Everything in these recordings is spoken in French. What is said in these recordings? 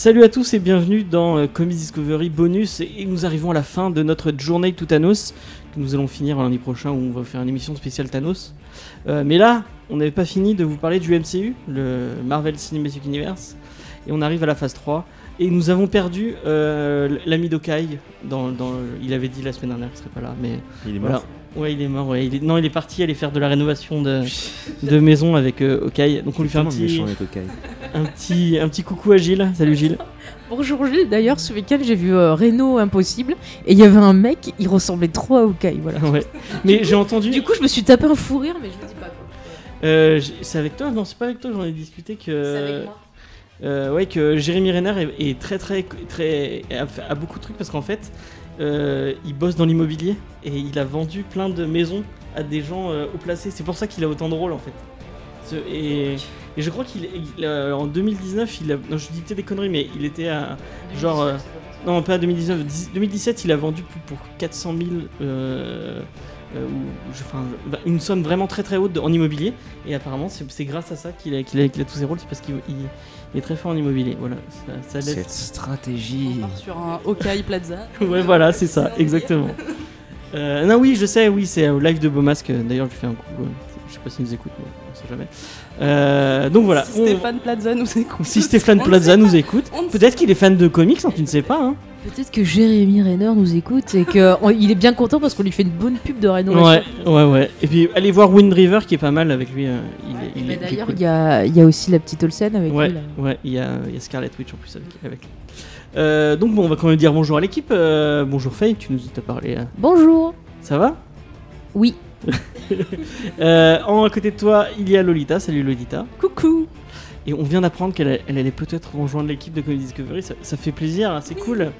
Salut à tous et bienvenue dans euh, Comics Discovery Bonus et nous arrivons à la fin de notre journée tout Thanos que nous allons finir lundi prochain où on va faire une émission spéciale Thanos. Euh, mais là, on n'avait pas fini de vous parler du MCU, le Marvel Cinematic Universe, et on arrive à la phase 3 et nous avons perdu euh, l'ami d'Okai. Dans, dans, il avait dit la semaine dernière qu'il serait pas là, mais Il est mort. voilà. Ouais, il est mort. Ouais. Il est- non, il est parti aller faire de la rénovation de, de maison avec euh, Okai. Donc on lui fait un petit, méchant avec Okai. un petit, un petit coucou à Gilles. Salut Gilles. Bonjour Gilles, d'ailleurs ce week-end j'ai vu euh, Renault Impossible et il y avait un mec, il ressemblait trop à Okai, voilà. Ouais. Mais j'ai entendu. Du coup je me suis tapé un fou rire mais je vous dis pas quoi. Euh, c'est avec toi? Non, c'est pas avec toi. J'en ai discuté que. C'est avec moi. Euh, ouais, que Jérémy Renner est, est très très très a beaucoup de trucs parce qu'en fait, euh, il bosse dans l'immobilier et il a vendu plein de maisons à des gens euh, haut placés. C'est pour ça qu'il a autant de rôles en fait. Et, je crois qu'il il a- en 2019, il a, non, je dis des conneries, mais il était à genre euh, non pas 2019, 10 2017, il a vendu pour, pour 400 000. euh, euh, ou- une somme vraiment très très haute en immobilier et apparemment c'est grâce à ça qu'il a, tous ses rôles parce qu'il il- est très fort en immobilier voilà ça, ça laisse Cette stratégie. On part sur un Okai Plaza. ouais voilà c'est ça exactement Euh, non oui je sais oui c'est au live de Beaumasque d'ailleurs je lui fais un coup euh, je sais pas s'il nous écoute mais on sait jamais Euh, donc voilà Si on- Stéphane Plaza nous écoute. si Stéphane Plaza nous écoute peut-être qu'il est fan de comics hein, tu ne sais pas hein. Peut-être que Jérémy Renner nous écoute et qu'il est bien content parce qu'on lui fait une bonne pub de rénovation. ouais ouais ouais et puis allez voir Wind River qui est pas mal avec lui euh, il est, il D'ailleurs cool. il y a, il y a aussi la petite Olsen avec Ouais, lui là. ouais, il y a, y a Scarlet Witch en plus avec, avec lui. Euh, donc bon, on va quand même dire bonjour à l'équipe. Euh, bonjour Faye, tu nous as parlé. euh, Bonjour Ça va? Oui, En à côté de toi, il y a Lolita. Salut Lolita. Coucou. Et on vient d'apprendre qu'elle elle allait peut-être rejoindre l'équipe de Comedy Discovery. Ça, ça fait plaisir, hein, c'est cool.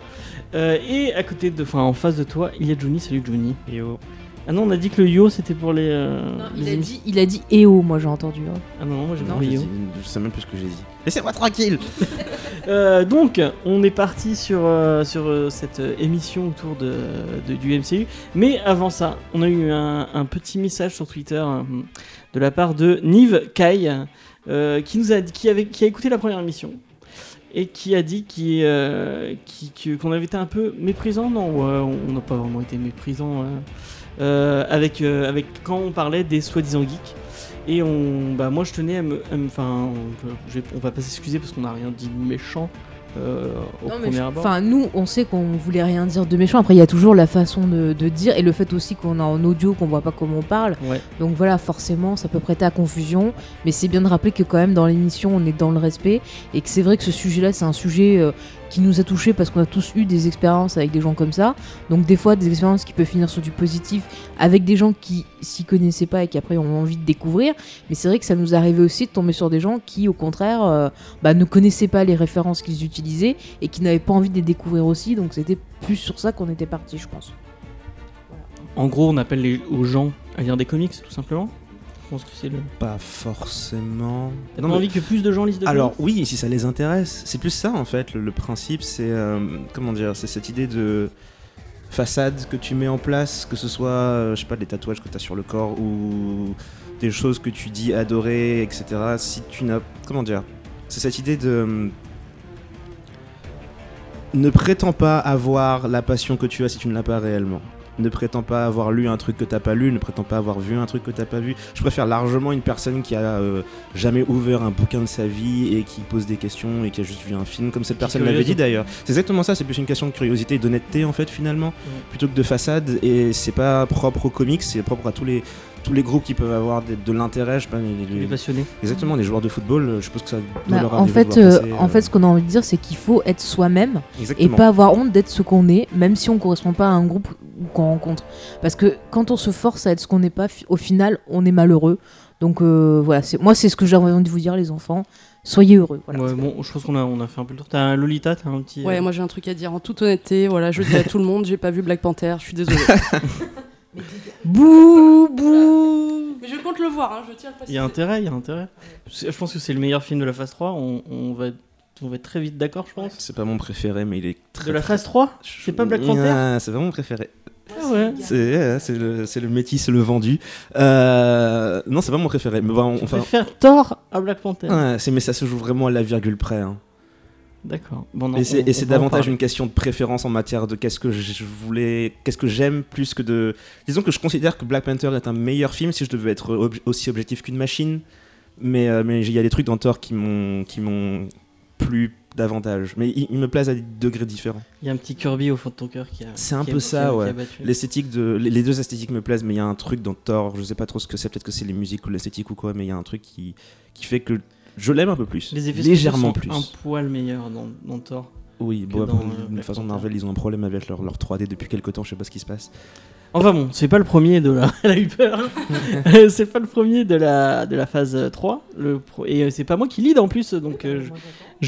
Euh, et à côté de, enfin en face de toi, il y a Johnny. Salut Johnny. Yo. Ah non, on a dit que le yo c'était pour les. euh, il, les a émissions. dit, il a dit EO moi j'ai entendu. hein. Ah non, moi j'ai Non, pas yo. sais- je sais même plus ce que j'ai dit. Laissez-moi tranquille Euh, donc, on est parti sur, euh, sur euh, cette euh, émission autour de, de- du MCU. Mais avant ça, on a eu un, un petit message sur Twitter euh, de la part de Nive Kai, euh, qui nous a qui, avait, qui a écouté la première émission et qui a dit euh, qu'on avait été un peu méprisant. Non, on n'a pas vraiment été méprisant euh, euh, avec, avec quand on parlait des soi-disant geeks. Et on, bah moi je tenais à me, enfin, on, on va pas s'excuser parce qu'on n'a rien dit de méchant euh, au Non, premier abord. Enfin, nous, on sait qu'on voulait rien dire de méchant. Après, il y a toujours la façon de, de dire et le fait aussi qu'on a en audio, qu'on voit pas comment on parle. Ouais. Donc voilà, forcément, ça peut prêter à confusion. Mais c'est bien de rappeler que quand même, dans l'émission, on est dans le respect et que c'est vrai que ce sujet-là, c'est un sujet euh, qui nous a touchés parce qu'on a tous eu des expériences avec des gens comme ça. Donc des fois, des expériences qui peuvent finir sur du positif avec des gens qui s'y connaissaient pas et qui après ont envie de découvrir. Mais c'est vrai que ça nous arrivait aussi de tomber sur des gens qui, au contraire, euh, bah, ne connaissaient pas les références qu'ils utilisaient et qui n'avaient pas envie de les découvrir aussi. Donc c'était plus sur ça qu'on était parti, je pense. En gros, on appelle les, aux gens à lire des comics, tout simplement. Que c'est. Pas forcément. T'as pas mais- envie que plus de gens lisent de Alors oui, si ça les intéresse. C'est plus ça en fait. Le, le principe, c'est euh, comment dire, c'est cette idée de façade que tu mets en place, que ce soit, euh, je sais pas, des tatouages que tu as sur le corps ou des choses que tu dis adorer, etc. Si tu n'as, comment dire, c'est cette idée de ne prétends pas avoir la passion que tu as si tu ne l'as pas réellement. Ne prétends pas avoir lu un truc que t'as pas lu, ne prétends pas avoir vu un truc que t'as pas vu. Je préfère largement une personne qui a euh, jamais ouvert un bouquin de sa vie et qui pose des questions et qui a juste vu un film, comme cette personne l'avait dit d'ailleurs. C'est exactement ça, c'est plus une question de curiosité et d'honnêteté en fait finalement, plutôt que de façade. Et c'est pas propre aux comics, c'est propre à tous les tous les groupes qui peuvent avoir de, de l'intérêt. Je sais pas, les- les- Les passionnés. exactement, les joueurs de football. euh, Je suppose que ça doit Bah, leur en fait, euh, passer, en euh, fait, ce qu'on a envie de dire, c'est qu'il faut être soi-même et pas avoir honte d'être ce qu'on est, même si on correspond pas à un groupe qu'on rencontre. Parce que quand on se force à être ce qu'on n'est pas, au final, on est malheureux. Donc euh, voilà, moi c'est ce que j'ai envie de vous dire, les enfants. Soyez heureux. Voilà. Ouais, bon, je pense qu'on a, on a fait un peu le tour. T'as un Lolita, t'as un petit. Ouais, euh, moi j'ai un truc à dire en toute honnêteté. Voilà, je dis à tout le monde, j'ai pas vu Black Panther, je suis Bouh, bouh. Mais je compte le voir, hein, je tiens à le Il y a intérêt, il y a intérêt. C'est- Je pense que c'est le meilleur film de la phase 3. On, on va, être, on va être très vite d'accord, je pense. C'est pas mon préféré, mais il est très. De la phase 3 C'est pas Black Panther Ah, C'est pas mon préféré. Ah ouais. C'est euh, c'est le, c'est le métis, le vendu. Euh, non, c'est pas mon préféré. Mais bon, On enfin, préfère Thor à Black Panther. ouais, c'est- mais ça se joue vraiment à la virgule près. hein. D'accord. Bon, et c'est davantage une question de préférence en matière de qu'est-ce que je voulais, qu'est-ce que j'aime plus que de. Disons que je considère que Black Panther est un meilleur film si je devais être ob- aussi objectif qu'une machine. Mais euh, mais il y a des trucs dans Thor qui m'ont qui m'ont plu davantage. Mais ils, ils me plaisent à des degrés différents. Il y a un petit Kirby au fond de ton cœur qui a. C'est un a- peu ça, ouais. L'esthétique de les, les deux esthétiques me plaisent, mais il y a un truc dans Thor, je sais pas trop ce que c'est, peut-être que c'est les musiques ou l'esthétique ou quoi, mais il y a un truc qui qui fait que je l'aime un peu plus, Les effets légèrement plus. un poil meilleurs dans, dans Thor. Oui, bon, dans, euh, de Black toute façon. Marvel, ils ont un problème avec leur, leur 3D depuis quelque temps, je sais pas ce qui se passe. Enfin bon, c'est pas le premier de la. Elle a eu peur. c'est pas le premier de la, de la phase 3. Le pro- Et euh, c'est pas moi qui lead en plus, donc euh, je,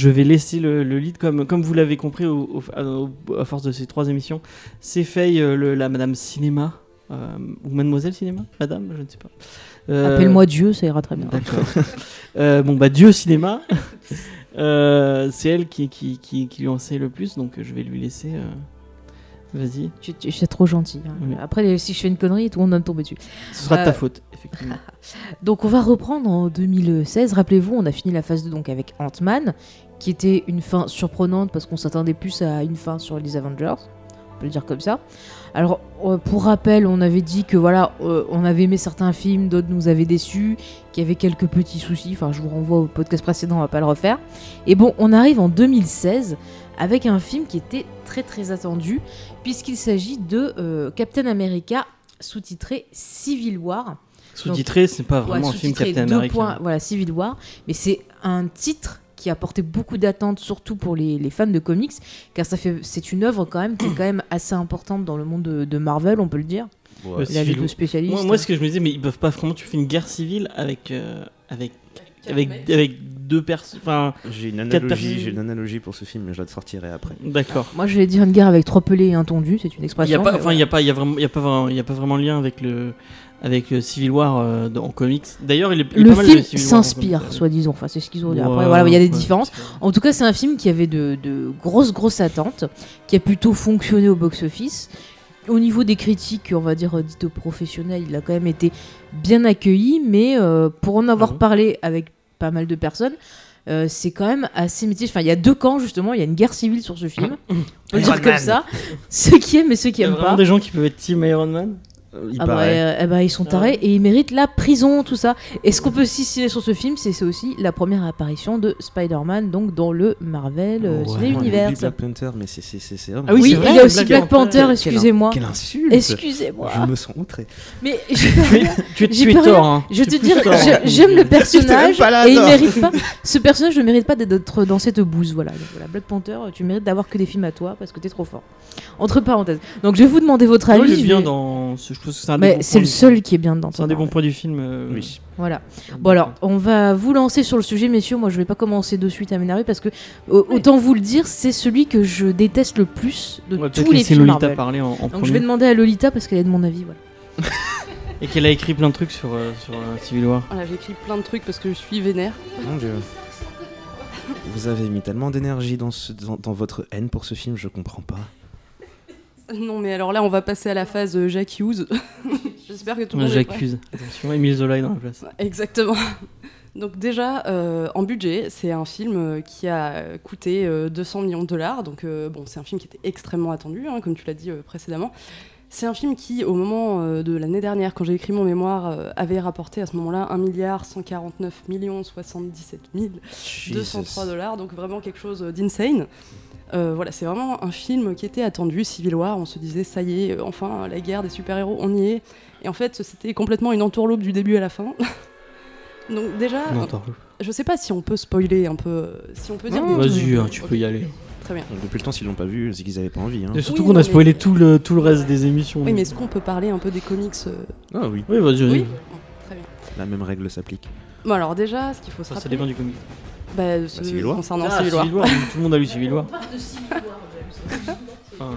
je vais laisser le, le lead comme, comme vous l'avez compris au, au- à, au- à force de ces trois émissions. C'est Faye, euh, le- la Madame Cinéma. euh, ou Mademoiselle Cinéma Madame, je ne sais pas. Euh, Appelle-moi Dieu, ça ira très bien. D'accord. Euh, bon, bah, Dieu Cinéma. Euh, c'est elle qui, qui, qui, qui lui en sait le plus, donc je vais lui laisser. Vas-y, Tu, tu- c'est trop gentil. hein. Oui. Après, si je fais une connerie, tout le monde va me tomber dessus. ce sera de ta faute, effectivement. Donc on va reprendre en 2016. Rappelez-vous, on a fini la phase 2 donc avec Ant-Man, qui était une fin surprenante parce qu'on s'attendait plus à une fin sur les Avengers. On peut le dire comme ça. Alors, euh, pour rappel, on avait dit que voilà, euh, on avait aimé certains films, d'autres nous avaient déçus, qu'il y avait quelques petits soucis. Enfin, je vous renvoie au podcast précédent, on va pas le refaire. Et bon, on arrive en 2016 avec un film qui était très très attendu, puisqu'il s'agit de euh, Captain America sous-titré Civil War. Sous-titré, c'est pas vraiment Ouais, un film Captain deux America. points, voilà, Civil War. Mais c'est un titre qui a porté beaucoup d'attentes, surtout pour les, les fans de comics, car ça fait, c'est une œuvre quand même qui est quand même assez importante dans le monde de, de Marvel, on peut le dire. Ouais, Il a les Civil deux War. spécialistes. Moi, moi, ce que je me disais, mais ils peuvent pas. Comment tu fais une guerre civile avec. euh, avec. Avec, avec deux personnes. Enfin, J'ai une analogie, j'ai une analogie pour ce film, mais je la sortirai après. d'accord. Moi, je vais dire une guerre avec trois pelés et un tondu, c'est une Il y expression. a pas, enfin, il y a pas, il y a vraiment, il y a pas il y a pas vraiment lien avec le, avec euh, Civil War euh, dans- en comics. D'ailleurs, il est, il est Le pas film s'inspire, euh. soi-disant. Enfin, c'est ce qu'ils ont dit. Ouais, Après, voilà, il y a des ouais, différences. En tout cas, c'est un film qui avait de, de grosses, grosses attentes, qui a plutôt fonctionné au box-office. Au niveau des critiques, on va dire euh, dites professionnelles, il a quand même été bien accueilli, mais euh, pour en avoir Mhm. parlé avec pas mal de personnes, euh, c'est quand même assez mitigé. Enfin, il y a deux camps justement, il y a une guerre civile sur ce film. On peut dire comme ça. Ceux qui aiment et ceux qui Il y a aiment vraiment pas. des gens qui peuvent être Team Iron Man? Euh, il Ah bah, euh, eh bah, ils sont tarés ouais. et ils méritent la prison, tout ça. Et ce qu'on peut aussi citer sur ce film, c'est c'est aussi la première apparition de Spider-Man, donc dans le Marvel euh, Ouais. Non, il Universe. Black Panther, mais c'est c'est Ah oui, Oui, c'est vrai, il y a aussi Black Black Panther. Excusez-moi. Quelle insulte Excusez-moi. Je me sens outré. Mais Tu es, hein. Je te tort. j'ai- j'aime le personnage là, et il mérite pas. Ce personnage ne mérite pas d'être dans cette bouse. Voilà. Donc voilà, Black Panther, tu mérites d'avoir que des films à toi parce que t'es trop fort. Entre parenthèses. Donc je vais vous demander votre il avis. je vais- dans. ce- pense que c'est un Mais le seul qui est bien dedans. C'est un des bons points du film. euh, Oui. Voilà. Bon alors, on va vous lancer sur le sujet, messieurs. Moi, je vais pas commencer de suite à m'énerver parce que euh, autant vous le dire, c'est celui que je déteste le plus de On va peut-être tous les laisser films Lolita Marvel. parler en, en Donc premier. je vais demander à Lolita parce qu'elle est de mon avis. Voilà. Et qu'elle a écrit plein de trucs sur, euh, sur euh, Civil War. Voilà, j'ai écrit plein de trucs parce que je suis vénère. Mon dieu. Vous avez mis tellement d'énergie dans, ce- dans, dans votre haine pour ce film, je comprends pas. Non, mais alors là, on va passer à la phase euh, Jack Hughes. J'espère que tout le monde. J'accuse. Attention, Emile Zola est dans la place. Exactement. Donc déjà, euh, en budget, c'est un film euh, qui a coûté euh, 200 millions de dollars. Donc euh, bon, c'est un film qui était extrêmement attendu, hein, comme tu l'as dit euh, précédemment. C'est un film qui, au moment euh, de l'année dernière, quand j'ai écrit mon mémoire, euh, avait rapporté à ce moment-là 1 milliard 149 millions 77 203 dollars. Donc vraiment quelque chose d'insane. Euh, voilà, c'est vraiment un film qui était attendu, Civil War. On se disait, ça y est, euh, enfin, la guerre des super-héros, on y est. Et en fait, c'était complètement une entourloupe du début à la fin. Donc déjà, je sais pas si on peut spoiler un peu, si on peut dire Vas-y, hein, tu peux y aller. Très bien. Depuis le temps, s'ils l'ont pas vu, c'est qu'ils avaient pas envie. Hein. Et surtout Oui, qu'on a mais- spoilé tout le, tout le reste des émissions. Oui, mais est-ce qu'on peut parler un peu des comics euh, Ah oui, Oui, vas-y, vas-y. Oui. Très bien. la même règle s'applique. Bon, alors déjà, ce qu'il faut se Ça, ça rappeler, dépend du comic. Bah, War. concernant Ah, Civil War. Civil War, tout le monde a lu Civil War. Enfin,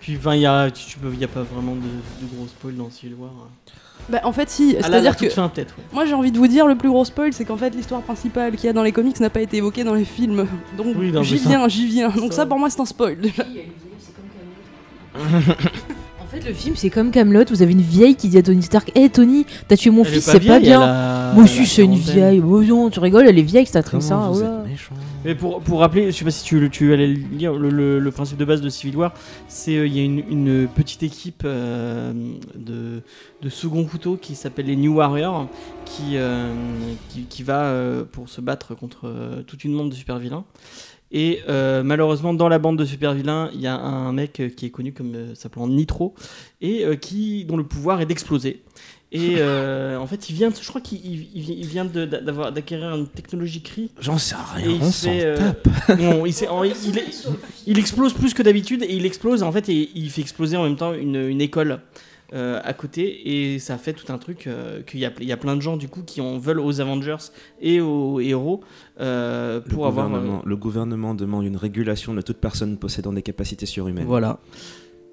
Puis, enfin, il y a, tu, y a pas vraiment de, de gros spoil dans Civil War. Bah, en fait, si. La C'est-à-dire que fin, ouais. moi, j'ai envie de vous dire, le plus gros spoil, c'est qu'en fait, l'histoire principale qu'il y a dans les comics n'a pas été évoquée dans les films. Donc, Oui, j'y viens, j'y viens. Donc, ça- ça, pour moi, c'est un spoil. déjà. En fait, le film, c'est comme Camelot. Vous avez une vieille qui dit à Tony Stark Hé Tony, t'as tué mon Elle fils, c'est pas bien. a- Moi aussi, c'est une vieille. Oh non, tu rigoles, elle est vieille, cette actrice. Comment hein, vous oh êtes méchant Mais pour, pour rappeler, je sais pas si tu, tu allais lire le, le- le principe de base de Civil War, c'est euh, il y a une, une petite équipe euh, de, de second couteau qui s'appelle les New Warriors qui, euh, qui, qui va euh, pour se battre contre euh, toute une bande de super vilains. Et euh, malheureusement, dans la bande de super vilains, il y a un mec euh, qui est connu comme euh, s'appelant Nitro et euh, qui dont le pouvoir est d'exploser. Et en fait, il vient, je crois qu'il il- il- il vient d'avoir- d'acquérir une technologie cri J'en sais rien, il on se s'en fait, tape. Bon, il, s'est- en- il- il est- il explose plus que d'habitude et il explose en fait et il fait exploser en même temps une, une école euh, à côté. Et ça fait tout un truc euh, qu'il y a, il y a plein de gens du coup qui en veulent aux Avengers et aux héros euh, Le pour avoir euh, gouvernement, le gouvernement demande une régulation de toute personne possédant des capacités surhumaines. voilà.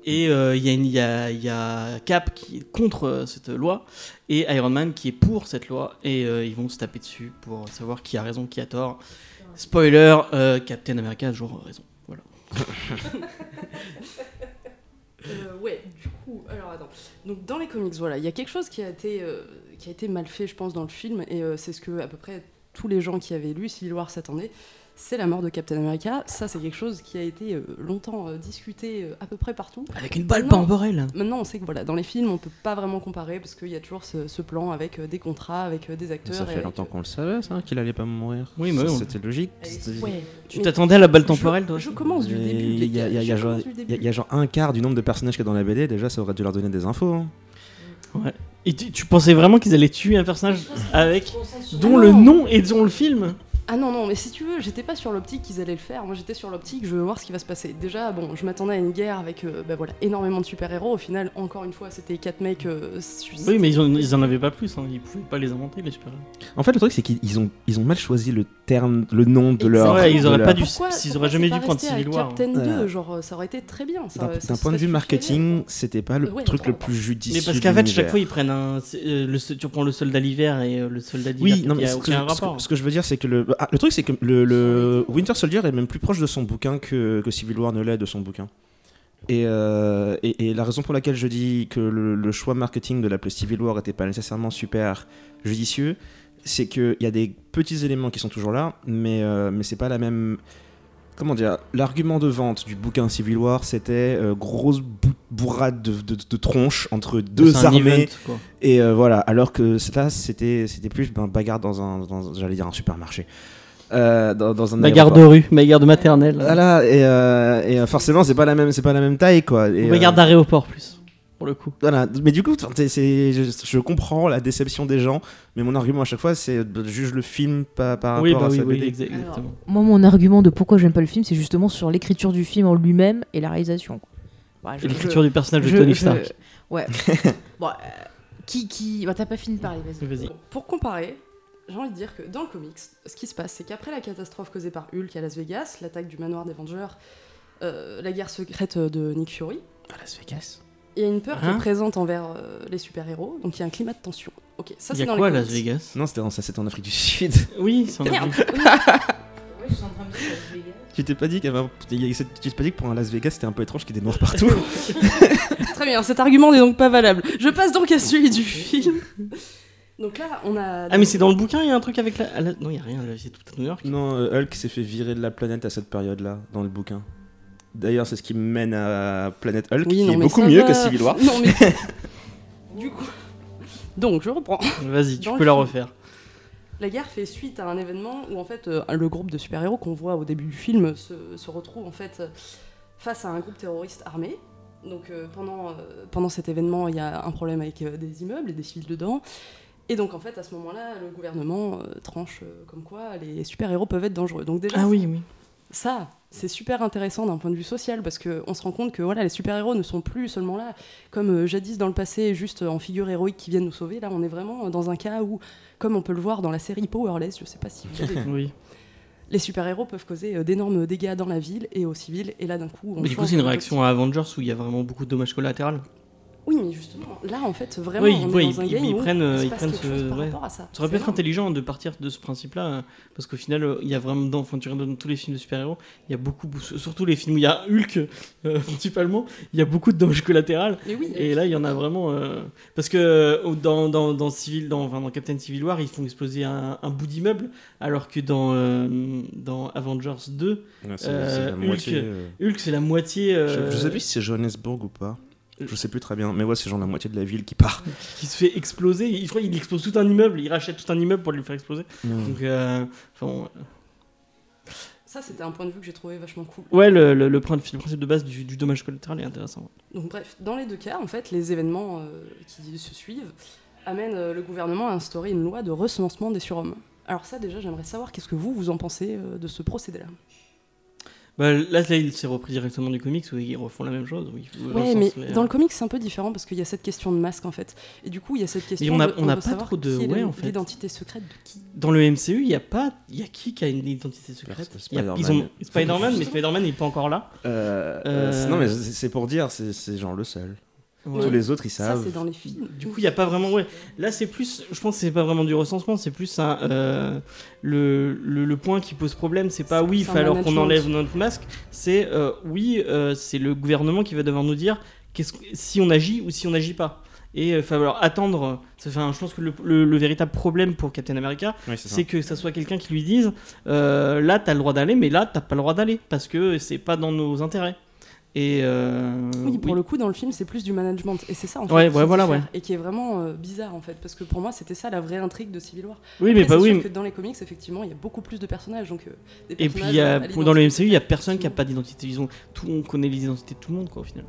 Et euh, il y, y, a, il y a Cap qui est contre euh, cette loi et Iron Man qui est pour cette loi et euh, ils vont se taper dessus pour savoir qui a raison qui a tort. Spoiler euh, Captain America a toujours raison. Voilà Euh, ouais, du coup, alors attends. Donc dans les comics, voilà, il y a quelque chose qui a été, euh, qui a été mal fait, je pense, dans le film, et euh, c'est ce que à peu près tous les gens qui avaient lu Civil War s'attendaient. C'est la mort de Captain America. Ça, c'est quelque chose qui a été euh, longtemps euh, discuté euh, à peu près partout. avec une balle temporelle Maintenant, on sait que voilà, dans les films, on peut pas vraiment comparer parce qu'il y a toujours ce, ce plan avec des contrats, avec des acteurs. Ça et fait avec, longtemps qu'on le savait, ça, qu'il allait pas mourir. Oui, mais C'était logique. ouais, Tu mais t'attendais à la balle je- temporelle, toi Je commence du Et début. Il les y, a- gars, il y a- il y a je genre- commence du il y a- début. il y a genre un quart du nombre de personnages qu'il y a dans la BD, déjà ça aurait dû leur donner des infos. hein. Et tu, tu pensais vraiment qu'ils allaient tuer un personnage avec dont le nom est dans le film? Ah non, non, mais si tu veux, j'étais pas sur l'optique qu'ils allaient le faire. Moi, j'étais sur l'optique, je veux voir ce qui va se passer. Déjà, bon, je m'attendais à une guerre avec euh, bah, voilà, énormément de super-héros. Au final, encore une fois, c'était quatre mecs. euh, suicides. Oui, mais ils, ont- ils en avaient pas plus, hein. ils pouvaient pas les inventer, les super En fait, le truc, c'est qu'ils ils ont, ils ont mal choisi le terme, le nom de leur. Ouais, ils auraient leur- pas dû- Pourquoi- auraient jamais dû prendre Civil War, Captain hein. 2, genre, ça aurait été très bien. D'un point de vue marketing, c'était pas le Ouais, truc le plus judicieux. Mais parce qu'en fait, chaque fois, ils prennent un. euh, le, tu prends le soldat d'hiver et euh, le soldat d'hiver. Oui, non, mais ce que je veux dire, c'est que le, ah, le truc, c'est que le, Winter Soldier est même plus proche de son bouquin que, Civil War ne l'est de son bouquin. Et, euh, et, la raison pour laquelle je dis que le, le choix marketing de l'appeler Civil War n'était pas nécessairement super judicieux, c'est qu'il y a des petits éléments qui sont toujours là, mais, euh, mais c'est pas la même. Comment dire L'argument de vente du bouquin Civil War, c'était euh, grosse bou- bourrade de, de, de tronches entre deux armées. event, quoi. Et euh, voilà, alors que là, c'était plus ben, bagarre dans un, j'allais dire un supermarché. Euh, dans, dans un Bagarre de rue, bagarre de maternelle. Voilà, et, euh, et forcément, c'est pas la même, c'est pas la même taille, quoi. Et, bagarre d'aéroport, plus. Pour le coup. voilà, mais du coup, c'est, je, je comprends la déception des gens, mais mon argument à chaque fois, c'est euh, juge le film par, par oui, rapport bah à oui, sa oui, BD. exa- exactement. Moi, mon argument de pourquoi j'aime pas le film, c'est justement sur l'écriture du film en lui-même et la réalisation. Et L'écriture du personnage je- de Tony je- Stark. Ouais. bon, euh, qui, qui. Bah, t'as pas fini de parler, vas-y. Vas-y. Bon, Pour comparer, j'ai envie de dire que dans le comics, ce qui se passe, c'est qu'après la catastrophe causée par Hulk à Las Vegas, l'attaque du manoir des Vengeurs, euh, la guerre secrète de Nick Fury, À Las Vegas. Il y a une peur qui Hein est présente envers euh, les super-héros, donc il y a un climat de tension. Ok, ça Il y c'est a dans quoi à les Las comics. Vegas Non, c'était en, ça, c'était en Afrique du Sud. Oui, c'est un Merde tu t'es pas dit qu'il y avait un- il y a- tu t'es pas dit que pour un Las Vegas, c'était un peu étrange qu'il y ait des noirs partout Très bien, cet argument n'est donc pas valable. Je passe donc à celui du film. Donc là, on a. Ah, mais c'est dans le bouquin, il y a un truc avec la. à la- Non, il y a rien, là, c'est tout à New York. Non, euh, Hulk s'est fait virer de la planète à cette période-là, dans le bouquin. D'ailleurs, c'est ce qui mène à Planète Hulk, Oui, qui non, est beaucoup mieux va. que Civil War. Non, mais. du coup. Donc, je reprends. Vas-y, tu Dans peux la film. refaire. La guerre fait suite à un événement où en fait euh, le groupe de super-héros qu'on voit au début du film se, se retrouve en fait face à un groupe terroriste armé. Donc euh, pendant, euh, pendant cet événement, il y a un problème avec euh, des immeubles et des civils dedans. Et donc en fait à ce moment-là, le gouvernement euh, tranche euh, comme quoi les super-héros peuvent être dangereux. Donc déjà Ah oui, oui. ça, c'est super intéressant d'un point de vue social parce qu'on se rend compte que voilà, les super-héros ne sont plus seulement là comme euh, jadis dans le passé, juste en figure héroïque qui viennent nous sauver. Là, on est vraiment dans un cas où, comme on peut le voir dans la série Powerless, je sais pas si vous avez vu, oui. les super-héros peuvent causer euh, d'énormes dégâts dans la ville et aux civils, et là d'un coup. on Mais du coup, c'est une réaction à Avengers où il y a vraiment beaucoup de dommages collatéraux. Oui, mais justement, là en fait, vraiment, Oui, on ouais, est dans un ils- game ils où prennent, il se ils prennent ce- chose par ouais. rapport à ça. Ça aurait pu être intelligent de partir de ce principe-là, euh, parce qu'au final, il y a vraiment dans, enfin, tu regardes dans tous les films de super-héros, il y a beaucoup, surtout les films où il y a Hulk euh, principalement, il y a beaucoup de dommages collatéraux. Oui, Et là, il y en a vraiment. euh, Parce que euh, dans, dans, dans, Civil, dans, enfin, dans Captain Civil War, ils font exploser un, un bout d'immeuble, alors que dans, euh, dans Avengers 2, Ouais, c'est Euh, c'est la Hulk, moitié. euh, Hulk, c'est la moitié. euh, Je, je sais plus si c'est Johannesburg ou pas. Je sais plus très bien. Mais ouais, c'est genre la moitié de la ville qui part. qui se fait exploser. Il, je crois qu'il explose tout un immeuble, il rachète tout un immeuble pour le faire exploser. Donc, euh, enfin, bon, ça c'était un point de vue que j'ai trouvé vachement cool. ouais, le, le, le principe le principe de base du, du dommage collatéral est intéressant. Donc bref, dans les deux cas, en fait, les événements euh, qui se suivent amènent euh, le gouvernement à instaurer une loi de recensement des surhommes. Alors ça déjà, j'aimerais savoir qu'est-ce que vous, vous en pensez euh, de ce procédé-là. Bah, là, là, il s'est repris directement du comics où ils refont la même chose. Ils Ouais, mais dans le comics, c'est un peu différent parce qu'il y a cette question de masque en fait. Et du coup, il y a cette question on a- de on n'a pas trop de- ouais, en fait. l'identité secrète de qui. Dans le MCU, il y a pas, il y a qui qui a une identité secrète? Spider-Man. Ils ont Spider-Man, mais Spider-Man n'est pas encore là. Euh, Euh, euh, non, mais c'est pour dire, c'est genre le seul. Ouais. Tous les autres, ils Ça, savent. c'est dans les films. Du coup, il n'y a pas vraiment. Ouais. Là, c'est plus. Je pense que c'est pas vraiment du recensement, c'est plus un. euh, le, le, le point qui pose problème, c'est pas oui, il faut alors qu'on enlève notre masque. C'est euh, oui, euh, c'est le gouvernement qui va devoir nous dire qu'est-ce si on agit ou si on n'agit pas. Et il va falloir attendre. Un- je pense que le, le- le véritable problème pour Captain America, Oui, c'est ça. que ça soit quelqu'un qui lui dise euh, là, t'as le droit d'aller, mais là, t'as pas le droit d'aller parce que c'est pas dans nos intérêts. Et euh, Oui, pour oui. le coup, dans le film, c'est plus du management. Et c'est ça, en fait, Ouais, qui ouais, voilà, diffère, ouais. Et qui est vraiment euh, bizarre, en fait. Parce que pour moi, c'était ça la vraie intrigue de Civil War. oui, mais pas c'est oui. que dans les comics, effectivement, il y a beaucoup plus de personnages. Donc, euh, des Et puis y a- pour- dans le MCU, il y a personne qui a effectivement. pas d'identité. Ils ont tout, on connaît les identités de tout le monde quoi au final.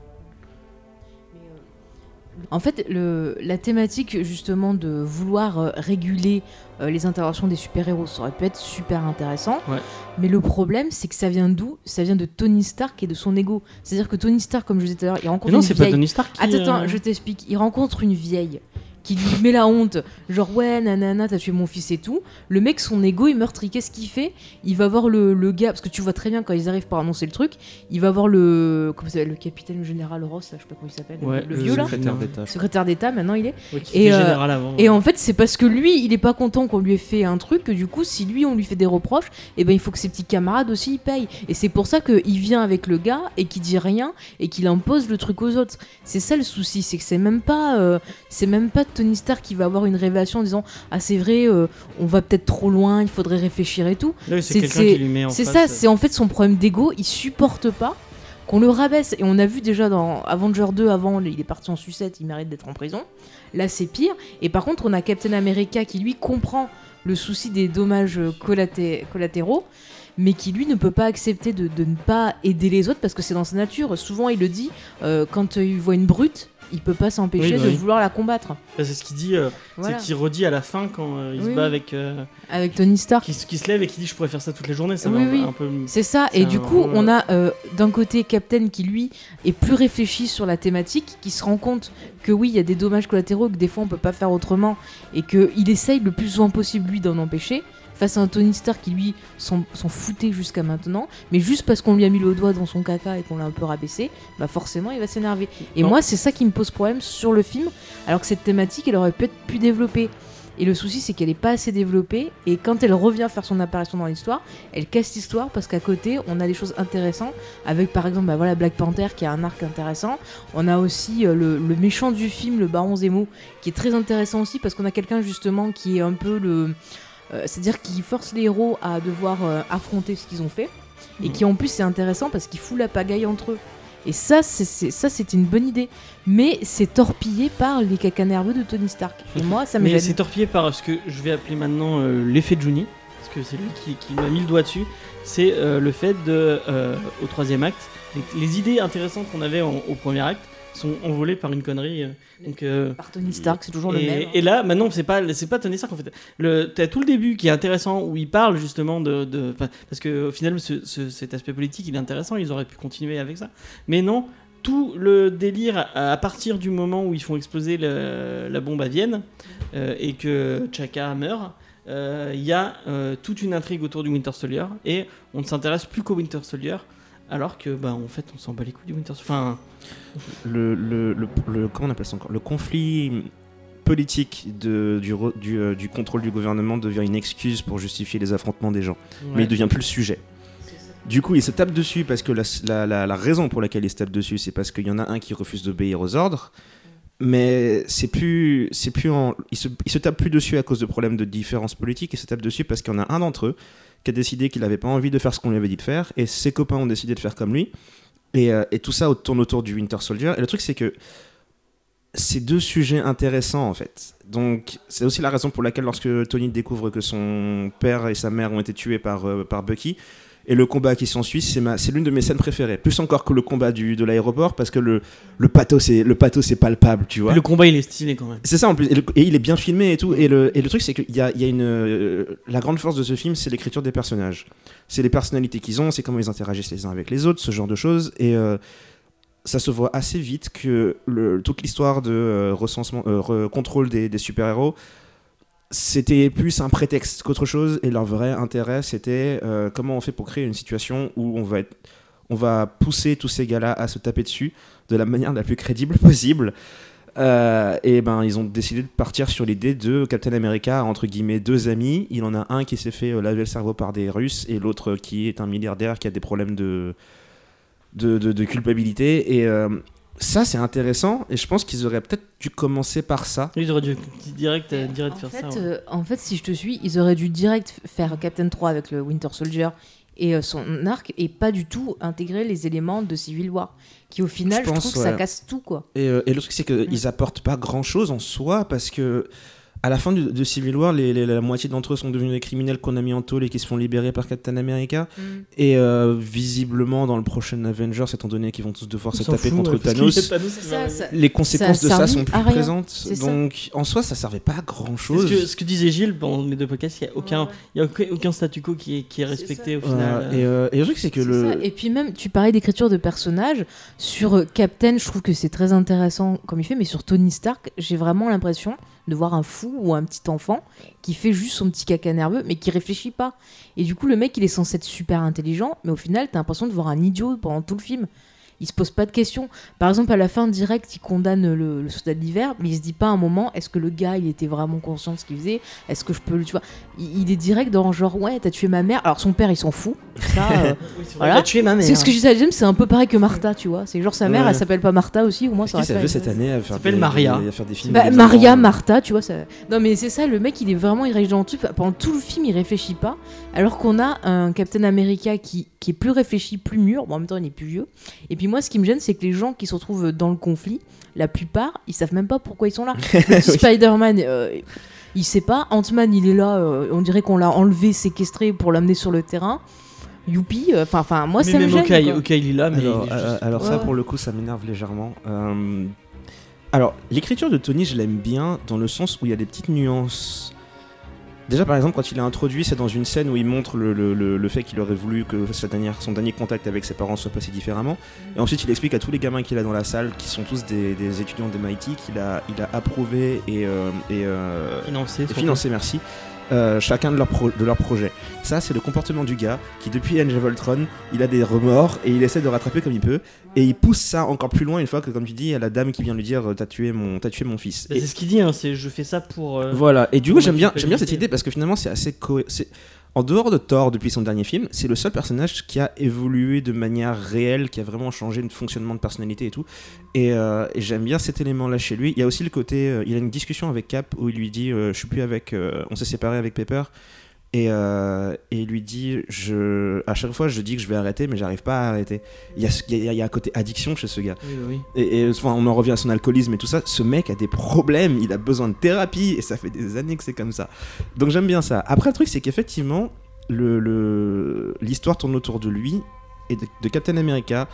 En fait, le, la thématique justement de vouloir euh, réguler euh, les interventions des super-héros, ça aurait pu être super intéressant. Ouais. Mais le problème, c'est que ça vient d'où? Ça vient de Tony Stark et de son ego. C'est-à-dire que Tony Stark, comme je disais tout à l'heure, il rencontre Mais non, une c'est pas vieille. Tony Stark. Qui, Attends, attends, euh, je t'explique. Il rencontre une vieille qui lui met la honte. Genre, ouais, nanana, t'as tué mon fils et tout. Le mec, son ego est meurtri. Qu'est-ce qu'il fait Il va voir le, le gars, parce que tu vois très bien quand ils arrivent pour annoncer le truc, il va voir le. Comment ça s'appelle Le capitaine général Ross, là, je sais pas comment il s'appelle. Ouais, le le vieux là secrétaire d'État. Secrétaire d'État, maintenant il est. ouais, qui et, euh, général avant. Et en fait, c'est parce que lui, il est pas content qu'on lui ait fait un truc que du coup, si lui, on lui fait des reproches, et ben il faut que ses petits camarades aussi ils payent. Et c'est pour ça qu'il vient avec le gars et qu'il dit rien et qu'il impose le truc aux autres. C'est ça le souci, c'est que c'est même pas, euh, c'est même pas Tony Stark qui va avoir une révélation en disant ah c'est vrai, euh, on va peut-être trop loin, il faudrait réfléchir et tout. C'est- ça, euh, c'est en fait son problème d'ego. Il supporte pas qu'on le rabaisse. Et on a vu déjà dans Avenger 2, avant, il est parti en sucette, il mérite d'être en prison. Là, c'est pire. Et par contre, on a Captain America qui, lui, comprend le souci des dommages collaté- collatéraux, mais qui, lui, ne peut pas accepter de, de ne pas aider les autres parce que c'est dans sa nature. Souvent, il le dit, euh, quand il voit une brute, il peut pas s'empêcher Oui, bah de oui. vouloir la combattre. bah, c'est ce qu'il dit, euh, Voilà. c'est qu'il redit à la fin quand euh, il Oui, se bat avec. euh, Avec Tony Stark. qui, se- qui se lève et qui dit je pourrais faire ça toutes les journées. Ça oui. un peu. C'est ça, et du un coup, peu- on a euh, d'un côté Captain qui lui est plus réfléchi sur la thématique, qui se rend compte que oui, il y a des dommages collatéraux, que des fois on peut pas faire autrement, et qu'il essaye le plus souvent possible lui d'en empêcher, face à un Tony Stark qui lui s'en foutait jusqu'à maintenant, mais juste parce qu'on lui a mis le doigt dans son caca et qu'on l'a un peu rabaissé, bah forcément il va s'énerver. Et Non. moi, c'est ça qui me pose problème sur le film, alors que cette thématique, elle aurait pu être plus développée. Et le souci, c'est qu'elle est pas assez développée. Et quand elle revient faire son apparition dans l'histoire, elle casse l'histoire parce qu'à côté, on a des choses intéressantes. Avec par exemple, bah voilà, Black Panther qui a un arc intéressant. On a aussi euh, le, le méchant du film, le Baron Zemo, qui est très intéressant aussi parce qu'on a quelqu'un justement qui est un peu le. Euh, C'est-à-dire qui force les héros à devoir euh, affronter ce qu'ils ont fait. Et Mhm. qui en plus c'est intéressant parce qu'il fout la pagaille entre eux. Et ça, c'est- ça, c'était une bonne idée. Mais c'est torpillé par les caca nerveux de Tony Stark. Et moi, ça Mais c'est torpillé par ce que je vais appeler maintenant euh, l'effet Juni, parce que c'est lui qui, qui m'a mis le doigt dessus. C'est euh, le fait de, euh, au troisième acte, les, les idées intéressantes qu'on avait en- au premier acte sont envolées par une connerie. euh, donc, euh, Par Tony Stark, c'est toujours le et, même. hein. et là, maintenant, c'est pas, c'est pas Tony Stark en fait. Le, t'as tout le début qui est intéressant où il parle justement de, parce que au final, ce- ce- cet aspect politique, il est intéressant. Ils auraient pu continuer avec ça, mais non. Tout le délire à, partir du moment où ils font exploser le- la bombe à Vienne euh, et que Chaka meurt. euh, il y a euh, toute une intrigue autour du Winter Soldier et on ne s'intéresse plus qu'au Winter Soldier alors que bah en fait on s'en bat les couilles du Winter Soldier. Enfin, le, le, le, le- comment on appelle ça encore? Le conflit politique de, du, euh, du contrôle du gouvernement devient une excuse pour justifier les affrontements des gens. Mais il devient plus le sujet. Du coup, il se tape dessus parce que la, la- la- la raison pour laquelle il se tape dessus, c'est parce qu'il y en a un qui refuse d'obéir aux ordres. Mais c'est plus, c'est plus en, il se, il se tape plus dessus à cause de problèmes de différences politiques. Il se tape dessus parce qu'il y en a un d'entre eux décidé qu'il n'avait pas envie de faire ce qu'on lui avait dit de faire, et ses copains ont décidé de faire comme lui. Et, euh, et tout ça tourne autour du Winter Soldier. Et le truc, c'est que c'est deux sujets intéressants en fait. Donc c'est aussi la raison pour laquelle lorsque Tony découvre que son père et sa mère ont été tués par, euh, par Bucky, et le combat qui s'ensuit, c'est ma- c'est l'une de mes scènes préférées. Plus encore que le combat du, de l'aéroport, parce que le, le pathos c'est le pathos c'est palpable, tu vois. Le combat il est stylé quand même. C'est ça en plus, et, le- et il est bien filmé et tout. Et le, et le truc, c'est qu'il y a, y a une. euh, la grande force de ce film, c'est l'écriture des personnages. C'est les personnalités qu'ils ont, c'est comment ils interagissent les uns avec les autres, ce genre de choses. Et euh, ça se voit assez vite que le- toute l'histoire de euh, recensement, euh, re- contrôle des, des super-héros, c'était plus un prétexte qu'autre chose. Et leur vrai intérêt, c'était euh, comment on fait pour créer une situation où on va. On va pousser tous ces gars-là à se taper dessus de la manière la plus crédible possible. Euh, et ben ils ont décidé de partir sur l'idée de Captain America entre guillemets deux amis. Il en a un qui s'est fait euh, laver le cerveau par des Russes et l'autre qui est un milliardaire qui a des problèmes de de, de- culpabilité. Ça c'est intéressant et je pense qu'ils auraient peut-être dû commencer par ça. Ils auraient dû direct, euh, direct en, faire fait, ça. ouais. euh, en fait, si je te suis, ils auraient dû direct faire Captain 3 avec le Winter Soldier et euh, son arc et pas du tout intégrer les éléments de Civil War qui au final Je je, pense, trouve que ça casse tout quoi. Et, euh, et le truc, c'est qu'ils apportent pas grand chose en soi parce que. À la fin du- de Civil War, les- les- la moitié d'entre eux sont devenus des criminels qu'on a mis en tôle et qui se font libérer par Captain America. Et euh, visiblement, dans le prochain Avengers, étant donné qu'ils vont tous devoir On se taper fout, contre ouais, Thanos, ça, ça- les conséquences Ça de ça sont plus présentes. Donc, en soi, ça servait pas à grand Ce chose. que, ce que disait Gilles pendant mes deux podcasts, il n'y a, aucun, Ouais. y a aucun, aucun statu quo qui est, qui est respecté au final. et, euh, et le truc, c'est que le. ça. Et puis même, tu parlais d'écriture de personnages. Sur euh, Captain, je trouve que c'est très intéressant comme il fait, mais sur Tony Stark, j'ai vraiment l'impression de voir un fou ou un petit enfant qui fait juste son petit caca nerveux, mais qui réfléchit pas. Et du coup, le mec, il est censé être super intelligent, mais au final, t'as l'impression de voir un idiot pendant tout le film. Il se pose pas de questions. Par exemple, à la fin, direct, il condamne le, le soldat d'hiver, mais il se dit pas un moment, est-ce que le gars, il était vraiment conscient de ce qu'il faisait? Est-ce que je peux le. Tu vois, il, il est direct dans genre, ouais, t'as tué ma mère. Alors, son père, il s'en fout. Ça, euh, Oui, Voilà. il a tué ma mère. c'est ce que je disais à James, c'est un peu pareil que Martha, tu vois. C'est genre sa mère, Ouais. elle s'appelle pas Martha aussi, au moins ça Qui ça une- cette année à faire s'appelle des, Maria. des- à faire des films Bah, avec des Maria, enfants. Martha, tu vois. Ça... Non, mais c'est ça, le mec, il est vraiment, réagit dans le truc. Pendant tout le film, il réfléchit pas. Alors qu'on a un Captain America qui, qui est plus réfléchi, plus mûr. Bon, en même temps, il est plus vieux. Et puis moi, ce qui me gêne, c'est que les gens qui se retrouvent dans le conflit, la plupart, ils savent même pas pourquoi ils sont là. Le petit Spider-Man, euh, il sait pas. Ant-Man, il est là. euh, on dirait qu'on l'a enlevé, séquestré pour l'amener sur le terrain. Youpi. euh, Enfin, enfin, moi, mais ça me même gêne. Quoi. Okai, il est là, mais Alors, il est juste- euh, alors ça, Ouais. pour le coup, ça m'énerve légèrement. Euh, Alors, l'écriture de Tony, je l'aime bien dans le sens où il y a des petites nuances. Déjà, par exemple, quand il est introduit, c'est dans une scène où il montre le, le- le- le fait qu'il aurait voulu que sa dernière, son dernier contact avec ses parents soit passé différemment. Et ensuite, il explique à tous les gamins qu'il a dans la salle, qui sont tous des, des étudiants d'MIT, qu'il a, il a approuvé et, euh, et, euh, financé. et financer, merci, euh, chacun de leurs pro- de leurs projets. Ça, c'est le comportement du gars qui, depuis Age of Ultron, il a des remords et il essaie de rattraper comme il peut. Et il pousse ça encore plus loin une fois que, comme tu dis, il y a la dame qui vient lui dire T'as tué, mon- tué mon fils. Bah, c'est ce qu'il dit, hein, c'est je fais ça pour. euh, voilà, et du coup, j'aime bien, bien cette idée parce que finalement, c'est assez cohérent. En dehors de Thor, depuis son dernier film, c'est le seul personnage qui a évolué de manière réelle, qui a vraiment changé de fonctionnement de personnalité et tout. Et, euh, j'aime bien cet élément-là chez lui. Il y a aussi le côté. euh, il a une discussion avec Cap où il lui dit euh, Je suis plus avec. on s'est séparé avec Pepper. Et, euh, et il lui dit je, À chaque fois, je dis que je vais arrêter, mais j'arrive pas à arrêter. Il y a, il y a- il y a un côté addiction chez ce gars. Oui, oui. Et, et, enfin, on en revient à son alcoolisme et tout ça. Ce mec a des problèmes, il a besoin de thérapie et ça fait des années que c'est comme ça. Donc j'aime bien ça. Après, le truc, c'est qu'effectivement, l'histoire le, l'histoire tourne autour de lui et de, de Captain America.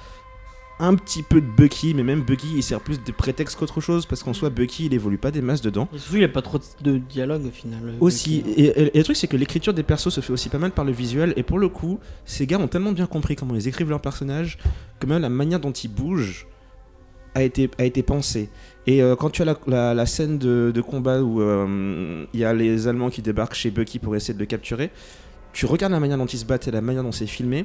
Un petit peu de Bucky, mais même Bucky, il sert plus de prétexte qu'autre chose parce qu'en soi, Bucky, il évolue pas des masses dedans. Et surtout, il n'y a pas trop de dialogue au final. euh, Aussi, Bucky. et, et- et le truc c'est que l'écriture des persos se fait aussi pas mal par le visuel, et pour le coup, ces gars ont tellement bien compris comment ils écrivent leurs personnages que même la manière dont ils bougent a été, a été pensé. Et euh, quand tu as la, la- la scène de, de combat où euh, il y a les Allemands qui débarquent chez Bucky pour essayer de le capturer, tu regardes la manière dont ils se battent et la manière dont c'est filmé.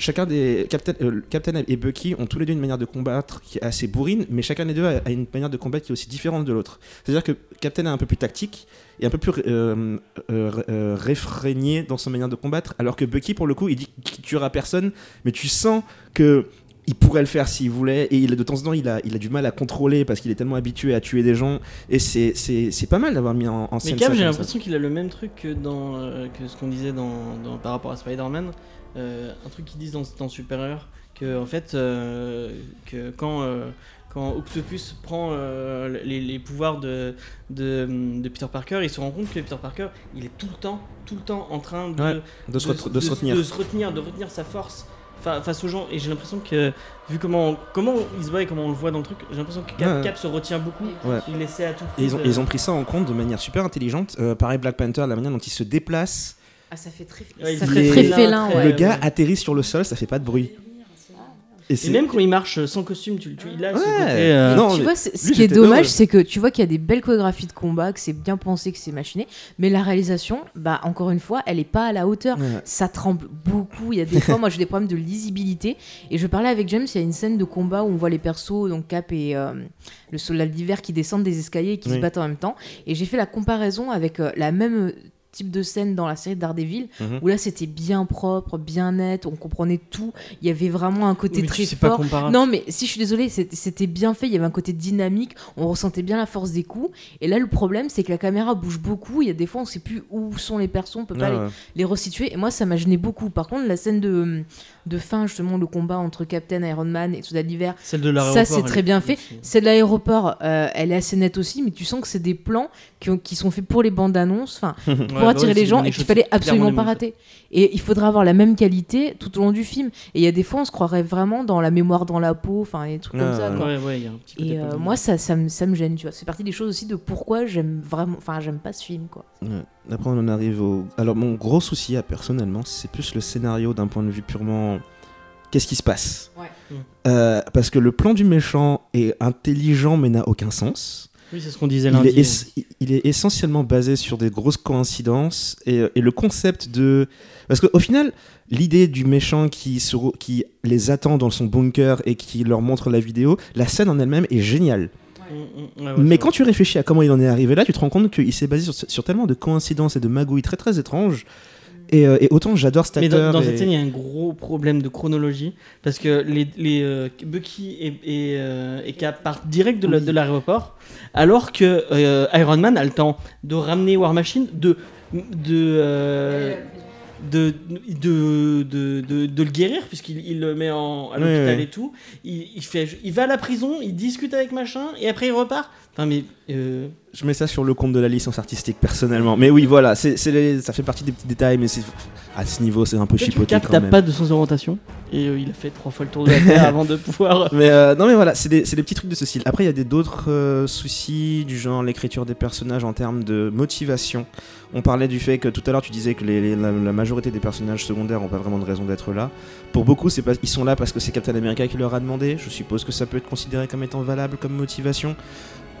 Chacun des Captain, euh, Captain et Bucky ont tous les deux une manière de combattre qui est assez bourrine, mais chacun des deux a, a une manière de combattre qui est aussi différente de l'autre. C'est-à-dire que Captain est un peu plus tactique et un peu plus euh, euh, euh, réfrégné dans sa manière de combattre, alors que Bucky, pour le coup, il dit qu'il tuera personne, mais tu sens que il pourrait le faire s'il voulait, et il, de temps en temps, il a, il a du mal à contrôler parce qu'il est tellement habitué à tuer des gens, et c'est- c'est c'est pas mal d'avoir mis en, en Mais scène Cap, ça j'ai l'impression qu'il a le même truc que, dans, euh, que ce qu'on disait dans, dans- par rapport à Spider-Man. Euh, un truc qu'ils disent dans, dans Supérieur, que en fait, euh, que quand, euh, quand Octopus prend euh, les, les pouvoirs de, de, de Peter Parker, il se rend compte que Peter Parker, il est tout le temps, tout le temps en train de, Ouais, de se re- de se retenir. de se retenir, de retenir sa force fa- face aux gens. Et j'ai l'impression que, vu comment, comment il se bat et comment on le voit dans le truc, j'ai l'impression que Cap, Ouais. Cap se retient beaucoup. Ouais. Il essaie à tout Et ils ont, prix ils ont pris ça en compte de manière super intelligente. Euh, pareil, Black Panther, la manière dont il se déplace. Ah, ça fait très, Ouais, ça fait félin, ouais. le gars ouais. atterrit sur le sol, ça fait pas de bruit. Et Et c'est même quand il marche sans costume, tu, tu, il a ce Ouais. côté. euh, Non, tu vois, ce qui est dommage, c'est que tu vois qu'il y a des belles chorégraphies de combat, que c'est bien pensé, que c'est machiné, mais la réalisation, bah encore une fois, elle est pas à la hauteur. Ouais. Ça tremble beaucoup. Il y a des fois, moi, j'ai des problèmes de lisibilité. Et je parlais avec James, il y a une scène de combat où on voit les persos, donc Cap et euh, le soldat d'hiver, qui descendent des escaliers et qui Oui. se battent en même temps. Et j'ai fait la comparaison avec euh, la même type de scène dans la série Daredevil Mhm. où là c'était bien propre, bien net, on comprenait tout, il y avait vraiment un côté mais très pas fort. Non, mais si je suis désolée, c'était bien fait. Il y avait un côté dynamique. On ressentait bien la force des coups. Et là, le problème, c'est que la caméra bouge beaucoup. Il y a des fois, on sait plus où sont les persos. On peut pas Ouais, les, les resituer. Et moi, ça m'a gêné beaucoup. Par contre, la scène de, de fin, justement, le combat entre Captain Iron Man et Soldat d'hiver, Celle de l'aéroport. Ça, c'est très bien fait. celle de l'aéroport, euh, elle est assez nette aussi. Mais tu sens que c'est des plans qui, ont- qui sont faits pour les bandes annonces. Enfin, Ouais, pour attirer ouais, les gens et qu'il fallait absolument pas rater. Et il faudra avoir la même qualité tout au long du film. Et il y a des fois, on se croirait vraiment dans la mémoire dans la peau, enfin, et des trucs Ah, comme ça. ouais. quoi. Ouais, ouais, il y a un petit côté Et euh, moi, ça, ça, me, ça me gêne, tu vois. C'est partie des choses aussi de pourquoi j'aime vraiment. Enfin, j'aime pas ce film, quoi. Après, on en arrive au. Alors, mon gros souci, à, personnellement, c'est plus le scénario d'un point de vue purement. Qu'est-ce qui se passe? Ouais. Euh, Parce que le plan du méchant est intelligent mais n'a aucun sens. Oui, c'est ce qu'on disait Il lundi. est, ess- il est essentiellement basé sur des grosses coïncidences et, et le concept de. Parce qu'au final, l'idée du méchant qui, se qui les attend dans son bunker et qui leur montre la vidéo, la scène en elle-même est géniale. Mm, mm, ouais, ouais, Mais quand tu réfléchis à comment il en est arrivé là, tu te rends compte qu'il s'est basé sur, sur tellement de coïncidences et de magouilles très très étranges. Et, euh, et autant j'adore cet Mais acteur. dans, dans et- cette scène, il y a un gros problème de chronologie parce que les, les euh, Bucky et, et, euh, et Cap partent direct de la- de l'aéroport, alors que euh, Iron Man a le temps de ramener War Machine, de de euh, de, de, de, de, de le guérir puisqu'il il le met en, à l'hôpital et tout. Il, il fait, il va à la prison, il discute avec machin et après il repart. Enfin mais euh, Je mets ça sur le compte de la licence artistique personnellement. Mais oui, voilà, c'est, ça fait partie des petits détails, mais c'est, à ce niveau, c'est un peu chipoté n'a même. pas de sens d'orientation et euh, il a fait trois fois le tour de la Terre avant de pouvoir. Mais euh, non, mais voilà, c'est des, des petits trucs de ce style. Après, il y a d'autres soucis du genre l'écriture des personnages en termes de motivation. On parlait du fait que tout à l'heure tu disais que la, majorité des personnages secondaires n'ont pas vraiment de raison d'être là. Pour beaucoup, c'est pas, ils sont là parce que c'est Captain America qui leur a demandé. Je suppose que ça peut être considéré comme étant valable comme motivation.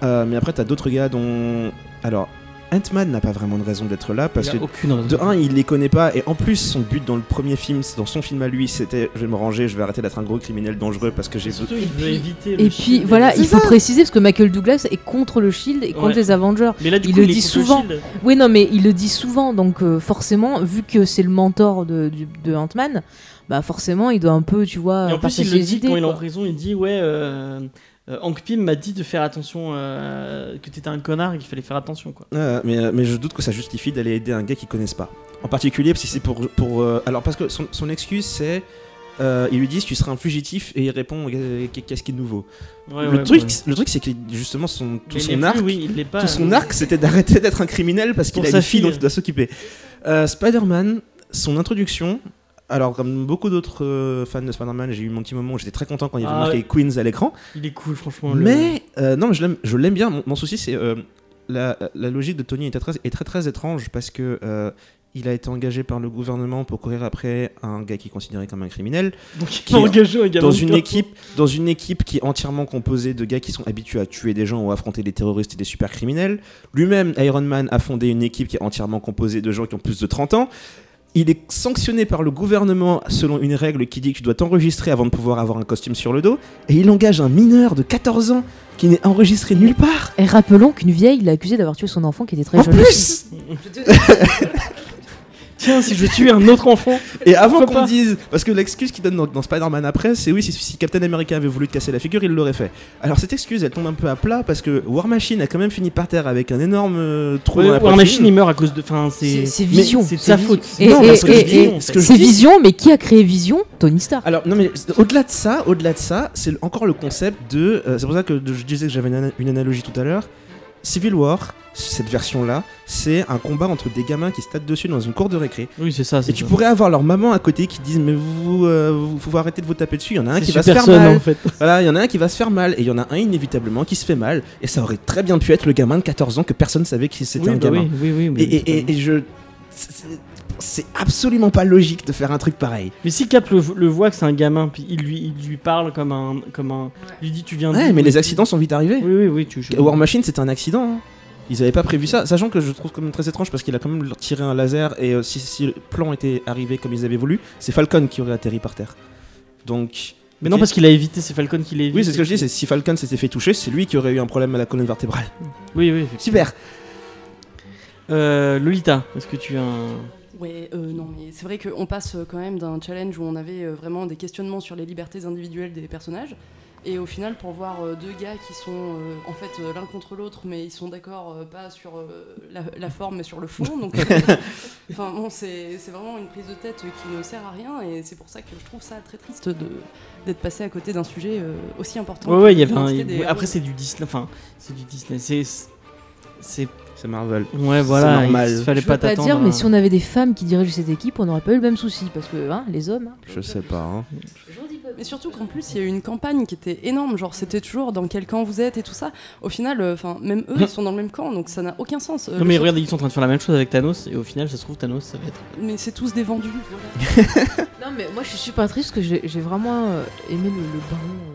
Euh, mais après, t'as d'autres gars dont. Alors, Ant-Man n'a pas vraiment de raison d'être là parce il que de un, il les connaît pas, et en plus, son but dans le premier film, dans son film à lui, c'était je vais me ranger, je vais arrêter d'être un gros criminel dangereux parce que j'ai. Surtout, il veut puis- éviter le Et puis voilà, il faut ça. préciser parce que Michael Douglas est contre le Shield et contre Ouais. les Avengers. Mais là, du il coup, le est dit contre le souvent. shield. Oui, non, mais il le dit souvent, donc euh, forcément, vu que c'est le mentor de, du- de Ant-Man, bah forcément, il doit un peu, tu vois, Et en plus, partager il le les dit idées. quand il est en prison, il dit ouais, euh, Hank Pym m'a dit de faire attention, euh, que t'étais un connard et qu'il fallait faire attention quoi. Euh, mais, euh, mais je doute que ça justifie d'aller aider un gars qu'ils connaissent pas. En particulier, si c'est pour. pour euh, alors, parce que son, son excuse, c'est. euh, ils lui disent tu seras un fugitif et il répond euh, qu'est-ce qui est nouveau. Ouais, le, ouais, truc, ouais. le truc, c'est que justement son, tout Mais son plus, arc, oui, il l'est pas. tout son euh, arc, c'était d'arrêter d'être un criminel parce qu'il a sa une fille fille. dont il doit s'occuper. Euh, Spider-Man, son introduction. Alors, comme beaucoup d'autres euh, fans de Spider-Man, j'ai eu mon petit moment où j'étais très content quand il y avait Ah marqué ouais. Queens à l'écran. Il est cool, franchement. le- Mais euh, non, mais je l'aime, bien. Mon, mon souci, c'est euh, la, la logique de Tony est très, est très très étrange parce que euh, il a été engagé par le gouvernement pour courir après un gars qui est considéré comme un criminel Donc Qui engagé gamin dans une équipe dans une équipe qui est entièrement composée de gars qui sont habitués à tuer des gens ou à affronter des terroristes et des super criminels. Lui-même, Iron Man, a fondé une équipe qui est entièrement composée de gens qui ont plus de 30 ans. Il est sanctionné par le gouvernement selon une règle qui dit que tu dois t'enregistrer avant de pouvoir avoir un costume sur le dos. Et il engage un mineur de 14 ans qui n'est enregistré nulle part. Et rappelons qu'une vieille l'a accusé d'avoir tué son enfant qui était très En jeune. plus Tiens, si je tuais un autre enfant. Et avant qu'on dise, parce que l'excuse qu'il donne dans, dans Spider-Man après, c'est oui, si, si Captain America avait voulu te casser la figure, il l'aurait fait. Alors cette excuse, elle tombe un peu à plat parce que War Machine a quand même fini par terre avec un énorme euh, trou Ouais, dans la War. Machine il meurt à cause de. Enfin, C'est Vision. C'est sa faute. C'est Vision, mais qui a créé Vision? Tony Stark. Alors non mais au-delà de ça, au-delà de ça, c'est encore le concept de. euh, c'est pour ça que je disais que j'avais une, ana- une analogie tout à l'heure. Civil War, cette version-là, c'est un combat entre des gamins qui se tapent dessus dans une cour de récré. Oui, c'est ça. Et tu ça. pourrais avoir leur maman à côté qui disent mais vous, euh, vous faut arrêter de vous taper dessus. Il y en a un qui va se faire mal. en fait. Voilà, il y en a un qui va se faire mal et il y en a un inévitablement qui se fait mal. Et ça aurait très bien pu être le gamin de 14 ans que personne savait que c'était Oui, un bah gamin. oui, oui, oui, mais Et, et- et- et je. C'est- absolument pas logique de faire un truc pareil. Mais si Cap le, le voit que c'est un gamin, puis il lui, il lui parle comme un, comme un, il lui dit tu viens. Ouais, d'où mais les accidents sont vite arrivés. Oui, oui, oui, tu. je- War Machine, c'était un accident. hein. Ils avaient pas prévu ça, sachant que je trouve quand même très étrange parce qu'il a quand même tiré un laser et euh, si, si le plan était arrivé comme ils avaient voulu, c'est Falcon qui aurait atterri par terre. Donc. Mais non, parce qu'il a évité, c'est Falcon qui l'a évité. Oui, c'est ce que je dis, c'est si Falcon s'était fait toucher, c'est lui qui aurait eu un problème à la colonne vertébrale. Oui, oui. Super Euh, Lolita, est-ce que tu as un. Ouais, euh, non, mais c'est vrai qu'on passe euh, quand même d'un challenge où on avait euh, vraiment des questionnements sur les libertés individuelles des personnages. Et au final, pour voir deux gars qui sont euh, en fait l'un contre l'autre, mais ils sont d'accord euh, pas sur euh, la, la forme, mais sur le fond. Donc, enfin bon, c'est c'est vraiment une prise de tête qui ne sert à rien. Et c'est pour ça que je trouve ça très triste d'être passé à côté d'un sujet euh, aussi important. Ouais, ouais, il y avait un. Après, c'est du Disney. Enfin, c'est du Disney. C'est. C'est. Marvel. Ouais, voilà. normal. Il fallait Je pas veux pas t'attendre. dire, à- mais si on avait des femmes qui dirigent cette équipe, on n'aurait pas eu le même souci. Parce que hein, les hommes. hein. Je sais pas. hein. Mais surtout qu'en plus, il y a eu une campagne qui était énorme. Genre, c'était toujours dans quel camp vous êtes et tout ça. Au final, euh, enfin, même eux, ils sont dans le même camp, donc ça n'a aucun sens. Euh, Non, mais regarde, ils sont en train de faire la même chose avec Thanos, et au final, ça se trouve, Thanos, ça va être. mais c'est tous des vendus. Non, mais moi je suis super triste parce que j'ai j'ai vraiment euh, aimé le, le baron.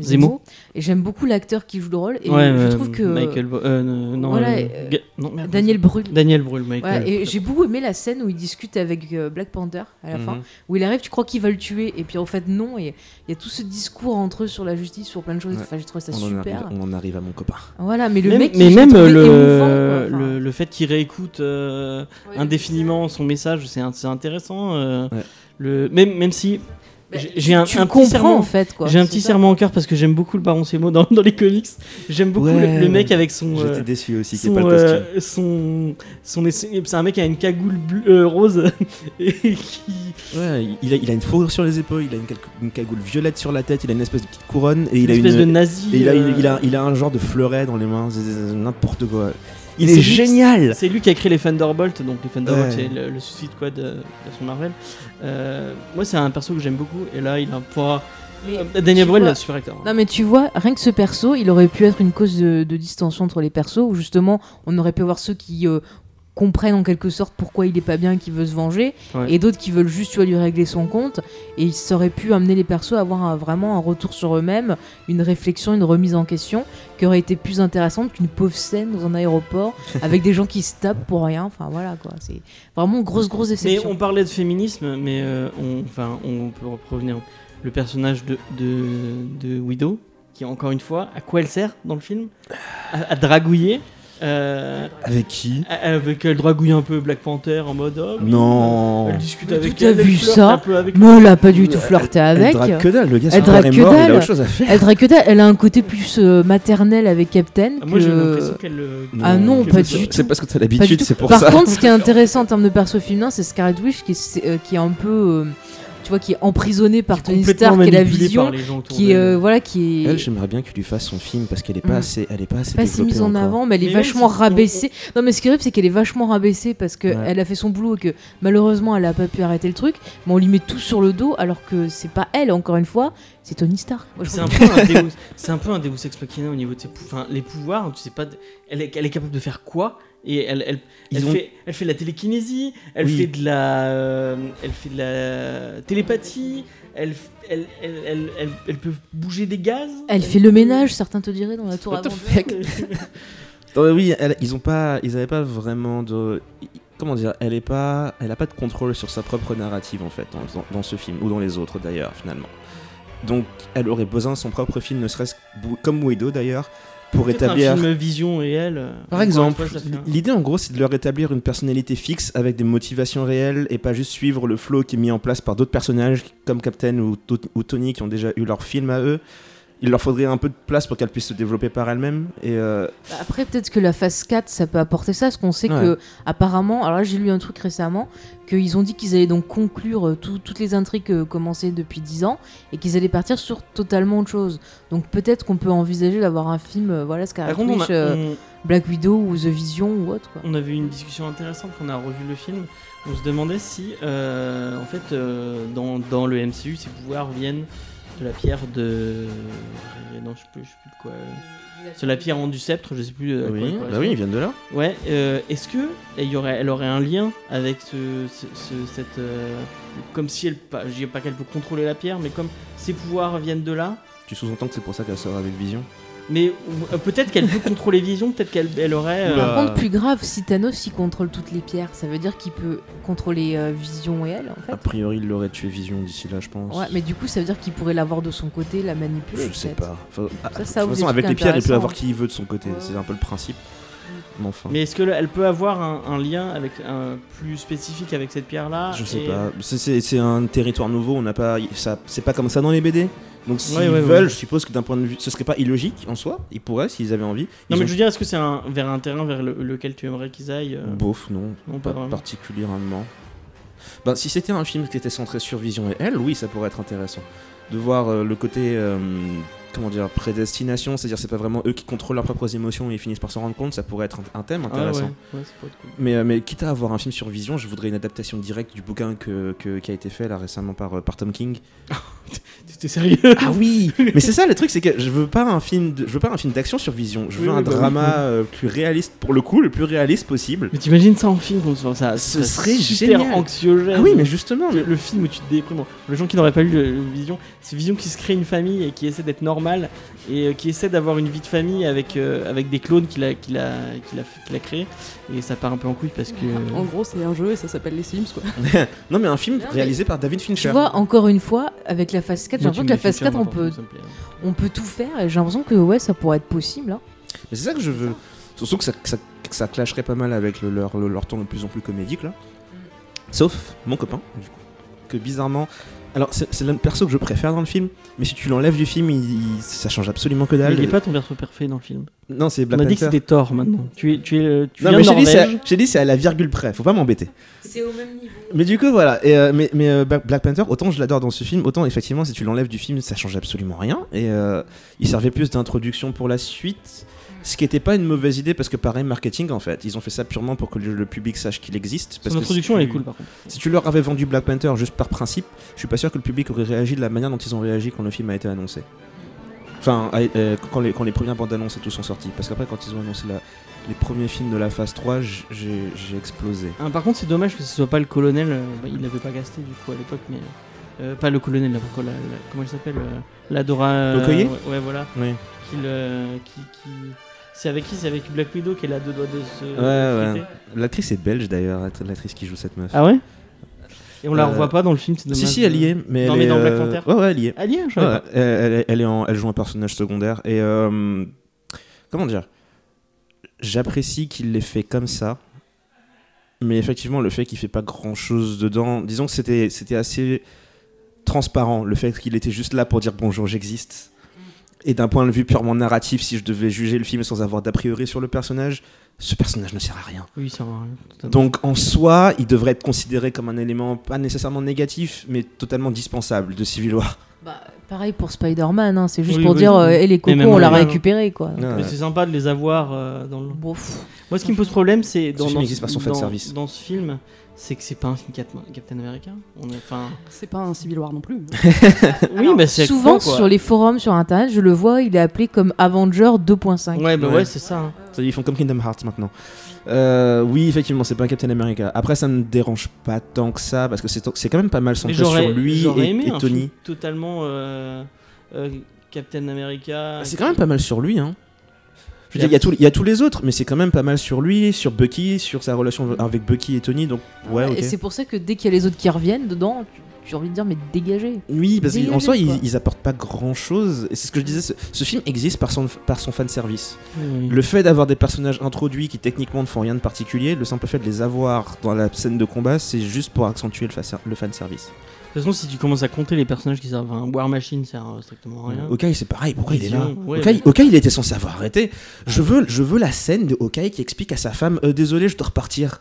Euh, Zemo. Zemo. Et j'aime beaucoup l'acteur qui joue le rôle. Et ouais, je euh, trouve que. Michael. Bo- euh, non, Voilà, euh, euh, Ga- non, merde, Daniel Brühl. Daniel Brühl, Michael. Ouais, et j'ai beaucoup aimé la scène où il discute avec euh, Black Panther à la fin, Mhm. où il arrive, tu crois qu'il va le tuer, et puis en fait non, et il y a tout ce discours entre eux sur la justice, sur plein de choses, Ouais. enfin j'ai trouvé ça On en, super. arrive, on en arrive à mon copain. Voilà, mais le Même- mec, mais même trouvé le, émouvant, quoi. Enfin, le, le fait qu'il réécoute euh, indéfiniment son message, c'est intéressant. euh, Ouais. le, même, même si j'ai j'ai un, un petit serment, en fait quoi. j'ai un petit ça. serment en cœur parce que j'aime beaucoup le Baron Semo dans, dans les comics. J'aime beaucoup Ouais, le, le mec avec son. euh, J'étais déçu aussi qu'il pas le costume. euh, son, son, c'est un mec qui a une cagoule bleu- euh, rose et qui, Ouais, il a, il a une fourrure sur les épaules, il a une, une cagoule violette sur la tête, il a une espèce de petite couronne et il une a une. espèce de nazi. et il, a, euh, il, a, il a un genre de fleuret dans les mains, n'importe quoi. Il C'est est lui- génial C'est lui qui a créé les Thunderbolt, donc les Thunderbolt Ouais. c'est le, le Suicide Squad de, de son Marvel. Euh, moi c'est un perso que j'aime beaucoup et là il a un poids. Mais Euh, Daniel Brühl, super acteur. Non mais tu vois, rien que ce perso, il aurait pu être une cause de, de distension entre les persos, où justement on aurait pu avoir ceux qui euh, comprennent en quelque sorte pourquoi il est pas bien, qui veut se venger, Ouais. et d'autres qui veulent juste tu vois, lui régler son compte, et ça aurait pu amener les persos à avoir un- vraiment un retour sur eux-mêmes, une réflexion, une remise en question, qui aurait été plus intéressante qu'une pauvre scène dans un aéroport avec des gens qui se tapent pour rien, enfin voilà quoi, c'est vraiment grosse grosse Mais déception. on parlait de féminisme, mais euh, on, enfin, on peut revenir. Le personnage de, de, de Widow, qui encore une fois, à quoi elle sert dans le film? À, à dragouiller? Euh, Avec qui avec elle dragouille un peu Black Panther en mode oh, oui, Non Elle discute Mais avec tu t'as elle, elle vu ça un peu avec Mais elle a pas du tout flirté Elle avec. drague que dalle, le gars Elle drague est que mort, il a dalle. autre chose à faire. Elle drague que dalle, elle a un côté plus euh, maternel avec Captain. Ah, Moi j'ai que- l'impression qu'elle. euh, Ah non, pas c'est- du C'est tout. parce que t'as l'habitude, tout. c'est pour Par ça. contre, ce qui est intéressant en termes de perso féminin, c'est Scarlet Witch qui est, c'est, euh, qui est un peu. Tu vois, qui est emprisonnée par Tony Stark et la vision, qui euh, voilà, qui est Elle, j'aimerais bien qu'il lui fasse son film parce qu'elle est pas Mm. assez, elle est pas assez pas si développée mise en encore. avant, mais elle est Mais vachement même rabaissée. Non, mais ce qui est horrible, c'est qu'elle est vachement rabaissée parce qu'elle Ouais. elle a fait son boulot et que malheureusement, elle a pas pu arrêter le truc. Mais on lui met tout sur le dos alors que c'est pas elle, encore une fois, c'est Tony Stark. C'est un, peu un Deus, c'est un peu un Deus Ex Machina au niveau de ses pou- enfin, les pouvoirs. Tu sais pas, de- elle est, elle est capable de faire quoi et elle, elle, Ils elle, ont- fait, elle fait de la télékinésie, elle Oui. fait de la, euh, elle fait de la télépathie, elle, elle, elle, elle, elle- elle peut bouger des gaz. Elle fait le ménage, certains te diraient, dans la tour fuck Euh, oui, elle- ils ont pas, ils avaient pas vraiment de, comment dire, elle est pas, elle a pas de contrôle sur sa propre narrative en fait dans, ce film ou dans les autres d'ailleurs finalement. Donc elle aurait besoin de son propre film, ne serait-ce comme Widow d'ailleurs, pour établir. un film Vision et elle. euh, Par exemple, l'idée en gros c'est de leur établir une personnalité fixe avec des motivations réelles et pas juste suivre le flow qui est mis en place par d'autres personnages comme Captain ou Tony qui ont déjà eu leur film à eux. Il leur faudrait un peu de place pour qu'elles puissent se développer par elles-mêmes. Et euh, Bah, Après, peut-être que la phase 4, ça peut apporter ça, parce qu'on sait Ouais. que, apparemment, alors là, j'ai lu un truc récemment, qu'ils ont dit qu'ils allaient donc conclure euh, tout- toutes les intrigues euh, commencées depuis 10 ans, et qu'ils allaient partir sur totalement autre chose. Donc peut-être qu'on peut envisager d'avoir un film, euh, voilà, Scarlet contre, on Witch, a, on- Black Widow ou The Vision ou autre, quoi. on avait eu une discussion intéressante quand on a revu le film. On se demandait si, euh, en fait, euh, dans, dans le MCU, ses pouvoirs viennent de la pierre de. Non, je sais plus, je sais plus de quoi. C'est la pierre en du sceptre, je sais plus. euh, quoi oui, elle bah oui, ils viennent de là. Ouais, euh, est-ce que il y aurait, elle aurait un lien avec ce, ce- ce- cette, euh, comme si elle, pas, je dis pas qu'elle peut contrôler la pierre, mais comme ses pouvoirs viennent de là? Tu sous-entends que c'est pour ça qu'elle sort avec Vision Mais euh, peut-être qu'elle peut contrôler Vision, peut-être qu'elle elle aurait. euh. Par contre, plus grave, si Thanos il contrôle toutes les pierres, ça veut dire qu'il peut contrôler euh, Vision et elle, en fait. A priori, il l'aurait tué Vision d'ici là, je pense. Ouais, mais du coup, ça veut dire qu'il pourrait l'avoir de son côté, la manipuler. Je sais peut-être. pas. Enfin, ah, Ça, de ça toute des façon, avec trucs les pierres, il peut intéressants. avoir qui il veut de son côté. Ouais, C'est un peu le principe. Mais enfin, Mais est-ce qu'elle peut avoir un, un lien avec un plus spécifique avec cette pierre-là je sais et- pas. C'est- un territoire nouveau. On n'a pas. C'est pas comme ça dans les BD. Donc s'ils Ouais, ouais, veulent, ouais. je suppose que d'un point de vue, ce serait pas illogique en soi. Ils pourraient s'ils avaient envie. Non, mais ont- je veux dire, est-ce que c'est un, vers un terrain vers le- lequel tu aimerais qu'ils aillent euh, Bof, non. Non, pas pas vraiment. particulièrement. Ben, si c'était un film qui était centré sur Vision et elle, oui, ça pourrait être intéressant. De voir euh, le côté, euh, comment dire, prédestination, c'est-à-dire c'est pas vraiment eux qui contrôlent leurs propres émotions et ils finissent par s'en rendre compte, ça pourrait être un, thème Ah ouais, intéressant. ouais, cool. Mais, euh, mais quitte à avoir un film sur Vision, je voudrais une adaptation directe du bouquin que, que- qui a été fait là récemment par, euh, par Tom King. T'es sérieux? Ah oui Mais c'est ça le truc, c'est que je veux pas un film, de- je veux pas un film d'action sur Vision. Je veux Oui, un bah drama oui. euh, plus réaliste, pour le coup, le plus réaliste possible. Mais t'imagines ça en film comme ça, ça Ce serait super génial. anxiogène. Ah oui, mais justement, le, le film où tu te déprimes. Les gens qui n'auraient pas lu Vision, c'est Vision qui se crée une famille et qui essaie d'être normal et euh, qui essaie d'avoir une vie de famille avec, euh, avec des clones qu'il a, qu'il a, qu'il a, qu'il a créés. Et ça part un peu en couille parce que. En gros, c'est un jeu et ça s'appelle Les Sims, quoi. non mais un film réalisé par David Fincher. Tu vois, encore une fois, avec la phase 4, j'ai l'impression que la phase Fincher, 4, on peut, plaît. on peut tout faire et j'ai l'impression que ouais, ça pourrait être possible. hein. Mais c'est ça que je veux. Surtout que ça, que ça, que ça clasherait pas mal avec le- leur, le- leur ton de plus en plus comédique là. Sauf mon copain, du coup. Que bizarrement. Alors, c'est le perso que je préfère dans le film, mais si tu l'enlèves du film, il, il- ça change absolument que Mais dalle. il est pas ton perso parfait dans le film. Non, c'est On Black a dit que Panther. c'était Thor maintenant. Tu, es, tu, es, tu Non, viens mais j'ai dit, c'est à- Norvège. j'ai dit, c'est à la virgule près, faut pas m'embêter. C'est au même niveau. Mais du coup, voilà. Et, euh, mais mais euh, Black Black Panther, autant je l'adore dans ce film, autant effectivement, si tu l'enlèves du film, ça change absolument rien. Et euh, il servait plus d'introduction pour la suite. Ce qui n'était pas une mauvaise idée parce que pareil marketing en fait, ils ont fait ça purement pour que le, le public sache qu'il existe. Parce Son introduction, si elle est cool par contre. Si tu leur avais vendu Black Panther juste par principe, je suis pas sûr que le public aurait réagi de la manière dont ils ont réagi quand le film a été annoncé. Enfin, euh, quand, les, quand les premières bandes annonces et tout sont sorties. Parce qu'après, quand ils ont annoncé la- les premiers films de la phase 3, j- j'ai explosé. Ah, par contre, c'est dommage que ce soit pas le colonel. euh, bah, il l'avait pas casté du coup à l'époque, mais. euh, pas le colonel, là, la- la- comment il s'appelle euh, La Dora. euh, Okoye ouais, ouais, voilà. Oui. Qui le- qui, qui- C'est avec qui C'est avec Black Widow qu'elle a deux doigts de se. Ouais, ouais. L'actrice est belge d'ailleurs, l'actrice qui joue cette meuf. Ah ouais Et on la Euh, revoit pas dans le film, c'est dommage. si, si, elle y est. Mais Non, elle mais est, dans Black euh, Panther Ouais, ouais, elle y est. Elle y est, je Ouais, elle, est en- elle joue un personnage secondaire. Et euh, comment dire? J'apprécie qu'il l'ait fait comme ça. Mais effectivement, le fait qu'il fait pas grand chose dedans, disons que c'était c'était assez transparent. Le fait qu'il était juste là pour dire bonjour, j'existe. Et d'un point de vue purement narratif, si je devais juger le film sans avoir d'a priori sur le personnage, ce personnage ne sert à rien. Oui, ça va. totalement. Donc en soi, il devrait être considéré comme un élément pas nécessairement négatif, mais totalement dispensable de Civil War. Bah, pareil pour Spider-Man, hein, c'est juste Oui, pour oui, dire, oui. euh, Eh, les cocos, on l'a récupéré, quoi. Ouais. C'est sympa de les avoir euh, dans le. Bon, Moi, ce qui me pose problème, c'est dans, film dans, dans- dans ce film, c'est que c'est pas un film Cap- Captain America. On est, enfin, C'est pas un Civil War non plus. oui, alors, bah c'est souvent quoi. sur les forums sur internet, je le vois, il est appelé comme Avenger 2.5. Ouais, bah ouais, Ouais. c'est ça. hein. Ça, Ils font comme Kingdom Hearts maintenant. Euh, oui, effectivement, c'est pas un Captain America. Après, ça me dérange pas tant que ça, parce que c'est c'est quand même pas mal Mais centré sur lui et, aimé et un Tony. film totalement euh, euh, Captain America. C'est quand même pas mal sur lui, hein. Je veux Et dire, il y, a tous- il y a tous les autres, mais c'est quand même pas mal sur lui, sur Bucky, sur sa relation avec Bucky et Tony, donc ouais. Et c'est pour ça que dès qu'il y a les autres qui reviennent dedans, tu, as envie de dire, mais dégagez. Oui, parce qu'en soi, ils, ils apportent pas grand chose. Et c'est ce que je disais, ce, ce film existe par son, par son fanservice. Oui. Le fait d'avoir des personnages introduits qui techniquement ne font rien de particulier, le simple fait de les avoir dans la scène de combat, c'est juste pour accentuer le, le fanservice. De toute façon, si tu commences à compter les personnages qui servent, un War Machine sert euh, strictement à rien. Hawkeye, c'est pareil, pourquoi il est là ouais, Hawkeye, mais- il était censé avoir arrêté. Je veux, je veux la scène de Hawkeye qui explique à sa femme euh, Désolé, je dois repartir.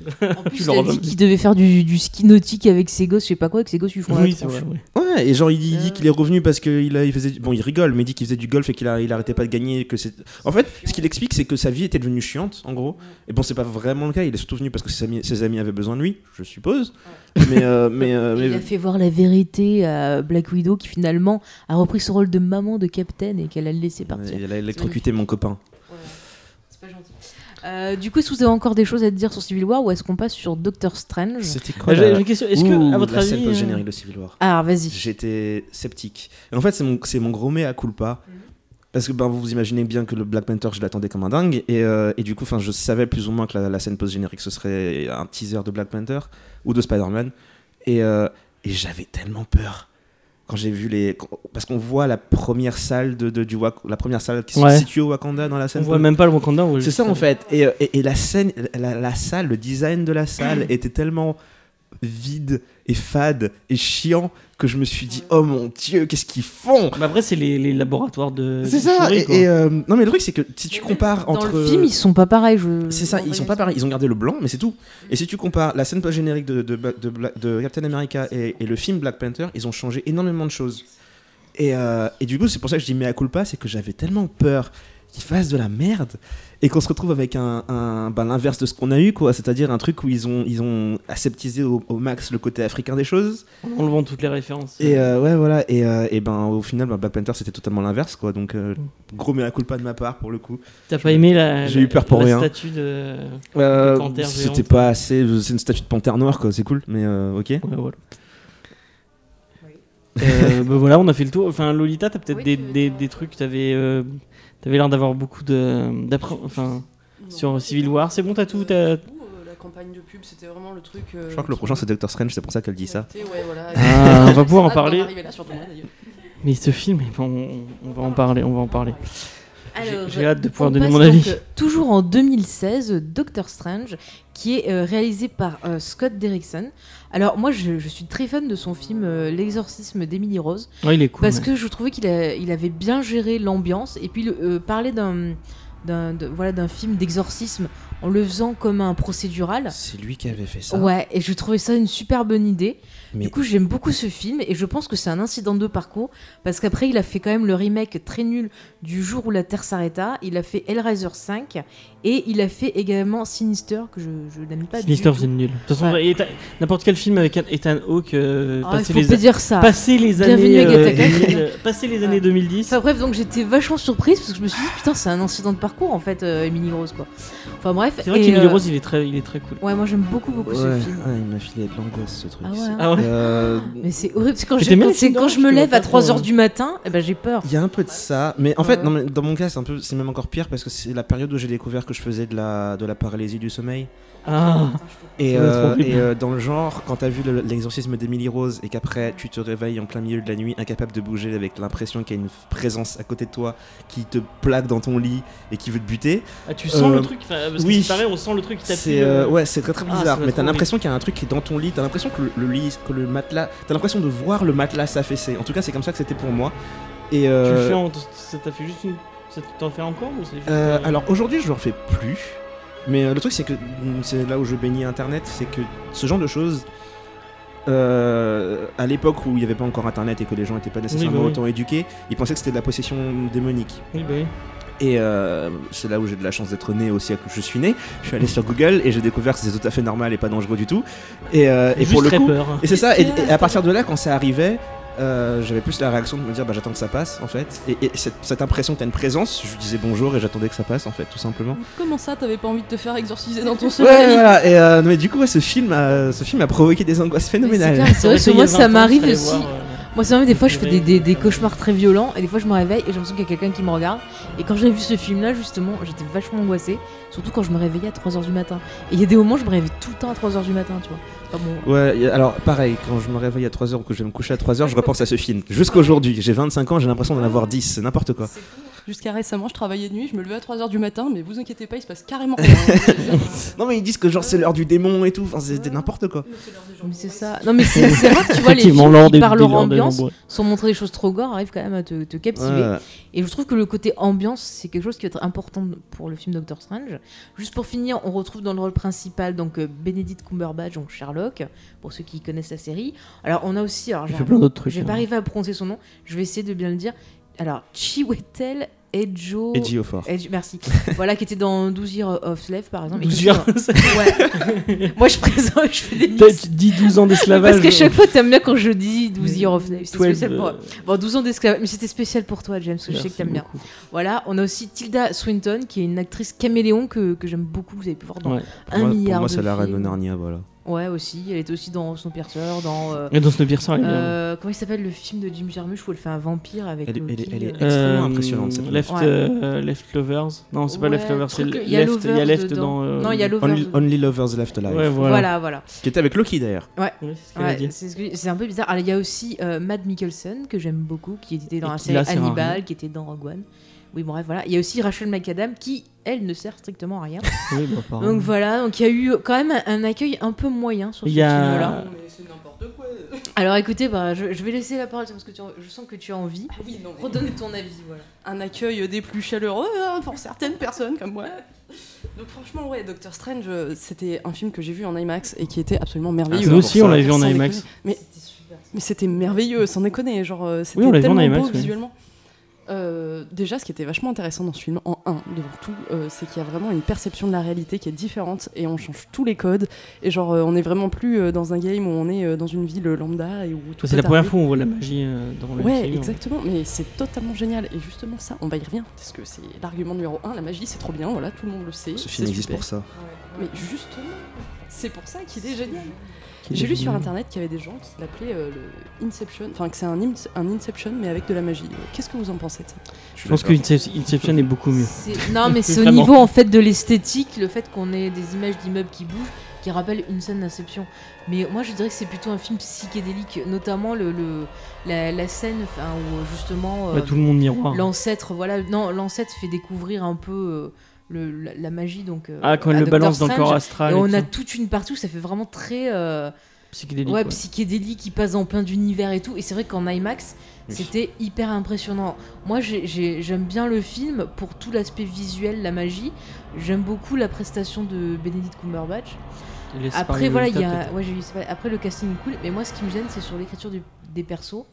En plus, Tu dit qu'il devait faire du, du ski nautique avec ses gosses, je sais pas quoi, que ses gosses lui font Oui, la tronche. vrai. ouais. Ouais, et genre il dit, il dit Euh. qu'il est revenu parce qu'il il faisait. Bon, il rigole, mais il dit qu'il faisait du golf et qu'il il arrêtait pas de gagner. Que c'est... En fait, ce qu'il explique, c'est que sa vie était devenue chiante, en gros. Et bon, c'est pas vraiment le cas. Il est surtout venu parce que ses amis, ses amis avaient besoin de lui, je suppose. Mais, euh, mais, euh, mais- Il a fait voir la vérité à Black Widow qui finalement a repris son rôle de maman de Captain et qu'elle a laissé partir. il a électrocuté mon copain. Euh, du coup, est-ce que vous avez encore des choses à dire sur Civil War ou est-ce qu'on passe sur Doctor Strange C'était quoi j'ai- j'ai une question. Est-ce que, à votre la scène avis, euh, post-générique de Civil War Ah, vas-y. J'étais sceptique. Et en fait, c'est mon, c'est mon gros mea culpa. Parce que ben, vous vous imaginez bien que le Black Panther, je l'attendais comme un dingue. Et, euh, et du coup, je savais plus ou moins que la, la scène post-générique, ce serait un teaser de Black Panther ou de Spider-Man. Et, euh, et j'avais tellement peur. Quand j'ai vu les. Parce qu'on voit la première salle, de, de- du, Wak- la première salle qui Ouais. se situe au Wakanda dans la on scène. voit même pas le Wakanda. on C'est ça en fait. Et, euh, et, et la scène, la, la salle, le design de la salle était tellement vide et fade et chiant que je me suis dit oh mon dieu qu'est-ce qu'ils font Bah après, c'est les, les laboratoires de. C'est ça et, euh, non mais le truc c'est que si tu compares Dans entre le film, ils sont pas pareils. Je... c'est ça, ils sont pas pareils. Ils ont gardé le blanc, mais c'est tout. Et si tu compares la scène post-générique de, de, de, Bla- de Captain America et, et le film Black Panther, ils ont changé énormément de choses. Et, euh, et du coup, c'est pour ça que je dis mea culpa, c'est que j'avais tellement peur qu'ils fassent de la merde et qu'on se retrouve avec un, un ben, l'inverse de ce qu'on a eu, quoi. C'est-à-dire un truc où ils ont, ils ont aseptisé au, au max le côté africain des choses. En enlevant toutes les références. Et euh, ouais, voilà. Et, euh, et ben au final, ben, Black Panther c'était totalement l'inverse, quoi. Donc euh, gros mea culpa de ma part pour le coup. T'as pas aimé la. j'ai eu peur pour la rien. statue de. Euh, panthère c'était pas assez. C'est une statue de panthère noire, quoi. C'est cool, mais euh, ok. Ouais, voilà. Euh, bah voilà, on a fait le tour. Enfin, Lolita, t'as peut-être Oui, des, des, des trucs. T'avais euh, t'avais l'air d'avoir beaucoup de. Enfin, sur Civil War. C'est bon, t'as tout. t'as- La campagne de pub, c'était vraiment le truc. euh, Je crois que le prochain c'est Doctor Strange, c'est pour ça qu'elle dit ça. Ouais, voilà. Ah, on va pouvoir en parler. Mais ce film, on, on va en parler. On va en parler. J'ai- hâte de pouvoir on donner mon avis. euh, toujours en 2016, Doctor Strange, qui est euh, réalisé par euh, Scott Derrickson. Alors moi, je, je suis très fan de son film euh, L'exorcisme d'Emily Rose, Ouais, il est cool. parce ouais. que je trouvais qu'il il avait bien géré l'ambiance, et puis le- euh, parler d'un voilà, d'un film d'exorcisme en le faisant comme un procédural. C'est lui qui avait fait ça. Ouais, et je trouvais ça une super bonne idée. Du coup, j'aime beaucoup ce film et je pense que c'est un incident de parcours parce qu'après, il a fait quand même le remake très nul du jour où la Terre s'arrêta. Il a fait Hellraiser 5 et il a fait également Sinister que je, je n'aime pas Sinister, c'est nul. De toute façon, Ouais. Ethan- n'importe quel film avec Ethan Hawke, euh, Ah, passer, les dire ça. passer les Bienvenue années, à euh, Gattaca. 2000, passer les années Ouais. 2010. Enfin bref, donc j'étais vachement surprise parce que je me suis dit putain, c'est un incident de parcours en fait, euh, Emily Rose quoi. Enfin bref. C'est vrai qu'Emily euh, Rose, il est très, il est très cool. Ouais, moi j'aime beaucoup beaucoup ce Ouais, film. ouais, il m'a filé de l'angoisse ce truc. Ah ouais, hein. Ah ouais. Euh, Mais c'est horrible, c'est quand, Mais j'ai- t'aimes bien quand- je me lève à pas trop, 3h euh. du matin, et ben j'ai peur. Il y a un peu de ça, mais en fait, dans mon cas, c'est un peu, c'est même encore pire parce que c'est la période où j'ai découvert que je faisais de la, de la paralysie du sommeil. Ah, Et, euh, et euh, dans le genre, quand t'as vu le- l'exorcisme d'Emily Rose et qu'après tu te réveilles en plein milieu de la nuit, incapable de bouger, avec l'impression qu'il y a une présence à côté de toi qui te plaque dans ton lit et qui veut te buter, Ah, tu sens Euh, le truc enfin, Parce oui. que c'est pareil, on sent le truc qui t'appuie. euh, euh, ouais, c'est très très Ah, bizarre. mais t'as l'impression qu'il y a un truc qui est dans ton lit, t'as l'impression que le, le lit, que le matelas, t'as l'impression de voir le matelas s'affaisser. En tout cas, c'est comme ça que c'était pour moi. Et Tu euh, le fais en... Ça t'a fait juste une. Ça t'en fait encore ou c'est juste, Euh, euh, alors aujourd'hui, je le refais plus. Mais euh, le truc, c'est que mm, c'est là où je bénis Internet, c'est que ce genre de choses, euh, à l'époque où il n'y avait pas encore Internet et que les gens n'étaient pas nécessairement bah oui. autant éduqués, ils pensaient que c'était de la possession démonique. Oui, bah oui. Et euh, c'est là où j'ai de la chance d'être né au siècle où je suis né. Je suis allé sur Google et j'ai découvert que c'était tout à fait normal et pas dangereux du tout. Et, euh, pour le très coup, peur. et c'est ça. Et, et à partir de là, quand ça arrivait, euh, j'avais plus la réaction de me dire bah j'attends que ça passe en fait. Et, et cette, cette impression que t'as une présence, je disais bonjour et j'attendais que ça passe en fait, tout simplement. Comment ça, t'avais pas envie de te faire exorciser dans ton Ouais, sommeil? voilà. Et euh, mais du coup, ouais, ce film, a, ce film a provoqué des angoisses phénoménales. c'est vrai que moi 20 ça m'arrive aussi. voir, euh, Moi, ça m'arrive des fois, je fais des, des- des cauchemars très violents et des fois, je me réveille et j'ai l'impression qu'il y a quelqu'un qui me regarde. Et quand j'ai vu ce film-là, justement, j'étais vachement angoissée, surtout quand je me réveillais à 3h du matin. Et il y a des moments, je me réveille tout le temps à 3h du matin, tu vois. Enfin, bon, Ouais, alors pareil, quand je me réveille à 3h ou que je vais me coucher à 3h, je repense à ce film. Jusqu'aujourd'hui, j'ai 25 ans, j'ai l'impression d'en avoir 10, c'est n'importe quoi. Jusqu'à récemment, je travaillais de nuit, je me levais à 3h du matin, mais vous inquiétez pas, il se passe carrément rien. Non mais ils disent que genre c'est l'heure du démon et tout, enfin c'était n'importe quoi. mais c'est ça. Non, mais c'est rare que tu vois les Effectivement, films qui, des par leur ambiance, sans montrer des choses trop gore, arrivent quand même à te, te captiver. Ouais. Et je trouve que le côté ambiance, c'est quelque chose qui va être important pour le film Doctor Strange. Juste pour finir, on retrouve dans le rôle principal donc euh, Benedict Cumberbatch, donc Sherlock, pour ceux qui connaissent la série. Alors on a aussi, alors j'ai- fait plein d'autres trucs. je vais hein. pas arriver à prononcer son nom, je vais essayer de bien le dire. Alors Chiwetel Ejio. Et Geoffort. Ej- merci. voilà, qui était dans 12 Years of Slave par exemple. et 12 qui- years. Ouais. Moi je présente, je fais des mix. tu dis 12 ans d'esclavage. Parce qu'à chaque fois, t'aimes bien quand je dis 12 Years of Slave. 12, spécial pour euh, Bon, 12 ans d'esclavage, mais c'était spécial pour toi, James, parce que je sais que t'aimes bien. Voilà, on a aussi Tilda Swinton, qui est une actrice caméléon que, que j'aime beaucoup, que vous avez pu voir dans Ouais. Un moi, milliard pour moi de c'est la reine de. Narnia, voilà. Ouais, aussi. Elle était aussi dans Snowpiercer, dans. euh, Et dans Snowpiercer, elle est bien. euh, comment il s'appelle le film de Jim Jarmusch où elle fait un vampire avec. Elle est- Loki, elle est- elle est euh, extrêmement impressionnante, cette Left, euh, Left Lovers. Non, c'est pas Ouais, Left Lovers, c'est truc- Left. il y a Lovers Left dedans. dans. euh, Non, il y a Lovers. Only, Only Lovers Left Alive. Ouais, voilà. Voilà, voilà. Qui était avec Loki d'ailleurs. Ouais, c'est ce qu'elle a Ouais, dit. c'est ce que- c'est un peu bizarre. Alors, il y a aussi euh, Matt Mikkelsen, que j'aime beaucoup, qui était dans Et la série là, à Hannibal, qui était dans Rogue One. Oui, bon, bref, voilà. Il y a aussi Rachel McAdam, qui, elle, ne sert strictement à rien. Oui, bah. Donc voilà, donc il y a eu quand même un, accueil un peu moyen sur ce Il y a- film-là. mais c'est n'importe quoi. Alors écoutez, bah, je, je vais laisser la parole parce que tu- je sens que tu as envie. Ah oui, non, mais- Redonne ton avis, voilà. un accueil des plus chaleureux hein, pour certaines personnes comme moi. Donc franchement, ouais, Doctor Strange, euh, c'était un film que j'ai vu en IMAX et qui était absolument merveilleux. Nous aussi, on l'a vu en IMAX. déconner. Mais, mais c'était merveilleux, sans déconner. Genre, euh, c'était Oui, on l'a vu en tellement IMAX, beau oui. visuellement. Euh, déjà, ce qui était vachement intéressant dans ce film, en un, devant tout, euh, c'est qu'il y a vraiment une perception de la réalité qui est différente et on change tous les codes. Et genre, euh, on est vraiment plus euh, dans un game où on est euh, dans une ville lambda et où tout C'est est la première fois où on voit la magie euh, dans le Ouais, film. exactement, mais c'est totalement génial. Et justement, ça, on va y revenir, parce que c'est l'argument numéro un, la magie, c'est trop bien, voilà, tout le monde le sait. Ce c'est film existe super. pour ça. Mais justement, c'est pour ça qu'il est génial. Qui J'ai lu sur internet qu'il y avait des gens qui l'appelaient euh, le Inception, enfin que c'est un, Inception, mais avec de la magie. Qu'est-ce que vous en pensez de ça? Je pense que Incep- Inception est beaucoup mieux. Non, mais c'est au niveau en fait de l'esthétique, le fait qu'on ait des images d'immeubles qui bougent, qui rappellent une scène d'inception. Mais moi, je dirais que c'est plutôt un film psychédélique, notamment le, le- la, la scène où justement euh, Bah, tout le monde miroir. l'ancêtre, voilà, non, l'ancêtre fait découvrir un peu euh, le- la, la magie, donc. euh, Ah, quand elle le Doctor balance dans le Strange. corps astral. Et on a tout. toute une partie où ça fait vraiment très euh, psychédélique. ouais, ouais. psychédélique qui passe en plein d'univers et tout. Et c'est vrai qu'en IMAX, Oui. c'était hyper impressionnant. Moi, j'ai- j'ai- j'aime bien le film pour tout l'aspect visuel, la magie. J'aime beaucoup la prestation de Benedict Cumberbatch. Après, voilà, il y a, ouais, après le casting est cool, mais moi, ce qui me gêne, c'est sur l'écriture des persos.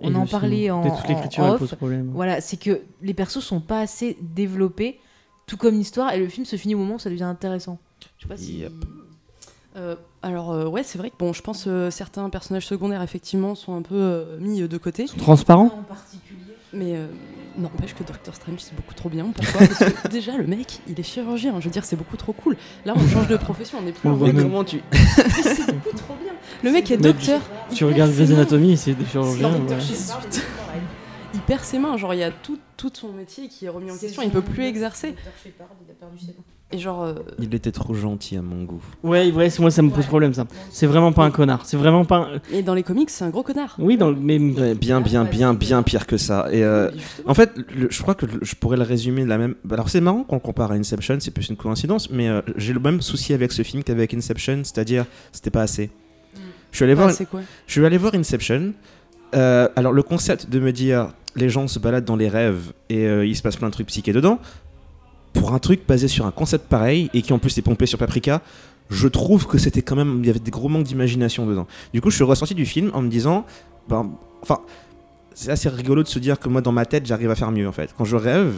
On en parlait en, en l'écriture elle off. pose problème. Voilà, c'est que les persos sont pas assez développés, tout comme l'histoire, et le film se finit au moment où ça devient intéressant. Je sais pas si. Yep. Euh, alors euh, ouais, c'est vrai que bon, je pense euh, certains personnages secondaires effectivement sont un peu euh, mis de côté, Transparent En particulier. mais euh, n'empêche que Doctor Strange c'est beaucoup trop bien. Pourquoi? Parce que déjà le mec, il est chirurgien. Je veux dire, c'est beaucoup trop cool. Là, on change de profession, on est plus. Comment tu. C'est beaucoup trop bien. Le mec est docteur. Tu regardes Grey's. Anatomy, c'est des chirurgiens. Perd ses mains, genre il y a tout, tout son métier qui est remis en question, il peut plus exercer. Et genre, euh, Il était trop gentil à mon goût. Ouais, ouais, c'est- moi ça me pose problème ça. C'est vraiment pas un connard. C'est vraiment pas. un- et dans les comics, c'est un gros connard. Oui, dans le. Mais. Ouais, bien, bien, bien, bien pire que ça. Et euh, en fait, le- je crois que le- je pourrais le résumer de la même. Alors c'est marrant qu'on compare à Inception, c'est plus une coïncidence, mais euh, j'ai le même souci avec ce film qu'avec Inception, c'est-à-dire c'était pas assez. Je suis allé voir, Ah, quoi? je suis allé voir Inception. Euh, alors le concept de me dire les gens se baladent dans les rêves et euh, il se passe plein de trucs psychés dedans, pour un truc basé sur un concept pareil et qui en plus est pompé sur Paprika, je trouve que c'était quand même. Il y avait des gros manques d'imagination dedans. Du coup, je suis ressorti du film en me disant. Ben, enfin. C'est assez rigolo de se dire que moi, dans ma tête, j'arrive à faire mieux en fait. Quand je rêve,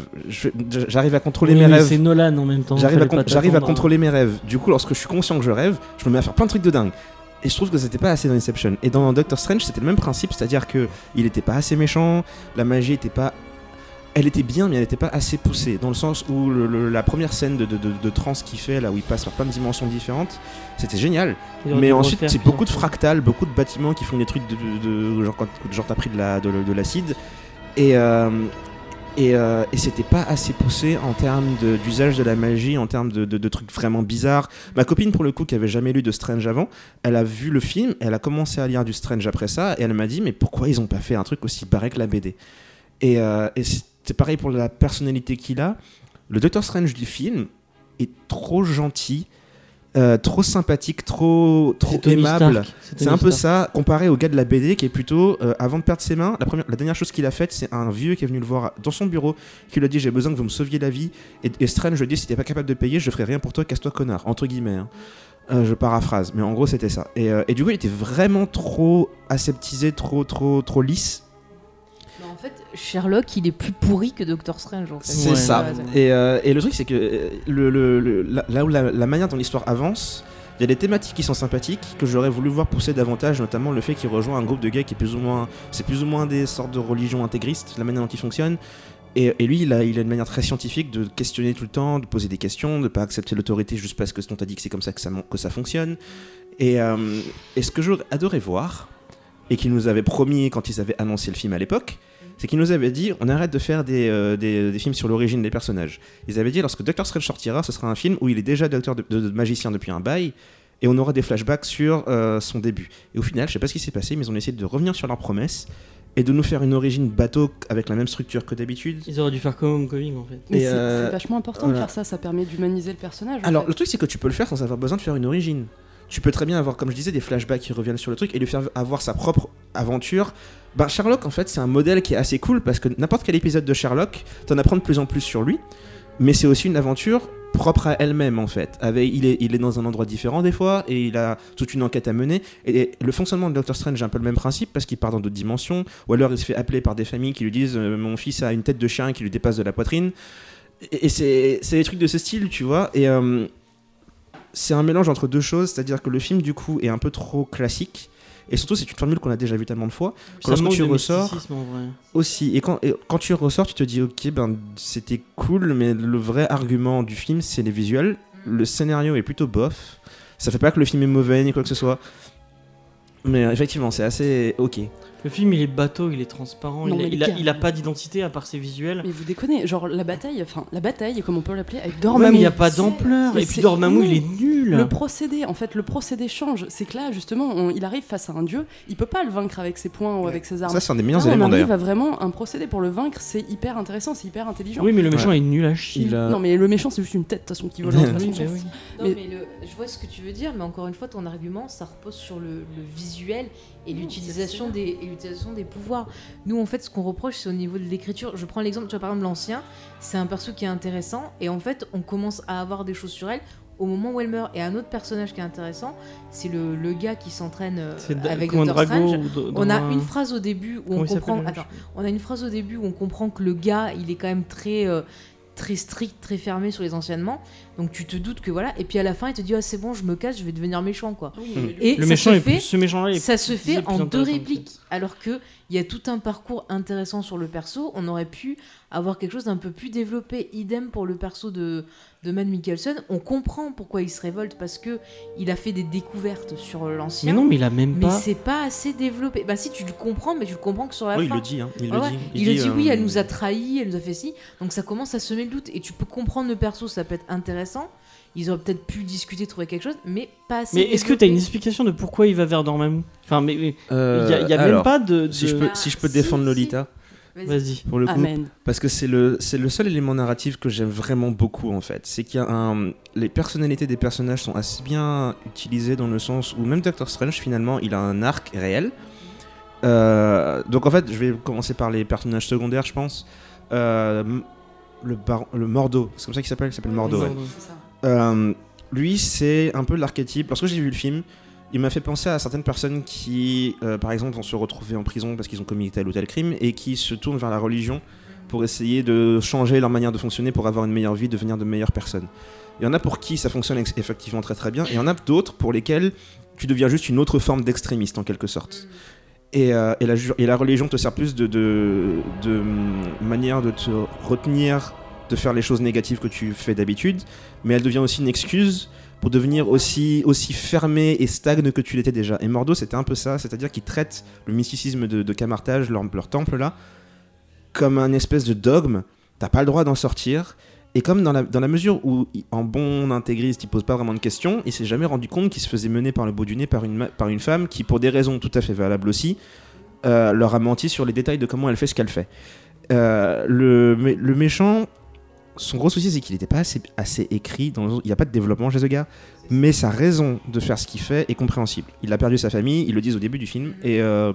j'arrive à contrôler Oui, mes rêves. C'est Nolan en même temps. J'arrive à, con- à t'attendre contrôler mes rêves. Du coup, lorsque je suis conscient que je rêve, je me mets à faire plein de trucs de dingue. Et je trouve que c'était pas assez dans Inception. Et dans Doctor Strange, c'était le même principe, c'est-à-dire que il était pas assez méchant, la magie était pas. Elle était bien, mais elle n'était pas assez poussée. Dans le sens où le- le- la première scène de, de, de, de trance qu'il fait, là où il passe par plein de dimensions différentes, c'était génial. Mais ensuite, c'est beaucoup de fois. fractals, beaucoup de bâtiments qui font des trucs de, genre quand genre t'as pris de la de, de l'acide et euh, et, euh, et c'était pas assez poussé en termes d'usage de, la magie, en termes de, trucs vraiment bizarres. Ma copine pour le coup qui avait jamais lu de Strange avant, elle a vu le film, elle a commencé à lire du Strange après ça et elle m'a dit mais pourquoi ils ont pas fait un truc aussi barré que la BD Et, euh, et c'est pareil pour la personnalité qu'il a. Le Doctor Strange du film est trop gentil. Euh, trop sympathique, trop, trop aimable. C'est un peu Stark. ça, comparé au gars de la BD qui est plutôt, euh, avant de perdre ses mains, la, première, la dernière chose qu'il a faite, c'est un vieux qui est venu le voir dans son bureau, qui lui a dit J'ai besoin que vous me sauviez la vie. Et, et Strange lui dit Si t'es pas capable de payer, je ferai rien pour toi, casse-toi, connard. Entre guillemets. hein. Euh, je paraphrase, mais en gros, c'était ça. Et, et du coup, il était vraiment trop aseptisé, trop, trop, trop lisse. Sherlock, il est plus pourri que Doctor Strange. En fait. C'est Ouais. ça. Et, euh, et le truc, c'est que euh, le, le- le- la- là où la, la manière dont l'histoire avance, il y a des thématiques qui sont sympathiques que j'aurais voulu voir pousser davantage, notamment le fait qu'il rejoint un groupe de gars qui est plus ou moins, c'est plus ou moins des sortes de religions intégristes, la manière dont ils fonctionnent. Et, et lui, il a, il a une manière très scientifique de questionner tout le temps, de poser des questions, de ne pas accepter l'autorité juste parce que on t'a dit que c'est comme ça que ça, mon- que ça fonctionne. Et, euh, et ce que j'aurais adoré voir, et qu'ils nous avaient promis quand ils avaient annoncé le film à l'époque, c'est qu'ils nous avaient dit on arrête de faire des, euh, des, des films sur l'origine des personnages. Ils avaient dit lorsque Doctor Strange sortira, ce sera un film où il est déjà docteur de, de- de magicien depuis un bail. Et on aura des flashbacks sur euh, son début. Et au final, je sais pas ce qui s'est passé, mais ils ont essayé de revenir sur leur promesse et de nous faire une origine bateau avec la même structure que d'habitude. Ils auraient dû faire comme Homecoming en fait. Mais c'est euh, c'est vachement important voilà. de faire ça, ça permet d'humaniser le personnage. Alors, fait. le truc, c'est que tu peux le faire sans avoir besoin de faire une origine. Tu peux très bien avoir, comme je disais, des flashbacks qui reviennent sur le truc et lui faire avoir sa propre aventure. Ben, Sherlock, en fait, c'est un modèle qui est assez cool parce que n'importe quel épisode de Sherlock, t'en apprends de plus en plus sur lui, mais c'est aussi une aventure propre à elle-même en fait. Il, est, dans un endroit différent des fois et il a toute une enquête à mener. Et, le fonctionnement de Doctor Strange est un peu le même principe parce qu'il part dans d'autres dimensions ou alors il se fait appeler par des familles qui lui disent euh, Mon fils a une tête de chien qui lui dépasse de la poitrine. Et, c'est des trucs de ce style, tu vois. Et euh, c'est un mélange entre deux choses, c'est-à-dire que le film du coup est un peu trop classique. Et surtout, c'est une formule qu'on a déjà vue tellement de fois. Lorsque manque tu ressors- mysticisme, en vrai. Aussi. Et quand, et quand tu ressors, tu te dis, ok, ben c'était cool, mais le vrai argument du film, c'est les visuels. Le scénario est plutôt bof. Ça fait pas que le film est mauvais ni quoi que ce soit. Mais effectivement, c'est assez ok. Le film il est bateau, il est transparent, Non, il, a, il, il pas d'identité à part ses visuels. Mais vous déconnez, genre la bataille, enfin la bataille, comme on peut l'appeler, avec Ouais, Dormammu. mais il n'y a pas d'ampleur. Et puis Dormammu il est nul. Le procédé, en fait, le procédé change. C'est que là, justement, on- il arrive face à un dieu, il peut pas le vaincre avec ses poings ou avec ses armes. Ça, c'est un des meilleurs éléments arrive d'ailleurs. à vraiment un procédé pour le vaincre, c'est hyper intéressant, c'est hyper intelligent. Oui, mais le méchant est nul à chier. Il a- Non, mais le méchant, c'est juste une tête, de toute façon, qui vole Oui, mais on s'en oui. fout. Non, Mais- mais, le- je vois ce que tu veux dire, mais encore une fois, ton argument, ça repose sur le, le visuel et l'utilisation des, et des pouvoirs. Nous, en fait, ce qu'on reproche, c'est au niveau de l'écriture. Je prends l'exemple, tu vois, par exemple, l'ancien, c'est un perso qui est intéressant, et en fait, on commence à avoir des choses sur elle au moment où elle meurt. Et un autre personnage qui est intéressant, c'est le, le gars qui s'entraîne euh, avec Doctor Strange. On a une phrase au début où comment on comprend. Attends, on a une phrase au début où on comprend que le gars, il est quand même très, euh, très strict, très fermé sur les anciennements. Donc tu te doutes que voilà. Et puis à la fin, il te dit ah c'est bon, je me casse, je vais devenir méchant quoi. Et Le ça méchant se est fait, plus- ce méchant-là est ça se fait en deux répliques. Alors que il y a tout un parcours intéressant sur le perso. On aurait pu avoir quelque chose d'un peu plus développé. Idem pour le perso de de Matt Mikkelsen. On comprend pourquoi il se révolte parce que il a fait des découvertes sur l'ancien. Mais non, mais il a même Mais pas. c'est pas assez développé. Bah si tu le comprends, mais tu le comprends que sur la Oui, il fin. le dit. Hein. Il Ah le ouais, dit. Il, le dit, oui, euh, elle nous a trahis, elle nous a fait ci. Donc ça commence à semer le doute. Et tu peux comprendre le perso, ça peut être intéressant. Ils auraient peut-être pu discuter, trouver quelque chose, mais pas assez. Mais est-ce que tu as une explication de pourquoi il va vers Dormammu? Enfin, mais mais il euh, y a, il y a même alors, pas de. Si je peux, Ah, si je peux si, défendre si. Lolita, Vas-y. Pour le coup, Amen. Parce que c'est le, c'est le seul élément narratif que j'aime vraiment beaucoup en fait. C'est qu'il y a un. Les personnalités des personnages sont assez bien utilisées dans le sens où même Doctor Strange finalement il a un arc réel. Euh, donc en fait je vais commencer par les personnages secondaires je pense. Euh, le, bar- le Mordo, c'est comme ça qu'il s'appelle, il s'appelle Mordo. ouais. C'est ça. Euh, lui, c'est un peu l'archétype. Lorsque j'ai vu le film, il m'a fait penser à certaines personnes qui, euh, par exemple, vont se retrouver en prison parce qu'ils ont commis tel ou tel crime et qui se tournent vers la religion pour essayer de changer leur manière de fonctionner pour avoir une meilleure vie, devenir de meilleures personnes. Il y en a pour qui ça fonctionne effectivement très très bien, et il y en a d'autres pour lesquels tu deviens juste une autre forme d'extrémiste en quelque sorte. Et, euh, la, religion te sert plus de, de, hum, manière de te retenir de faire les choses négatives que tu fais d'habitude, mais elle devient aussi une excuse pour devenir aussi, aussi fermé et stagne que tu l'étais déjà. Et Mordo, c'était un peu ça, c'est-à-dire qu'ils traitent le mysticisme de, de Camartage, leur, temple là, comme un espèce de dogme. T'as pas le droit d'en sortir. Et comme dans la, dans la mesure où, en bon intégriste, il pose pas vraiment de questions, il s'est jamais rendu compte qu'il se faisait mener par le bout du nez par une, par une femme qui, pour des raisons tout à fait valables aussi, euh, leur a menti sur les détails de comment elle fait ce qu'elle fait. Euh, le, le méchant, son gros souci, c'est qu'il n'était pas assez, écrit. Il n'y a pas de développement chez ce gars. Mais sa raison de faire ce qu'il fait est compréhensible. Il a perdu sa famille, ils le disent au début du film, et, euh,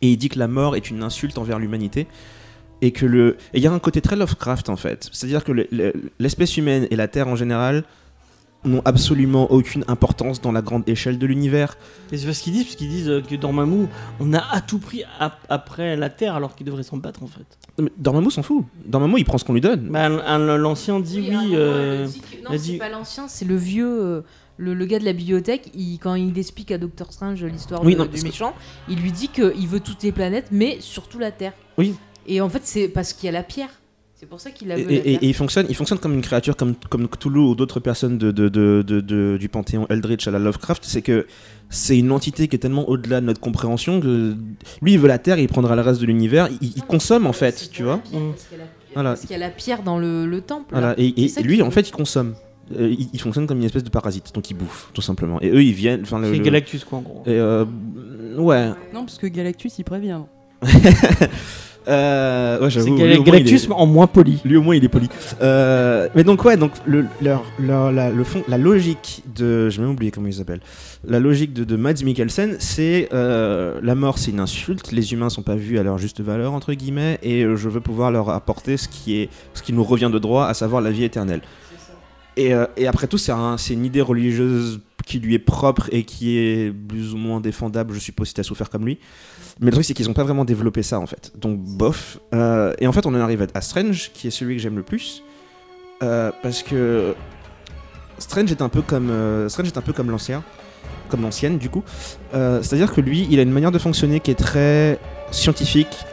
il dit que la mort est une insulte envers l'humanité. Et que le. y a un côté très Lovecraft en fait. C'est-à-dire que le- le- l'espèce humaine et la Terre en général n'ont absolument aucune importance dans la grande échelle de l'univers. Et c'est ce qu'ils disent, parce qu'ils disent euh, que dans Mamou, on a à tout prix ap- après la Terre, alors qu'ils devraient s'en battre en fait. Dormammu s'en fout. Dormammu, il prend ce qu'on lui donne. Bah, l'ancien dit Oui, euh, que- Non, c'est dit- pas l'ancien, c'est le vieux. euh, Le, le gars de la bibliothèque, il- quand il explique à Doctor Strange l'histoire Oui, de- non, du que- méchant, il lui dit qu'il veut toutes les planètes, mais surtout la Terre. Oui. Et en fait, c'est parce qu'il y a la pierre. C'est pour ça qu'il la Et, et- il, fonctionne, il fonctionne comme une créature comme, comme Cthulhu ou d'autres personnes de, de- de- de- de- du panthéon Eldritch à la Lovecraft. C'est que c'est une entité qui est tellement au-delà de notre compréhension que lui, il veut la Terre et il prendra le reste de l'univers. Il, il consomme en fait, tu vois. Mm. Parce qu'il y a la- Voilà. parce qu'il y a la pierre dans le, le temple. Voilà. là. Et, lui, en fait, il consomme. Euh, il, il fonctionne comme une espèce de parasite. Donc il bouffe, tout simplement. Et eux, ils viennent. C'est le- Galactus quoi en gros. et, euh, ouais. Non, parce que Galactus, il prévient. Euh, ouais, C'est j'avoue. Galactus, est- mais en moins poli. Lui au moins il est poli. Euh, mais donc ouais, donc le, leur, leur- la, le fond, la logique de, j'ai même oublié comment il s'appelle. La logique de, de Mads Mikkelsen, c'est euh, la mort, c'est une insulte. Les humains sont pas vus à leur juste valeur entre guillemets, et euh, je veux pouvoir leur apporter ce qui est, ce qui nous revient de droit, à savoir la vie éternelle. Et, euh, et après tout, c'est un- c'est une idée religieuse qui lui est propre et qui est plus ou moins défendable, je suppose, si t'as souffert comme lui. Mais le truc, c'est qu'ils n'ont pas vraiment développé ça, en fait. Donc, bof. Euh, et en fait, on en arrive à Strange, qui est celui que j'aime le plus. Euh, parce que Strange est un peu comme, euh, Strange est un peu comme l'ancien. Comme l'ancienne, du coup. Euh, C'est-à-dire que lui, il a une manière de fonctionner qui est très scientifique,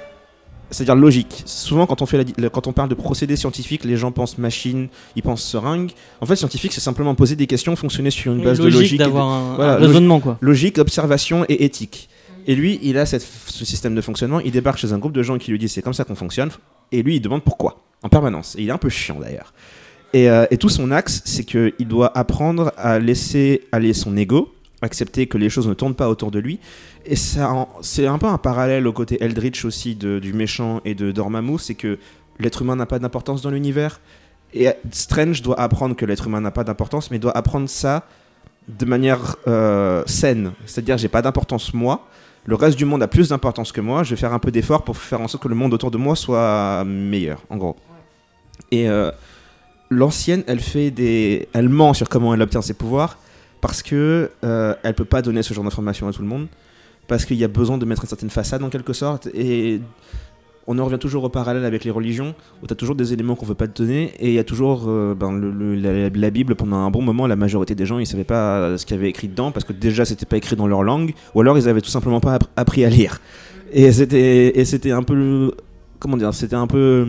c'est-à-dire logique. Souvent, quand on, fait la quand on parle de procédés scientifiques, les gens pensent machine, ils pensent seringue. En fait, scientifique, c'est simplement poser des questions, fonctionner sur une base de logique d'avoir un, voilà, un raisonnement quoi. logique, observation et éthique. Et lui, il a ce système de fonctionnement. Il débarque chez un groupe de gens qui lui disent c'est comme ça qu'on fonctionne. Et lui, il demande pourquoi, en permanence. Et il est un peu chiant d'ailleurs. Et, euh, tout son axe, c'est qu'il doit apprendre à laisser aller son ego, accepter que les choses ne tournent pas autour de lui. Et ça, c'est un peu un parallèle au côté Eldritch aussi de- du méchant et de Dormammu, c'est que l'être humain n'a pas d'importance dans l'univers. Et Strange doit apprendre que l'être humain n'a pas d'importance, mais doit apprendre ça de manière euh, saine. C'est-à-dire, j'ai pas d'importance moi. Le reste du monde a plus d'importance que moi. Je vais faire un peu d'effort pour faire en sorte que le monde autour de moi soit meilleur, en gros. Et euh, l'ancienne, elle fait des, elle ment sur comment elle obtient ses pouvoirs parce que euh, elle peut pas donner ce genre d'informations à tout le monde parce qu'il y a besoin de mettre une certaine façade en quelque sorte et on en revient toujours au parallèle avec les religions où tu as toujours des éléments qu'on veut pas te donner et il y a toujours euh, ben, la, Bible pendant un bon moment la majorité des gens ils savaient pas ce qu'il y avait écrit dedans parce que déjà c'était pas écrit dans leur langue ou alors ils avaient tout simplement pas app- appris à lire. Et c'était un peu comment dire c'était un peu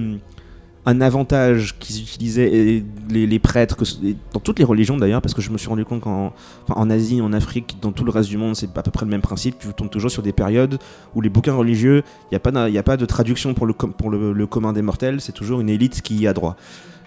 un avantage qu'ils utilisaient et les, les prêtres que et dans toutes les religions d'ailleurs parce que je me suis rendu compte qu'en en Asie en Afrique dans tout le reste du monde c'est à peu près le même principe tu tombes toujours sur des périodes où les bouquins religieux il n'y a, pas y a pas de traduction pour le, pour le, le commun des mortels, c'est toujours une élite qui y a droit.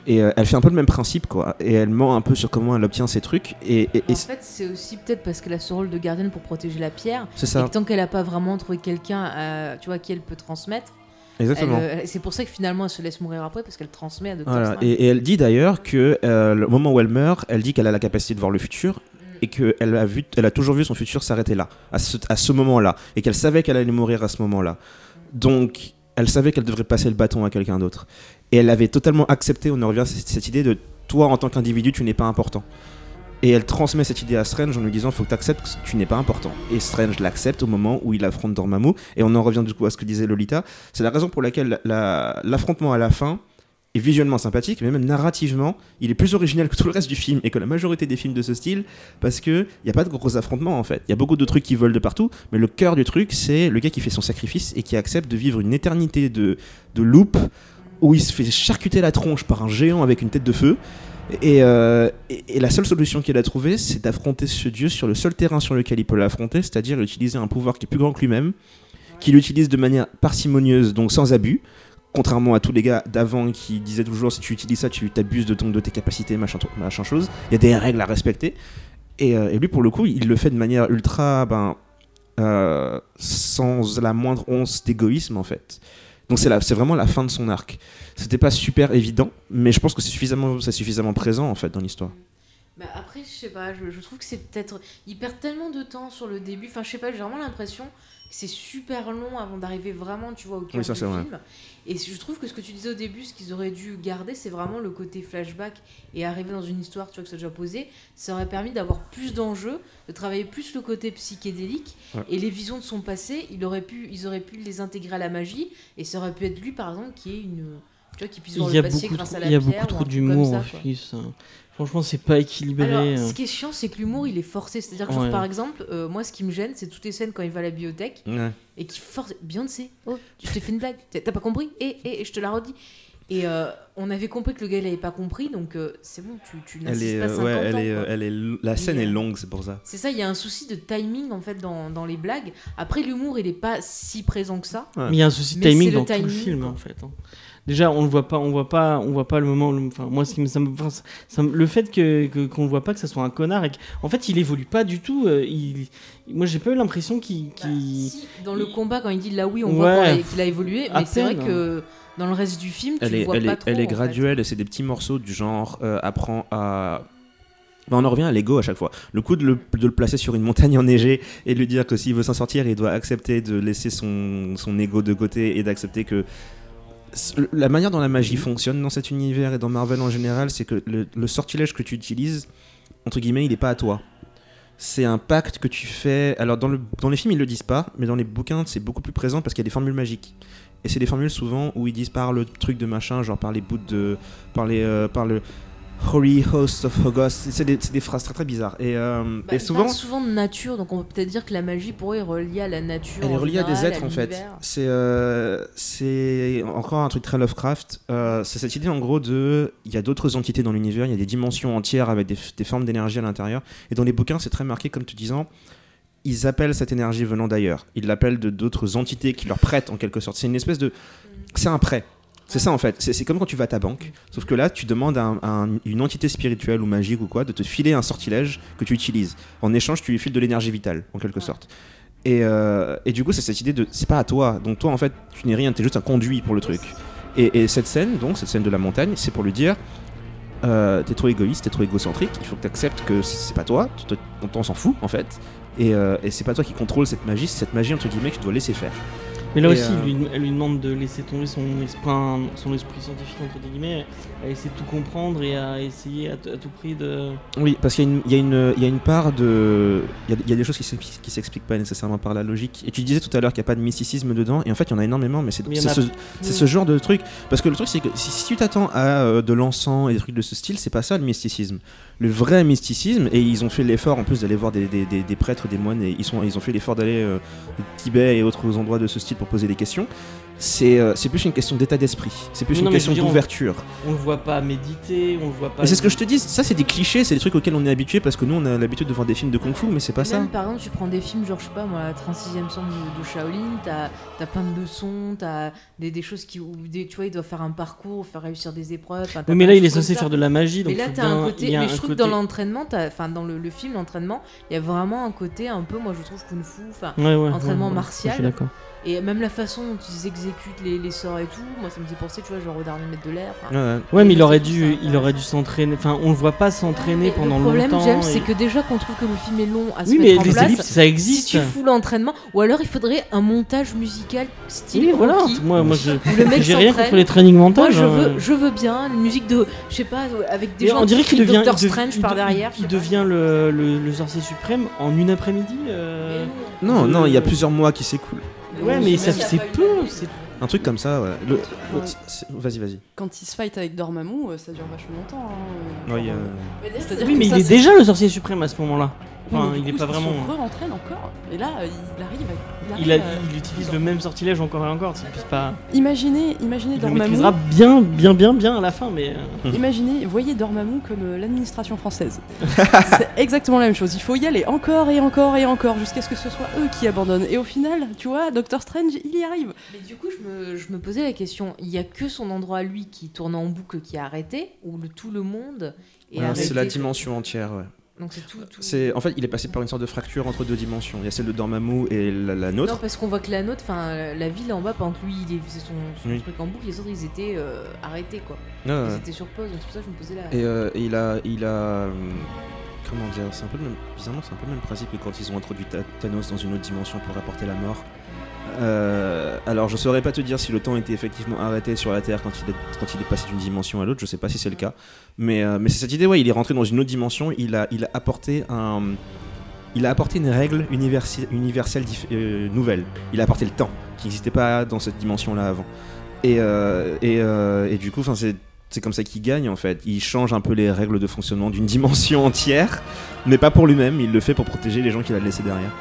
Et euh, elle fait un peu le même principe, quoi. Et elle ment un peu sur comment elle obtient ses trucs. Et, et- et En fait, c'est aussi peut-être parce qu'elle a ce rôle de gardienne pour protéger la pierre. c'est Et ça, que tant qu'elle a pas vraiment trouvé quelqu'un, à- tu vois, à qui elle peut transmettre, exactement. euh, c'est pour ça que finalement elle se laisse mourir après parce qu'elle transmet à Doctor Voilà. Et, et elle dit d'ailleurs que euh, le moment où elle meurt, elle dit qu'elle a la capacité de voir le futur et qu'elle a, vu, elle a toujours vu son futur s'arrêter là, à ce, à ce moment-là, et qu'elle savait qu'elle allait mourir à ce moment-là. Donc, elle savait qu'elle devrait passer le bâton à quelqu'un d'autre. Et elle avait totalement accepté, on en revient à cette idée de toi en tant qu'individu, tu n'es pas important. Et elle transmet cette idée à Strange en lui disant faut que tu acceptes que tu n'es pas important. Et Strange l'accepte au moment où il affronte Dormammu. Et on en revient du coup à ce que disait Lolita. C'est la raison pour laquelle la- l'affrontement à la fin est visuellement sympathique, mais même narrativement, il est plus original que tout le reste du film et que la majorité des films de ce style, parce que il y a pas de gros affrontements en fait. Il y a beaucoup de trucs qui volent de partout, mais le cœur du truc, c'est le gars qui fait son sacrifice et qui accepte de vivre une éternité de, de loop où il se fait charcuter la tronche par un géant avec une tête de feu. Et, euh, et- la seule solution qu'il a trouvée, c'est d'affronter ce dieu sur le seul terrain sur lequel il peut l'affronter, c'est-à-dire utiliser un pouvoir qui est plus grand que lui-même, qu'il utilise de manière parcimonieuse, donc sans abus, contrairement à tous les gars d'avant qui disaient toujours si tu utilises ça, tu t'abuses de, de tes capacités, machin, machin chose. Il y a des règles à respecter. Et, euh, et lui, pour le coup, il le fait de manière ultra, ben, euh, sans la moindre once d'égoïsme, en fait. Donc c'est c'est vraiment la fin de son arc. C'était pas super évident, mais je pense que c'est suffisamment, c'est suffisamment présent en fait dans l'histoire. Bah après, je sais pas, je, je trouve que c'est peut-être. Il perd tellement de temps sur le début. Enfin, je sais pas, j'ai vraiment l'impression que c'est super long avant d'arriver vraiment, tu vois, au cœur Oui, ça, du c'est vrai. Et je trouve que ce que tu disais au début, ce qu'ils auraient dû garder, c'est vraiment le côté flashback et arriver dans une histoire, tu vois, que c'est déjà posé. Ça aurait permis d'avoir plus d'enjeux, de travailler plus le côté psychédélique Ouais. et les visions de son passé. Il aurait pu, ils auraient pu les intégrer à la magie et ça aurait pu être lui, par exemple, qui est une. Tu vois, qui puisse voir le passé grâce à la il y a pierre beaucoup trop d'humour comme en Franchement, c'est pas équilibré. Alors, hein. ce qui est chiant, c'est que l'humour, il est forcé. C'est-à-dire que, genre, par exemple, euh, moi, ce qui me gêne, c'est toutes les scènes quand il va à la bibliothèque Ouais. et qui force. Beyoncé, oh, je t'ai fait une blague, t'as pas compris Et, et, et je te la redis. Et euh, on avait compris que le gars, il avait pas compris, donc euh, c'est bon, tu, tu Elle n'insistes est, pas euh, 50 ouais, elle ans. est, quoi. elle est, la scène est longue, c'est pour ça. C'est ça, il y a un souci de timing en fait dans, dans les blagues. Après, l'humour, il est pas si présent que ça. Mais il y a un souci de timing le dans tout le film quoi. en fait. hein. Déjà, on le voit pas, on voit pas, on voit pas le moment. Enfin, moi, ce qui me, ça me- ça- le fait que qu'on ne voit pas que ça soit un connard et qu'en fait, il évolue pas du tout. euh, il, moi, j'ai pas eu l'impression qu'il, Bah, qu'il- si, dans le combat, quand il dit là oui, on Ouais. voit qu'il a évolué, mais c'est vrai que dans le reste du film, tu Elle le est, vois elle pas est, trop. elle est en fait. graduelle et c'est des petits morceaux du genre euh, apprend à. Ben, on en revient à l'ego à chaque fois. Le coup de le, de le placer sur une montagne enneigée et de lui dire que s'il veut s'en sortir, il doit accepter de laisser son, son ego de côté et d'accepter que. La manière dont la magie fonctionne dans cet univers et dans Marvel en général, c'est que le, sortilège que tu utilises, entre guillemets, il n'est pas à toi. C'est un pacte que tu fais. Alors, dans, le, dans les films, ils le disent pas, mais dans les bouquins, c'est beaucoup plus présent parce qu'il y a des formules magiques. Et c'est des formules souvent où ils disent par le truc de machin, genre par les bouts de. par, les, euh, par le Holy Host of August. C'est des, phrases très très bizarres. Et, euh, Bah, et souvent. parle souvent de nature, donc on peut peut-être dire que la magie pour eux est reliée à la nature. Elle est reliée à des êtres en fait. C'est euh, c'est encore un truc très Lovecraft. Euh, c'est cette idée en gros de. Il y a d'autres entités dans l'univers, il y a des dimensions entières avec des, des formes d'énergie à l'intérieur. Et dans les bouquins, c'est très marqué comme te disant. Ils appellent cette énergie venant d'ailleurs. Ils l'appellent de d'autres entités qui leur prêtent en quelque sorte. C'est une espèce de. C'est un prêt. C'est ça en fait. C'est comme quand tu vas à ta banque. Sauf que là, tu demandes à, un- à un- une entité spirituelle ou magique ou quoi de te filer un sortilège que tu utilises. En échange, tu lui files de l'énergie vitale, en quelque sorte. Et, euh, du coup, c'est cette idée de. C'est pas à toi. Donc toi, en fait, tu n'es rien. T'es juste un conduit pour le truc. Et, et cette scène, donc, cette scène de la montagne, c'est pour lui dire. euh, t'es trop égoïste, t'es trop égocentrique, il faut que t'acceptes que c'est pas toi, on s'en fout en fait, et, euh, et c'est pas toi qui contrôle cette magie, c'est cette magie entre guillemets que tu dois laisser faire. Mais là Et, aussi, euh, lui, elle lui demande de laisser tomber son esprit, son esprit scientifique entre guillemets, à essayer de tout comprendre et à essayer à, tout prix de. Oui, parce qu'il y, a une- y, y a part de. Il y a, il y a des choses qui qui s'expliquent pas nécessairement par la logique. Et tu disais tout à l'heure qu'il n'y a pas de mysticisme dedans, et en fait, il y en a énormément, mais c'est a- ce, genre de truc. Parce que le truc, c'est que si, si tu t'attends à euh, de l'encens et des trucs de ce style, c'est pas ça le mysticisme. Le vrai mysticisme, et ils ont fait l'effort en plus d'aller voir des, des- des- des prêtres, des moines, et ils, sont, ils ont fait l'effort d'aller euh, au Tibet et autres endroits de ce style pour poser des questions. C'est euh, c'est plus une question d'état d'esprit, c'est plus Non, une question dire, on- d'ouverture. On le voit pas méditer, on le voit pas. Mais c'est ce que je te dis, ça c'est des clichés, c'est des trucs auxquels on est habitué parce que nous on a l'habitude de voir des films de kung fu, mais c'est pas ça. Par exemple, tu prends des films, genre, je sais pas moi, la 36ème sang de, de Shaolin, t'as as plein de leçons, t'as des, des choses qui. Où des, tu vois, il doit faire un parcours, faire réussir des épreuves. Oui, mais là, il est censé faire de la magie, donc Mais là, t'as un côté. il y a Mais un je trouve que dans l'entraînement, enfin, dans le, le film, l'entraînement, il y a vraiment un côté un peu, moi je trouve, kung fu. Enfin, Ouais, ouais, entraînement ouais, ouais, martial. Et même la façon dont ils exécute les, les sorts et tout, moi ça me faisait penser, tu vois, genre au dernier mètre de l'air. enfin, Ouais, ouais. Ouais, mais il aurait dû, ça. il aurait dû s'entraîner. Enfin, on le voit pas s'entraîner pendant Le problème, longtemps. James, et- c'est que déjà qu'on trouve que le film est long à se Oui, mais mettre en les place. ellipses, ça Si existe. tu fous l'entraînement, ou alors il faudrait un montage musical style Oui, voilà. Rocky, Moi, moi, je. où le mec J'ai rien contre les trainings Moi, montages. je hein. veux, je veux bien une musique de, je sais pas, avec des Mais gens on dirait qui qu'il devient, Doctor Strange il par de- derrière. Il, devient le, sorcier suprême en une après-midi. euh. Non, non, il y a plusieurs mois qui s'écoulent. Ouais, mais ça c'est peu. Un truc comme ça, ouais. Le- Vas-y, vas-y. Quand il se fight avec Dormammu, euh, ça dure vachement longtemps. hein. Ouais, euh, Oui, mais ça, il est déjà le sorcier suprême à ce moment-là. Enfin, il est coup, pas il vraiment. se re-entraîne encore. Et là, euh, il arrive. Il, a- arrive à- il utilise le même sortilège encore et encore. Pas. Imaginez, imaginez Il le Dormammu. maîtrisera bien, bien, bien, bien à la fin, mais. euh, Imaginez, voyez Dormammu comme euh, l'administration française. c'est exactement la même chose. Il faut y aller encore et encore et encore jusqu'à ce que ce soit eux qui abandonnent. Et au final, tu vois, Doctor Strange, il y arrive. Mais du coup, je me, je me posais la question, il y a que son endroit à lui qui tourne en boucle qui a arrêté, ou le, tout le monde est Ouais, arrêté c'est la dimension entière, ouais. Donc c'est tout. tout... C'est en fait, il est passé par une sorte de fracture entre deux dimensions. Il y a celle de Dormammu et la, la Non, nôtre. parce qu'on voit que la nôtre, enfin, la ville en bas, pendant que lui, il faisait son, son Oui. truc en boucle, les autres, ils étaient euh, arrêtés, quoi. Ouais. Ils étaient sur pause, donc c'est pour ça que je me posais la... Et euh, il a, il a, hum, comment dire, c'est un peu le même, bizarrement, c'est un peu le même principe que quand ils ont introduit Thanos dans une autre dimension pour apporter la mort. Euh, alors je saurais pas te dire si le temps était effectivement arrêté sur la Terre quand il est, passé d'une dimension à l'autre, je sais pas si c'est le cas, mais, euh, mais c'est cette idée, ouais, il est rentré dans une autre dimension, il a, apporté une règle universelle euh, nouvelle. Il a apporté le temps qui n'existait pas dans cette dimension-là avant. Et, du coup, c'est comme ça qu'il gagne en fait. Il change un peu les règles de fonctionnement d'une dimension entière, mais pas pour lui-même. Il le fait pour protéger les gens qu'il a laissés derrière.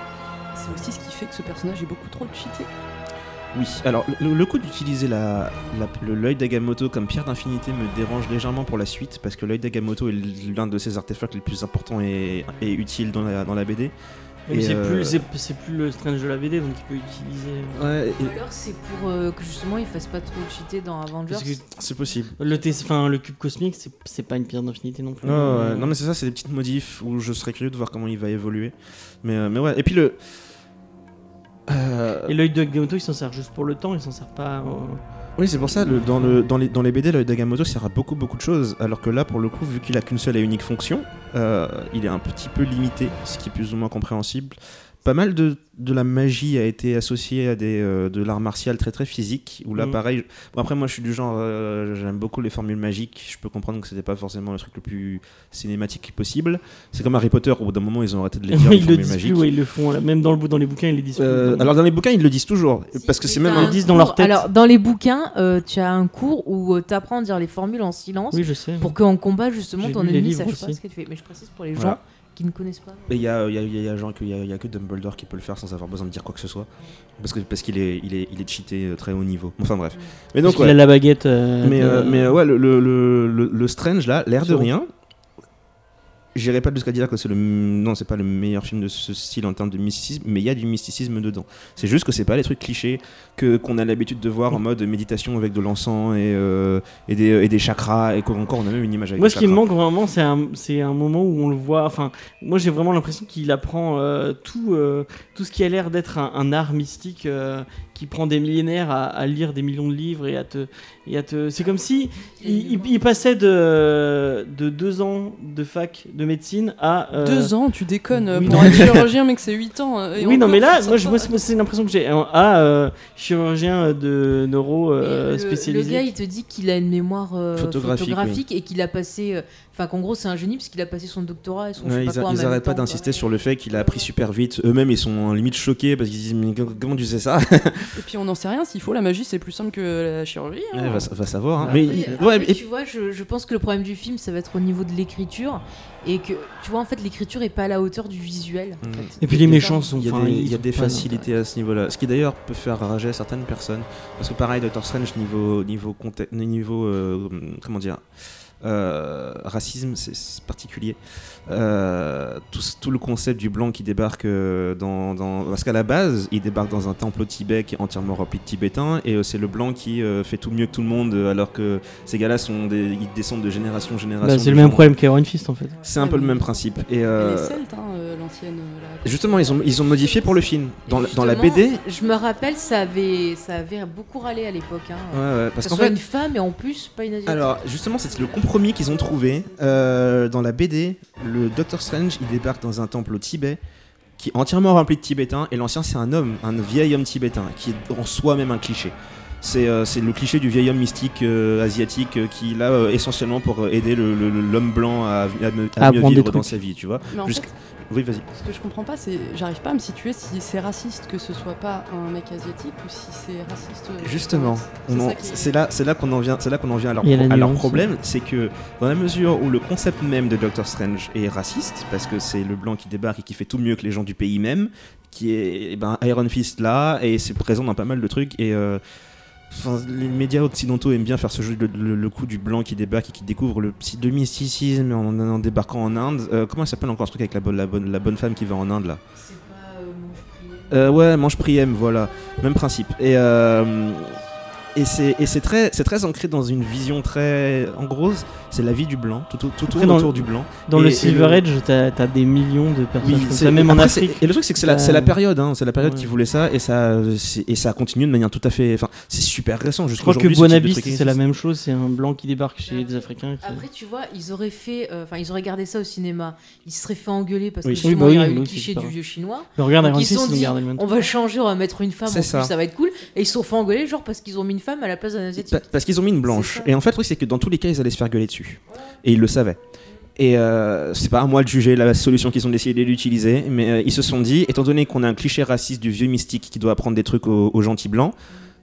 C'est aussi ce qui fait que ce personnage est beaucoup trop cheaté. Oui, alors le, le coup d'utiliser la, la- le- l'œil d'Agamotto comme pierre d'infinité me dérange légèrement pour la suite, parce que l'œil d'Agamotto est l'un de ces artefacts les plus importants et, et utiles dans la, dans la BD. mais c'est euh, plus, c'est- c'est plus le Strange de la BD, donc il peut utiliser. Ouais, Ou alors c'est pour euh, que justement il fasse pas trop cheater dans Avengers. C'est possible. le, T- enfin, le cube cosmique, c'est c'est pas une pierre d'infinité non plus. Ouais, ouais, Non mais c'est ça, c'est des petites modifs où je serais curieux de voir comment il va évoluer. Mais, euh, mais ouais, et puis le... Euh, Et l'œil de Gamoto, il s'en sert juste pour le temps, il s'en sert pas. Oui, c'est pour ça, le- dans, le, dans, les, dans les BD, l'œil d'Agamotto sert à beaucoup beaucoup de choses, alors que là, pour le coup, vu qu'il a qu'une seule et unique fonction, euh, il est un petit peu limité, ce qui est plus ou moins compréhensible. Pas mal de, de la magie a été associée à des, euh, de l'art martial très très physique, où là, Mhm. pareil, bon, après moi je suis du genre, euh, j'aime beaucoup les formules magiques, je peux comprendre que c'était pas forcément le truc le plus cinématique possible. C'est comme Harry Potter, au bout d'un moment ils ont arrêté de les dire, les ils le formules disent magiques. plus, ouais, ils le font. là. Même dans, le, dans les bouquins, ils les disent plus. Euh, alors dans les bouquins ils le disent toujours, Si, parce que c'est même Ils disent dans leur tête. Alors dans les bouquins, euh, tu as un cours où tu apprends à dire les formules en silence oui, je sais. pour qu'en combat justement J'ai ton lu les ennemi livres sache pas aussi. ce que tu fais. Mais je précise pour les Voilà. Qui ne connaissent pas. Il y a, il y, a, il y a genre que, il y a- il y a que Dumbledore qui peut le faire sans avoir besoin de dire quoi que ce soit. Parce que parce qu'il est, il est, il est cheaté euh, très haut niveau. Enfin bref. Mais Parce donc, qu'il ouais. a la baguette. euh, Mais, de- euh, mais ouais, le, le, le, le- le Strange là, l'air de rien. J'irai pas jusqu'à dire que c'est le non, c'est pas le meilleur film de ce style en termes de mysticisme, mais il y a du mysticisme dedans. C'est juste que c'est pas les trucs clichés que qu'on a l'habitude de voir en mode méditation avec de l'encens et, euh, et, des, et des chakras et qu'encore on a même une image avec Moi, ce qui me manque vraiment, c'est un, c'est un moment où on le voit. Enfin, moi, j'ai vraiment l'impression qu'il apprend euh, tout, euh, tout ce qui a l'air d'être un, un art mystique qui prend des millénaires à, à lire des millions de livres et à te. Et à te... C'est comme si il, il- il passait de, de deux ans de fac de médecine à. euh, Deux ans, tu déconnes. oui, pour non. être chirurgien, mec, c'est 8 ans. euh, et Oui, non, mais là, moi, je, moi, c'est l'impression que j'ai. un- À euh, chirurgien de neuro euh, le- spécialisé. Le gars, il te dit qu'il a une mémoire euh, Photographique, photographique, et qu'il a passé. Enfin, qu'en gros, c'est un génie parce qu'il a passé son doctorat et son. je Ouais, sais ils pas quoi en ils même arrêtent pas d'insister sur le fait qu'il a appris super vite. Eux-mêmes, ils sont en limite choqués parce qu'ils disent Mais comment tu sais ça Et puis on n'en sait rien. S'il faut, la magie, c'est plus simple que la chirurgie. hein. Ouais, va, va savoir. hein. Bah, Mais il- après, ouais, et- tu vois, je, je pense que le problème du film, ça va être au niveau de l'écriture. Et que, tu vois, en fait, l'écriture est pas à la hauteur du visuel. en Mm. fait. Et puis les méchants sont. Il y a des, y a des facilités à ce niveau-là. Ce qui d'ailleurs peut faire rager certaines personnes. Parce que pareil, Doctor Strange, niveau, niveau, niveau euh, comment dire, euh, racisme, c'est particulier. Euh, tout, tout le concept du blanc qui débarque euh, dans, dans- Parce qu'à la base, il débarque dans un temple au Tibet qui est entièrement rempli de Tibétains, et c'est le blanc qui euh, fait tout mieux que tout le monde, alors que ces gars-là sont des, ils descendent de génération en génération. Bah, c'est le même gens. problème qu'Iron Fist en fait. C'est un peu le même principe. Et euh, Elle est celte, hein, l'ancienne. la- justement, ils ont, ils ont modifié pour le film. Dans, la- dans la BD, Je me rappelle, ça avait, ça avait beaucoup râlé à l'époque. Hein. ouais, ouais, parce que qu'en fait, une femme et en plus pas une asiatique. Alors, justement, c'est le compromis qu'ils ont trouvé. Euh, dans la BD, le Doctor Strange, il débarque dans un temple au Tibet qui est entièrement rempli de Tibétains, et l'ancien, c'est un homme, un vieil homme tibétain, qui est en soi-même un cliché. C'est euh, c'est le cliché du vieil homme mystique euh, asiatique euh, qui est là euh, essentiellement pour aider l'homme blanc à, à me- à À mieux vivre dans sa vie, tu vois. Mais en Jusqu'- fait, Oui, vas-y. ce que je comprends pas, c'est. J'arrive pas à me situer si c'est raciste que ce soit pas un mec asiatique ou si c'est raciste. euh, Justement, c'est là, c'est là qu'on en vient, c'est là qu'on en vient à leur, pro- à leur problème, c'est que dans la mesure où le concept même de Doctor Strange est raciste, parce que c'est le blanc qui débarque et qui fait tout mieux que les gens du pays même, qui est eh ben, Iron Fist là, et c'est présent dans pas mal de trucs, et euh, enfin, les médias occidentaux aiment bien faire ce jeu, le, le- le coup du blanc qui débarque et qui découvre le, le mysticisme en, en débarquant en Inde. Euh, comment ça s'appelle encore ce truc avec la bonne, la, bonne, la bonne femme qui va en Inde là C'est pas euh, prière. euh, ouais, mange Priem, voilà, même principe. Et, euh, et c'est et c'est très, c'est très ancré dans une vision très. En gros, c'est la vie du blanc, tout, tout, tout tourne autour le- du blanc. Dans Et- le et Silver le- Age, t'as as des millions de personnages comme c'est- ça, même en après, Afrique. Et le truc, c'est que c'est la, c'est la période, hein, c'est la période qui ouais. voulait ça, et ça, et ça continue de manière tout à fait. Enfin, c'est super récent. Je crois que truc c'est la même chose, c'est un blanc qui débarque chez des Africains. qui- Après, tu vois, ils auraient fait, euh, enfin, ils auraient gardé ça au cinéma. Ils se seraient fait engueuler parce Oui. que Oui, bah il y oui, a eu le oui, cliché du vieux chinois. Mais regarde, ils se sont dit, on va changer, on va mettre une femme, en plus, ça va être cool. Et ils se sont fait engueuler, genre parce qu'ils ont mis une femme à la place d'un asiatique. Pa- Parce qu'ils ont mis une blanche. Et en fait, le truc, c'est que dans tous les cas, ils allaient se faire gueuler dessus. Et ils le savaient. Et euh, c'est pas à moi de juger la solution qu'ils ont décidé d'utiliser, mais euh, ils se sont dit, étant donné qu'on a un cliché raciste du vieux mystique qui doit apprendre des trucs aux, aux gentils blancs,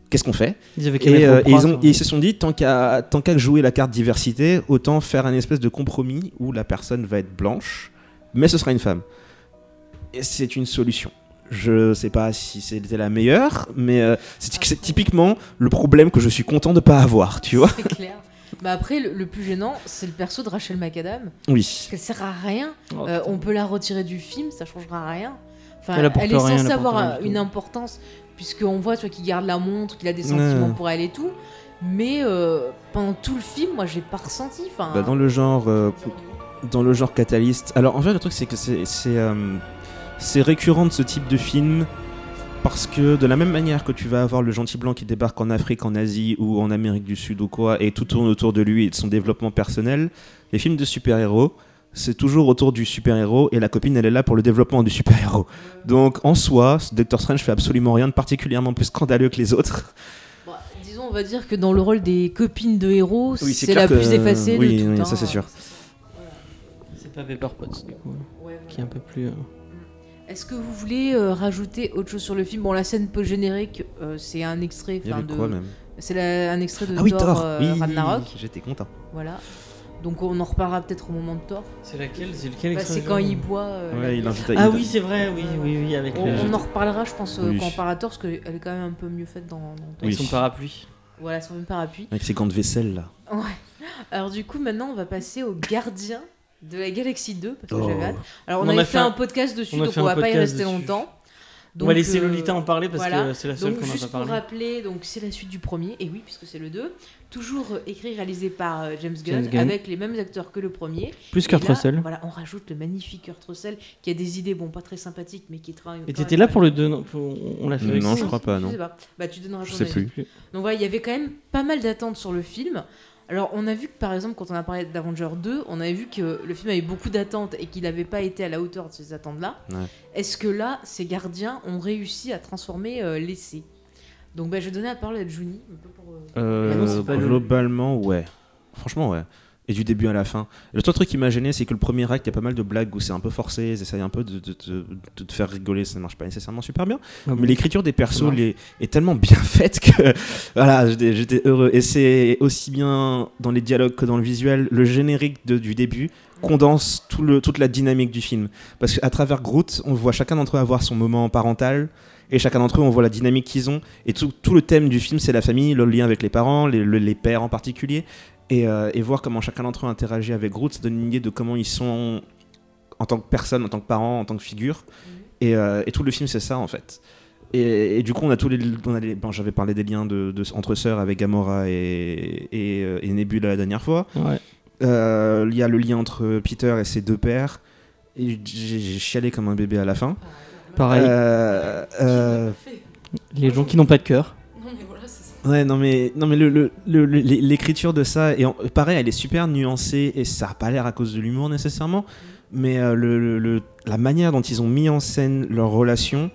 qu'est-ce qu'on fait? Ils et, euh, et ils, ont- et ils se sont dit, tant qu'à tant qu'à jouer la carte diversité, autant faire un espèce de compromis où la personne va être blanche, mais ce sera une femme. Et c'est une solution. Je sais pas si c'était la meilleure, mais euh, c'est typiquement le problème que je suis content de pas avoir, tu vois. C'est clair. Bah après, le, le plus gênant, c'est le perso de Rachel McAdam. Oui. Parce qu'elle sert à rien. Oh, Euh, on peut la retirer du film, ça changera rien. Enfin, Elle est rien, censée avoir une importance, puisqu'on voit qu'il garde la montre, qu'il a des sentiments Ouais. pour elle et tout. Mais euh, pendant tout le film, moi, j'ai pas ressenti. Enfin, Bah, dans le genre euh, dans le genre catalyste. Alors en fait le truc c'est que c'est c'est récurrent de ce type de film parce que de la même manière que tu vas avoir le gentil blanc qui débarque en Afrique, en Asie ou en Amérique du Sud ou quoi et tout tourne autour de lui et de son développement personnel, les films de super-héros c'est toujours autour du super-héros et la copine elle est là pour le développement du super-héros. Donc en soi, Doctor Strange fait absolument rien de particulièrement plus scandaleux que les autres. disons, on va dire que dans le rôle des copines de héros, Oui, c'est la plus effacée oui, de tout. oui, hein. ça, c'est sûr. C'est pas Pepper Potts, du coup, Ouais, qui est un peu plus. euh, Est-ce que vous voulez euh, rajouter autre chose sur le film? Bon, la scène post-générique, euh, c'est un extrait. Il y avait de... quoi même? C'est la- un extrait de Ah oui, Thor, Thor. euh, oui, Ragnarok. j'étais content. Voilà. Donc on en reparlera peut-être au moment de Thor. C'est laquelle? C'est lequel Bah, extrait c'est quand il boit. euh, Ouais, il invite à Ah oui, c'est vrai, oui, oui, oui, avec On, on en reparlera, je pense, euh, Oui. quand on parlera de Thor, parce qu'elle est quand même un peu mieux faite dans, dans avec Oui. son parapluie. Voilà, son même parapluie. Avec ses gants de vaisselle là. Alors du coup, maintenant, on va passer au gardien de la Galaxie 2, parce que Oh. j'avais hâte. Alors on, avait a fait fait un podcast dessus, donc on va pas y rester dessus. longtemps. on va laisser euh, Lolita en parler parce voilà. que c'est la seule qu'on n'a juste pas pour parlé. rappeler, donc c'est la suite du premier, et oui, puisque c'est le 2. Toujours euh, écrit, réalisé par euh, James, Gunn, James Gunn. avec les mêmes acteurs que le premier. Plus Et Kurt là, Russell. Voilà, on rajoute le magnifique Kurt Russell, qui a des idées, bon, pas très sympathiques, mais qui travaille. Et t'étais là pour le 2, non Pour- On l'a fait avec Non, ça. je crois pas, Je non. sais pas. Bah, tu donneras Je sais plus. Donc voilà, il y avait quand même pas mal d'attentes sur le film. Alors on a vu que par exemple quand on a parlé d'Avenger 2, on avait vu que le film avait beaucoup d'attentes et qu'il n'avait pas été à la hauteur de ces attentes-là. Ouais. Est-ce que là, ces gardiens ont réussi à transformer euh, l'essai? Donc bah, je vais donner la parole à Juni. un peu pour, euh, Euh, Ah non, le- globalement, ouais. Franchement, ouais. Et du début à la fin. Le seul truc qui m'a gêné, c'est que le premier acte, il y a pas mal de blagues où c'est un peu forcé, ils essayent un peu de, de- de- de te faire rigoler, ça ne marche pas nécessairement super bien. Ah Mais l'écriture des persos les- est tellement bien faite que voilà, j'étais heureux. Et c'est aussi bien dans les dialogues que dans le visuel. Le générique du début condense tout le, toute la dynamique du film. Parce qu'à travers Groot, on voit chacun d'entre eux avoir son moment parental. Et chacun d'entre eux, on voit la dynamique qu'ils ont. Et tout, tout le thème du film, c'est la famille, le lien avec les parents, les, le- les pères en particulier. Et, euh, et voir comment chacun d'entre eux interagit avec Groot, ça donne une idée de comment ils sont en tant que personne, en tant que parent, en tant que figure. Et, euh, et tout le film, c'est ça en fait. Et, et du coup, on a tous les. bon, J'avais parlé des liens de, de- entre sœurs avec Gamora et, et, euh, et Nebula la dernière fois. Ouais. Euh, Il y a le lien entre Peter et ses deux pères. Et j'ai j'ai chialé comme un bébé à la fin. Pareil, Euh, euh, les gens qui n'ont pas de cœur. Ouais, non mais, non, mais le- le- le- le- l'écriture de ça, pareil, elle est super nuancée et ça a pas l'air à cause de l'humour nécessairement, mais euh, la manière dont ils ont mis en scène leur relation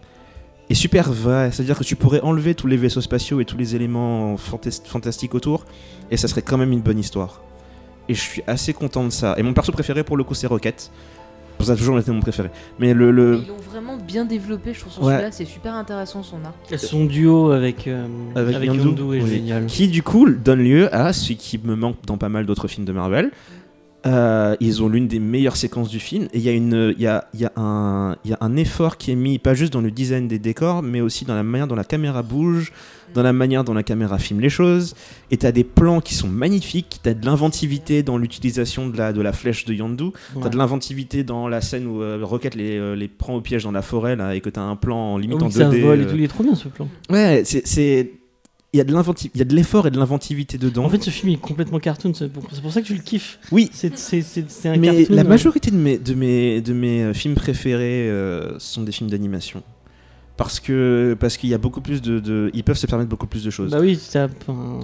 est super vraie. C'est-à-dire que tu pourrais enlever tous les vaisseaux spatiaux et tous les éléments fantas- fantastiques autour et ça serait quand même une bonne histoire. Et je suis assez content de ça. Et mon perso préféré pour le coup, c'est Rocket. Ça a toujours été mon préféré. Mais le. le- Ils l'ont vraiment bien développé, je trouve, sur Ouais. celui-là, c'est super intéressant son arc. Son duo avec, euh, Avec avec, Yondu, Yondu est oui. génial. qui du coup donne lieu à ce qui me manque dans pas mal d'autres films de Marvel. Euh, ils ont l'une des meilleures séquences du film et il y, a une- il y, a, il y, a un- il y a un effort qui est mis pas juste dans le design des décors mais aussi dans la manière dont la caméra bouge, dans la manière dont la caméra filme les choses et t'as des plans qui sont magnifiques, t'as de l'inventivité dans l'utilisation de la, de la flèche de Yandu, Ouais. t'as de l'inventivité dans la scène où euh, Rocket les, euh, les prend au piège dans la forêt là, et que t'as un plan en Ah limite oui, en que ça 2D. vole et tout, il est trop bien ce plan. Ouais, c'est. Il y a de l'inventi- il y a de l'effort et de l'inventivité dedans. En fait, ce film est complètement cartoon, c'est pour, ça que tu le kiffes. oui, C'est un mais cartoon. la euh, majorité de mes, de mes, de mes euh, films préférés euh, sont des films d'animation. Parce que parce qu'il y a beaucoup plus de, de- Ils peuvent se permettre beaucoup plus de choses. Bah oui,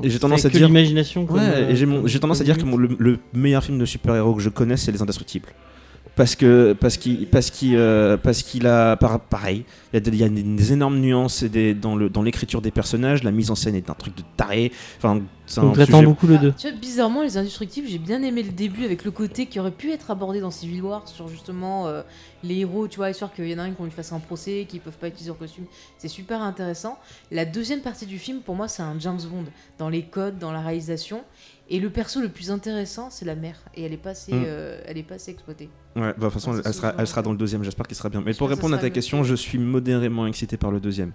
j'ai tendance c'est à que dire- l'imagination. ouais, euh, j'ai tendance à dire que mon- le, le meilleur film de super-héros que je connais, c'est Les Indestructibles. Parce que parce qu'il parce qu'il euh, parce qu'il a par- pareil, il y a des, il y a des énormes nuances et des, dans le dans l'écriture des personnages, la mise en scène est un truc de taré. Enfin, c'est un Donc j'attends beaucoup le 2. Tu vois, bizarrement, les indestructibles, j'ai bien aimé le début avec le côté qui aurait pu être abordé dans Civil War sur justement euh, les héros, tu vois, histoire qu'il y en a un qu'on lui fasse un procès, qu'ils peuvent pas utiliser leur costume. C'est super intéressant. La deuxième partie du film, pour moi, c'est un James Bond dans les codes, dans la réalisation. Et le perso le plus intéressant, c'est la mère. Et elle est pas assez, Mm. euh, elle est pas assez exploitée. Ouais, bah, de toute façon, elle sera, elle sera dans le deuxième, j'espère qu'il sera bien. Mais pour répondre à ta question, je suis modérément excité par le deuxième.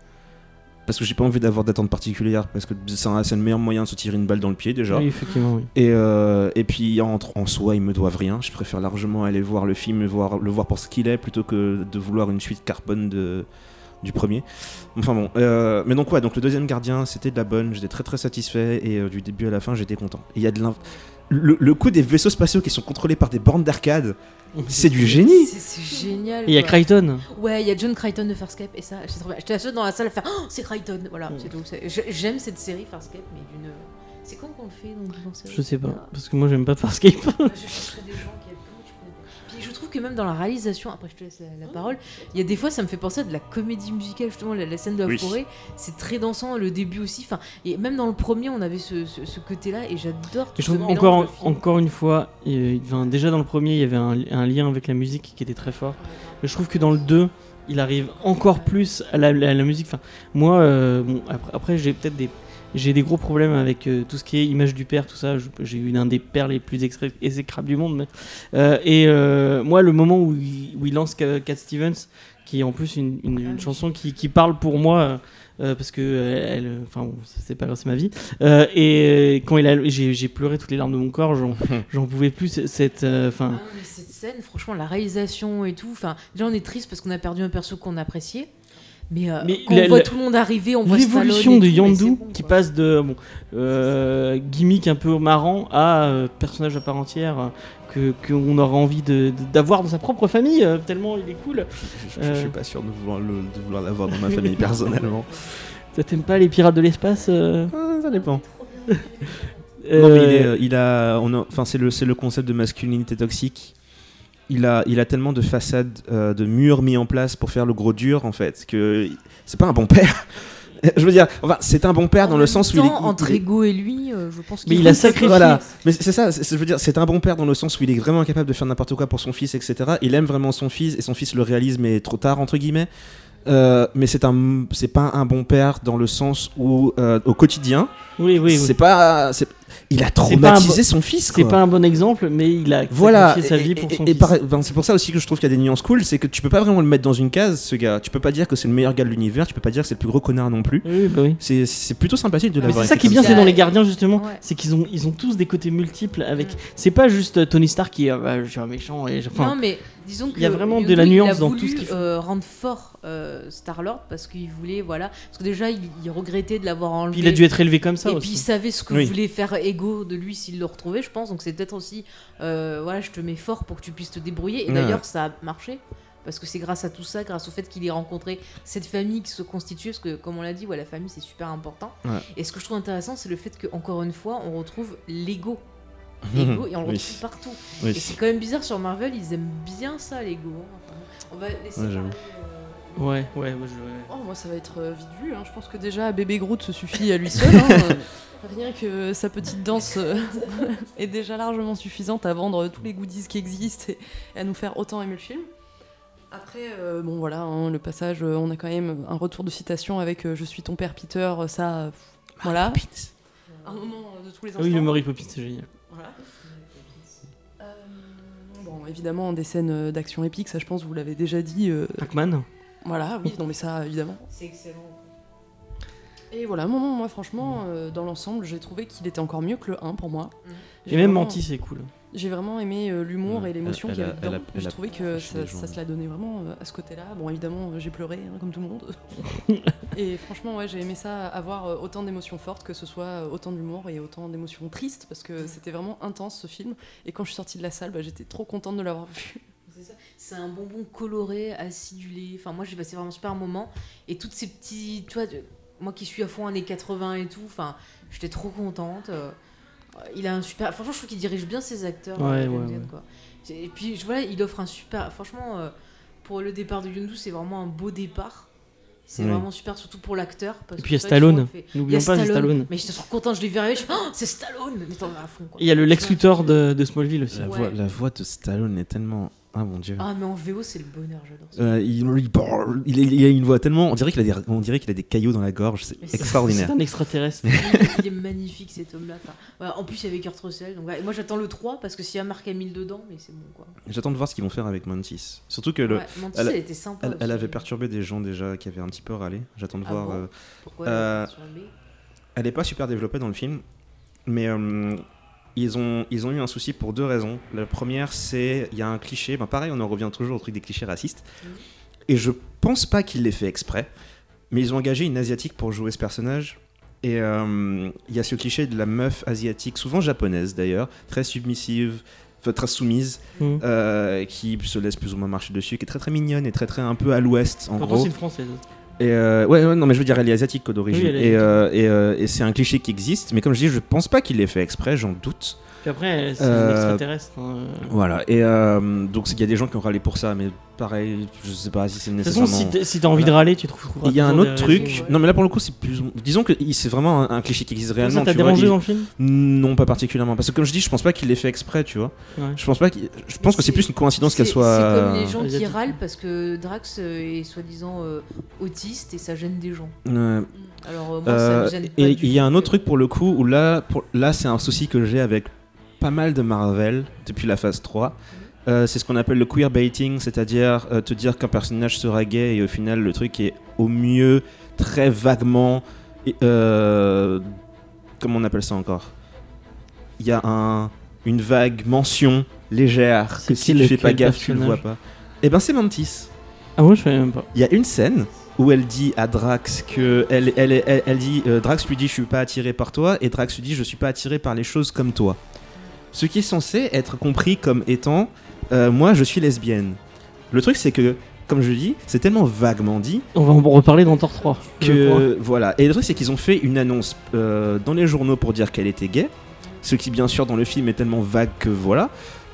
Parce que j'ai pas envie d'avoir d'attente particulière, parce que c'est le meilleur moyen de se tirer une balle dans le pied déjà. Oui, effectivement, oui. Et, euh, et puis en, en soi, ils me doivent rien. Je préfère largement aller voir le film et voir, le voir pour ce qu'il est plutôt que de vouloir une suite carbone de, du premier. Enfin bon, euh, mais donc ouais, donc le deuxième gardien, c'était de la bonne. J'étais très très satisfait et euh, du début à la fin, j'étais content. Et il y a de le, le coup des vaisseaux spatiaux qui sont contrôlés par des bornes d'arcade, c'est du génie. C'est c'est génial. Et il y a. Crichton. Ouais, il y a John Crichton de Farscape et ça, j'étais trop bien. J'étais la seule dans la salle à faire Oh, c'est Crichton Voilà, Mm. c'est tout. J'aime cette série Farscape, mais d'une. C'est quand qu'on le fait série Je sais pas. Parce que moi j'aime pas Farscape. Je chercherai des gens je trouve que même dans la réalisation, après je te laisse la, la parole, il y a des fois ça me fait penser à de la comédie musicale justement, la, la scène de la Oui. forêt, c'est très dansant, le début aussi. Enfin, et même dans le premier, on avait ce, ce- ce côté-là et j'adore. tout Je ce trouve mélange encore, encore une fois, enfin, déjà dans le premier, il y avait un, un lien avec la musique qui était très fort. Mais je trouve que dans le 2, il arrive encore plus à la, à la musique. Enfin, moi, euh, bon, après, après, j'ai peut-être des, j'ai des gros problèmes avec euh, tout ce qui est image du père, tout ça. J'ai eu un des pères les plus exécrables du monde. mais- euh, et euh, moi, le moment où il, où il lance Ca- Cat Stevens, qui est en plus une, une- une chanson qui, qui parle pour moi. euh, parce que euh, elle, enfin bon, c'est pas grave, c'est ma vie. Euh, et euh, quand il a, j'ai, j'ai pleuré toutes les larmes de mon corps. J'en, j'en pouvais plus. Cette, euh, Ah cette scène, franchement, la réalisation et tout. Enfin, déjà, on est triste parce qu'on a perdu un perso qu'on appréciait. Mais, euh, Mais quand la- on voit la- tout le monde arriver, on voit l'évolution de Yandu bon, qui quoi. passe de bon, euh, gimmick un peu marrant à euh, personnage à part entière que qu'on aura envie de- de- d'avoir dans sa propre famille euh, tellement il est cool. Je, je- je suis pas sûr de vouloir le- de vouloir l'avoir dans ma famille personnellement. Ça t'aime pas les pirates de l'espace euh Ah, ça dépend. Euh, Non mais il, est, a- enfin c'est le, c'est le concept de masculinité toxique. Il a, il a tellement de façades, euh, de murs mis en place pour faire le gros dur en fait que c'est pas un bon père. Je veux dire, enfin c'est un bon père En dans le sens où il est, entre Ego et lui, euh, je pense Mais qu'il il a sacrifié. Voilà. Mais c'est ça, c'est- je veux dire, c'est un bon père dans le sens où il est vraiment incapable de faire n'importe quoi pour son fils, etc. Il aime vraiment son fils et son fils le réalise, mais trop tard entre guillemets. Euh, mais c'est un, c'est pas un bon père dans le sens où euh, au quotidien, oui, oui, oui. c'est pas, c'est- il a traumatisé son fils. C'est pas un bon exemple, mais il a Voilà, sacrifié sa et- vie pour et- son et fils. ben, c'est pour ça aussi que je trouve qu'il y a des nuances cool, c'est que tu peux pas vraiment le mettre dans une case, ce gars. Tu peux pas dire que c'est le meilleur gars de l'univers, tu peux pas dire que c'est le plus gros connard non plus. Oui, bah oui. C'est c'est plutôt sympathique de Mais l'avoir. c'est ça qui est bien, c'est dans les gardiens justement, Ouais. c'est qu'ils ont ils ont tous des côtés multiples avec. Mm. C'est pas juste euh, Tony Stark qui est euh, bah, je suis un méchant et je- enfin Non, mais Disons que Il y a vraiment de la nuance dans tout ce qu'il euh, rendre fort euh, Star-Lord parce qu'il voulait, voilà. Parce que déjà, il, il regrettait de l'avoir enlevé. Puis il a dû être élevé comme ça et aussi. puis il savait ce que Oui. voulait faire Ego de lui s'il le retrouvait, je pense. Donc c'est peut-être aussi, euh, voilà, je te mets fort pour que tu puisses te débrouiller. Et Ouais. d'ailleurs, ça a marché. Parce que c'est grâce à tout ça, grâce au fait qu'il ait rencontré cette famille qui se constitue, parce que comme on l'a dit, ouais, la famille c'est super important. Ouais. Et ce que je trouve intéressant, c'est le fait qu'encore une fois, on retrouve l'ego. L'ego, et on le Oui. retrouve partout. Oui. Et c'est quand même bizarre sur Marvel, ils aiment bien ça, l'ego. hein. Enfin, on va laisser Ouais, Ouais, ouais, ouais, je- Oh, moi, ça va être euh, vite vu. hein. Je pense que déjà, bébé Groot se suffit à lui seul. hein. Rien que sa petite danse euh, est déjà largement suffisante à vendre tous les goodies qui existent et, à nous faire autant aimer le film. Après, euh, bon voilà, hein, le passage, on a quand même un retour de citation avec Je suis ton père Peter, ça, voilà. Un moment de tous les Ah instants. oui, le Mary Poppins, c'est génial. Voilà. Bon, évidemment, des scènes d'action épique, ça je pense vous l'avez déjà dit. euh, Pac-Man. Voilà, oui, non mais ça évidemment. C'est excellent. Et voilà, moi, moi franchement, euh, dans l'ensemble, j'ai trouvé qu'il était encore mieux que le 1 pour moi. Mhm. J'ai même vraiment- Mantis, c'est cool. J'ai vraiment aimé euh, l'humour Ouais, et l'émotion qu'il y avait dedans. a- elle J'ai trouvé que ça, se l'a donné vraiment euh, à ce côté-là. Bon, évidemment, j'ai pleuré, hein, comme tout le monde. et franchement, ouais, j'ai aimé ça, avoir autant d'émotions fortes, que ce soit autant d'humour et autant d'émotions tristes, parce que c'était vraiment intense ce film. Et quand je suis sortie de la salle, bah, j'étais trop contente de l'avoir vu. C'est un bonbon coloré, acidulé. Enfin, moi, j'ai passé vraiment un super moment. Et toutes ces petits. Tu vois, moi qui suis à fond années 80 et tout, enfin, j'étais trop contente. Euh, Il a un super. Franchement, je trouve qu'il dirige bien ses acteurs. Ouais, euh, ouais, James Gunn, ouais. quoi. Et puis, je- voilà, il offre un super. Franchement, euh, pour le départ de Yondu, c'est vraiment un beau départ. C'est Oui. vraiment super, surtout pour l'acteur. Et que puis il y a Stallone. N'oublions pas, c'est Stallone. Mais j'étais trop contente, je l'ai vu arriver. Je fais, Oh, c'est Stallone Mais t'en vas à fond. Quoi. Et il y a le Lex Luthor de, de Smallville aussi. La, Ouais. voix, la voix de Stallone est tellement. Ah mon dieu. Ah, mais en VO, c'est le bonheur, j'adore ça. Euh, il, il parle- il, est- il a une voix tellement. On dirait qu'il a, des- on dirait qu'il a des caillots dans la gorge. C'est Mais extraordinaire. C'est un extraterrestre. il est magnifique cet homme-là. Enfin, voilà, en plus, il y avait Kurt Russell. Donc, ouais, moi, j'attends le 3 parce que s'il y a Marc Hamill dedans, mais c'est bon quoi. J'attends de voir ce qu'ils vont faire avec Mantis. Surtout que le, Ouais, Mantis, elle- elle, était sympa. elle, avait perturbé des gens déjà qui avaient un petit peu râlé. J'attends de Ah voir. bon euh, Pourquoi Euh, elle était perturbée? Elle n'est pas super développée dans le film, mais euh, ils, ont, ils ont eu un souci pour deux raisons. La première, c'est il y a un cliché, ben pareil, on en revient toujours au truc des clichés racistes. Et je pense pas qu'ils l'aient fait exprès, mais ils ont engagé une asiatique pour jouer ce personnage. Et euh, il y a ce cliché de la meuf asiatique, souvent japonaise d'ailleurs, très submissive, très soumise, Mhm. euh, qui se laisse plus ou moins marcher dessus, qui est très très mignonne et très très un peu à l'ouest en Pourtant, gros. c'est une française. Et euh, ouais, ouais, non, mais je veux dire, elle est asiatique d'origine. Oui, et euh, et, euh, et c'est un cliché qui existe, mais comme je dis, je pense pas qu'il l'ait fait exprès, j'en doute. Puis après, c'est un extraterrestre. hein. Voilà, et donc il y a des gens qui ont râlé pour ça, mais pareil, je sais pas si c'est De toute façon, nécessairement. si t'es- si t'as envie de râler, tu trouves. Il y a un autre truc. raisons, ouais. Non, mais là pour le coup, c'est plus. Disons que c'est vraiment un, un cliché qui existe réellement. Ça t'a vois, dérangé il- dans le film? Non, pas particulièrement. Parce que comme je dis, je pense pas qu'il l'ait fait exprès, tu vois. Ouais. Je pense pas qu'il- Je pense que c'est plus une coïncidence qu'elle soit. C'est comme les gens qui asiatique. râlent parce que Drax euh, est soi-disant euh, autiste et ça gêne des gens. Ouais. Alors, euh, moi, Euh, ça me gêne pas. et il y a un autre truc pour le coup où là, là c'est un souci que j'ai avec pas mal de Marvel depuis la phase 3. Euh, c'est ce qu'on appelle le queerbaiting, c'est-à-dire euh, te dire qu'un personnage sera gay et au final le truc est au mieux très vaguement. euh, comment on appelle ça encore? Il y a un, une vague mention légère que si tu fais pas gaffe, tu le vois pas. Et ben c'est Mantis. Ah, moi, je savais même pas. Il y a une scène où elle dit à Drax que elle, elle, elle, elle dit Drax lui dit je suis pas attiré par toi et Drax lui dit je suis pas attiré par les choses comme toi. Ce qui est censé être compris comme étant euh, moi je suis lesbienne. Le truc c'est que comme je dis, c'est tellement vaguement dit On va en reparler dans Thor 3. je crois. que voilà. Et le truc c'est qu'ils ont fait une annonce euh, dans les journaux pour dire qu'elle était gay, ce qui bien sûr dans le film est tellement vague que voilà.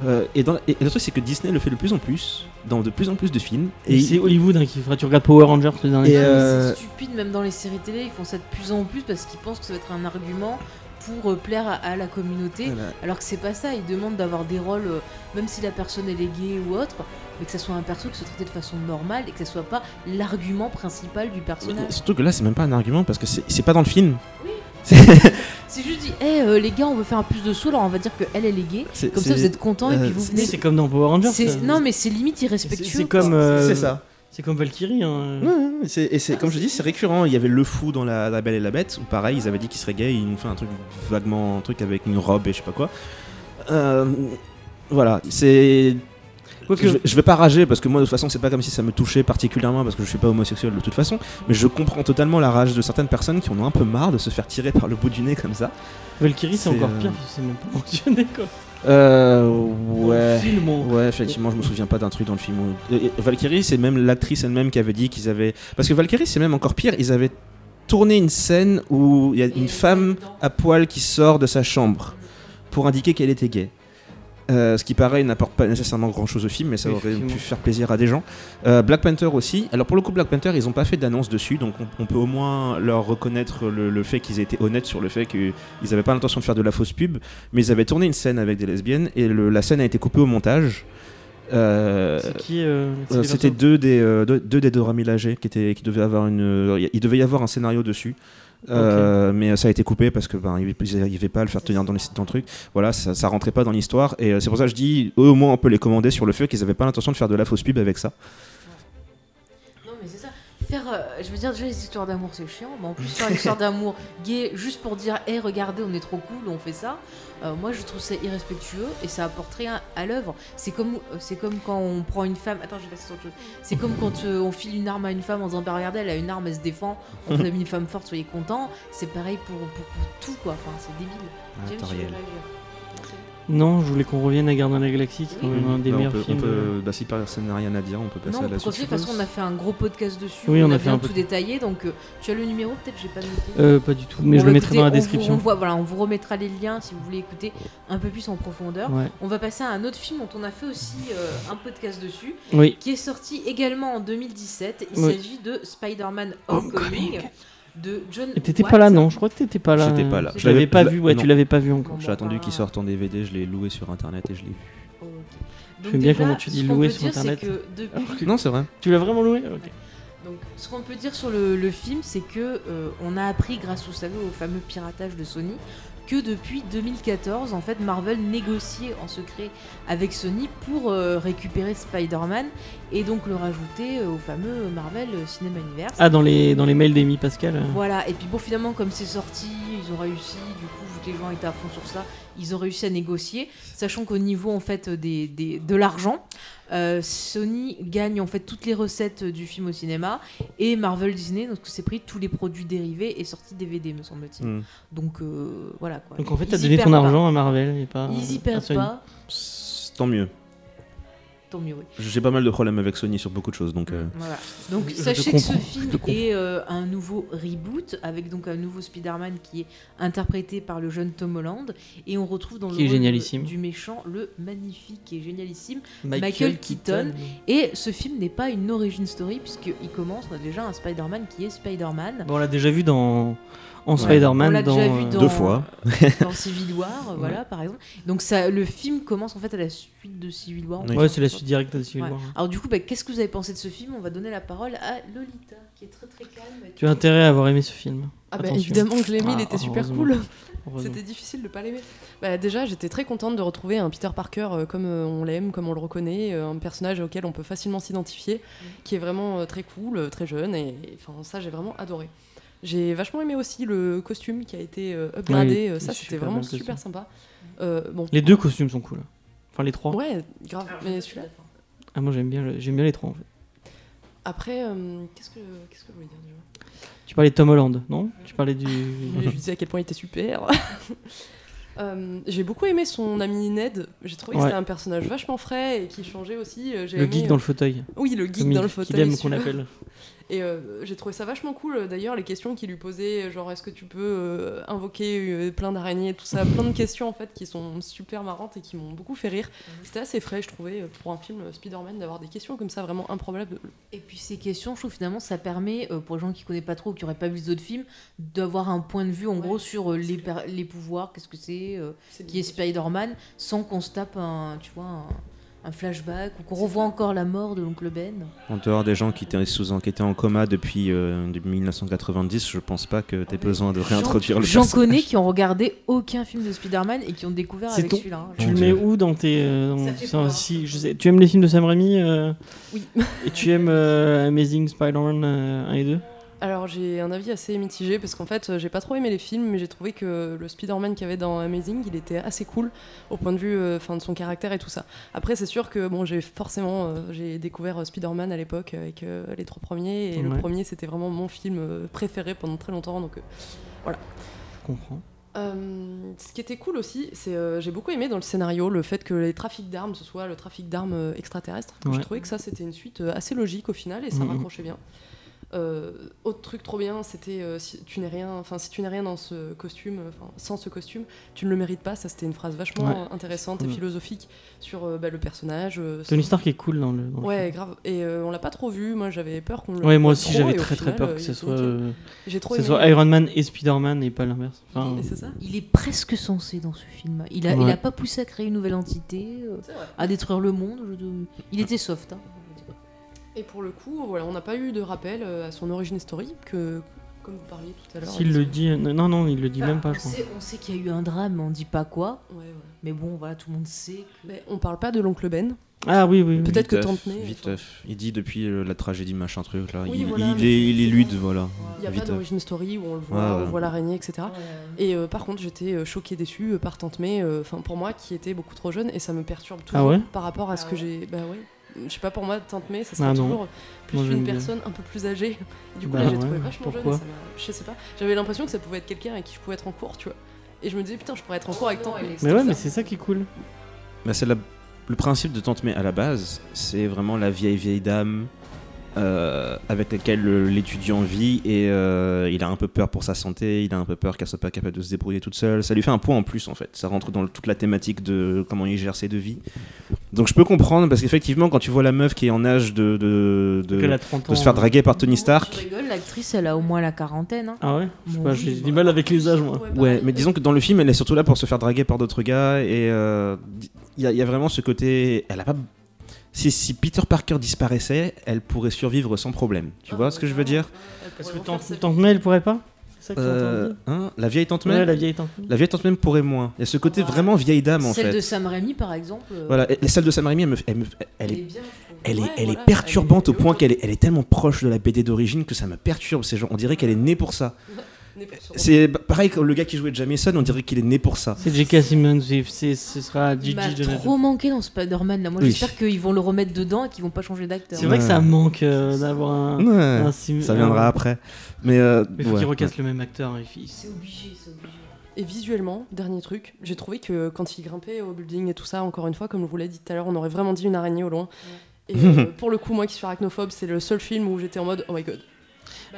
Euh, et, dans- et le truc c'est que Disney le fait de plus en plus, dans de plus en plus de films. Et c'est Hollywood hein, qui fera. Tu regardes Power Rangers le dernier. Euh, C'est stupide, même dans les séries télé, ils font ça de plus en plus parce qu'ils pensent que ça va être un argument pour euh, plaire à, à la communauté. Voilà. Alors que c'est pas ça, ils demandent d'avoir des rôles, euh, même si la personne elle est gay ou autre, mais que ça soit un perso qui soit traité de façon normale et que ça soit pas l'argument principal du Mais personnage. Surtout que là, c'est même pas un argument parce que c'est pas dans le film. Oui. C'est- juste dit, hé euh, les gars, on veut faire un plus de saut, alors on va dire que elle elle est gay. c'est- Comme ça vous êtes contents et puis vous c'est- venez. C'est comme dans Power Rangers. Non mais c'est limite irrespectueux. c'est comme. euh, C'est ça. C'est comme Valkyrie. Hein. Ouais, et c'est- et c'est comme je dis, c'est récurrent. Il y avait le fou dans la, la Belle et la Bête où pareil, ils avaient dit qu'ils seraient gays. Ils nous fait un truc vaguement, un truc avec une robe et je sais pas quoi. Euh, voilà, c'est je, vais- je vais pas rager parce que moi de toute façon c'est pas comme si ça me touchait particulièrement parce que je suis pas homosexuel de toute façon, mais je comprends totalement la rage de certaines personnes qui en ont un peu marre de se faire tirer par le bout du nez comme ça. Valkyrie, c'est C'est, encore euh, pire, c'est même pas mentionné quoi. Euh ouais. film, on- Ouais, effectivement, je me souviens pas d'un truc dans le film. où- et Valkyrie, c'est même l'actrice elle-même qui avait dit qu'ils avaient. Parce que Valkyrie, c'est même encore pire. Ils avaient tourné une scène où il y a une femme à poil qui sort de sa chambre pour indiquer qu'elle était gay. Euh, ce qui pareil n'apporte pas nécessairement grand chose au film, mais ça aurait pu faire plaisir à des gens. Euh, Black Panther aussi. Alors pour le coup, Black Panther, ils ont pas fait d'annonce dessus, donc on, on peut au moins leur reconnaître le, le fait qu'ils aient été honnêtes sur le fait qu'ils n'avaient pas l'intention de faire de la fausse pub, mais ils avaient tourné une scène avec des lesbiennes et le- la scène a été coupée au montage. Euh, C'était deux des, deux, deux des Dora Milaje qui, étaient, qui devaient avoir une. il devait y avoir un scénario dessus. Euh, Mais ça a été coupé parce que ben, ils n'arrivaient pas à le faire tenir dans, les, dans le truc. Voilà, ça, ça rentrait pas dans l'histoire. Et euh, c'est pour ça que je dis, eux au moins on peut les commander sur le fait qu'ils n'avaient pas l'intention de faire de la fausse pub avec ça. Faire, euh, je veux dire, déjà les histoires d'amour c'est chiant, mais en plus faire une histoire d'amour gay juste pour dire, hé, regardez, on est trop cool, on fait ça. euh, moi, je trouve ça irrespectueux et ça apporte rien à l'œuvre. C'est comme, euh, c'est comme quand on prend une femme. Attends, je vais passer sur autre chose. C'est comme quand euh, on file une arme à une femme en disant, bah regardez, elle a une arme, elle se défend. On vous a mis une femme forte, soyez contents. C'est pareil pour, pour, pour tout, quoi. Enfin, c'est débile. Non, je voulais qu'on revienne à Gardien de la Galaxie, qui est quand Oui. même un des Bah, on meilleurs peut, on films. peut- bah, si personne n'a rien à dire, on peut passer Non, à on la suite. De toute façon, on a fait un gros podcast dessus. Oui, on a a fait bien un peu tout de- détaillé. Donc, euh, tu as le numéro, peut-être, j'ai pas noté. Euh, pas du tout, mais je le mettrai dans la on vous description. renvoie- voilà, on vous remettra les liens si vous voulez écouter un peu plus en profondeur. Ouais. On va passer à un autre film dont on a fait aussi euh, un podcast dessus, Oui, qui est sorti également en 2017. Il Oui. s'agit de Spider-Man Homecoming de John. et t'étais pas là, non Je crois que t'étais pas là. J'étais pas là. Je l'avais pas vu, ouais, non. tu l'avais pas vu encore. J'ai attendu bah, qu'il sorte en DVD, je l'ai loué sur internet et je l'ai vu. oh. Donc J'aime bien comment tu dis peut sur Internet. que depuis Non, c'est vrai. Tu l'as vraiment loué? Ok. Donc, ce qu'on peut dire sur le, le film, c'est que euh, on a appris, grâce vous savez, au fameux piratage de Sony, que depuis 2014, en fait, Marvel négociait en secret avec Sony pour euh, récupérer Spider-Man et donc le rajouter euh, au fameux Marvel Cinema Universe. Ah, dans les, dans les mails d'Amy Pascal. euh. Voilà, et puis bon, finalement, comme c'est sorti, ils ont réussi, du coup, vu que les gens étaient à fond sur ça, ils ont réussi à négocier, sachant qu'au niveau, en fait, des, des- de l'argent, euh, Sony gagne, en fait, toutes les recettes du film au cinéma, et Marvel Disney, donc c'est pris tous les produits dérivés et sortis DVD, me semble-t-il. Hmm. Donc, euh, voilà, quoi. Donc en fait, t'as donné ton pas. argent à Marvel et pas. Ils y à perdent Sony. pas, Tant mieux. Tant mieux, oui. J'ai pas mal de problèmes avec Sony sur beaucoup de choses, donc. euh, Voilà. Donc Je sachez que ce film est euh, un nouveau reboot avec donc un nouveau Spider-Man qui est interprété par le jeune Tom Holland et on retrouve dans Qui le rôle du méchant le magnifique et génialissime. Michael, Michael Keaton. Keaton. Et ce film n'est pas une origin story puisqu'il commence on a déjà un Spider-Man qui est Spider-Man. Bon, on l'a déjà vu dans. En Ouais. Spider-Man. on l'a dans, déjà vu dans, Deux fois. dans Civil War, voilà par exemple. Donc ça, le film commence en fait à la suite de Civil War. Oui. Ouais, c'est la suite directe de Civil Ouais. War. Alors du coup, bah, qu'est-ce que vous avez pensé de ce film? On va donner la parole à Lolita, qui est très très calme. Tu as intérêt à avoir aimé ce film. Ah bah évidemment que je l'ai aimé, il Ah, était super cool. C'était difficile de pas l'aimer. Bah, déjà, j'étais très contente de retrouver un Peter Parker euh, comme euh, on l'aime, comme on le reconnaît, euh, un personnage auquel on peut facilement s'identifier, qui est vraiment euh, très cool, euh, très jeune, et et, enfin ça j'ai vraiment adoré. J'ai vachement aimé aussi le costume qui a été euh, upgradé, euh, ça c'était super vraiment super costume. sympa. Euh, bon, Les deux costumes sont cool. Enfin, les trois. ouais, grave, mais celui-là. Ah, moi j'aime bien, le- j'aime bien les trois en fait. Après, euh, qu'est-ce que qu'est-ce que je voulais dire déjà? Tu parlais de Tom Holland, non? Tu parlais du. Je disais à quel point il était super. Euh, j'ai beaucoup aimé son ami Ned. J'ai trouvé que c'était un personnage vachement frais et qui changeait aussi. J'ai le aimé, geek dans le fauteuil. Oui, le geek Comme dans il- le qu'il fauteuil. aime qu'on appelle. Et euh, j'ai trouvé ça vachement cool. D'ailleurs, les questions qu'il lui posait, genre est-ce que tu peux euh, invoquer euh, plein d'araignées, tout ça, plein de questions en fait qui sont super marrantes et qui m'ont beaucoup fait rire. C'était assez frais, je trouvais, euh, pour un film euh, Spider-Man, d'avoir des questions comme ça vraiment improbables. Et puis ces questions, je trouve finalement ça permet, euh, pour les gens qui connaissent pas trop ou qui auraient pas vu les autres films, d'avoir un point de vue en Ouais, gros sur euh, les, les pouvoirs, qu'est-ce que c'est, euh, qui est. Spider-Man, sans qu'on se tape un, tu vois, un, un flashback ou qu'on revoit encore la mort de l'oncle Ben. En dehors des gens qui étaient, sous, étaient en coma depuis, euh, depuis 1990, je pense pas que tu aies besoin de réintroduire le J'en connais qui ont regardé aucun film de Spider-Man et qui ont découvert avec ton- celui-là. hein. Tu le mets où dans tes. euh, dans- Ça fait enfin, peur. si, je sais, tu aimes les films de Sam Raimi euh, Oui. Et tu aimes euh, Amazing Spider-Man euh, 1 et 2 Alors j'ai un avis assez mitigé parce qu'en fait j'ai pas trop aimé les films mais j'ai trouvé que le Spider-Man qu'il y avait dans Amazing il était assez cool au point de vue euh, enfin de son caractère et tout ça. Après c'est sûr que bon j'ai forcément euh, j'ai découvert euh, Spider-Man à l'époque avec euh, les trois premiers et le premier c'était vraiment mon film préféré pendant très longtemps donc euh, Je comprends. euh, ce qui était cool aussi, c'est euh, j'ai beaucoup aimé dans le scénario le fait que les trafics d'armes, ce soit le trafic d'armes euh, extraterrestres. Ouais. J'ai trouvé que ça c'était une suite assez logique au final et ça Mhm. raccrochait bien. Euh, autre truc trop bien, c'était euh, si tu n'es rien, enfin si tu n'es rien dans ce costume, euh, sans ce costume, tu ne le mérites pas. Ça c'était une phrase vachement Ouais. intéressante et philosophique sur euh, bah, le personnage. euh, Tony Stark est cool dans le. dans Ouais, grave. Et euh, on l'a pas trop vu. Moi, j'avais peur qu'on le. Ouais, moi aussi j'avais très très peur que il ce soit, euh, J'ai trop ce aimé. soit Iron Man et Spider-Man et pas l'inverse. Enfin, c'est ça. Il est presque censé dans ce film. Il a, il a pas poussé à créer une nouvelle entité, euh, à détruire le monde. je- Il était soft. hein. Et pour le coup, voilà, on n'a pas eu de rappel euh, à son origin story, que, comme vous parliez tout à l'heure. S'il le dit, euh, non non, il le dit Enfin, même pas, on je crois. sait, on sait qu'il y a eu un drame, mais on dit pas quoi. Ouais, ouais. Mais bon, voilà, tout le monde sait. que- Mais on parle pas de l'oncle Ben. Ah oui oui. oui. Peut-être que Tante May, Viteuf. Il dit depuis euh, la tragédie machin truc là. Oui, il, voilà, il est, il est c'est- lude, voilà. Il n'y a pas Viteuf. d'origin story où on le voit, on voit l'araignée, etc. Et euh, par contre, j'étais choquée, déçue par Tante May, euh, enfin pour moi qui était beaucoup trop jeune, et ça me perturbe toujours Ah ouais? par rapport à ce Ah que ouais. j'ai. Bah ouais. Je sais pas, pour moi, Tante May, ça sera Ah toujours plus Moi, une bien. personne un peu plus âgée. Du coup, Bah là, j'ai ouais, trouvé vachement jeune. ça Je sais pas. J'avais l'impression que ça pouvait être quelqu'un avec qui je pouvais être en cours, tu vois. Et je me disais, putain, je pourrais être en cours avec Tante elle May. est- Mais ouais, ça. mais c'est ça qui est cool. Bah, c'est la- le principe de Tante May à la base, c'est vraiment la vieille vieille dame euh, avec laquelle le- l'étudiant vit et euh, il a un peu peur pour sa santé, il a un peu peur qu'elle soit pas capable de se débrouiller toute seule. Ça lui fait un poids en plus en fait. Ça rentre dans le- toute la thématique de comment il gère ses deux vies. Donc je peux comprendre parce qu'effectivement quand tu vois la meuf qui est en âge de, de, de- Qu'elle a 30 ans. de se faire draguer par Tony Stark. l'actrice, elle a au moins la quarantaine. hein. Ah ouais? Bon, j'ai du mal avec les âges moi. Ouais, mais disons que dans le film, elle est surtout là pour se faire draguer par d'autres gars et euh, il y, y a vraiment ce côté. Elle a pas. Si, si Peter Parker disparaissait, elle pourrait survivre sans problème. Tu vois ce que je veux dire? Parce que Tante Tante May elle pourrait pas? Ça que Euh, hein, La vieille tante May? Ouais, la vieille Tante May. La vieille tante May pourrait moins. Il y a ce côté vraiment vieille dame en Celle fait. de Sam Raimi, par exemple. euh, Voilà, et, et celle de Sam Raimi, elle, me- elle me- elle est bien. Elle est, elle voilà, est perturbante elle au point qu'elle est, elle est tellement proche de la BD d'origine que ça me perturbe. C'est genre, on dirait qu'elle est née pour ça. C'est pareil que le gars qui jouait Jameson, on dirait qu'il est né pour ça. C'est J.K. Simmons, ce sera Il Gigi m'a Jonathan. trop manqué dans Spider-Man là. Moi Oui. j'espère qu'ils vont le remettre dedans et qu'ils vont pas changer d'acteur. C'est vrai que ça manque euh, d'avoir un, Ouais, un sim- ça viendra après. Mais, euh, Mais faut ouais, qu'il recasse le même acteur. hein, il- C'est obligé, c'est obligé. Et visuellement, dernier truc, j'ai trouvé que quand il grimpait au building et tout ça, encore une fois, comme je vous l'ai dit tout à l'heure, on aurait vraiment dit une araignée au loin. Et euh, pour le coup, moi qui suis arachnophobe, c'est le seul film où j'étais en mode oh my god.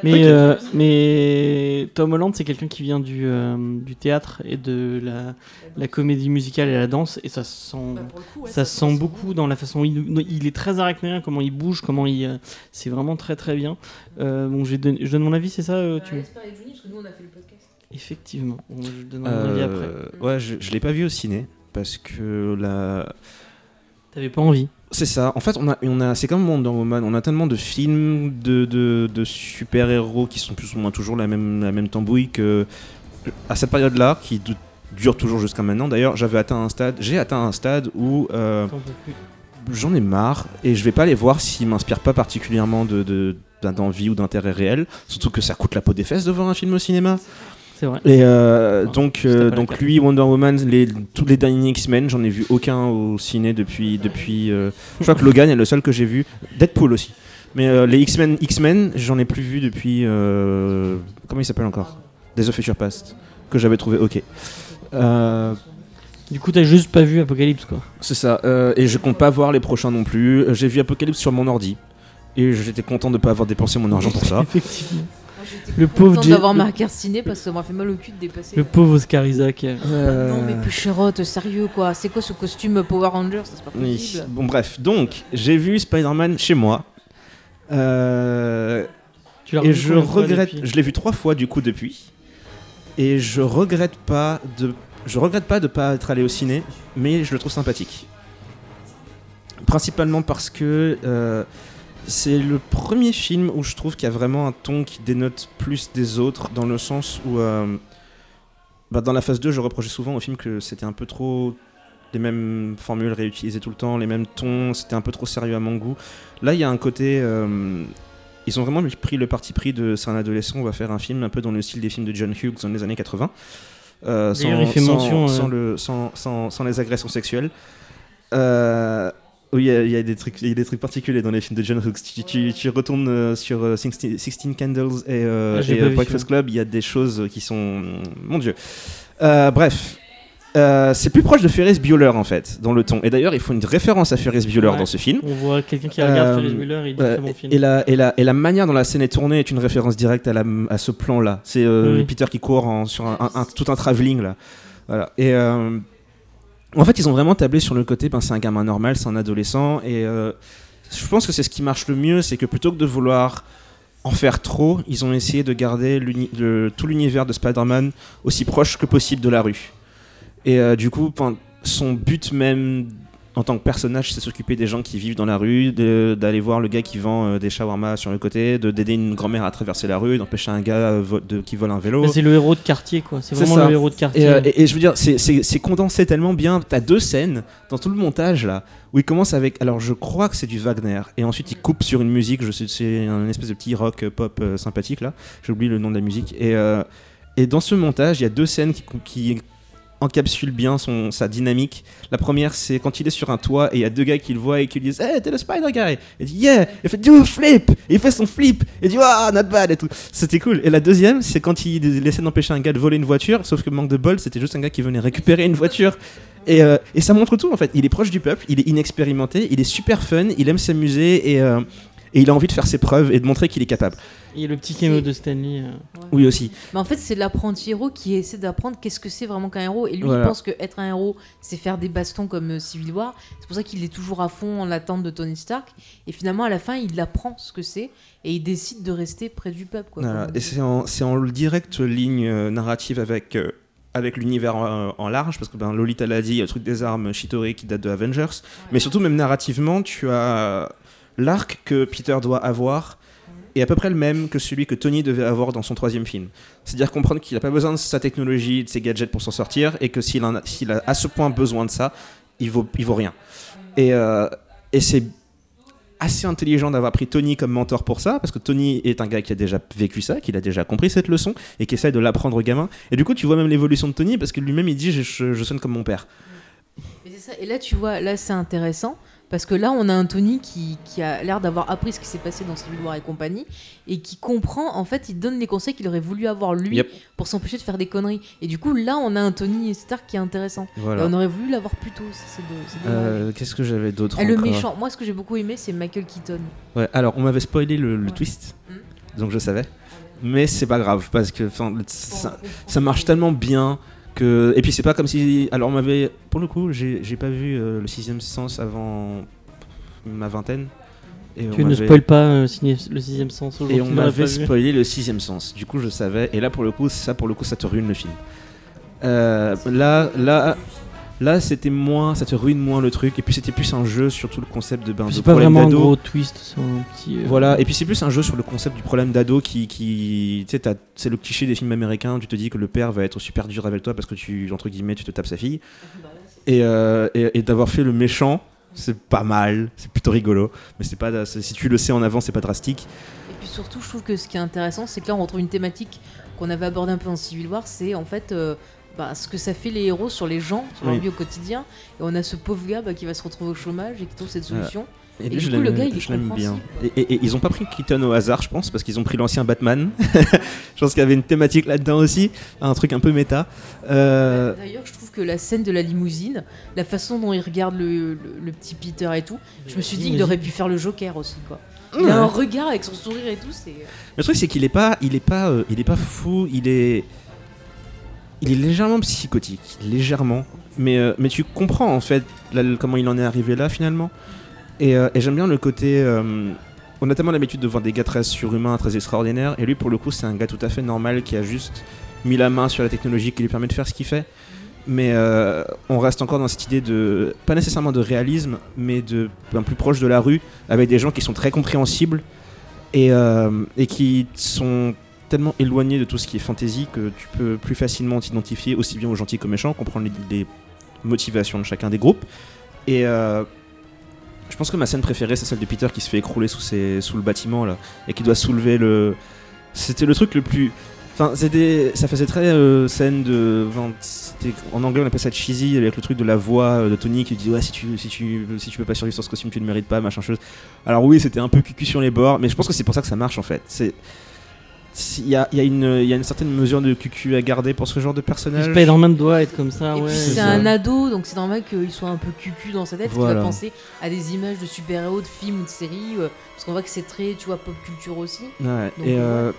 Mais, Ok. euh, mais Tom Holland, c'est quelqu'un qui vient du, euh, du théâtre et de la, la comédie musicale et la danse, et ça se sent, Bah, coup, ouais, ça se se sent beaucoup dans la façon. Il, il est très arachnéen, comment il bouge, comment il. euh, c'est vraiment très très bien. Euh, bon, je, donne, je donne mon avis, c'est ça euh, tu... parce que nous on a fait le podcast. Effectivement. Bon, je donne mon avis après. Euh, ouais, je, je l'ai pas vu au ciné parce que la. T'avais pas envie C'est ça. En fait, on a, on a, c'est comme Wonder Woman. On a tellement de films de, de, de super-héros qui sont plus ou moins toujours la même, la même tambouille que à cette période-là, qui du- dure toujours jusqu'à maintenant. D'ailleurs, j'avais atteint un stade. J'ai atteint un stade où euh, j'en ai marre et je vais pas les voir s'ils m'inspirent pas particulièrement de, de- d'un- d'envie ou d'intérêt réel. Surtout que ça coûte la peau des fesses de voir un film au cinéma. C'est vrai. Et euh, Enfin, donc, euh, donc lui, Wonder Woman, les, tous les derniers X-Men, j'en ai vu aucun au ciné depuis. depuis euh, je crois que Logan est le seul que j'ai vu. Deadpool aussi. Mais euh, les X-Men, X-Men, j'en ai plus vu depuis. euh, comment il s'appelle encore? Days of Future Past. Que j'avais trouvé ok. Euh, Du coup, t'as juste pas vu Apocalypse quoi. c'est ça. euh, et je compte pas voir les prochains non plus. J'ai vu Apocalypse sur mon ordi. Et j'étais content de pas avoir dépensé mon argent pour ça. Effectivement. Le pauvre Jay- d'avoir ma ciné parce que ça m'a fait mal au cul de dépasser. Le pauvre Oscar Isaac. euh, Non mais Pécherotte, sérieux quoi. C'est quoi ce costume Power Rangers? C'est pas Oui. possible. Bon bref, donc j'ai vu Spider-Man chez moi. Euh, Tu l'as et je regrette, je l'ai vu trois fois du coup depuis. Et je regrette pas de, je regrette pas de pas être allé au ciné, mais je le trouve sympathique. Principalement parce que euh, c'est le premier film où je trouve qu'il y a vraiment un ton qui dénote plus des autres, dans le sens où euh, bah, dans la phase 2, je reprochais souvent au film que c'était un peu trop les mêmes formules réutilisées tout le temps, les mêmes tons, c'était un peu trop sérieux à mon goût. Là, il y a un côté. euh, ils ont vraiment pris le parti pris de c'est un adolescent, on va faire un film un peu dans le style des films de John Hughes dans les années 80. euh, sans, sans- mention, sans euh, le, sans, sans les agressions sexuelles. Euh, oui, il y a- il y, a des trucs, il des trucs particuliers dans les films de John Hughes. Tu, tu- tu retournes euh, sur euh, 16, 16 Candles et, euh, Ah, et, euh, Breakfast. Club, il y a des choses qui sont. Mon dieu. Euh, bref. Euh, c'est plus proche de Ferris Bueller en fait, dans le ton. Et d'ailleurs, il faut une référence à Ferris Bueller Ouais. dans ce film. On voit quelqu'un qui regarde Euh, Ferris Bueller il dit très bon film. et, la, et, la, et la manière dont la scène est tournée est une référence directe à, la, à ce plan-là. C'est euh, Oui. Peter qui court en- sur un, un- un- tout un travelling là. Voilà. Et euh, en fait, ils ont vraiment tablé sur le côté, ben, c'est un gamin normal, c'est un adolescent. Et euh, je pense que c'est ce qui marche le mieux, c'est que plutôt que de vouloir en faire trop, ils ont essayé de garder tout l'univers de Spider-Man aussi proche que possible de la rue. Et euh, du coup, son but même en tant que personnage, c'est s'occuper des gens qui vivent dans la rue, d'aller voir le gars qui vend euh, des shawarma sur le côté, de d'aider une grand-mère à traverser la rue, d'empêcher un gars euh, vo- de- qui vole un vélo. Bah, c'est le héros de quartier, quoi. C'est vraiment ça. le héros de quartier. Et, euh, et- et je veux dire, c'est- condensé tellement bien. T'as deux scènes dans tout le montage là où il commence avec. Alors je crois que c'est du Wagner et ensuite il coupe sur une musique. Je sais, c'est un espèce de petit rock pop euh, sympathique là. J'ai oublié le nom de la musique. Et, euh, et dans ce montage, il y a deux scènes qui, qui encapsulent bien son, sa dynamique. La première, c'est quand il est sur un toit et il y a deux gars qui le voient et qui lui disent Hey, t'es le Spider Guy Il dit Yeah Il fait Do flip Et Il fait son flip Et il dit Ah, not bad et tout. C'était cool. Et la deuxième, c'est quand il essaie d'empêcher un gars de voler une voiture, sauf que manque de bol, c'était juste un gars qui venait récupérer une voiture. Et, euh, et ça montre tout en fait. Il est proche du peuple, il est inexpérimenté, il est super fun, il aime s'amuser et, euh, et il a envie de faire ses preuves et de montrer qu'il est capable. Et le petit caméo de Stanley. euh, Oui aussi. Mais en fait, c'est l'apprenti héros qui essaie d'apprendre qu'est-ce que c'est vraiment qu'un héros. Et lui, Voilà. il pense que être un héros, c'est faire des bastons comme euh, Civil War. C'est pour ça qu'il est toujours à fond en attente de Tony Stark. Et finalement, à la fin, il apprend ce que c'est et il décide de rester près du peuple. Quoi, Voilà. Et c'est en, en directe ligne euh, narrative avec, euh, avec l'univers en, en large, parce que ben, Lolita l'a dit, il y a le truc des armes Chitori qui date de Avengers, mais surtout même narrativement, tu as l'arc que Peter doit avoir est à peu près le même que celui que Tony devait avoir dans son troisième film. C'est-à-dire comprendre qu'il n'a pas besoin de sa technologie, de ses gadgets pour s'en sortir, et que s'il a, à ce point besoin de ça, il vaut, vaut rien. Et, euh, et c'est assez intelligent d'avoir pris Tony comme mentor pour ça, parce que Tony est un gars qui a déjà vécu ça, qui a déjà compris cette leçon, et qui essaie de l'apprendre aux gamins. Et du coup, tu vois même l'évolution de Tony, parce que lui-même, il dit je, sonne comme mon père. Et. Et là, tu vois, là, c'est intéressant. Parce que là, on a un Tony qui, qui a l'air d'avoir appris ce qui s'est passé dans Civil War et compagnie, et qui comprend, en fait, il donne les conseils qu'il aurait voulu avoir lui Yep. pour s'empêcher de faire des conneries. Et du coup, là, on a un Tony Stark qui est intéressant. Et on aurait voulu l'avoir plus tôt. Euh, Qu'est-ce que j'avais d'autre Ah, le méchant, moi, ce que j'ai beaucoup aimé, c'est Michael Keaton. Ouais, alors on m'avait spoilé le, le Ouais. twist, Hmm. donc je savais. Mais c'est pas grave, parce que ça marche tellement bien Et puis c'est pas comme si. Alors on m'avait. Pour le coup, j'ai pas vu euh, le sixième sens avant ma vingtaine. Et on Tu ne spoil pas euh, le sixième sens Et aujourd'hui. on tu l'as m'avait spoilé le sixième sens. Du coup, je savais. Et là, pour le coup, ça, pour le coup, ça te ruine le film. Euh, là, là, là, c'était moins, ça te ruine moins le truc. Et puis, c'était plus un jeu sur tout le concept de ben, de C'est pas vraiment un gros twist, c'est un petit. euh, Voilà. Et puis, c'est plus un jeu sur le concept du problème d'ado qui, qui, tu sais, c'est le cliché des films américains. Tu te dis que le père va être super dur avec toi parce que tu, entre guillemets, tu te tapes sa fille. Et, euh, et, et d'avoir fait le méchant. C'est pas mal, c'est plutôt rigolo, mais c'est pas si tu le sais en avant, c'est pas drastique. Et puis surtout, je trouve que ce qui est intéressant, c'est que là, on retrouve une thématique qu'on avait abordée un peu en Civil War, c'est en fait euh, bah, ce que ça fait les héros sur les gens, sur leur Oui. vie au quotidien. Et on a ce pauvre gars bah, qui va se retrouver au chômage et qui trouve cette solution. Et, Et lui, du coup, le gars, il est je l'aime bien. Et, et- et ils ont pas pris Keaton au hasard, je pense, parce qu'ils ont pris l'ancien Batman. je pense qu'il y avait une thématique là-dedans aussi, un truc un peu méta. Euh, D'ailleurs, je trouve que la scène de la limousine, la façon dont il regarde le, le- le petit Peter et tout, je me suis dit qu'il aurait pu faire le Joker aussi. Quoi. Il a un regard avec son sourire et tout, c'est. Le truc, c'est qu'il est pas, il est pas, euh, il est pas fou. Il est, il est légèrement psychotique, légèrement. Mais, euh, tu comprends en fait comment il en est arrivé là finalement. Et, euh, j'aime bien le côté. euh, on a tellement l'habitude de voir des gars très surhumains, très extraordinaires. Et lui, pour le coup, c'est un gars tout à fait normal qui a juste mis la main sur la technologie qui lui permet de faire ce qu'il fait. Mais on reste encore dans cette idée de, pas nécessairement de réalisme, mais de plus proche de la rue, avec des gens qui sont très compréhensibles et qui sont tellement éloignés de tout ce qui est fantasy que tu peux plus facilement t'identifier aussi bien aux gentils qu'aux méchants, comprendre les, motivations de chacun des groupes. Et, euh, Je pense que ma scène préférée, c'est celle de Peter qui se fait écrouler sous, le bâtiment là et qui doit soulever le. C'était le truc le plus. Enfin, c'était, ça faisait très euh, scène de. en anglais, on appelle ça cheesy avec le truc de la voix euh, de Tony qui dit ouais si tu si tu si tu peux pas survivre sur ce costume, tu ne mérites pas, machin chose. Alors oui, c'était un peu cucu sur les bords, mais je pense que c'est pour ça que ça marche en fait. C'est il y a, il y, a une- il y a une certaine mesure de cucu à garder pour ce genre de personnage. Spider-Man doit être comme ça, Et ouais. c'est un ado, donc c'est normal qu'il soit un peu cucu dans sa tête, qu'il Voilà. va penser à des images de super-héros, de films ou de séries, euh, parce qu'on voit que c'est très, tu vois, pop culture aussi. Ouais, Donc, et euh,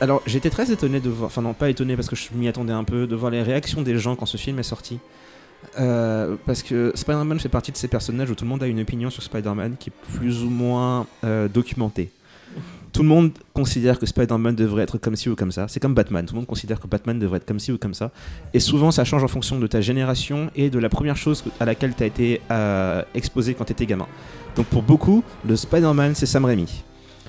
alors j'étais très étonné de voir, enfin non pas étonné parce que je m'y attendais un peu, de voir les réactions des gens quand ce film est sorti. Euh, parce que Spider-Man fait partie de ces personnages où tout le monde a une opinion sur Spider-Man qui est plus ou moins euh, documentée. Tout le monde considère que Spider-Man devrait être comme ci ou comme ça. C'est comme Batman. Tout le monde considère que Batman devrait être comme ci ou comme ça. Et souvent, ça change en fonction de ta génération et de la première chose à laquelle tu as été euh, exposé quand tu étais gamin. Donc pour beaucoup, le Spider-Man, c'est Sam Raimi.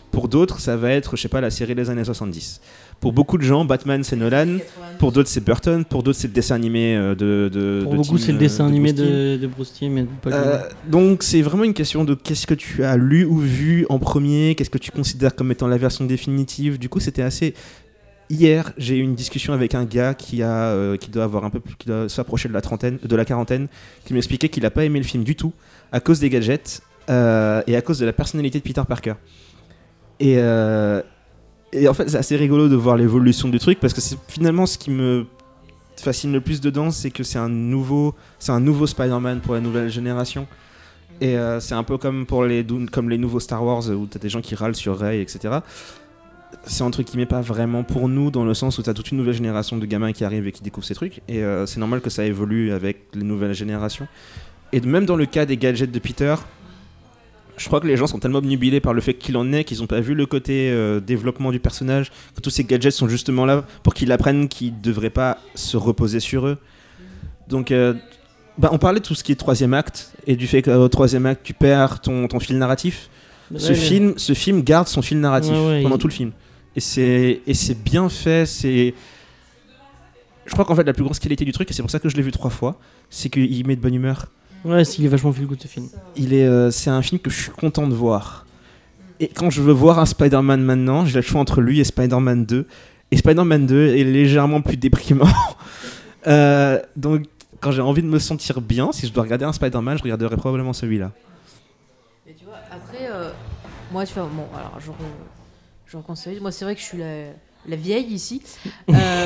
Pour d'autres, ça va être, je sais pas, la série des années 70. Pour beaucoup de gens, Batman, c'est Nolan. Pour d'autres, c'est Burton. Pour d'autres, c'est le dessin animé euh, de, de Pour de beaucoup, c'est le euh, dessin animé de, de Bruce Timm et de Paul Euh, donc c'est vraiment une question de qu'est-ce que tu as lu ou vu en premier, qu'est-ce que tu considères comme étant la version définitive. Du coup, c'était assez. Hier, j'ai eu une discussion avec un gars qui a, euh, qui doit avoir un peu, plus- qui doit s'approcher de la trentaine, de la quarantaine, qui m'expliquait qu'il n'a pas aimé le film du tout à cause des gadgets euh, et à cause de la personnalité de Peter Parker. Et, euh, et en fait, c'est assez rigolo de voir l'évolution du truc parce que c'est finalement ce qui me fascine le plus dedans, c'est que c'est un nouveau, c'est un nouveau Spider-Man pour la nouvelle génération. Et euh, c'est un peu comme pour les, comme les nouveaux Star Wars où t'as des gens qui râlent sur Rey, etc. C'est un truc qui met pas vraiment pour nous dans le sens où t'as toute une nouvelle génération de gamins qui arrivent et qui découvrent ces trucs. Et euh, c'est normal que ça évolue avec les nouvelles générations. Et même dans le cas des gadgets de Peter, je crois que les gens sont tellement obnubilés par le fait qu'il en est qu'ils n'ont pas vu le côté euh, développement du personnage, que tous ces gadgets sont justement là pour qu'il apprenne qu'il ne devrait pas se reposer sur eux. Donc, euh, bah, on parlait de tout ce qui est troisième acte et du fait qu'au troisième acte, tu perds ton, ton fil narratif. Ce, Ouais, film, ce film garde son fil narratif Ouais, pendant il- tout le film. Et c'est et c'est bien fait. C'est je crois qu'en fait la plus grosse qualité du truc, et c'est pour ça que je l'ai vu trois fois, c'est qu'il met de bonne humeur. Ouais, s'il est vachement feel good ce film. Il est, euh, c'est un film que je suis content de voir. Et quand je veux voir un Spider-Man maintenant, j'ai le choix entre lui et Spider-Man 2. Et Spider-Man 2 est légèrement plus déprimant. Euh, donc, quand j'ai envie de me sentir bien, si je dois regarder un Spider-Man, je regarderai probablement celui-là. Mais tu vois, après, euh, moi, tu vois, bon, alors je, re, je reconseille. Moi, c'est vrai que je suis la, la vieille ici. Euh,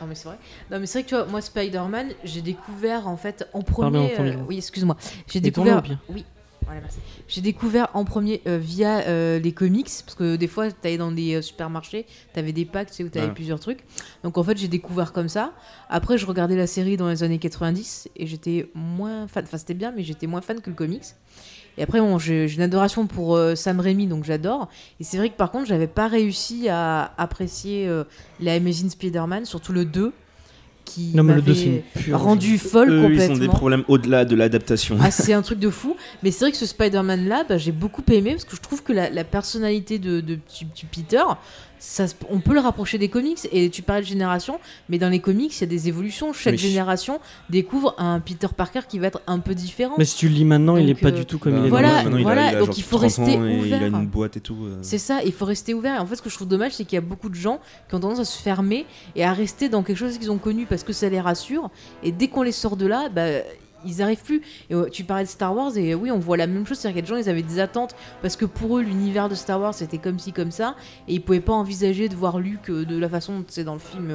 non, mais c'est vrai. Non, mais c'est vrai que tu vois, moi, Spider-Man, j'ai découvert en fait en premier. euh, oui, excuse-moi. J'ai découvert. Oui. Voilà. J'ai découvert en premier euh, via euh, les comics, parce que des fois, tu allais dans des euh, supermarchés, tu avais des packs tu sais, où tu avais Ouais. plusieurs trucs. Donc en fait, j'ai découvert comme ça. Après, je regardais la série dans les années 90 et j'étais moins fan. Enfin, c'était bien, mais j'étais moins fan que le comics. Et après, bon, j'ai une adoration pour euh, Sam Raimi, donc j'adore. Et c'est vrai que par contre, j'avais pas réussi à apprécier euh, la Amazing Spider-Man, surtout le 2, qui Non, mais le 2, m'avait c'est une pure. rendu folle Eux, ils complètement. ont des problèmes au-delà de l'adaptation. Ah, c'est un truc de fou. Mais c'est vrai que ce Spider-Man là, bah, j'ai beaucoup aimé parce que je trouve que la, la personnalité de, de petit- petit Peter, ça, on peut le rapprocher des comics. Et tu parlais de génération, mais dans les comics, il y a des évolutions. Chaque Oui. génération découvre un Peter Parker qui va être un peu différent. Mais si tu le lis maintenant, il est Donc, pas euh, du tout comme Bah, il est. Voilà, dans le maintenant, il a- voilà, il a donc il faut 30 rester Il a ouvert. une boîte et tout. euh. C'est ça, il faut rester ouvert. Et en fait, ce que je trouve dommage, c'est qu'il y a beaucoup de gens qui ont tendance à se fermer et à rester dans quelque chose qu'ils ont connu parce que ça les rassure. Et dès qu'on les sort de là, bah, ils arrivent plus. Et euh, tu parlais de Star Wars et euh, oui, on voit la même chose. C'est-à-dire a des gens, ils avaient des attentes parce que pour eux, l'univers de Star Wars c'était comme ci, comme ça. Et ils pouvaient pas envisager de voir Luke euh, de la façon dont c'est dans le film.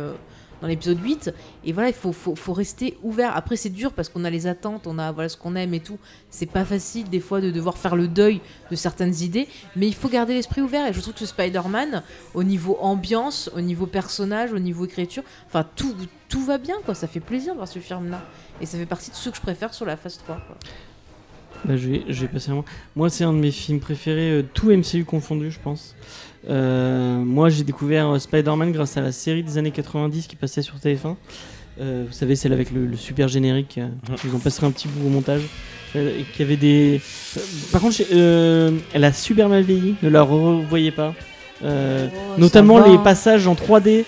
dans l'épisode 8 et voilà il faut, faut, faut rester ouvert après c'est dur parce qu'on a les attentes on a voilà ce qu'on aime et tout c'est pas facile des fois de devoir faire le deuil de certaines idées mais il faut garder l'esprit ouvert et je trouve que ce Spider-Man au niveau ambiance au niveau personnage au niveau écriture enfin tout tout va bien quoi ça fait plaisir de voir ce film là et ça fait partie de ceux que je préfère sur la phase 3 quoi. Bah, je, vais, je vais passer à moi. Moi, c'est un de mes films préférés, euh, tout MCU confondu, je pense. Euh, moi, j'ai découvert euh, Spider-Man grâce à la série des années 90 qui passait sur TF1. Euh, vous savez, celle avec le, le super générique. euh, Ils ont passé un petit bout au montage. Euh, et qui avait des. par contre, euh, elle a super mal vieilli. Ne la revoyez pas. Euh, notamment Oh, va. les passages en 3D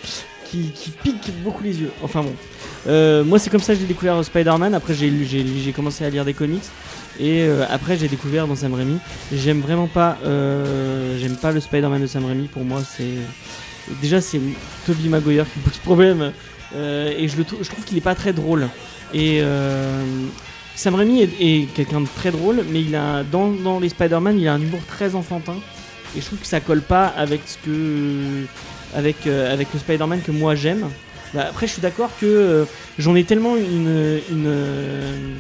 qui, piquent beaucoup les yeux. Enfin bon. Euh, moi, c'est comme ça que j'ai découvert Spider-Man. Après, j'ai commencé à lire des comics. Et euh, après, j'ai découvert dans Sam Raimi. J'aime vraiment pas, euh, j'aime pas le Spider-Man de Sam Raimi. Pour moi, c'est déjà c'est Tobey Maguire qui pose problème. Euh, et je, trouve qu'il est pas très drôle. Et euh, Sam Raimi est, quelqu'un de très drôle, mais il a dans les Spider-Man, il a un humour très enfantin. Et je trouve que ça colle pas avec ce que avec euh, avec le Spider-Man que moi j'aime. Bah, après, je suis d'accord que euh, j'en ai tellement une une euh,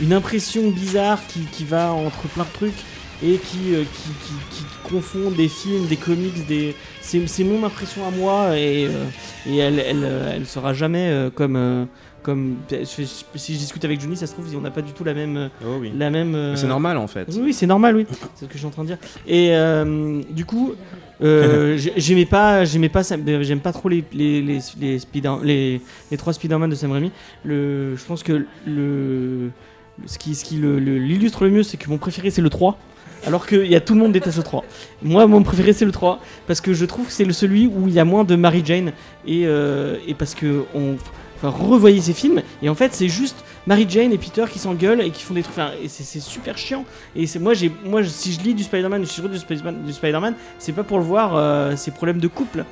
une impression bizarre qui, qui va entre plein de trucs et qui, qui, qui, confond des films, des comics, des c'est mon impression à moi et, et elle, elle, elle sera jamais euh, comme comme si je discute avec Johnny, ça se trouve on n'a pas du tout la même euh, Oh oui. la même. euh, C'est normal en fait. oui, oui, c'est normal, oui. C'est ce que je suis en train de dire. Et euh, du coup, euh, j'ai- j'aimais pas, j'aimais pas, euh, j'aime pas trop les les les les, Spider- les, les trois Spider-Man de Sam Raimi. Le, je pense que le ce qui ce qui le- le- l'illustre le mieux, c'est que mon préféré c'est le 3. Alors qu'il y a tout le monde déteste le 3. Moi, mon préféré c'est le 3 parce que je trouve que c'est le celui où il y a moins de Mary Jane et, euh, et parce que on enfin, revoyez ces films et en fait c'est juste Mary Jane et Peter qui s'engueulent et qui font des trucs. Enfin, et c'est super chiant. Et c'est moi, j'ai, moi, si je lis du Spider-Man, si je lis du du Spider-Man, c'est pas pour le voir euh, ces problèmes de couple.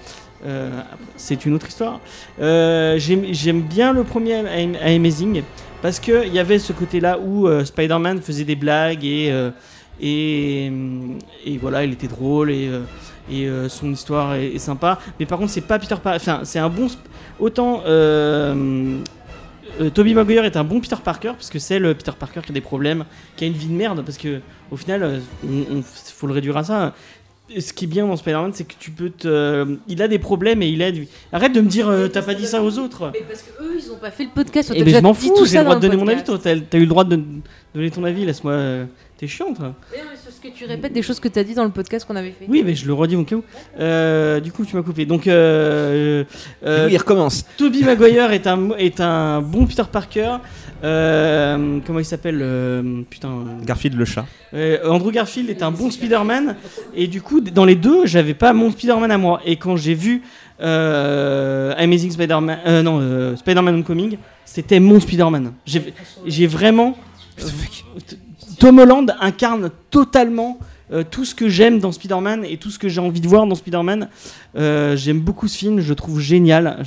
Euh, c'est une autre histoire. Euh, j'aime, bien le premier Am- Amazing parce que il y avait ce côté-là où euh, Spider-Man faisait des blagues et et, et voilà, il était drôle et et euh, son histoire est, est sympa. Mais par contre, c'est pas Peter Parker. Enfin, c'est un bon. Autant. Euh, euh, Tobey Maguire est un bon Peter Parker parce que c'est le Peter Parker qui a des problèmes, qui a une vie de merde parce que au final, on, on- faut le réduire à ça. Ce qui est bien dans Spider-Man, c'est que tu peux te, il a des problèmes et il a. du- Arrête de me dire, t'as pas dit ça aux autres. Mais parce que eux, ils ont pas fait le podcast. Et ben je m'en fous, j'ai le droit de donner mon avis. Toi, t'as eu le droit de donner ton avis. Laisse-moi. T'es chiant, toi. Mais non, mais c'est ce que tu répètes des choses que tu as dit dans le podcast qu'on avait fait. Oui, mais je le redis au cas où. Euh, du coup, tu m'as coupé. Donc, euh, euh, oui, il recommence. Tobey Maguire est un, est un bon Peter Parker. Euh, comment il s'appelle euh, Putain. Garfield le chat. Euh, Andrew Garfield est un bon Spider-Man. Et du coup, dans les deux, j'avais pas mon Spider-Man à moi. Et quand j'ai vu euh, Amazing Spider-Man. euh, non, euh, Spider-Man Homecoming, c'était mon Spider-Man. J'ai j'ai vraiment. Tom Holland incarne totalement euh, tout ce que j'aime dans Spider-Man et tout ce que j'ai envie de voir dans Spider-Man. Euh, j'aime beaucoup ce film, je le trouve génial.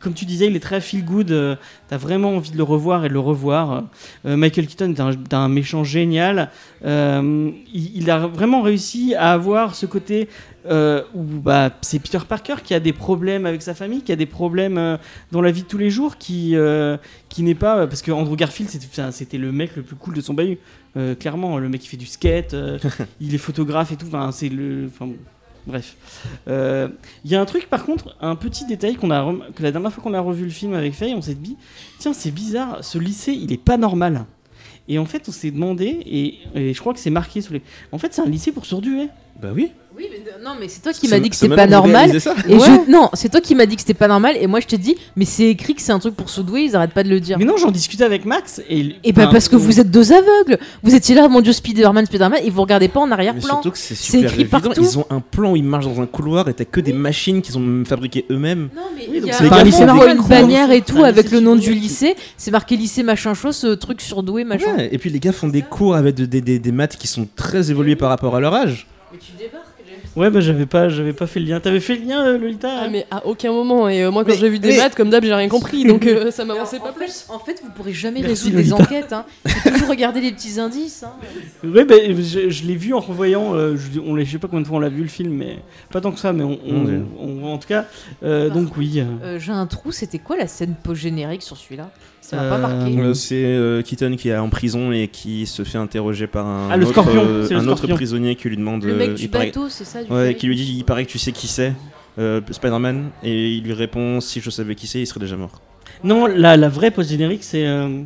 Comme tu disais, il est très feel good. euh, T'as vraiment envie de le revoir et de le revoir. Michael Keaton est un, méchant génial. Il, a vraiment réussi à avoir ce côté où bah, c'est Peter Parker qui a des problèmes avec sa famille, qui a des problèmes dans la vie de tous les jours, qui, n'est pas. Parce que Andrew Garfield, c'était le mec le plus cool de son bahut. Euh, clairement, le mec qui fait du skate, euh, il est photographe et tout. Enfin, c'est le. Enfin, bon, bref. Euh, Il y a un truc, par contre, un petit détail qu'on a rem- que la dernière fois qu'on a revu le film avec Faye, on s'est dit tiens, c'est bizarre, ce lycée, il est pas normal. Et en fait, on s'est demandé, et, et je crois que c'est marqué sous les. En fait, c'est un lycée pour surdoués. Bah oui. Oui, mais non, mais c'est toi qui m'as dit que c'était pas normal. Et je... Non, c'est toi qui m'as dit que c'était pas normal. Et moi, je te dis, mais c'est écrit que c'est un truc pour sous-doués, ils arrêtent pas de le dire. Mais non, j'en discutais avec Max. Et, Et bah, enfin, parce que vous êtes deux aveugles. Vous étiez là, mon dieu, Spider-Man, Spider-Man, et vous regardez pas en Mais arrière-plan. surtout que c'est C'est super écrit évident. partout. Ils ont un plan où ils marchent dans un couloir et t'as que des machines qu'ils ont fabriquées eux-mêmes. Non, mais Oui, il donc y a c'est lycée voit normal, une bannière et C'est tout un avec lycée le nom du lycée. C'est marqué lycée machin chose, ce truc surdoué machin. Ouais, et puis les gars font des cours avec de- des, des- des maths qui sont très évolués par rapport à leur âge. Mais tu débarques, Ouais, bah j'avais pas, j'avais pas fait le lien. T'avais fait le lien, euh, Lolita Ah, mais à aucun moment. Et euh, moi, quand j'ai vu des mais- maths, comme d'hab, j'ai rien compris. Donc euh, ça m'avançait en pas fait, plus. En fait, vous pourrez jamais Merci, résoudre des Lolita. enquêtes. Hein. Faut toujours regarder les petits indices. Hein. Ouais, bah, je, je l'ai vu en revoyant. euh, je, on je sais pas combien de fois on l'a vu le film, mais pas tant que ça. Mais on, on- Mon Dieu. on- en tout cas, euh, donc oui. J'ai un trou, c'était quoi la scène post-générique sur celui-là? Ça m'a Euh, pas marqué. Euh, c'est euh, Keaton qui est en prison et qui se fait interroger par un, Ah, le autre, scorpion, euh, c'est le un autre scorpion. prisonnier qui lui demande. Le mec du il paraît- bateau, c'est ça du Ouais, qui lui dit il paraît que tu sais qui c'est, euh, Spider-Man, et il lui répond si je savais qui c'est, il serait déjà mort. Non, la, la vraie post-générique, c'est euh,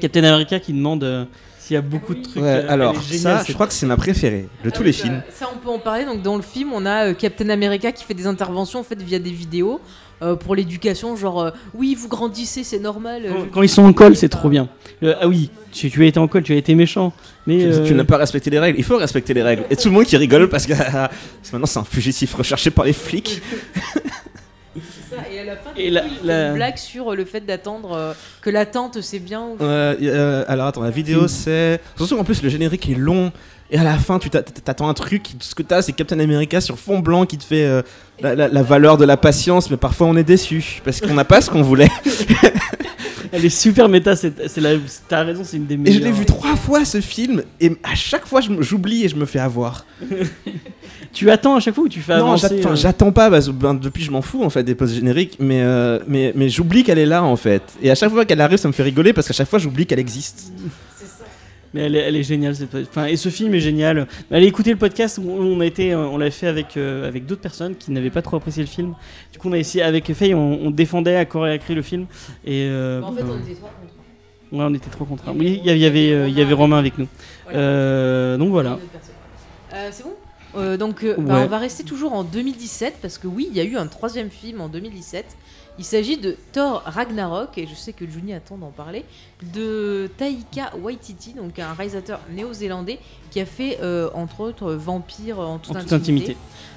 Captain America qui demande euh, s'il y a beaucoup de trucs. Ouais, euh, alors géniale, ça, je crois que c'est ma préférée de tous les Ah, films. Ça, on peut en parler. Donc, dans le film, on a euh, Captain America qui fait des interventions en fait via des vidéos euh, pour l'éducation. Genre, euh, oui, vous grandissez, c'est normal. euh, Quand, ils sont en col, c'est trop bien. Euh, ah oui, tu, tu as été en col, tu as été méchant. Mais Tu, euh, tu n'as pas respecté les règles, il faut respecter les règles. Et tout le monde qui rigole parce que parce que maintenant c'est un fugitif recherché par les flics. c'est ça. Et à la fin, Et la- il fait la- une blague sur le fait d'attendre euh, que l'attente c'est bien. ou- euh, alors attends, la vidéo c'est. Surtout en plus le générique est long. Et à la fin, tu t'a- t'attends un truc, qui- ce que t'as, c'est Captain America sur fond blanc qui te fait euh, la, la- la valeur de la patience, mais parfois on est déçu parce qu'on n'a pas ce qu'on voulait. Elle est super méta, t'as raison, c'est une des Et meilleures. je l'ai vu trois fois ce film, et à chaque fois j'oublie et je me fais avoir. Tu attends à chaque fois ou tu fais non, avancer enfin, euh, j'attends pas, parce que ben, depuis je m'en fous en fait des postes génériques, mais, euh, mais, mais j'oublie qu'elle est là en fait. Et à chaque fois qu'elle arrive, ça me fait rigoler parce qu'à chaque fois j'oublie qu'elle existe. Mais elle est, elle est géniale. cette- Enfin, et ce film est génial. Allez écouter le podcast on a été, euh, on l'a fait avec euh, avec d'autres personnes qui n'avaient pas trop apprécié le film. Du coup, on a essayé avec Faye, on, on défendait à corps et à cri le film. Et euh, En fait, on était trois contre ouais, on était trop contraints. Oui, il y avait, il y avait, euh, il y avait Romain avec nous. Donc voilà. C'est bon? Euh, donc, euh, bah, Ouais. on va rester toujours en 2017 parce que oui, il y a eu un troisième film en 2017. Il s'agit de Thor Ragnarok et je sais que Juni attend d'en parler de Taika Waititi, donc un réalisateur néo-zélandais qui a fait euh, entre autres Vampire en toute, En toute intimité. intimité.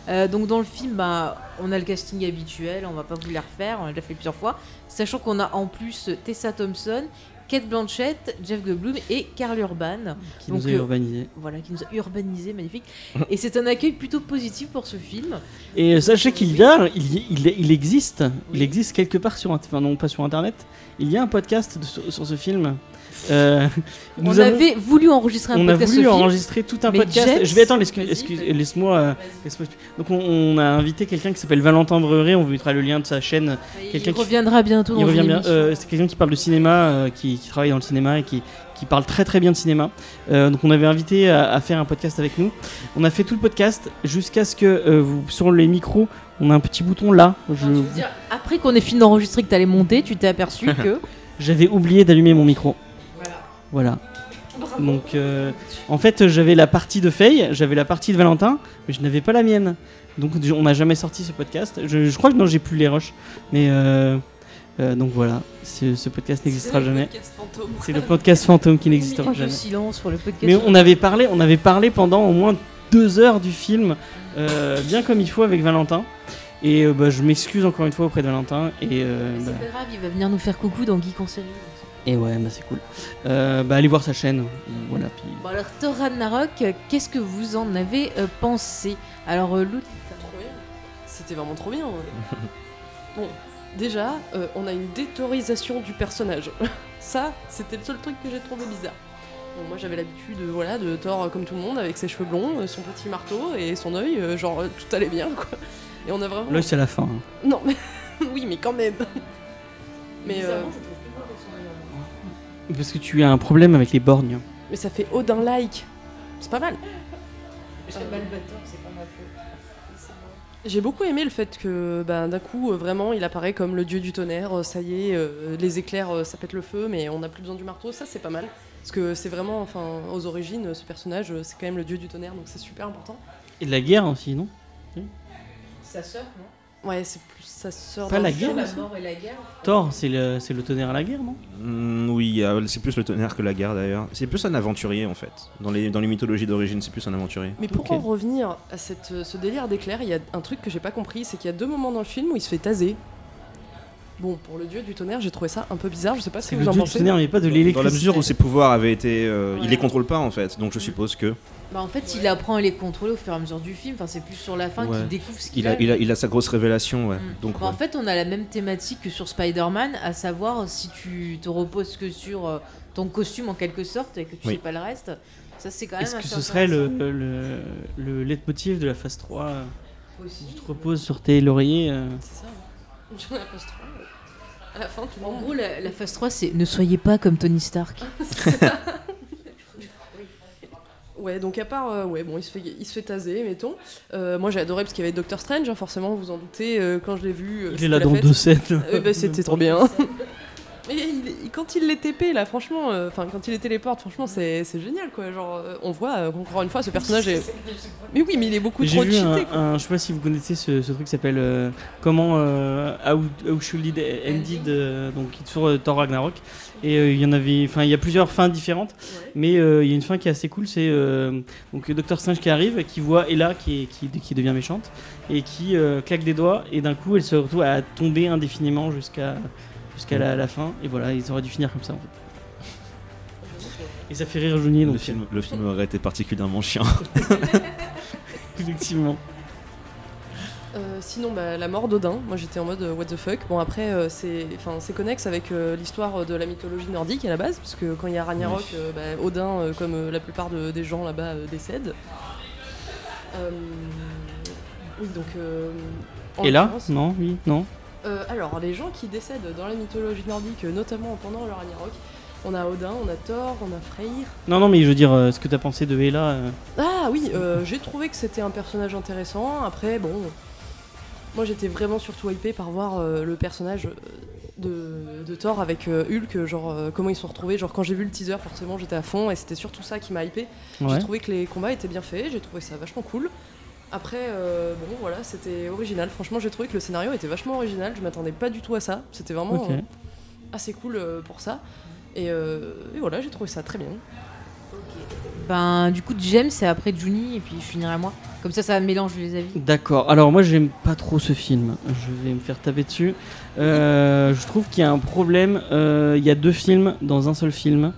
Euh, donc dans le film, bah, on a le casting habituel, on va pas vous les refaire, on l'a déjà fait plusieurs fois, sachant qu'on a en plus Tessa Thompson, Kate Blanchett, Jeff Goldblum et Karl Urban Qui Donc, nous a euh, urbanisé. voilà, qui nous a urbanisé, magnifique. Et c'est un accueil plutôt positif pour ce film. Et sachez qu'il y a, il, y- il, il existe, il existe quelque part sur, enfin non pas sur internet, il y a un podcast de- sur, sur ce film. Euh, on nous avons- avait voulu enregistrer un on a podcast voulu enregistrer tout un mais podcast. Je vais attendre, excuse, excuse- laisse-moi. euh, laisse-moi- Donc on, on a invité quelqu'un qui s'appelle Valentin Breuret. On vous mettra le lien de sa chaîne. quelqu'un Il qui- reviendra bientôt. Il revient bien. euh, c'est quelqu'un qui parle de cinéma, euh, qui, qui travaille dans le cinéma et qui, qui parle très très bien de cinéma. Donc on avait invité à, à faire un podcast avec nous. On a fait tout le podcast jusqu'à ce que vous sur les micros, on a un petit bouton là. Je- tu dire, après qu'on ait fini d'enregistrer que t'allais monter, tu t'es aperçu que. J'avais oublié d'allumer mon micro. Voilà. Donc, euh, en fait, j'avais la partie de Faye, j'avais la partie de Valentin, mais je n'avais pas la mienne. Donc, on n'a jamais sorti ce podcast. Je, je crois que non, j'ai plus les rushs. Mais euh, euh, donc voilà, ce, ce podcast n'existera jamais. C'est le podcast fantôme qui n'existera jamais. silence sur le podcast. Mais on avait parlé, on avait parlé pendant au moins deux heures du film, euh, bien comme il faut avec Valentin. Et euh, bah, je m'excuse encore une fois auprès de Valentin. Et, euh, Mais bah, C'est pas grave, il va venir nous faire coucou dans Geek en série. Et ouais, bah, c'est cool. Euh, bah, allez voir sa chaîne. Voilà, puis Bon alors Thor Ragnarok, euh, qu'est-ce que vous en avez euh, pensé? Alors euh, Lou. C'était vraiment trop bien. ouais. bon, déjà, euh, on a une détorisation du personnage. Ça, c'était le seul truc que j'ai trouvé bizarre. Bon, moi j'avais l'habitude voilà, de Thor comme tout le monde, avec ses cheveux blonds, son petit marteau et son œil, genre tout allait bien quoi. Et on a vraiment. là, c'est la fin. hein. Non, mais oui, mais quand même. Mais, euh, Parce que tu as un problème avec les borgnes. mais ça fait Odin-like. C'est pas mal. J'ai beaucoup aimé le fait que ben, d'un coup, euh, vraiment, il apparaît comme le dieu du tonnerre. euh, ça y est, euh, les éclairs, euh, ça pète le feu, mais on n'a plus besoin du marteau. Ça, c'est pas mal. Parce que c'est vraiment, enfin, aux origines, euh, ce personnage, euh, c'est quand même le dieu du tonnerre, donc c'est super important. Et de la guerre aussi, non? Sa sœur, non? Ouais, c'est plus sa sœur. Pas dans la le guerre, film. La mort et la guerre. Thor, c'est le, c'est le tonnerre à la guerre, non? Mm, oui, euh, c'est plus le tonnerre que la guerre d'ailleurs. C'est plus un aventurier en fait. Dans les, dans les mythologies d'origine, c'est plus un aventurier. Mais pour Ok. en revenir à cette, euh, ce délire d'éclair, il y a un truc que j'ai pas compris, c'est qu'il y a deux moments dans le film où il se fait taser. Bon, pour le dieu du tonnerre, j'ai trouvé ça un peu bizarre, je sais pas ce C'est que le vous en dieu du pensez. tonnerre, mais pas de Dans l'électricité. la mesure où ses pouvoirs avaient été. euh, Il les contrôle pas en fait, donc je suppose que. Bah en fait, il apprend à les contrôler au fur et à mesure du film. Enfin, c'est plus sur la fin Ouais. qu'il découvre ce qu'il Il a, a. il, a, il a sa grosse révélation, ouais. Mm. Donc, Bah, En fait, on a la même thématique que sur Spider-Man, à savoir si tu te reposes que sur euh, ton costume en quelque sorte et que tu Oui. sais pas le reste. Ça, c'est quand même Est-ce que ce serait le, le, le leitmotiv de la phase 3 euh, Aussi. Si tu te reposes sur tes lauriers. euh, C'est ça. hein. Ai pas trop. À la fin, En monde. gros, la, la phase 3, c'est ne soyez pas comme Tony Stark. Ouais, donc à part, euh, ouais, bon, il se fait, il se fait taser, mettons. Euh, moi, j'ai adoré parce qu'il y avait Doctor Strange, hein, forcément, vous vous en doutez, euh, quand je l'ai vu. euh, Il est là la dans fête. 2 sets. Bah, c'était trop bien. Mais il- quand il les TP là, franchement, euh, enfin quand il les téléporte, franchement c'est c'est génial quoi. Genre euh, on voit euh, encore une fois ce personnage est. Mais oui, mais il est beaucoup J'ai trop vu cheaté. un, quoi. un- je sais pas si vous connaissez ce, ce truc qui s'appelle euh, comment euh, How, How Should It Ended, euh, donc sur euh, Thor Ragnarok. Et euh, il y en avait, enfin il y a plusieurs fins différentes, mais euh, il y a une fin qui est assez cool, c'est euh, donc Docteur Strange qui arrive, qui voit Ella qui, est- qui, qui devient méchante et qui euh, claque des doigts et d'un coup elle se retrouve à tomber indéfiniment jusqu'à jusqu'à la, la fin et voilà ils auraient dû finir comme ça en fait. Et ça fait rire Johnny Le film, le film aurait été particulièrement chiant. effectivement. Euh, sinon, bah, la mort d'Odin, moi j'étais en mode euh, what the fuck. Bon, après, euh, c'est enfin, c'est connexe avec euh, l'histoire de la mythologie nordique à la base, parce que quand il y a Ragnarok, Oui. euh, bah, Odin, euh, comme euh, la plupart de- des gens là-bas, euh, décède. Euh, oui, donc. euh, en Et là Non, oui, non. Euh, alors, les gens qui décèdent dans la mythologie nordique, notamment pendant le Ragnarok, on a Odin, on a Thor, on a Freyr. Non, non, mais je veux dire, euh, ce que t'as pensé de Ella. euh, Ah oui, euh, j'ai trouvé que c'était un personnage intéressant. Après, bon, moi j'étais vraiment surtout hypée par voir euh, le personnage euh, de, de Thor avec euh, Hulk, genre euh, comment ils se sont retrouvés. Genre quand j'ai vu le teaser, forcément j'étais à fond et c'était surtout ça qui m'a hypée. J'ai trouvé que les combats étaient bien faits, j'ai trouvé ça vachement cool. Après, euh, bon voilà, c'était original. Franchement, j'ai trouvé que le scénario était vachement original. Je m'attendais pas du tout à ça. C'était vraiment euh, assez cool euh, pour ça. Et, euh, et voilà, j'ai trouvé ça très bien. Ben, du coup, James, c'est après Juni, et puis je finirai moi. Comme ça, ça mélange les avis. D'accord. Alors moi j'aime pas trop ce film. Je vais me faire taper dessus. Euh, je trouve qu'il y a un problème. Euh, Il y a deux films dans un seul film.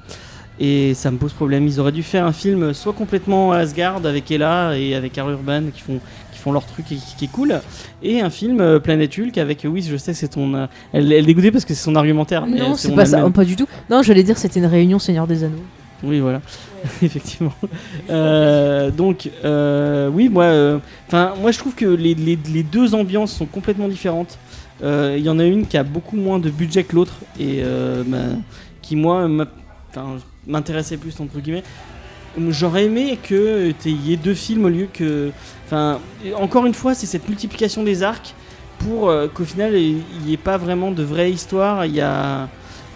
Et ça me pose problème. Ils auraient dû faire un film soit complètement Asgard avec Ella et avec Harry Urban qui font, qui font leur truc et qui, qui est cool. Et un film euh, Planète Hulk avec, oui je sais c'est ton... euh, elle, elle est dégoûtée parce que c'est son argumentaire. Non, c'est c'est pas ça, elle-même. pas du tout. Non, j'allais dire c'était une réunion Seigneur des Anneaux. Oui, voilà, effectivement. Euh, donc, euh, oui, moi, euh, enfin, moi, je trouve que les, les- les deux ambiances sont complètement différentes. Euh, Il y en a une qui a beaucoup moins de budget que l'autre et euh, bah, qui, moi, m'a- enfin, m'intéressait plus entre guillemets. J'aurais aimé que y ait deux films au lieu que, enfin, encore une fois, c'est cette multiplication des arcs pour euh, qu'au final il n'y ait pas vraiment de vraie histoire. Il y a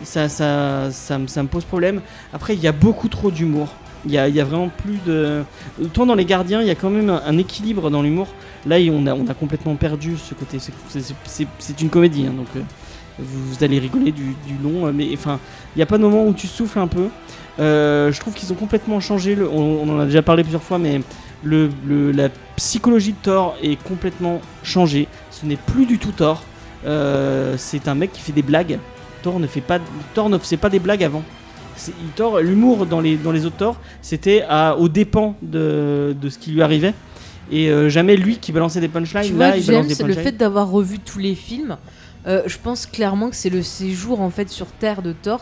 ça, ça, ça, me- ça me pose problème. Après, il y a beaucoup trop d'humour. Il y a, y a vraiment plus de. Autant dans Les Gardiens, il y a quand même un, équilibre dans l'humour. Là, on a, on a complètement perdu ce côté. C'est- une comédie, hein, donc euh, vous, vous allez rigoler du, du long. euh, Mais enfin, il n'y a pas de moment où tu souffles un peu. Euh, je trouve qu'ils ont complètement changé. Le, on, on en a déjà parlé plusieurs fois, mais le, le- la psychologie de Thor est complètement changée. Ce n'est plus du tout Thor. Euh, c'est un mec qui fait des blagues. Thor ne fait pas, Thor ne faisait pas des blagues avant. Thor, l'humour dans les, dans les autres Thor, c'était aux dépens de, de ce qui lui arrivait. Et euh, jamais lui qui balançait des punchlines. Tu là, vois, il James, des le punchlines. fait d'avoir revu tous les films, je pense clairement que c'est le séjour en fait sur Terre de Thor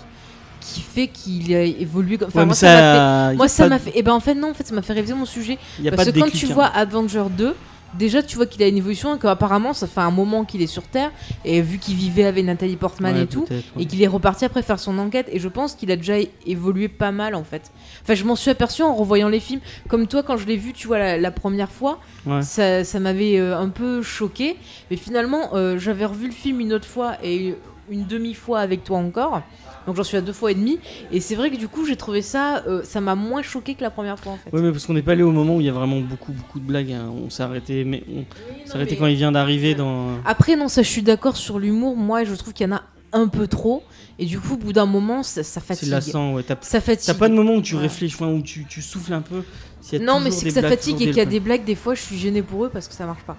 qui fait qu'il a évolué. comme- Enfin, Ouais, moi, ça m'a fait. ça, Moi, ça m'a de- fait. Et ben en fait, non, en fait, ça m'a fait réviser mon sujet. y a Parce pas que de quand tu hein. vois Avenger 2, déjà tu vois qu'il a une évolution et qu'apparemment ça fait un moment qu'il est sur Terre et vu qu'il vivait avec Nathalie Portman Ouais, et tout. ouais. Et qu'il est reparti après faire son enquête et je pense qu'il a déjà évolué pas mal en fait. Enfin je m'en suis aperçu en revoyant les films. Comme toi quand je l'ai vu tu vois la, la première fois, Ouais. ça, ça m'avait euh, un peu choqué. Mais finalement euh, j'avais revu le film une autre fois et une demi-fois avec toi encore. Donc j'en suis à deux fois et demi. Et c'est vrai que du coup j'ai trouvé ça, euh, ça m'a moins choqué que la première fois en fait. Ouais, mais parce qu'on n'est pas allé au moment où il y a vraiment beaucoup, beaucoup de blagues. hein. On s'est arrêté, mais on s'est arrêté mais- quand il vient d'arriver dans. Après, non, ça, je suis d'accord sur l'humour. Moi, je trouve qu'il y en a un peu trop. Et du coup, au bout d'un moment, ça, ça C'est fatigue. lassant, ouais. T'as Ça fatigue. t'as pas de moment où tu Ouais. réfléchis, enfin, où tu, tu souffles un peu. s'il y a Non, mais toujours c'est des que ça blagues, fatigue toujours et qu'il y a des- des blagues, des fois, je suis gênée pour eux parce que ça marche pas.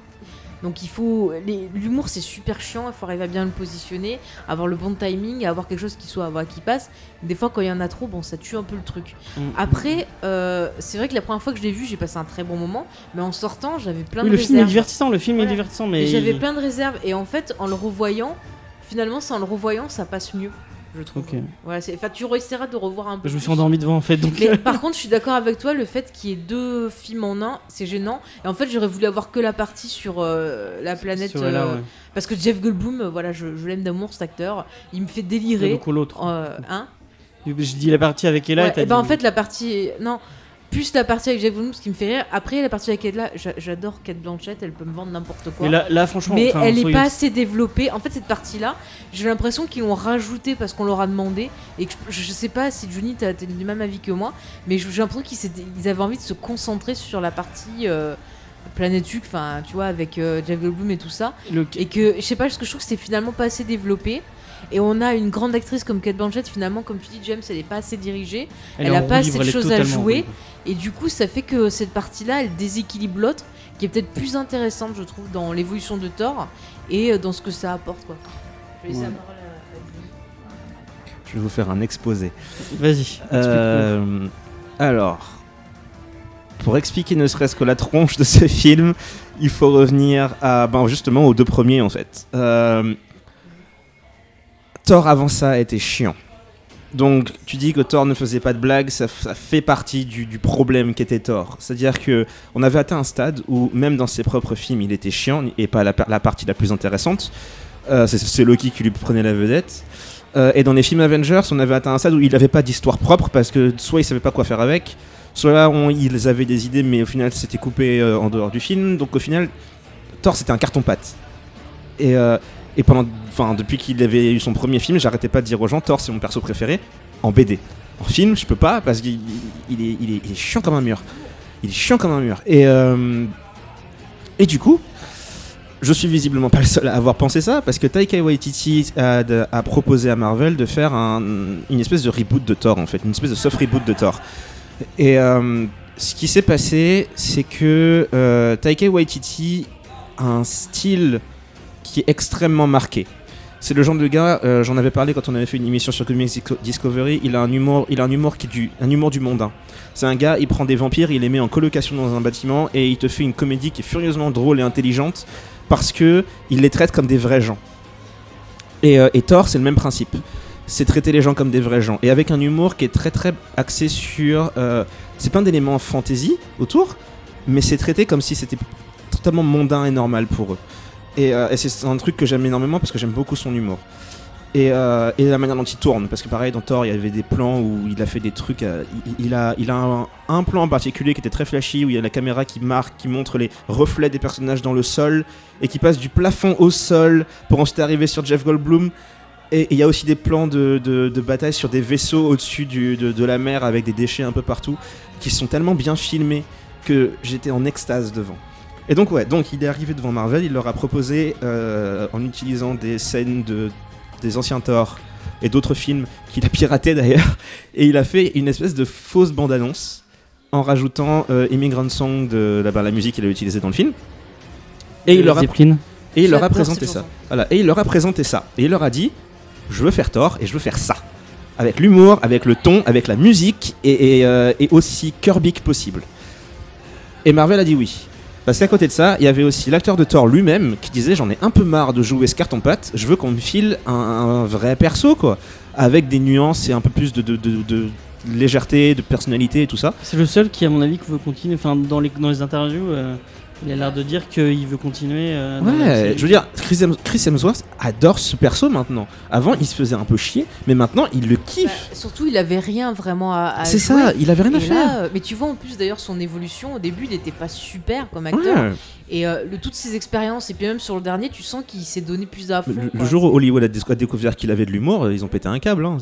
Donc il faut. les- L'humour, c'est super chiant. Il faut arriver à bien le positionner, avoir le bon timing, avoir quelque chose qui soit voilà, qui passe. Des fois, quand il y en a trop, bon, ça tue un peu le truc. Mm. Après, euh, c'est vrai que la première fois que je l'ai vu, j'ai passé un très bon moment. Mais en sortant, j'avais plein Oui, de le film est réserves. divertissant, le film Voilà. est divertissant, Et mais. j'avais plein de réserves. Et en fait, en le revoyant, finalement, c'est en le revoyant, ça passe mieux, je trouve. Ok. Voilà, c'est- enfin, tu essaieras de revoir un peu. Je me suis endormi devant en fait, donc. Mais par contre, je suis d'accord avec toi, le fait qu'il y ait deux films en un, c'est gênant. Et en fait, j'aurais voulu avoir que la partie sur euh, la planète. Sur Ella, euh, ouais. Parce que Jeff Goldblum, euh, voilà, je, je l'aime d'amour cet acteur. Il me fait Ouais, délirer. donc l'autre. Euh, hein? Je dis la partie avec Ella Ouais, et t'as et ben dit- en fait, la partie. Non. Plus la partie avec Jeff Goldblum ce qui me fait rire. Après, la partie avec Kate là, j'a- j'adore Kate Blanchett, elle peut me vendre n'importe quoi. Mais là, là, franchement, Mais enfin, elle n'est pas assez développée. En fait, cette partie-là, j'ai l'impression qu'ils l'ont rajoutée parce qu'on leur a demandé. Et que je, je sais pas si Johnny, t'as du même avis que moi, mais j'ai l'impression qu'ils avaient envie de se concentrer sur la partie euh, Planète enfin, tu vois, avec euh, Jeff Goldblum et tout ça. Le- Et que, je sais pas, parce que je trouve que c'est finalement pas assez développé. Et on a une grande actrice comme Kate Blanchett, finalement, comme tu dis, James, elle est pas assez dirigée. elle est a en pas assez de choses à jouer. Et du coup, ça fait que cette partie-là, elle déséquilibre l'autre, qui est peut-être plus intéressante, je trouve, dans l'évolution de Thor et euh, dans ce que ça apporte. Quoi. Je vais laisser Ouais. la parole à- à Julie. Je vais vous faire un exposé. Vas-y. Euh, alors, pour expliquer ne serait-ce que la tronche de ce film, il faut revenir à, ben justement aux deux premiers en fait. Euh, Thor avant ça était chiant. Donc tu dis que Thor ne faisait pas de blagues, ça, fait partie du, du problème qu'était Thor. C'est-à-dire que on avait atteint un stade où même dans ses propres films il était chiant et pas la, par- la partie la plus intéressante. Euh, c'est- Loki qui lui prenait la vedette. Euh, et dans les films Avengers, on avait atteint un stade où il n'avait pas d'histoire propre parce que soit ils savaient pas quoi faire avec, soit on- ils avaient des idées mais au final c'était coupé euh, en dehors du film. Donc au final, Thor c'était un carton-pâte. Et, euh, et pendant, enfin depuis qu'il avait eu son premier film, j'arrêtais pas de dire aux gens Thor c'est mon perso préféré en BD. En film, je peux pas parce qu'il il est, il est- chiant comme un mur. Il est chiant comme un mur. Et, euh, et du coup, je suis visiblement pas le seul à avoir pensé ça parce que Taika Waititi a, proposé à Marvel de faire un- une espèce de reboot de Thor en fait, une espèce de soft reboot de Thor. Et euh, ce qui s'est passé, c'est que euh, Taika Waititi a un style qui est extrêmement marqué. C'est le genre de gars, euh, j'en avais parlé quand on avait fait une émission sur Comics Disco- Discovery, il a un humour, il a un humour qui est du, un humour du mondain. C'est un gars, il prend des vampires, il les met en colocation dans un bâtiment et il te fait une comédie qui est furieusement drôle et intelligente parce que il les traite comme des vrais gens. Et, euh, Thor, c'est le même principe. C'est traiter les gens comme des vrais gens. Et avec un humour qui est très très axé sur. euh, c'est pas un élément fantasy autour, mais c'est traité comme si c'était totalement mondain et normal pour eux. Et, euh, et c'est un truc que j'aime énormément parce que j'aime beaucoup son humour. Et, euh, et la manière dont il tourne, parce que pareil dans Thor il y avait des plans où il a fait des trucs, euh, il, a, un, plan en particulier qui était très flashy où il y a la caméra qui marque, qui montre les reflets des personnages dans le sol et qui passe du plafond au sol pour ensuite arriver sur Jeff Goldblum. Et il y a aussi des plans de, bataille sur des vaisseaux au-dessus de la mer avec des déchets un peu partout qui sont tellement bien filmés que j'étais en extase devant. Et donc ouais, donc il est arrivé devant Marvel, il leur a proposé euh, en utilisant des scènes de des anciens Thor et d'autres films qu'il a piraté d'ailleurs, et il a fait une espèce de fausse bande-annonce en rajoutant euh, Immigrant Song de la, bah, la musique qu'il a utilisée dans le film. Et il, leur a, et il leur a présenté ça. Voilà, et il leur a présenté ça. Et il leur a dit Je veux faire Thor et je veux faire ça. Avec l'humour, avec le ton, avec la musique et, et, euh, et aussi Kirby que possible. Et Marvel a dit oui. Parce qu'à côté de ça, il y avait aussi l'acteur de Thor lui-même qui disait J'en ai un peu marre de jouer ce carton-pâte, je veux qu'on me file un, vrai perso, quoi. Avec des nuances et un peu plus de légèreté, de personnalité et tout ça. C'est le seul qui, à mon avis, veut continuer. Enfin, dans les, dans les interviews, euh, il a l'air de dire qu'il veut continuer. euh, Ouais, je veux dire, Chris, Hems- Chris Hemsworth adore ce perso maintenant. Avant, il se faisait un peu chier, mais maintenant, il le Bah, kiffe. surtout, il avait rien vraiment à, à C'est ça, il avait rien à faire. là, euh, mais tu vois en plus d'ailleurs son évolution au début il n'était pas super comme acteur Ouais. et euh, le, toutes ses expériences et puis même sur le dernier tu sens qu'il s'est donné plus à fond Le, jour où Hollywood a, dé- a découvert qu'il avait de l'humour, ils ont pété un câble. hein.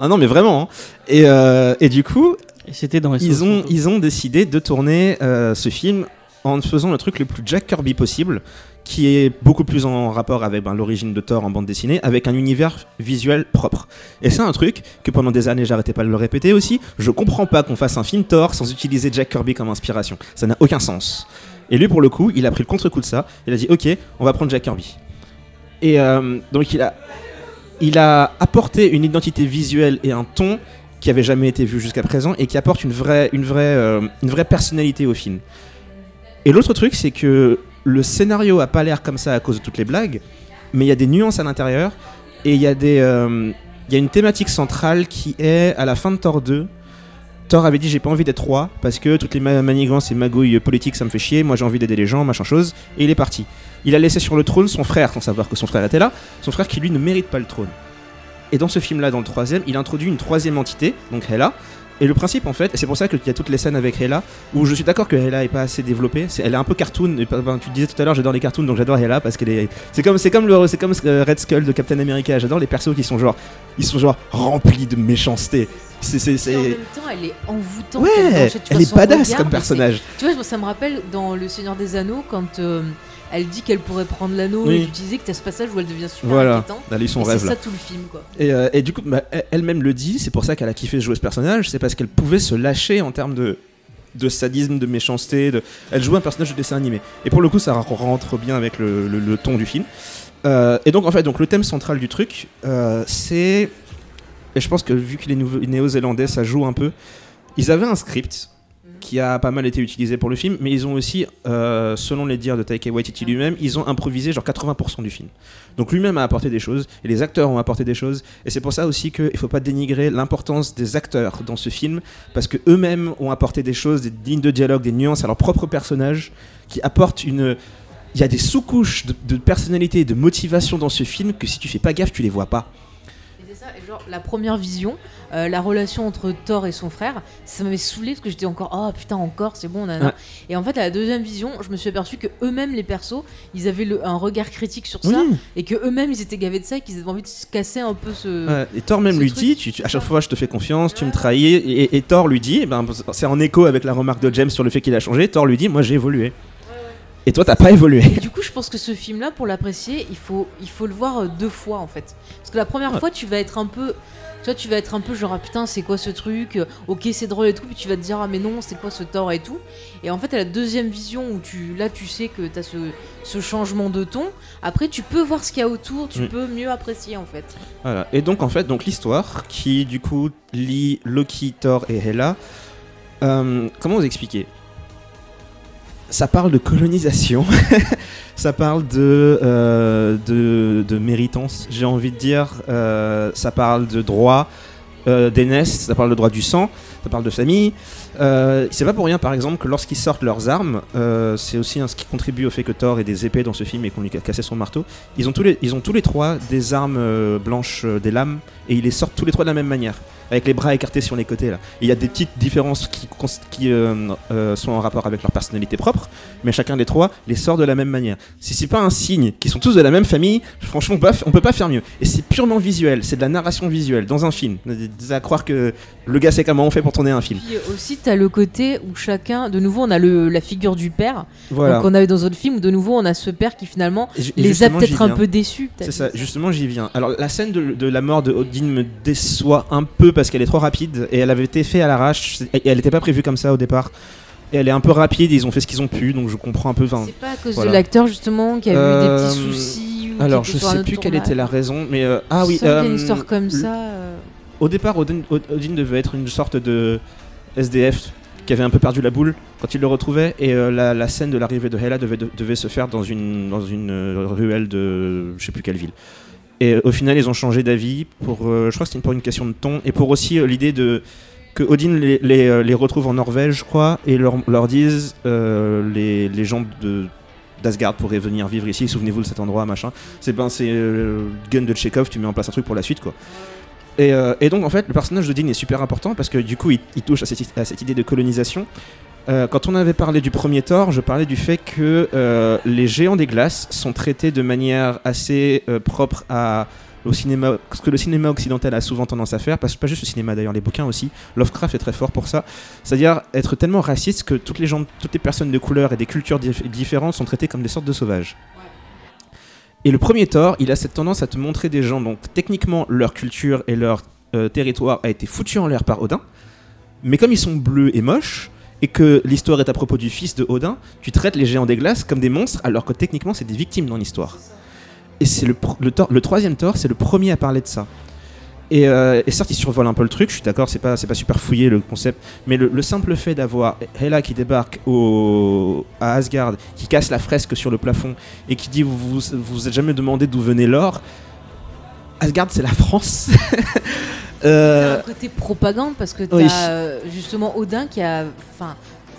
Ah non, mais vraiment. hein. Et, euh, et du coup, Et c'était dans les ils ont, ils ont décidé de tourner euh, ce film en faisant le truc le plus Jack Kirby possible, qui est beaucoup plus en rapport avec ben, l'origine de Thor en bande dessinée, avec un univers visuel propre. Et c'est un truc que pendant des années j'arrêtais pas de le répéter aussi. Je comprends pas qu'on fasse un film Thor sans utiliser Jack Kirby comme inspiration. Ça n'a aucun sens. Et lui, pour le coup, il a pris le contre-coup de ça. Il a dit Ok, on va prendre Jack Kirby. Et euh, donc il a, apporté une identité visuelle et un ton qui avait jamais été vu jusqu'à présent et qui apporte une vraie, une vraie, euh, une vraie personnalité au film. Et l'autre truc, c'est que le scénario a pas l'air comme ça à cause de toutes les blagues, mais il y a des nuances à l'intérieur et il y a euh, une thématique centrale qui est à la fin de Thor 2. Thor avait dit j'ai pas envie d'être roi parce que toutes les ma- manigances et magouilles politiques ça me fait chier, moi j'ai envie d'aider les gens, machin chose, et il est parti. Il a laissé sur le trône son frère sans savoir que son frère était là, son frère qui lui ne mérite pas le trône. Et dans ce film-là, dans le troisième, il introduit une troisième entité, donc Hela, et le principe en fait, c'est pour ça qu'il y a toutes les scènes avec Hela, où je suis d'accord que Hela est pas assez développée, elle est un peu cartoon, et ben, tu disais tout à l'heure j'adore les cartoons, donc j'adore Hela parce qu'elle est, c'est comme, c'est comme le, c'est comme euh, Red Skull de Captain America, j'adore les persos qui sont genre, ils sont genre remplis de méchanceté. C'est, en même temps, elle est envoûtante. Ouais, elle, est badass regard, comme personnage. Tu vois, ça me rappelle dans Le Seigneur des Anneaux quand euh, elle dit qu'elle pourrait prendre l'anneau Oui. et l'utiliser, que t'as ce passage où elle devient super Voilà, inquiétante. elle son Et c'est rêve là. ça tout le film, quoi. Et, euh, et du coup, bah, elle- elle-même le dit, c'est pour ça qu'elle a kiffé jouer ce personnage, c'est parce qu'elle pouvait se lâcher en termes de, de sadisme, de méchanceté. De... Elle jouait un personnage de dessin animé. Et pour le coup, ça rentre bien avec le, le- le ton du film. Euh, et donc, en fait, donc, le thème central du truc, euh, c'est. Et je pense que vu qu'il est néo-zélandais, ça joue un peu. Ils avaient un script qui a pas mal été utilisé pour le film, mais ils ont aussi, euh, selon les dires de Taika Waititi lui-même, ils ont improvisé genre 80% du film. Donc lui-même a apporté des choses, et les acteurs ont apporté des choses, et c'est pour ça aussi qu'il ne faut pas dénigrer l'importance des acteurs dans ce film, parce que eux-mêmes ont apporté des choses, des lignes de dialogue, des nuances à leur propre personnage, qui apportent une... Il y a des sous-couches de, de personnalité et de motivation dans ce film que si tu fais pas gaffe, tu les vois pas. Ça, et genre la première vision, euh, la relation entre Thor et son frère, ça m'avait saoulé parce que j'étais encore oh putain encore c'est bon nana. Ouais. Et en fait à la deuxième vision, je me suis aperçu que eux-mêmes les persos, ils avaient le- un regard critique sur ça et que eux-mêmes ils étaient gavés de ça et qu'ils avaient envie de se casser un peu ce. Ouais, et Thor même lui truc, dit, tu- tu- à chaque fois je te fais confiance, tu me trahis, et, et Thor lui dit, eh ben, c'est en écho avec la remarque de James sur le fait qu'il a changé, Thor lui dit, moi j'ai évolué. Et toi t'as pas évolué. Et du coup, je pense que ce film-là, pour l'apprécier, il faut, il faut le voir euh, deux fois en fait. Parce que la première Ouais. fois, tu vas être un peu. Tu vois, tu vas être un peu genre, ah putain, c'est quoi ce truc Euh, Ok, c'est drôle et tout. Puis tu vas te dire, ah mais non, c'est quoi ce tort et tout. Et en fait, à la deuxième vision où tu, là, tu sais que t'as ce, ce changement de ton. Après, tu peux voir ce qu'il y a autour, tu Mm. peux mieux apprécier en fait. Voilà. Et donc en fait, donc l'histoire qui du coup lie Loki, Thor et Hela. euh, comment vous expliquer? Ça parle de colonisation, ça parle de, euh, de, de méritance, j'ai envie de dire. Euh, ça parle de droit euh, d'aînesse, ça parle de droit du sang, ça parle de famille. Euh, c'est pas pour rien, par exemple, que lorsqu'ils sortent leurs armes, c'est aussi ce qui contribue au fait que Thor ait des épées dans ce film et qu'on lui a cassé son marteau. Ils ont tous les, ils ont tous les trois des armes blanches, des lames, et ils les sortent tous les trois de la même manière, avec les bras écartés sur les côtés là. Il y a des petites différences qui, qui euh, euh, sont en rapport avec leur personnalité propre, mais chacun des trois les sort de la même manière. Si c'est pas un signe qu'ils sont tous de la même famille, franchement, on peut pas f- on peut pas faire mieux. Et c'est purement visuel, c'est de la narration visuelle dans un film. À croire que le gars sait comment on fait pour tourner un film. Puis aussi, t'as le côté où chacun, de nouveau, on a le, la figure du père. Voilà. Donc on avait dans d'autres films où de nouveau, on a ce père qui finalement les a peut-être un peu déçus. C'est ça, justement j'y viens. Alors la scène de, de la mort de Odin me déçoit un peu parce qu'elle est trop rapide et elle avait été faite à l'arrache et elle n'était pas prévue comme ça au départ. Et elle est un peu rapide, ils ont fait ce qu'ils ont pu donc je comprends un peu. enfin, C'est pas à cause voilà. de l'acteur justement qui a eu Euh, des petits soucis. ou Alors je un sais plus quelle était la raison, mais euh, ah oui. Euh, une histoire comme ça. euh, Au départ, Odin, Od- Odin devait être une sorte de SDF qui avait un peu perdu la boule quand il le retrouvait et euh, la, la scène de l'arrivée de Hela devait, devait se faire dans une, dans une euh, ruelle de je sais plus quelle ville. Et euh, au final, ils ont changé d'avis pour, euh, je crois que c'était pour une question de ton et pour aussi euh, l'idée de que Odin les, retrouve en Norvège, je crois, et leur, leur disent euh, les, les gens de d'Asgard pourraient venir vivre ici, souvenez-vous de cet endroit, machin. C'est ben, c'est gun de Chekhov, tu mets en place un truc pour la suite, quoi. Et, et donc en fait le personnage de Dean est super important parce que du coup il, il touche à cette, à cette idée de colonisation. Euh, quand on avait parlé du premier Thor, je parlais du fait que euh, les géants des glaces sont traités de manière assez euh, propre à, au cinéma, ce que le cinéma occidental a souvent tendance à faire, pas juste le cinéma d'ailleurs, les bouquins aussi. Lovecraft est très fort pour ça, c'est-à-dire être tellement raciste que toutes les gens, toutes les personnes de couleur et des cultures dif- différentes sont traitées comme des sortes de sauvages. Et le premier Thor, il a cette tendance à te montrer des gens, donc techniquement leur culture et leur territoire a été foutu en l'air par Odin, mais comme ils sont bleus et moches, et que l'histoire est à propos du fils de Odin, tu traites les géants des glaces comme des monstres, alors que techniquement c'est des victimes dans l'histoire. Et c'est le, troisième Thor, c'est le premier à parler de ça. Et, euh, certes, il survole un peu le truc, je suis d'accord, c'est pas, pas super fouillé le concept, mais le, le simple fait d'avoir Hela qui débarque à Asgard, qui casse la fresque sur le plafond et qui dit Vous vous, vous êtes jamais demandé d'où venait l'or Asgard, c'est la France. Euh, un côté propagande parce que t'as oui. euh, justement Odin qui a, enfin,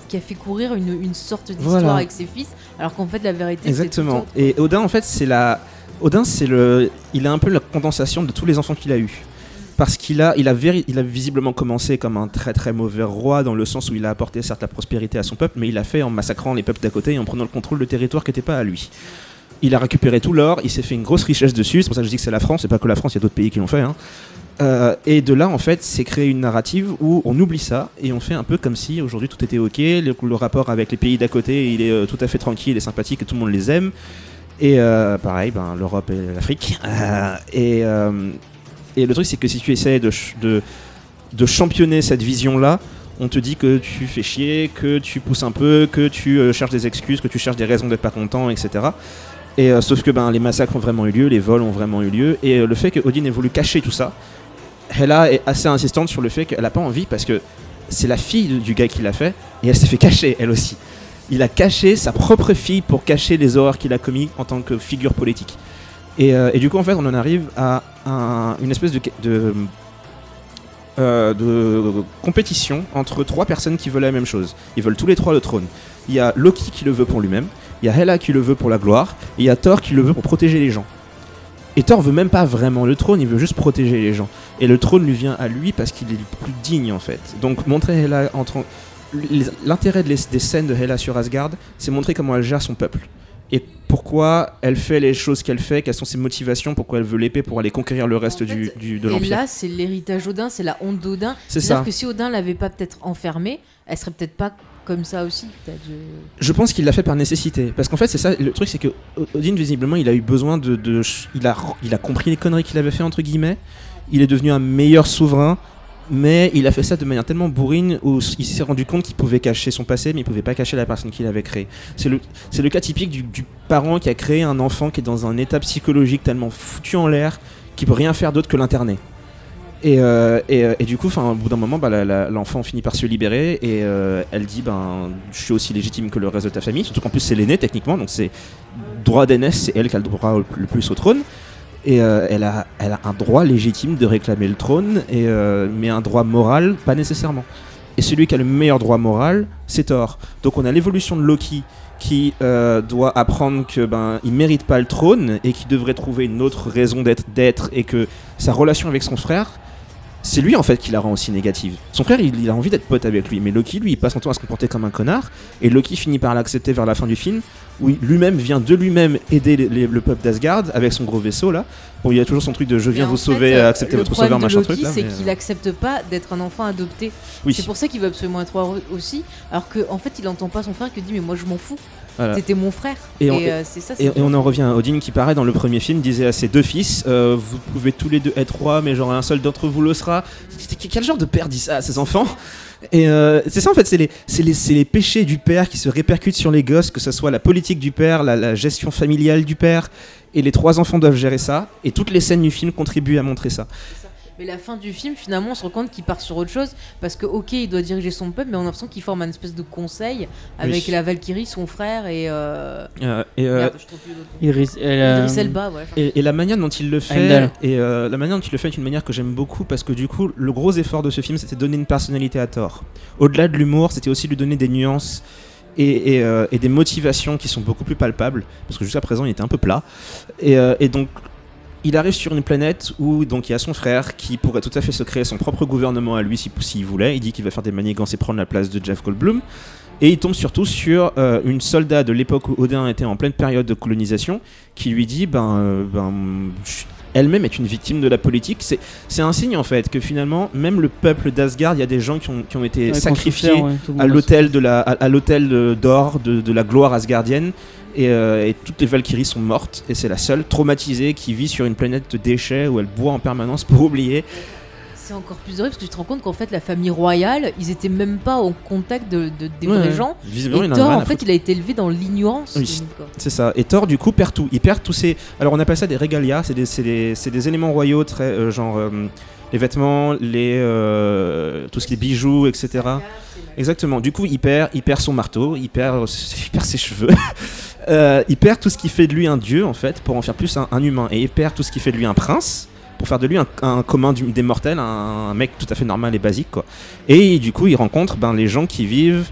qui a fait courir une, une sorte d'histoire Voilà. avec ses fils, alors qu'en fait la vérité c'est Exactement. tout autre. Et Odin, en fait, c'est la. Odin, c'est le. Il a un peu la condensation de tous les enfants qu'il a eu. parce qu'il a, il a, véri- il a visiblement commencé comme un très très mauvais roi dans le sens où il a apporté certes la prospérité à son peuple, mais il l'a fait en massacrant les peuples d'à côté et en prenant le contrôle de territoires qui n'étaient pas à lui. Il a récupéré tout l'or, il s'est fait une grosse richesse dessus, c'est pour ça que je dis que c'est la France, c'est pas que la France, il y a d'autres pays qui l'ont fait. hein. Euh, et de là, en fait, c'est créé une narrative où on oublie ça et on fait un peu comme si aujourd'hui tout était ok, le, rapport avec les pays d'à côté, il est euh, tout à fait tranquille et sympathique et tout le monde les aime. Et euh, pareil, ben, l'Europe et l'Afrique. Et, le truc, c'est que si tu essaies de, ch- de, de championner cette vision-là, on te dit que tu fais chier, que tu pousses un peu, que tu cherches des excuses, que tu cherches des raisons d'être pas content, etc. Et euh, sauf que ben, les massacres ont vraiment eu lieu, les vols ont vraiment eu lieu, et euh, le fait que Odin ait voulu cacher tout ça, Hela est assez insistante sur le fait qu'elle a pas envie parce que c'est la fille du- gars qui l'a fait, et elle s'est fait cacher elle aussi. Il a caché sa propre fille pour cacher les horreurs qu'il a commis en tant que figure politique. Et, euh, et du coup, en fait, on en arrive à un- une espèce de, de compétition entre trois personnes qui veulent la même chose. Ils veulent tous les trois le trône. Il y a Loki qui le veut pour lui-même, il y a Hela qui le veut pour la gloire, et il y a Thor qui le veut pour protéger les gens. Et Thor veut même pas vraiment le trône, il veut juste protéger les gens. Et le trône lui vient à lui parce qu'il est le plus digne en fait. Donc montrer Hela entre les- l'intérêt des scènes de Hela sur Asgard, c'est montrer comment elle gère son peuple et pourquoi elle fait les choses qu'elle fait, quelles sont ses motivations, pourquoi elle veut l'épée pour aller conquérir le reste En fait, du, du- de Et l'empire. là, c'est l'héritage Odin, c'est la honte d'Odin. C'est ça. que si Odin l'avait pas peut-être enfermée, elle serait peut-être pas ça aussi. peut-être, je- pense qu'il l'a fait par nécessité. Parce qu'en fait, c'est ça, le truc, c'est que Odin, visiblement, il a eu besoin de. il, a, il a compris les conneries qu'il avait fait, entre guillemets. Il est devenu un meilleur souverain. Mais il a fait ça de manière tellement bourrine où il s'est rendu compte qu'il pouvait cacher son passé, mais il pouvait pas cacher la personne qu'il avait créée. C'est le, le cas typique du, du parent qui a créé un enfant qui est dans un état psychologique tellement foutu en l'air qu'il peut rien faire d'autre que l'interner. Et, euh, euh, et du coup, au bout d'un moment, bah, l'enfant finit par se libérer et euh, elle dit ben, Je suis aussi légitime que le reste de ta famille. Surtout qu'en plus, c'est l'aîné techniquement, donc c'est droit d'aînesse, c'est elle qui a le droit le plus au trône. Et elle, a, elle a un droit légitime de réclamer le trône, et, mais un droit moral, pas nécessairement. Et celui qui a le meilleur droit moral, c'est Thor. Donc on a l'évolution de Loki qui doit apprendre que ben il mérite pas le trône et qui devrait trouver une autre raison d'être et que sa relation avec son frère c'est lui en fait qui la rend aussi négative. Son frère il, il a envie d'être pote avec lui mais Loki lui il passe son temps à se comporter comme un connard et Loki finit par l'accepter vers la fin du film où lui-même vient de lui-même aider les- les- le peuple d'Asgard avec son gros vaisseau là. Bon il y a toujours son truc de je viens en vous sauver, euh, accepter le votre sauveur de machin Loki, truc c'est mais, qu'il euh, accepte pas d'être un enfant adopté. oui. C'est pour ça qu'il veut absolument être roi aussi. Alors qu'en fait, il entend pas son frère qui dit Mais moi, je m'en fous. Voilà. T'étais mon frère. Et Et, on- euh, ça. Et, on en revient à Odin qui paraît dans le premier film disait à ses deux fils euh, vous pouvez tous les deux être rois mais genre un seul d'entre vous le sera C'était- quel genre de père dit ça à ses enfants? Et euh, c'est ça en fait c'est les, les péchés du père qui se répercutent sur les gosses que ce soit la politique du père la, la gestion familiale du père et les trois enfants doivent gérer ça et toutes les scènes du film contribuent à montrer ça Mais la fin du film, finalement, on se rend compte qu'il part sur autre chose. Parce que, ok, il doit diriger son peuple, mais on a l'impression qu'il forme un espèce de conseil avec Oui. la Valkyrie, son frère et. Euh... Euh, et, merde, je trouve plus l'autre nom. Iris, elle, Idriss Elba, ouais. Et, et la manière dont il le fait, et euh, la manière dont il le fait est une manière que j'aime beaucoup parce que du coup, le gros effort de ce film, c'était de donner une personnalité à Thor. Au-delà de l'humour, c'était aussi lui donner des nuances et, et, euh, et des motivations qui sont beaucoup plus palpables parce que jusqu'à présent, il était un peu plat. Et, euh, et donc, il arrive sur une planète où donc il y a son frère qui pourrait tout à fait se créer son propre gouvernement à lui si- s'il voulait. Il dit qu'il va faire des manigances et prendre la place de Jeff Goldblum. Et il tombe surtout sur euh, une soldat de l'époque où Odin était en pleine période de colonisation qui lui dit ben, euh, ben elle-même est une victime de la politique. C'est, c'est un signe en fait que finalement, même le peuple d'Asgard, il y a des gens qui ont, qui ont été ouais, sacrifiés souffert, ouais, à l'hôtel de- d'or de, de la gloire asgardienne. Et, euh, et toutes les Valkyries sont mortes et c'est la seule traumatisée qui vit sur une planète de déchets où elle boit en permanence pour oublier. C'est encore plus horrible parce que tu te rends compte qu'en fait, la famille royale, ils étaient même pas au contact de, de- des Ouais, vrais ouais. gens. Visiblement, il Et en a Thor, en fait, il a été élevé dans l'ignorance. Oui. C'est ça. Et Thor, du coup, perd tout. Il perd tous ses. Alors, on appelle ça des régalia. C'est des, éléments royaux, très, euh, genre euh, les vêtements, les, euh, tout ce qui est bijoux, etc. Exactement. Du coup, il perd, il perd son marteau, il perd, il perd ses cheveux. Euh, il perd tout ce qui fait de lui un dieu, en fait, pour en faire plus un, humain. Et il perd tout ce qui fait de lui un prince, pour faire de lui un, un commun des mortels, un, mec tout à fait normal et basique, quoi. Et du coup, il rencontre ben, les gens qui vivent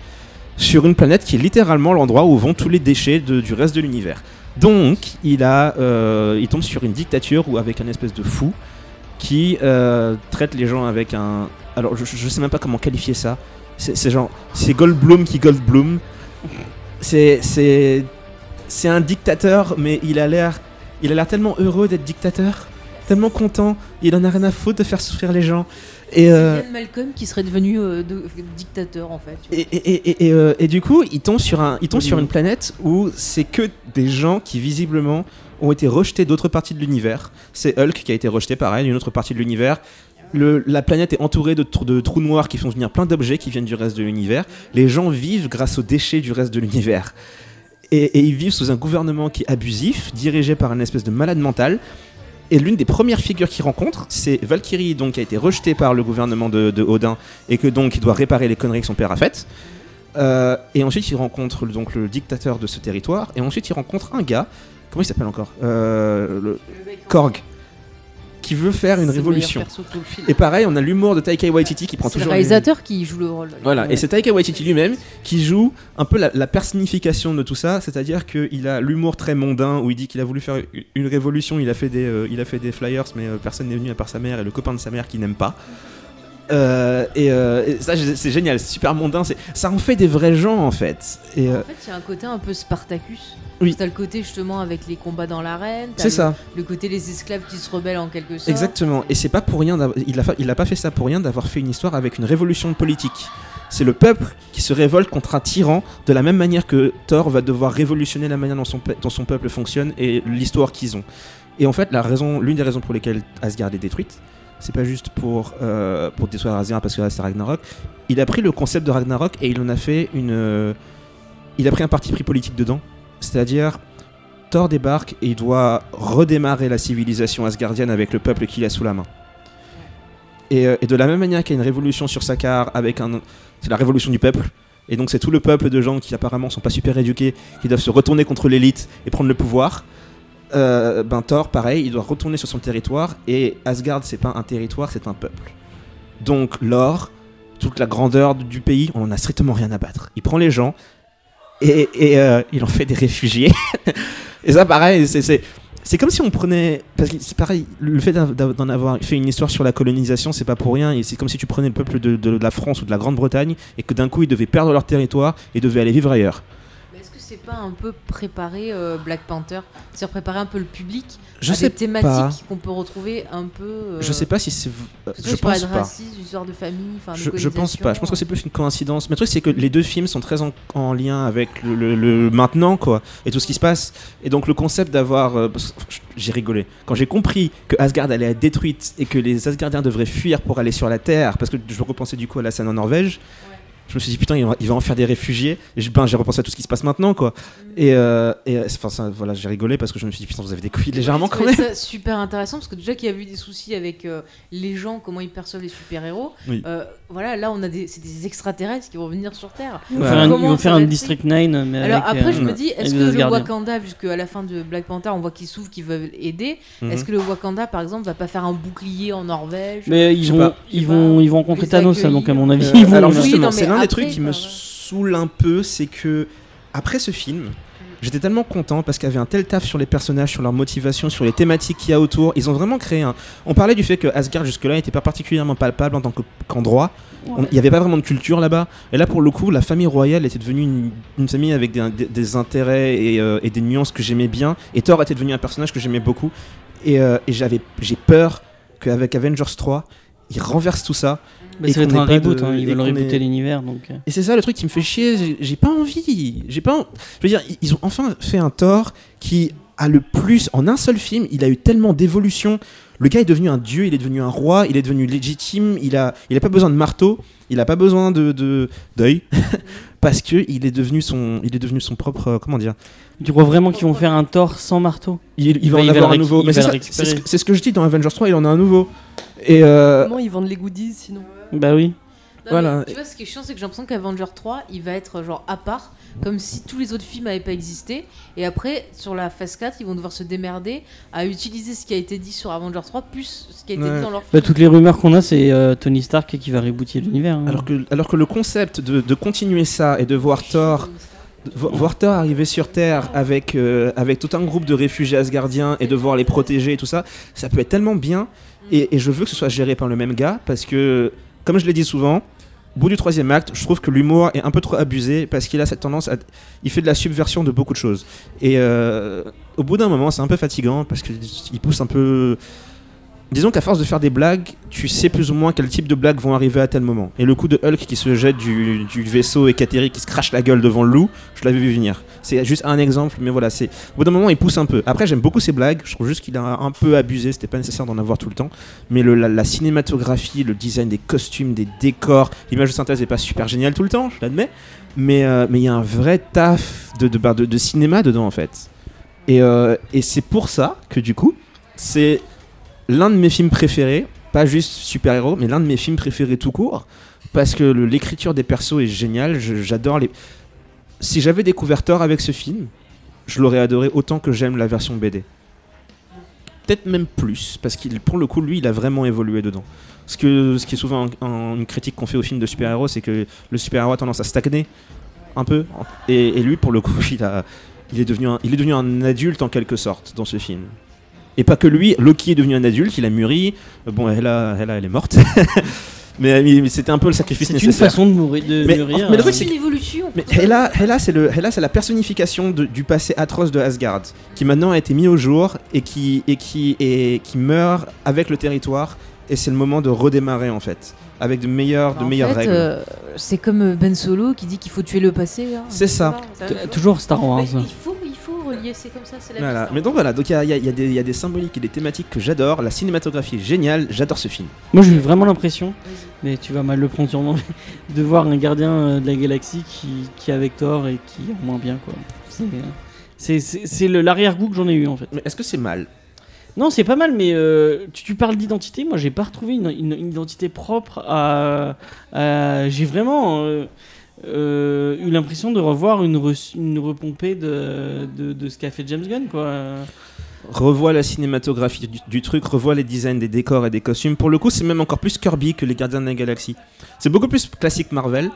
sur une planète qui est littéralement l'endroit où vont tous les déchets de- du reste de l'univers. Donc, il, a, euh, il tombe sur une dictature où, avec un espèce de fou, qui euh, traite les gens avec un. Alors, je, sais même pas comment qualifier ça. C'est c'est genre. C'est Goldblum qui Goldblum. C'est. C'est. Un dictateur, mais il a l'air. Il a l'air tellement heureux d'être dictateur. Tellement content. Il en a rien à foutre de faire souffrir les gens. Et. euh, Malcolm qui serait devenu euh, de- dictateur en fait. et, et, et, et, euh, et du coup, il tombe sur, un, il tombe sur une planète où c'est que des gens qui visiblement ont été rejetés d'autres parties de l'univers. C'est Hulk qui a été rejeté pareil, d'une autre partie de l'univers. Le- la planète est entourée de trous noirs qui font venir plein d'objets qui viennent du reste de l'univers. Les gens vivent grâce aux déchets du reste de l'univers. Et, ils vivent sous un gouvernement qui est abusif, dirigé par une espèce de malade mental. Et l'une des premières figures qu'il rencontre, c'est Valkyrie, donc qui a été rejetée par le gouvernement de, Odin et que donc il doit réparer les conneries que son père a faites. Euh, et ensuite, il rencontre donc le dictateur de ce territoire. Et ensuite, il rencontre un gars. Comment il s'appelle encore? Euh, Korg. Qui veut faire une révolution. Et pareil, on a l'humour de Taika Waititi qui prend C'est le toujours. réalisateur qui joue le rôle. Voilà, et c'est Taika Waititi lui-même qui joue un peu la, la personnification de tout ça, c'est-à-dire qu'il a l'humour très mondain où il dit qu'il a voulu faire une- une révolution, il a fait des, euh, il a fait des flyers, mais euh, personne n'est venu à part sa mère et le copain de sa mère qui n'aime pas. Euh, et, euh, et ça, c'est génial, c'est super mondain, ça en fait des vrais gens en fait. Et, euh, En fait, il y a un côté un peu Spartacus. Oui. T'as le côté justement avec les combats dans l'arène. c'est ça. Le côté les esclaves qui se rebellent en quelque sorte. Exactement. Et c'est pas pour rien. Il a, il a pas fait ça pour rien d'avoir fait une histoire avec une révolution politique. C'est le peuple qui se révolte contre un tyran de la même manière que Thor va devoir révolutionner la manière dont son, dont son peuple fonctionne et l'histoire qu'ils ont. Et en fait, la raison, l'une des raisons pour lesquelles Asgard est détruite, c'est pas juste pour, euh, pour détruire Asgard parce que là c'est Ragnarok. Il a pris le concept de Ragnarok et il en a fait une. euh, il a pris un parti pris politique dedans. C'est-à-dire, Thor débarque et il doit redémarrer la civilisation asgardienne avec le peuple qu'il a sous la main. Et, euh, et de la même manière qu'il y a une révolution sur Sakaar avec un. C'est la révolution du peuple. Et donc c'est tout le peuple de gens qui apparemment sont pas super éduqués, qui doivent se retourner contre l'élite et prendre le pouvoir. Euh, ben Thor, pareil, il doit retourner sur son territoire. Et Asgard, c'est pas un territoire, c'est un peuple. Donc l'or, toute la grandeur du- pays, on en a strictement rien à battre. Il prend les gens et, et, euh, il en fait des réfugiés. et ça, pareil, c'est- c'est comme si on prenait. Parce que c'est pareil, le fait d'en avoir fait une histoire sur la colonisation, c'est pas pour rien. et C'est comme si tu prenais le peuple de- de la France ou de la Grande-Bretagne et que d'un coup ils devaient perdre leur territoire et devaient aller vivre ailleurs. C'est pas un peu préparer euh, Black Panther C'est-à-dire préparer un peu le public Je à sais des thématiques qu'on peut retrouver un peu. euh, Je sais pas si c'est. euh, Je pense pas. racisme, l'histoire de famille, Je, je pense pas. Je pense que c'est plus une coïncidence. Mais le truc, c'est que les deux films sont très en, en lien avec le, le- le maintenant, quoi, et tout ce qui se passe. Et donc, le concept d'avoir. euh, j'ai rigolé. Quand j'ai compris que Asgard allait être détruite et que les Asgardiens devraient fuir pour aller sur la Terre, parce que je repensais du coup à la scène en Norvège. Je me suis dit putain il va, il va en faire des réfugiés et je- ben, j'ai repensé à tout ce qui se passe maintenant quoi et, euh, et euh, enfin ça, voilà j'ai rigolé parce que je me suis dit putain vous avez des couilles légèrement Je quand trouvais même ça super intéressant parce que déjà qu'il y a eu des soucis avec euh, les gens, comment ils perçoivent les super-héros. Oui. euh, voilà, là on a des, c'est des extraterrestres qui vont venir sur Terre. Ils vont faire un, vont faire District 9 mais Alors avec, après, euh, je me dis, est-ce que le Asgardiens. Wakanda, puisque à la fin de Black Panther, on voit qu'ils souffrent, qu'ils veulent aider, Mhm. est-ce que le Wakanda, par exemple, va pas faire un bouclier en Norvège? Mais ils vont, ils vont, ils vont rencontrer Thanos, donc à mon avis, ils vont. alors justement, c'est l'un des après, trucs qui me ouais. saoule un peu, c'est que après ce film, j'étais tellement content parce qu'il y avait un tel taf sur les personnages, sur leur motivation, sur les thématiques qu'il y a autour. Ils ont vraiment créé un. On parlait du fait que Asgard jusque-là n'était pas particulièrement palpable en tant que- qu'endroit. Il n'y avait pas vraiment de culture là-bas. Et là, pour le coup, la famille royale était devenue une, une famille avec des, des- des intérêts et, euh, et des nuances que j'aimais bien. Et Thor était devenu un personnage que j'aimais beaucoup. Et, euh, et j'avais, j'ai peur qu'avec Avengers 3, ils renversent tout ça. Bah, et ça va être un ait pas reboot, de- hein, ils veulent rebooter l'univers donc. euh. Et c'est ça le truc qui me fait chier. j'ai- pas envie. J'ai pas. en- Je veux dire, ils- ont enfin fait un Thor qui a le plus en un seul film. Il a eu tellement d'évolution. Le gars est devenu un dieu. Il est devenu un roi. Il est devenu légitime. Il a. Il a pas besoin de marteau. Il a pas besoin de de- d'œil parce que il est devenu son. Il est devenu son propre. euh, Comment dire? Tu crois vraiment qu'ils vont faire un Thor sans marteau? Il, il va Bah, en il va avoir le un nouveau. Mais c'est ce que je dis dans Avengers 3. Il en a un nouveau. Et euh, Comment ils vendent les goodies sinon Bah oui. Non, Voilà. Tu vois, ce qui est chiant, c'est que j'ai l'impression qu'Avenger 3, il va être genre à part, comme si tous les autres films n'avaient pas existé. Et après, sur la phase 4, ils vont devoir se démerder à utiliser ce qui a été dit sur Avenger 3, plus ce qui a été Ouais. dit dans leur Bah, film. toutes les rumeurs qu'on a, c'est euh, Tony Stark qui va rebooter l'univers. hein. alors que alors que le concept de, de continuer ça et de voir Thor voir Thor arriver sur Terre avec, euh, avec tout un groupe de réfugiés asgardiens et devoir les protéger et tout ça, ça peut être tellement bien. Et, je veux que ce soit géré par le même gars parce que, comme je l'ai dit souvent, au bout du troisième acte, je trouve que l'humour est un peu trop abusé parce qu'il a cette tendance à. Il fait de la subversion de beaucoup de choses. Et euh, au bout d'un moment, c'est un peu fatigant parce qu'il pousse un peu. Disons qu'à force de faire des blagues, tu sais plus ou moins quel type de blagues vont arriver à tel moment. Et le coup de Hulk qui se jette du, vaisseau et Kateri qui se crache la gueule devant le loup, je l'avais vu venir. C'est juste un exemple, mais voilà, c'est. Au bout d'un moment, il pousse un peu. Après, j'aime beaucoup ses blagues. Je trouve juste qu'il a un peu abusé. C'était pas nécessaire d'en avoir tout le temps. Mais la, cinématographie, le design des costumes, des décors, l'image de synthèse n'est pas super géniale tout le temps, je l'admets. Mais euh, mais il y a un vrai taf de, de, bah, de- de cinéma dedans en fait. Et, euh, et c'est pour ça que du coup, c'est l'un de mes films préférés, pas juste super-héros, mais l'un de mes films préférés tout court, parce que l'écriture des persos est géniale, j'adore les... Si j'avais découvert Thor avec ce film, je l'aurais adoré autant que j'aime la version BD. Peut-être même plus, parce qu'il, pour le coup, lui, il a vraiment évolué dedans. Ce, qui est souvent un- un- une critique qu'on fait aux films de super-héros, c'est que le super-héros a tendance à stagner un peu. Et, lui, pour le coup, il, a, devenu il est devenu un adulte en quelque sorte dans ce film. Et pas que lui, Loki est devenu un adulte, il a mûri. Euh, Bon, Hela, Hela elle est morte. mais, mais c'était un peu le sacrifice C'est une nécessaire. façon de mourir. De Mais- mûrir, mais le truc, euh, c'est une évolution. Mais Hela, Hela c'est le, Hela, c'est la personnification de- du passé atroce de Asgard, qui maintenant a été mis au jour et qui, et qui, et qui meurt avec le territoire. Et c'est le moment de redémarrer en fait, avec de meilleures, de En meilleures fait, règles. euh, c'est comme Ben Solo qui dit qu'il faut tuer le passé. hein. C'est ça. Toujours Star Wars. Mais il faut, c'est comme ça, c'est la Voilà. vie, Mais donc voilà, donc il y a, il y a- il y a des- il y a des symboliques et des thématiques que j'adore. La cinématographie est géniale, j'adore ce film. Moi j'ai eu vraiment l'impression, mais tu vas mal le prendre sûrement, de voir un gardien euh, de la galaxie qui, qui est avec Thor et qui est moins bien quoi. C'est- C'est c'est- c'est le- l'arrière-goût que j'en ai eu en fait. Mais est-ce que c'est mal? Non, c'est pas mal, mais euh, tu, tu parles d'identité. Moi, j'ai pas retrouvé une, une- une identité propre à. à- j'ai vraiment euh, euh, eu l'impression de revoir une, re- une repompée de, de, de ce qu'a fait James Gunn, quoi. Revois la cinématographie du, du truc, revois les designs des décors et des costumes. Pour le coup, c'est même encore plus Kirby que les Gardiens de la Galaxie. C'est beaucoup plus classique Marvel.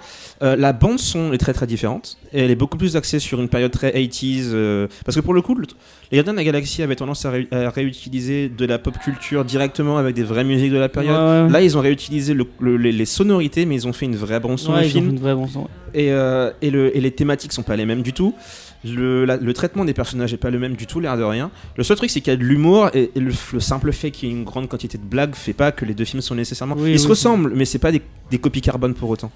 Euh, la bande son est très très différente. Et elle est beaucoup plus axée sur une période très 80s. euh, parce que pour le coup, le- les Gardiens de la Galaxie avaient tendance à, ré- à réutiliser de la pop culture directement avec des vraies musiques de la période. Ouais, ouais. Là, ils ont réutilisé le- le- les, les sonorités, mais ils ont fait une vraie bande son Ouais, film. fait une vraie bande son. Et, euh, et les thématiques sont pas les mêmes du tout. Le, la- le traitement des personnages est pas le même du tout, l'air de rien. Le seul truc, c'est qu'il y a de l'humour et, et le, le simple fait qu'il y ait une grande quantité de blagues fait pas que les deux films sont nécessairement. Oui, Ils se oui, ressemblent, mais c'est pas des, des copies carbone pour autant.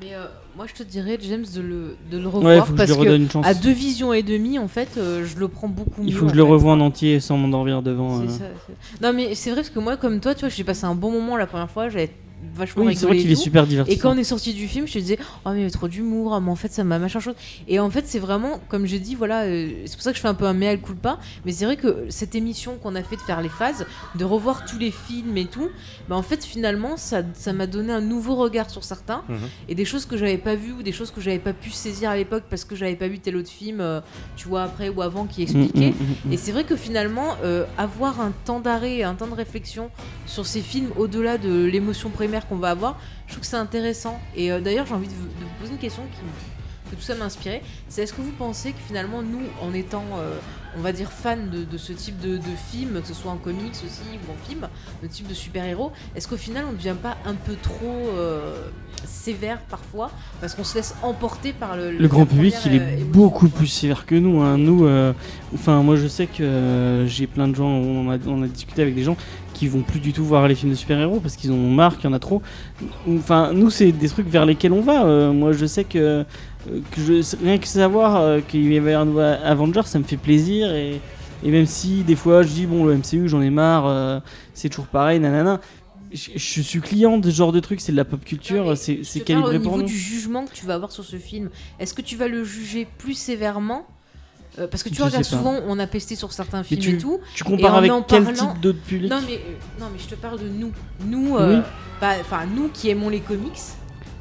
Mais euh, moi, je te dirais, James, de le, de le Ouais, revoir faut que je parce que redonne une chance. à deux visions et demie, en fait, euh, je le prends beaucoup mieux. Il faut que je le fait. revoie en entier sans m'endormir devant. C'est euh. ça, Non, mais c'est vrai parce que moi, comme toi, tu vois, j'ai passé un bon moment la première fois, j'avais vachement Oui, c'est vrai et qu'il est super Et divertissant. quand on est sorti du film, je te disais, oh mais il y avait trop d'humour, ah, mais en fait ça m'a machin chose. Et en fait, c'est vraiment, comme je dis, voilà, euh, c'est pour ça que je fais un peu un mea culpa. Mais c'est vrai que cette émission qu'on a fait de faire les phases, de revoir tous les films et tout, bah en fait finalement, ça ça m'a donné un nouveau regard sur certains Mhm. et des choses que j'avais pas vues ou des choses que j'avais pas pu saisir à l'époque parce que j'avais pas vu tel autre film, euh, tu vois, après ou avant qui Mm, expliquait. mm, mm. Et c'est vrai que finalement, euh, avoir un temps d'arrêt et un temps de réflexion sur ces films au-delà de l'émotion qu'on va avoir, je trouve que c'est intéressant. Et euh, d'ailleurs, j'ai envie de vous, de vous poser une question qui, que tout ça m'a inspiré. C'est est-ce que vous pensez que finalement, nous, en étant, euh, on va dire, fans de, de ce type de, de film, que ce soit en comics aussi ou en film, de type de super-héros, est-ce qu'au final, on ne devient pas un peu trop euh, sévère parfois parce qu'on se laisse emporter par le, Le grand public, il est émotion, beaucoup plus sévère que nous. hein. Nous, euh, enfin, moi, je sais que euh, j'ai plein de gens. On a, on a discuté avec des gens qui vont plus du tout voir les films de super-héros parce qu'ils en ont marre, qu'il y en a trop. Enfin, nous, c'est des trucs vers lesquels on va. Euh, moi, je sais que, euh, que je, rien que savoir euh, qu'il y avait un nouveau Avenger, ça me fait plaisir et. Et même si des fois je dis bon le MCU j'en ai marre, euh, c'est toujours pareil, nanana. Je, je suis client de ce genre de trucs, c'est de la pop culture, c'est je c'est te parle calibré au pour niveau nous. du jugement que tu vas avoir sur ce film. Est-ce que tu vas le juger plus sévèrement Euh, Parce que tu Je regardes souvent, on a pesté sur certains films tu- et tout. Tu compares avec quel parlant- type d'autre public? Non mais, euh, non mais je te parle de nous. Nous, euh, Oui. enfin nous qui aimons les comics.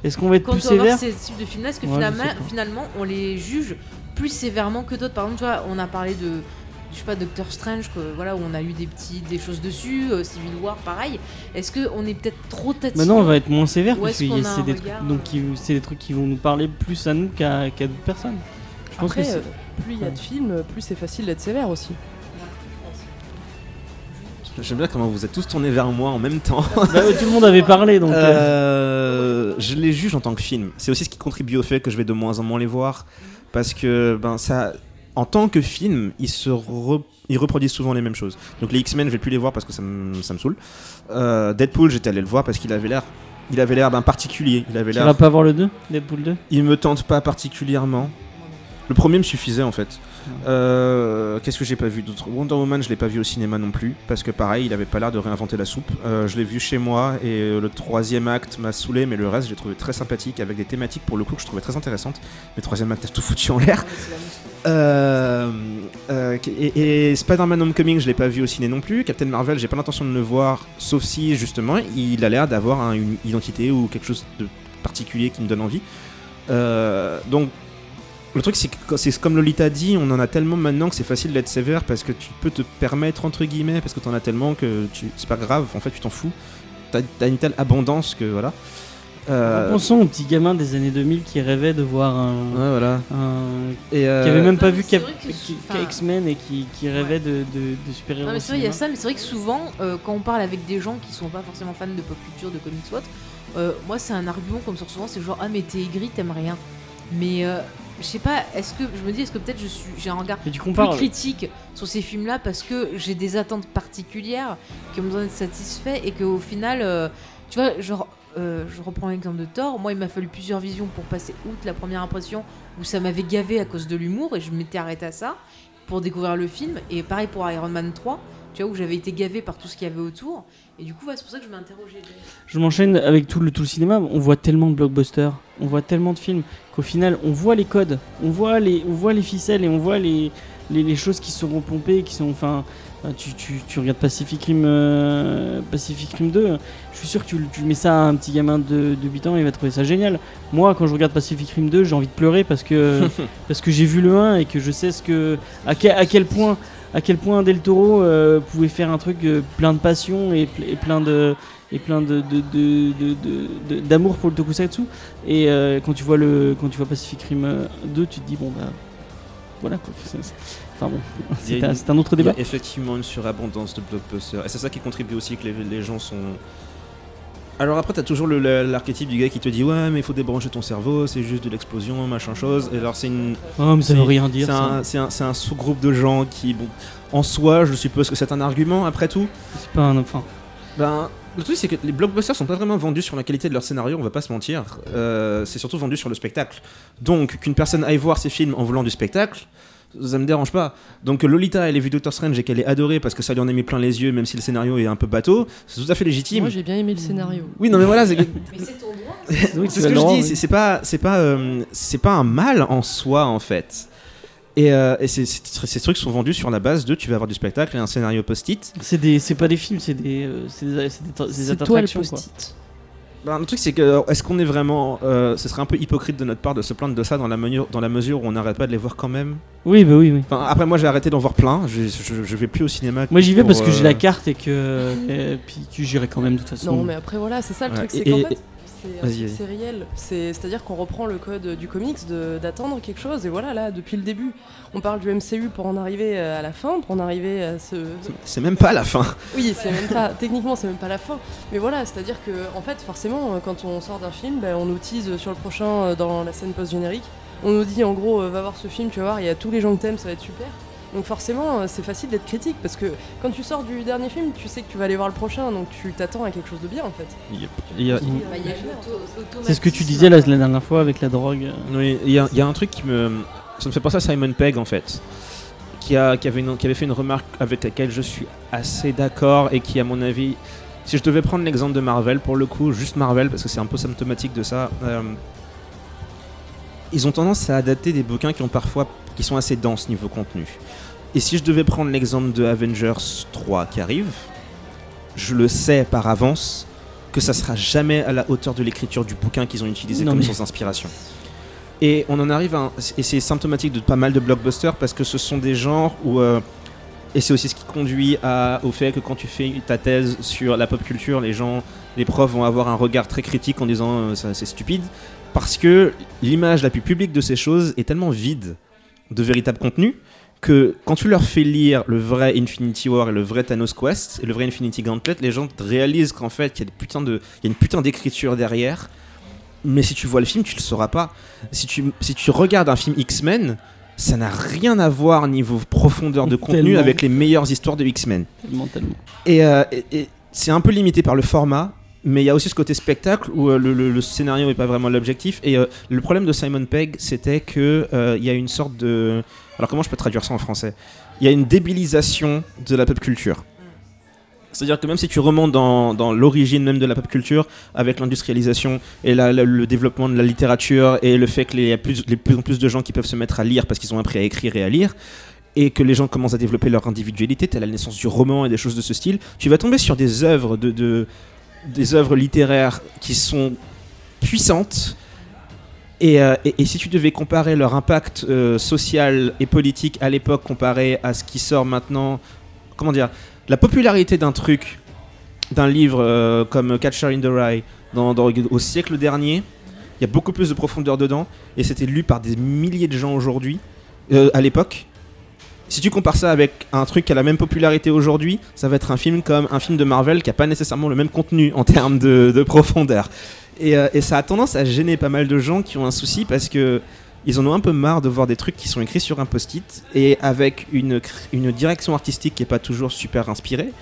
Est-ce qu'on va être Quand plus on sévère? ces types de films-là, est-ce que Ouais, finalement, on les juge plus sévèrement que d'autres? Par exemple, tu vois, on a parlé de je sais pas, Doctor Strange, que, voilà, où on a eu des petits, des choses dessus, euh, Civil War, pareil. Est-ce que on est peut-être trop tatillon? Maintenant, on va être moins sévère parce que c'est des, trucs, regard, donc euh, qui- des trucs qui vont nous parler plus à nous qu'à qu'à d'autres personnes. Je pense que plus il y a de films, plus c'est facile d'être sévère aussi. J'aime bien comment vous êtes tous tournés vers moi en même temps. Bah tout le monde avait parlé donc. euh, Euh, je les juge en tant que film. C'est aussi ce qui contribue au fait que je vais de moins en moins les voir. Parce que, ben, ça. En tant que film, ils, se re- ils reproduisent souvent les mêmes choses. Donc les X-Men, je vais plus les voir parce que ça me, ça me saoule. Euh, Deadpool, j'étais allé le voir parce qu'il avait l'air. Il avait l'air d'un particulier. Il avait Tu vas pas voir le 2 Deadpool 2 Il me tente pas particulièrement. Le premier me suffisait en fait. Euh, Qu'est-ce que j'ai pas vu d'autre? Wonder Woman, je l'ai pas vu au cinéma non plus parce que pareil, il avait pas l'air de réinventer la soupe. Euh, je l'ai vu chez moi et euh, le troisième acte m'a saoulé, mais le reste j'ai trouvé très sympathique avec des thématiques pour le coup que je trouvais très intéressantes. Mais le troisième acte a tout foutu en l'air. Euh, et, et Spider-Man Homecoming, je l'ai pas vu au ciné non plus. Captain Marvel, j'ai pas l'intention de le voir, sauf si justement il a l'air d'avoir un- une identité ou quelque chose de particulier qui me donne envie. Donc le truc c'est que c'est comme Lolita dit, on en a tellement maintenant que c'est facile d'être sévère parce que tu peux te permettre entre guillemets parce que t'en as tellement que tu- c'est pas grave, en fait tu t'en fous. T'as as une telle abondance que voilà. Euh, Pensons aux petits gamins des années 2000 qui rêvaient de voir un. ouais voilà. un- Et euh, qui avait même Non, pas vu Cap- X-Men et qui, qui rêvaient de, de, de super-héros. Non mais au c'est vrai, il y a ça, mais c'est vrai que souvent, euh, quand on parle avec des gens qui sont pas forcément fans de pop culture, de comics ou autre, euh, moi c'est un argument qu'on me sort souvent, c'est genre ah mais t'es aigri, t'aimes rien. Mais euh, je sais pas, est-ce que je me dis est-ce que peut-être je suis j'ai un regard plus critique sur ces films-là parce que j'ai des attentes particulières qui ont besoin d'être satisfaits et qu'au final, euh, tu vois, genre, euh, je reprends l'exemple de Thor. Moi, il m'a fallu plusieurs visions pour passer outre la première impression où ça m'avait gavé à cause de l'humour et je m'étais arrêté à ça pour découvrir le film. Et pareil pour Iron Man 3, tu vois, où j'avais été gavé par tout ce qu'il y avait autour. Et du coup, ouais, c'est pour ça que je m'interrogeais. Je m'enchaîne avec tout le, tout le cinéma. On voit tellement de blockbusters, on voit tellement de films qu'au final, on voit les codes, on voit les, on voit les ficelles et on voit les, les, les choses qui seront pompées, qui sont. Enfin, euh, tu, tu, tu regardes Pacific Rim, euh, Pacific Rim 2, je suis sûr que tu, tu mets ça à un petit gamin de, de 8 ans, il va trouver ça génial. Moi, quand je regarde Pacific Rim 2, j'ai envie de pleurer parce que, parce que j'ai vu le 1 et que je sais ce que, à, quel, à quel point. À quel point Del Toro euh, pouvait faire un truc euh, plein de passion et, pl- et plein de, et plein de, d'amour pour le tokusatsu. Et euh, quand tu vois le quand tu vois Pacific Rim euh, 2, tu te dis bon bah voilà quoi. Enfin bon, c'est un, un autre Il y débat. a effectivement une surabondance de blockbusters. Et c'est ça qui contribue aussi que les, les gens sont. Alors après, t'as toujours l'archétype du gars qui te dit Ouais, mais il faut débrancher ton cerveau, c'est juste de l'explosion, machin chose. Et alors, c'est une. Oh mais ça veut rien dire. C'est un, un- sous-groupe de gens qui, bon, en soi, je suppose que c'est un argument après tout. C'est pas un enfin. Ben, le truc, c'est que les blockbusters sont pas vraiment vendus sur la qualité de leur scénario, on va pas se mentir. Euh, c'est surtout vendu sur le spectacle. Donc, qu'une personne aille voir ces films en voulant du spectacle, ça me dérange pas. Donc, que Lolita, elle ait vu Doctor Strange et qu'elle ait adoré parce que ça lui en a mis plein les yeux, même si le scénario est un peu bateau, c'est tout à fait légitime. Moi j'ai bien aimé le scénario. oui, non, mais voilà, c'est Mais c'est ton droit. Oui, c'est ce que je dis, oui. c'est- c'est pas, c'est pas, euh, c'est pas un mal en soi en fait. Et, euh, et c'est- c'est- ces trucs sont vendus sur la base de tu vas avoir du spectacle et un scénario post-it. C'est des c'est pas des films, c'est des euh, c'est des, c'est des, des C'est toi le attractions quoi. post-it. Ben, le truc c'est que est-ce qu'on est vraiment euh, ce serait un peu hypocrite de notre part de se plaindre de ça dans la mesure dans la mesure où on n'arrête pas de les voir quand même? Oui bah oui oui. Enfin, après moi j'ai arrêté d'en voir plein, je, je, je vais plus au cinéma. Moi j'y vais pour, parce que j'ai euh, la carte et que et puis que j'irai quand même de toute façon. Non mais après voilà, c'est ça le Ouais, truc, c'est qu'en et- fait c'est un. C'est- C'est-à-dire qu'on reprend le code du comics de- d'attendre quelque chose et voilà là depuis le début on parle du MCU pour en arriver à la fin, pour en arriver à ce, C'est même pas la fin. Oui, c'est même pas. Techniquement, c'est même pas la fin. Mais voilà, c'est-à-dire que, en fait, forcément, euh, quand on sort d'un film, ben, on nous tease sur le prochain euh, dans la scène post-générique. On nous dit, en gros, euh, va voir ce film, tu vas voir, il y a tous les gens que t'aimes, ça va être super. Donc forcément, euh, c'est facile d'être critique parce que quand tu sors du dernier film, tu sais que tu vas aller voir le prochain, donc tu t'attends à quelque chose de bien en fait. A- C'est ce que tu disais la, la dernière fois avec la drogue. Oui, il y, a- il y a un truc qui me. Ça me fait penser à Simon Pegg en fait. Qui, a, qui, avait une- qui avait fait une remarque avec laquelle je suis assez d'accord et qui, à mon avis. Si je devais prendre l'exemple de Marvel, pour le coup, juste Marvel, parce que c'est un peu symptomatique de ça. euh, ils ont tendance à adapter des bouquins qui ont parfois. qui sont assez denses niveau contenu. Et si je devais prendre l'exemple de Avengers 3 qui arrive, je le sais par avance que ça sera jamais à la hauteur de l'écriture du bouquin qu'ils ont utilisé Non, comme mais- source d'inspiration. Et on en arrive à un- et c'est symptomatique de pas mal de blockbusters parce que ce sont des genres où euh, et c'est aussi ce qui conduit à- au fait que quand tu fais ta thèse sur la pop culture, les gens, les profs vont avoir un regard très critique en disant euh, ça c'est stupide, parce que l'image la plus publique de ces choses est tellement vide de véritable contenu que quand tu leur fais lire le vrai Infinity War et le vrai Thanos Quest et le vrai Infinity Gauntlet, les gens réalisent qu'en fait il y a des putains de, il y a une putain d'écriture derrière. Mais si tu vois le film, tu le sauras pas. Si tu, si tu regardes un film X-Men, ça n'a rien à voir niveau profondeur de contenu Tellement. avec les meilleures histoires de X-Men. Tellement, tellement. Et, euh, et- et c'est un peu limité par le format, mais il y a aussi ce côté spectacle où euh, le, scénario n'est pas vraiment l'objectif. Et euh, le problème de Simon Pegg, c'était que euh, il y a une sorte de. Alors comment je peux traduire ça en français? Il y a une débilisation de la pop culture. C'est-à-dire que même si tu remontes dans, l'origine même de la pop culture, avec l'industrialisation et le développement de la littérature et le fait qu'il y a plus, plus en plus de gens qui peuvent se mettre à lire parce qu'ils ont appris à écrire et à lire, et que les gens commencent à développer leur individualité, telle la naissance du roman et des choses de ce style, tu vas tomber sur des œuvres de- des œuvres littéraires qui sont puissantes. Et, euh, si tu devais comparer leur impact euh, social et politique à l'époque comparé à ce qui sort maintenant, comment dire, la popularité d'un truc, d'un livre euh, comme Catcher in the Rye au siècle dernier, il y a beaucoup plus de profondeur dedans et c'était lu par des milliers de gens aujourd'hui, à l'époque. Si tu compares ça avec un truc qui a la même popularité aujourd'hui, ça va être un film comme un film de Marvel qui a pas nécessairement le même contenu en termes de, de profondeur. Et, euh, et ça a tendance à gêner pas mal de gens qui ont un souci parce que ils en ont un peu marre de voir des trucs qui sont écrits sur un post-it et avec une, une direction artistique qui est pas toujours super inspirée.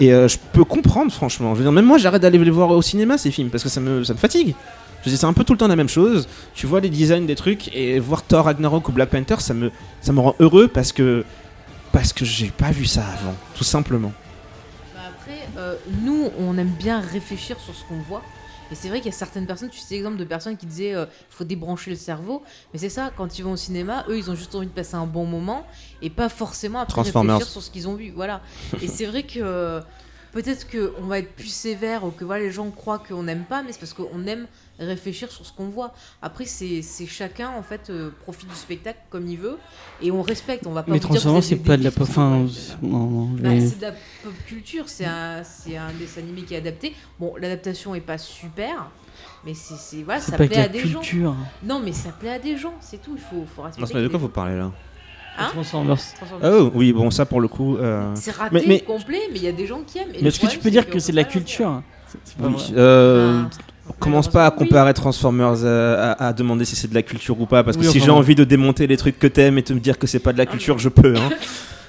Et euh, je peux comprendre, franchement. Je veux dire, même moi, j'arrête d'aller les voir au cinéma, ces films, parce que ça me, ça me fatigue. Je dire, c'est un peu tout le temps la même chose. Tu vois les designs des trucs et voir Thor Ragnarok ou Black Panther, ça me, ça me rend heureux parce que parce que j'ai pas vu ça avant, tout simplement. Bah après, euh, nous, on aime bien réfléchir sur ce qu'on voit. Et c'est vrai qu'il y a certaines personnes, tu sais l'exemple de personnes qui disaient euh, il faut débrancher le cerveau. Mais c'est ça, quand ils vont au cinéma, eux, ils ont juste envie de passer un bon moment et pas forcément après réfléchir sur ce qu'ils ont vu. Voilà. et c'est vrai que euh, peut-être qu'on va être plus sévère ou que voilà, les gens croient qu'on n'aime pas, mais c'est parce qu'on aime réfléchir sur ce qu'on voit. Après, c'est chacun, en fait, euh, profite du spectacle comme il veut et on respecte. On va pas Mais vous c'est pas de la pop. Enfin, c'est- non, non, bah, vais- c'est de la pop culture, c'est un, c'est un dessin animé qui est adapté. Bon, l'adaptation est pas super, mais c'est, voilà, ça pas plaît la à des gens. culture. Non, mais ça plaît à des gens, c'est tout. Il faut, faut Non, respecter. mais de quoi vous parlez là Hein Transformers. Transformers. Oh oui, bon ça pour le coup. euh, C'est raté, Mais- mais- complet, mais il y a des gens qui aiment. Et Mais est-ce que tu peux dire que c'est de la culture oui, euh. Ah, commence pas à oui. comparer Transformers euh, à, à demander si c'est de la culture ou pas, parce que Oui, si j'ai envie de démonter les trucs que t'aimes et te me dire que c'est pas de la culture, je peux. Hein.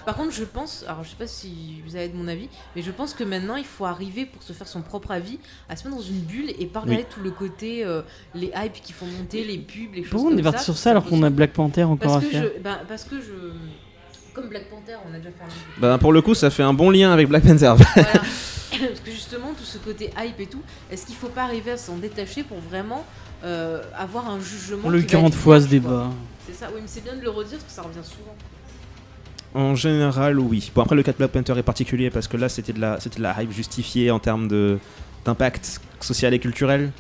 Par contre, je pense, alors je sais pas si vous avez de mon avis, mais je pense que maintenant il faut arriver pour se faire son propre avis à se mettre dans une bulle et pas regarder tout le côté, euh, les hypes qui font monter, les pubs, les choses Pourquoi on est parti ça, sur ça alors qu'on a. Black Panther encore parce à que, faire je, ben, parce que je. Comme Black Panther, on a déjà fait un Bah, pour le coup, ça fait un bon lien avec Black Panther. Voilà. Parce que justement, tout ce côté hype et tout, est-ce qu'il faut pas arriver à s'en détacher pour vraiment euh, avoir un jugement On l'a eu qui va 40 être fois ce débat. C'est ça, oui, mais c'est bien de le redire parce que ça revient souvent. En général, oui. Bon, après, le cas de Black Panther est particulier parce que là, c'était de la, c'était de la hype justifiée en termes de, d'impact social et culturel.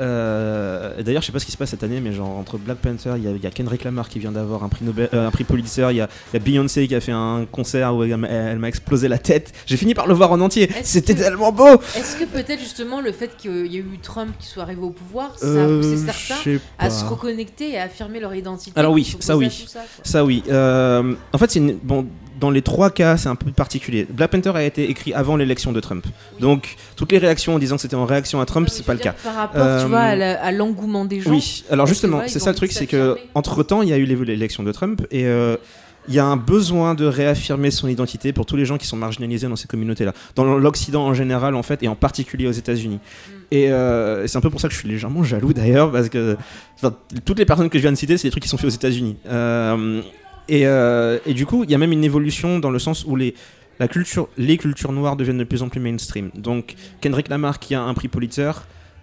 Euh, D'ailleurs, je sais pas ce qui se passe cette année, mais genre entre Black Panther, il y, a- il y a Kendrick Lamar qui vient d'avoir un prix Nobel, euh, un prix Pulitzer, il y a, Beyoncé qui a fait un concert où elle, m'a- elle m'a explosé la tête. J'ai fini par le voir en entier. C'était tellement beau. Est-ce que peut-être justement le fait qu'il y a eu Trump qui soit arrivé au pouvoir, ça a Euh, certains sais à se reconnecter et à affirmer leur identité? Alors oui, ça oui. ça. Ça oui. Euh, en fait, c'est une- bon. Dans les trois cas, c'est un peu particulier. Black Panther a été écrit avant l'élection de Trump. Donc, toutes les réactions en disant que c'était en réaction à Trump, c'est pas le cas. Par rapport, Euh, tu vois, à l'engouement des gens. Oui, alors justement, c'est ça le truc, c'est que entre temps, il y a eu l'élection de Trump et euh, il y a un besoin de réaffirmer son identité pour tous les gens qui sont marginalisés dans ces communautés-là, dans l'Occident en général en fait, et en particulier aux États-Unis. Mm. Et euh, et c'est un peu pour ça que je suis légèrement jaloux d'ailleurs, parce que toutes les personnes que je viens de citer, c'est des trucs qui sont faits aux États-Unis. Euh, et, euh, et du coup, il y a même une évolution dans le sens où les cultures noires deviennent de plus en plus mainstream. Donc, Kendrick Lamar qui a un prix Pulitzer,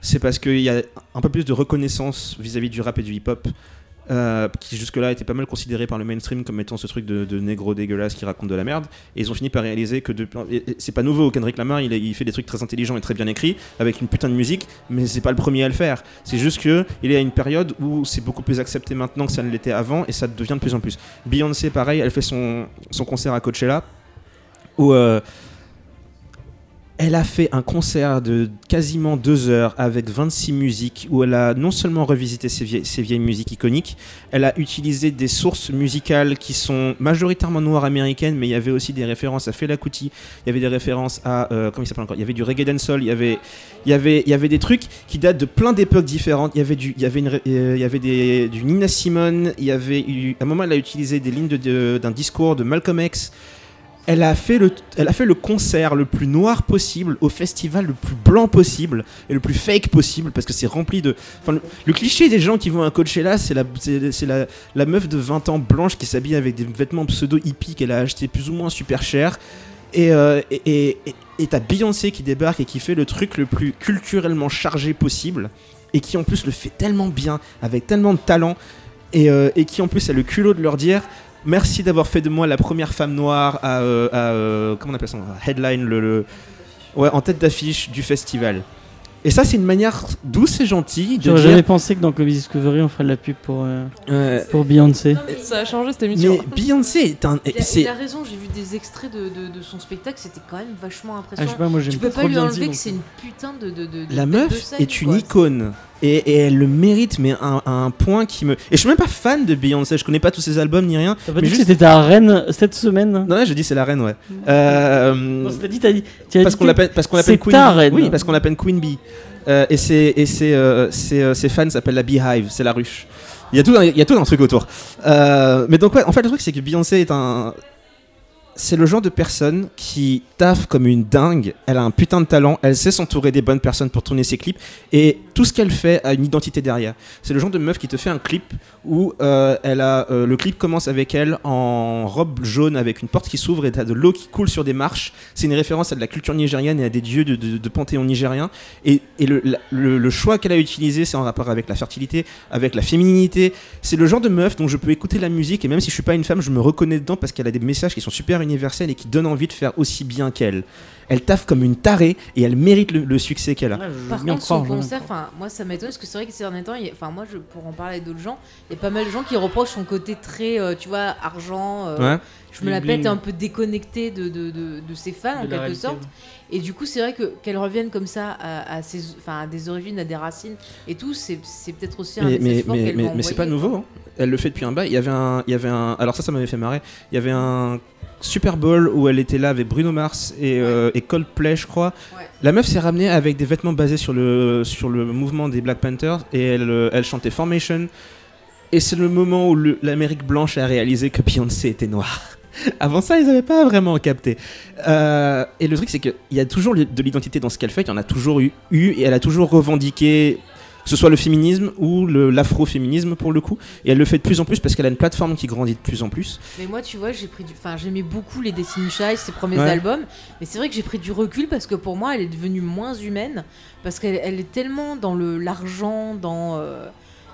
c'est parce qu'il y a un peu plus de reconnaissance vis-à-vis du rap et du hip-hop, euh, qui jusque-là était pas mal considéré par le mainstream comme étant ce truc de, de négro dégueulasse qui raconte de la merde. Et ils ont fini par réaliser que c'est pas nouveau. Kendrick Lamar, il, il fait des trucs très intelligents et très bien écrits avec une putain de musique, mais c'est pas le premier à le faire. C'est juste que il est à une période où c'est beaucoup plus accepté maintenant que ça ne l'était avant, et ça devient de plus en plus. Beyoncé, pareil, elle fait son, son concert à Coachella. où euh, elle a fait un concert de quasiment deux heures avec 26 musiques où elle a non seulement revisité ses vieilles, musiques iconiques, elle a utilisé des sources musicales qui sont majoritairement noires américaines, mais il y avait aussi des références à Fela Kuti, il y avait des références à euh, comment il s'appelle encore, il y avait du reggae dancehall, il y avait il y avait il y avait des trucs qui datent de plein d'époques différentes. Il y avait du il y avait euh, il y avait des du Nina Simone, il y avait eu à un moment elle a utilisé des lignes de- de- d'un discours de Malcolm X. Elle a, fait le, concert le plus noir possible au festival le plus blanc possible et le plus fake possible parce que c'est rempli de. Enfin, le, cliché des gens qui vont à Coachella, c'est la, c'est, la, meuf de 20 ans blanche qui s'habille avec des vêtements pseudo hippies qu'elle a acheté plus ou moins super cher. Et euh, et- Beyoncé qui débarque et qui fait le truc le plus culturellement chargé possible et qui en plus le fait tellement bien, avec tellement de talent et, euh, et qui en plus a le culot de leur dire merci d'avoir fait de moi la première femme noire à, euh, à, euh, comment on appelle ça headline le, le- ouais en tête d'affiche du festival et ça c'est une manière douce et gentille de J'aurais dire jamais pensé que dans Comedy Discovery on ferait de la pub pour, euh, euh, pour Beyoncé. Ça a changé cette émission. mais Beyoncé est un Il a, c'est il a raison, j'ai vu des extraits de, de- de son spectacle, c'était quand même vachement Ah, je sais impressionnant. pas, moi j'aime tu peux pas lui enlever que c'est une putain de. de, la meuf de scène, est une quoi. icône et, et elle le mérite mais à un, à un point qui me et je suis même pas fan de Beyoncé je connais pas tous ses albums ni rien T'as pas mais dit que juste- c'était ta reine cette semaine? Non je dis c'est la reine ouais Euh, Non, t'as dit, t'as dit. parce dit qu'on que- l'appelle parce qu'on l'appelle c'est Queen ta Bee. reine. Oui, parce qu'on l'appelle Queen Bee. Euh, et ses et ses, euh, ses, euh, ses fans s'appellent la Beehive, c'est la ruche. Il y a tout un- il y a tout un truc autour. Mais donc ouais, en fait le truc c'est que Beyoncé est un c'est le genre de personne qui taffe comme une dingue. Elle a un putain de talent. Elle sait s'entourer des bonnes personnes pour tourner ses clips. Et tout ce qu'elle fait a une identité derrière. C'est le genre de meuf qui te fait un clip où euh, elle a, euh, le clip commence avec elle en robe jaune avec une porte qui s'ouvre et t'as de l'eau qui coule sur des marches. C'est une référence à de la culture nigériane et à des dieux de, panthéon nigérien. Et, le- le choix qu'elle a utilisé, c'est en rapport avec la fertilité, avec la féminité. C'est le genre de meuf dont je peux écouter la musique et même si je suis pas une femme, je me reconnais dedans parce qu'elle a des messages qui sont super universels et qui donnent envie de faire aussi bien qu'elle. Elle taffe comme une tarée et elle mérite le, le succès qu'elle a. Ouais, je Par contre, son concert, moi ça m'étonne parce que c'est vrai que ces derniers temps, enfin, moi, je, pour en parler avec d'autres gens, il y a pas mal de gens qui reprochent son côté très, euh, tu vois, argent. euh, Ouais. Je me la pète un peu déconnecté de, de, de, de ses fans en quelque réalité, sorte. Et du coup, c'est vrai que qu'elle revienne comme ça à, à ses, enfin, à des origines, à des racines et tout, c'est peut-être aussi un Mais, message mais, mais, mais, mais c'est pas nouveau. hein. Elle le fait depuis un bail. Il y avait un, il y avait un. Alors ça, ça m'avait fait marrer. Il y avait un Super Bowl où elle était là avec Bruno Mars et, euh, et Coldplay, je crois. Ouais. La meuf s'est ramenée avec des vêtements basés sur le sur le mouvement des Black Panthers et elle, euh, elle chantait Formation. Et c'est le moment où l'Amérique blanche a réalisé que Beyoncé était noire. Avant ça, ils n'avaient pas vraiment capté. Euh, et le truc, c'est qu'il y a toujours de l'identité dans ce qu'elle fait. Il y en a toujours eu, eu et elle a toujours revendiqué que ce soit le féminisme ou l'afroféminisme pour le coup. Et elle le fait de plus en plus parce qu'elle a une plateforme qui grandit de plus en plus. Mais moi, tu vois, j'ai pris du. Enfin, j'aimais beaucoup les Destiny Child, ses premiers Ouais. albums. Mais c'est vrai que j'ai pris du recul parce que pour moi, elle est devenue moins humaine. Parce qu'elle elle est tellement dans le l'argent, dans euh,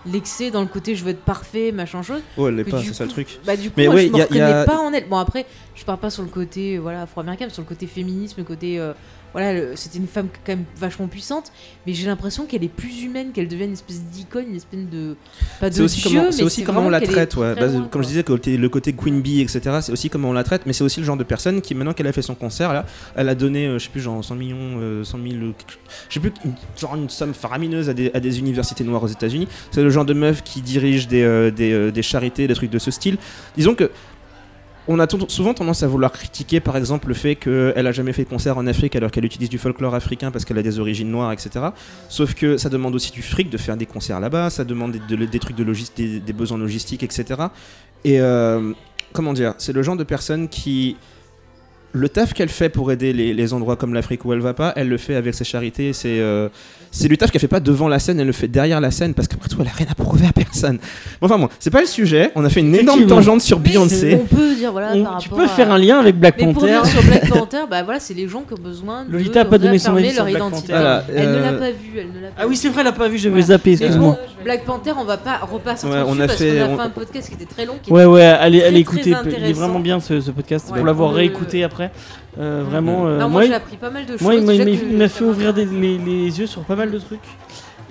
l'excès, dans le côté je veux être parfait, machin chose. Oh, elle l'est pas, c'est ça le truc. Bah, du coup, Mais moi, ouais, je me a- y reconnais a- pas en elle. Bon, après, je parle pas sur le côté voilà, afro-américain, mais sur le côté féminisme, le côté. euh, voilà, c'était une femme quand même vachement puissante. Mais j'ai l'impression qu'elle est plus humaine, qu'elle devient une espèce d'icône, une espèce de. Pas de C'est aussi dieu, comment, c'est aussi comment on la traite. Ouais. Bah, loin, comme je disais, côté- le côté Queen Bee, etc., c'est aussi comment on la traite. Mais c'est aussi le genre de personne qui, maintenant qu'elle a fait son concert, là, elle a donné, euh, je sais plus, genre 100 millions, euh, 100 000, euh, je sais plus, une- genre une somme faramineuse à des, à des universités noires aux États-Unis. C'est le genre de meuf qui dirige des, euh, des, euh, des charités, des trucs de ce style. Disons que. On a souvent tendance à vouloir critiquer par exemple le fait qu'elle a jamais fait de concert en Afrique alors qu'elle utilise du folklore africain parce qu'elle a des origines noires, etc. Sauf que ça demande aussi du fric de faire des concerts là-bas, ça demande des, de- des trucs de logis- des, des besoins logistiques, etc. Et euh, comment dire, c'est le genre de personne qui. Le taf qu'elle fait pour aider les, les endroits comme l'Afrique où elle va pas, elle le fait avec ses charités. C'est euh, c'est du taf qu'elle fait pas devant la scène, elle le fait derrière la scène parce qu'après tout, elle a rien à prouver à personne. Bon, enfin bon, c'est pas le sujet. On a fait une énorme tangente sur Beyoncé. On peut dire, voilà, On- par tu peux à- faire un lien avec Black Mais pour Panther. revenir sur Black Panther, bah voilà, c'est les gens qui ont besoin de Lolita a pas donné son avis leur Black identité. Voilà, Elle ne euh, l'a pas vu, elle ne l'a pas Ah oui, c'est vrai, elle a pas vu, je vais Voilà. zapper, excuse-moi. bon, Black Panther, on va pas repasser Ouais, on dessus a parce fait- qu'on a on- fait un podcast qui était très long. Qui Ouais, ouais, allez, écouter. Il est vraiment bien ce, podcast. Pour l'avoir Euh, réécouté après. Euh, vraiment. euh, Non, moi, j'ai appris pas mal de choses. moi, il m'a- fait ouvrir des- les, les yeux sur pas mal de trucs.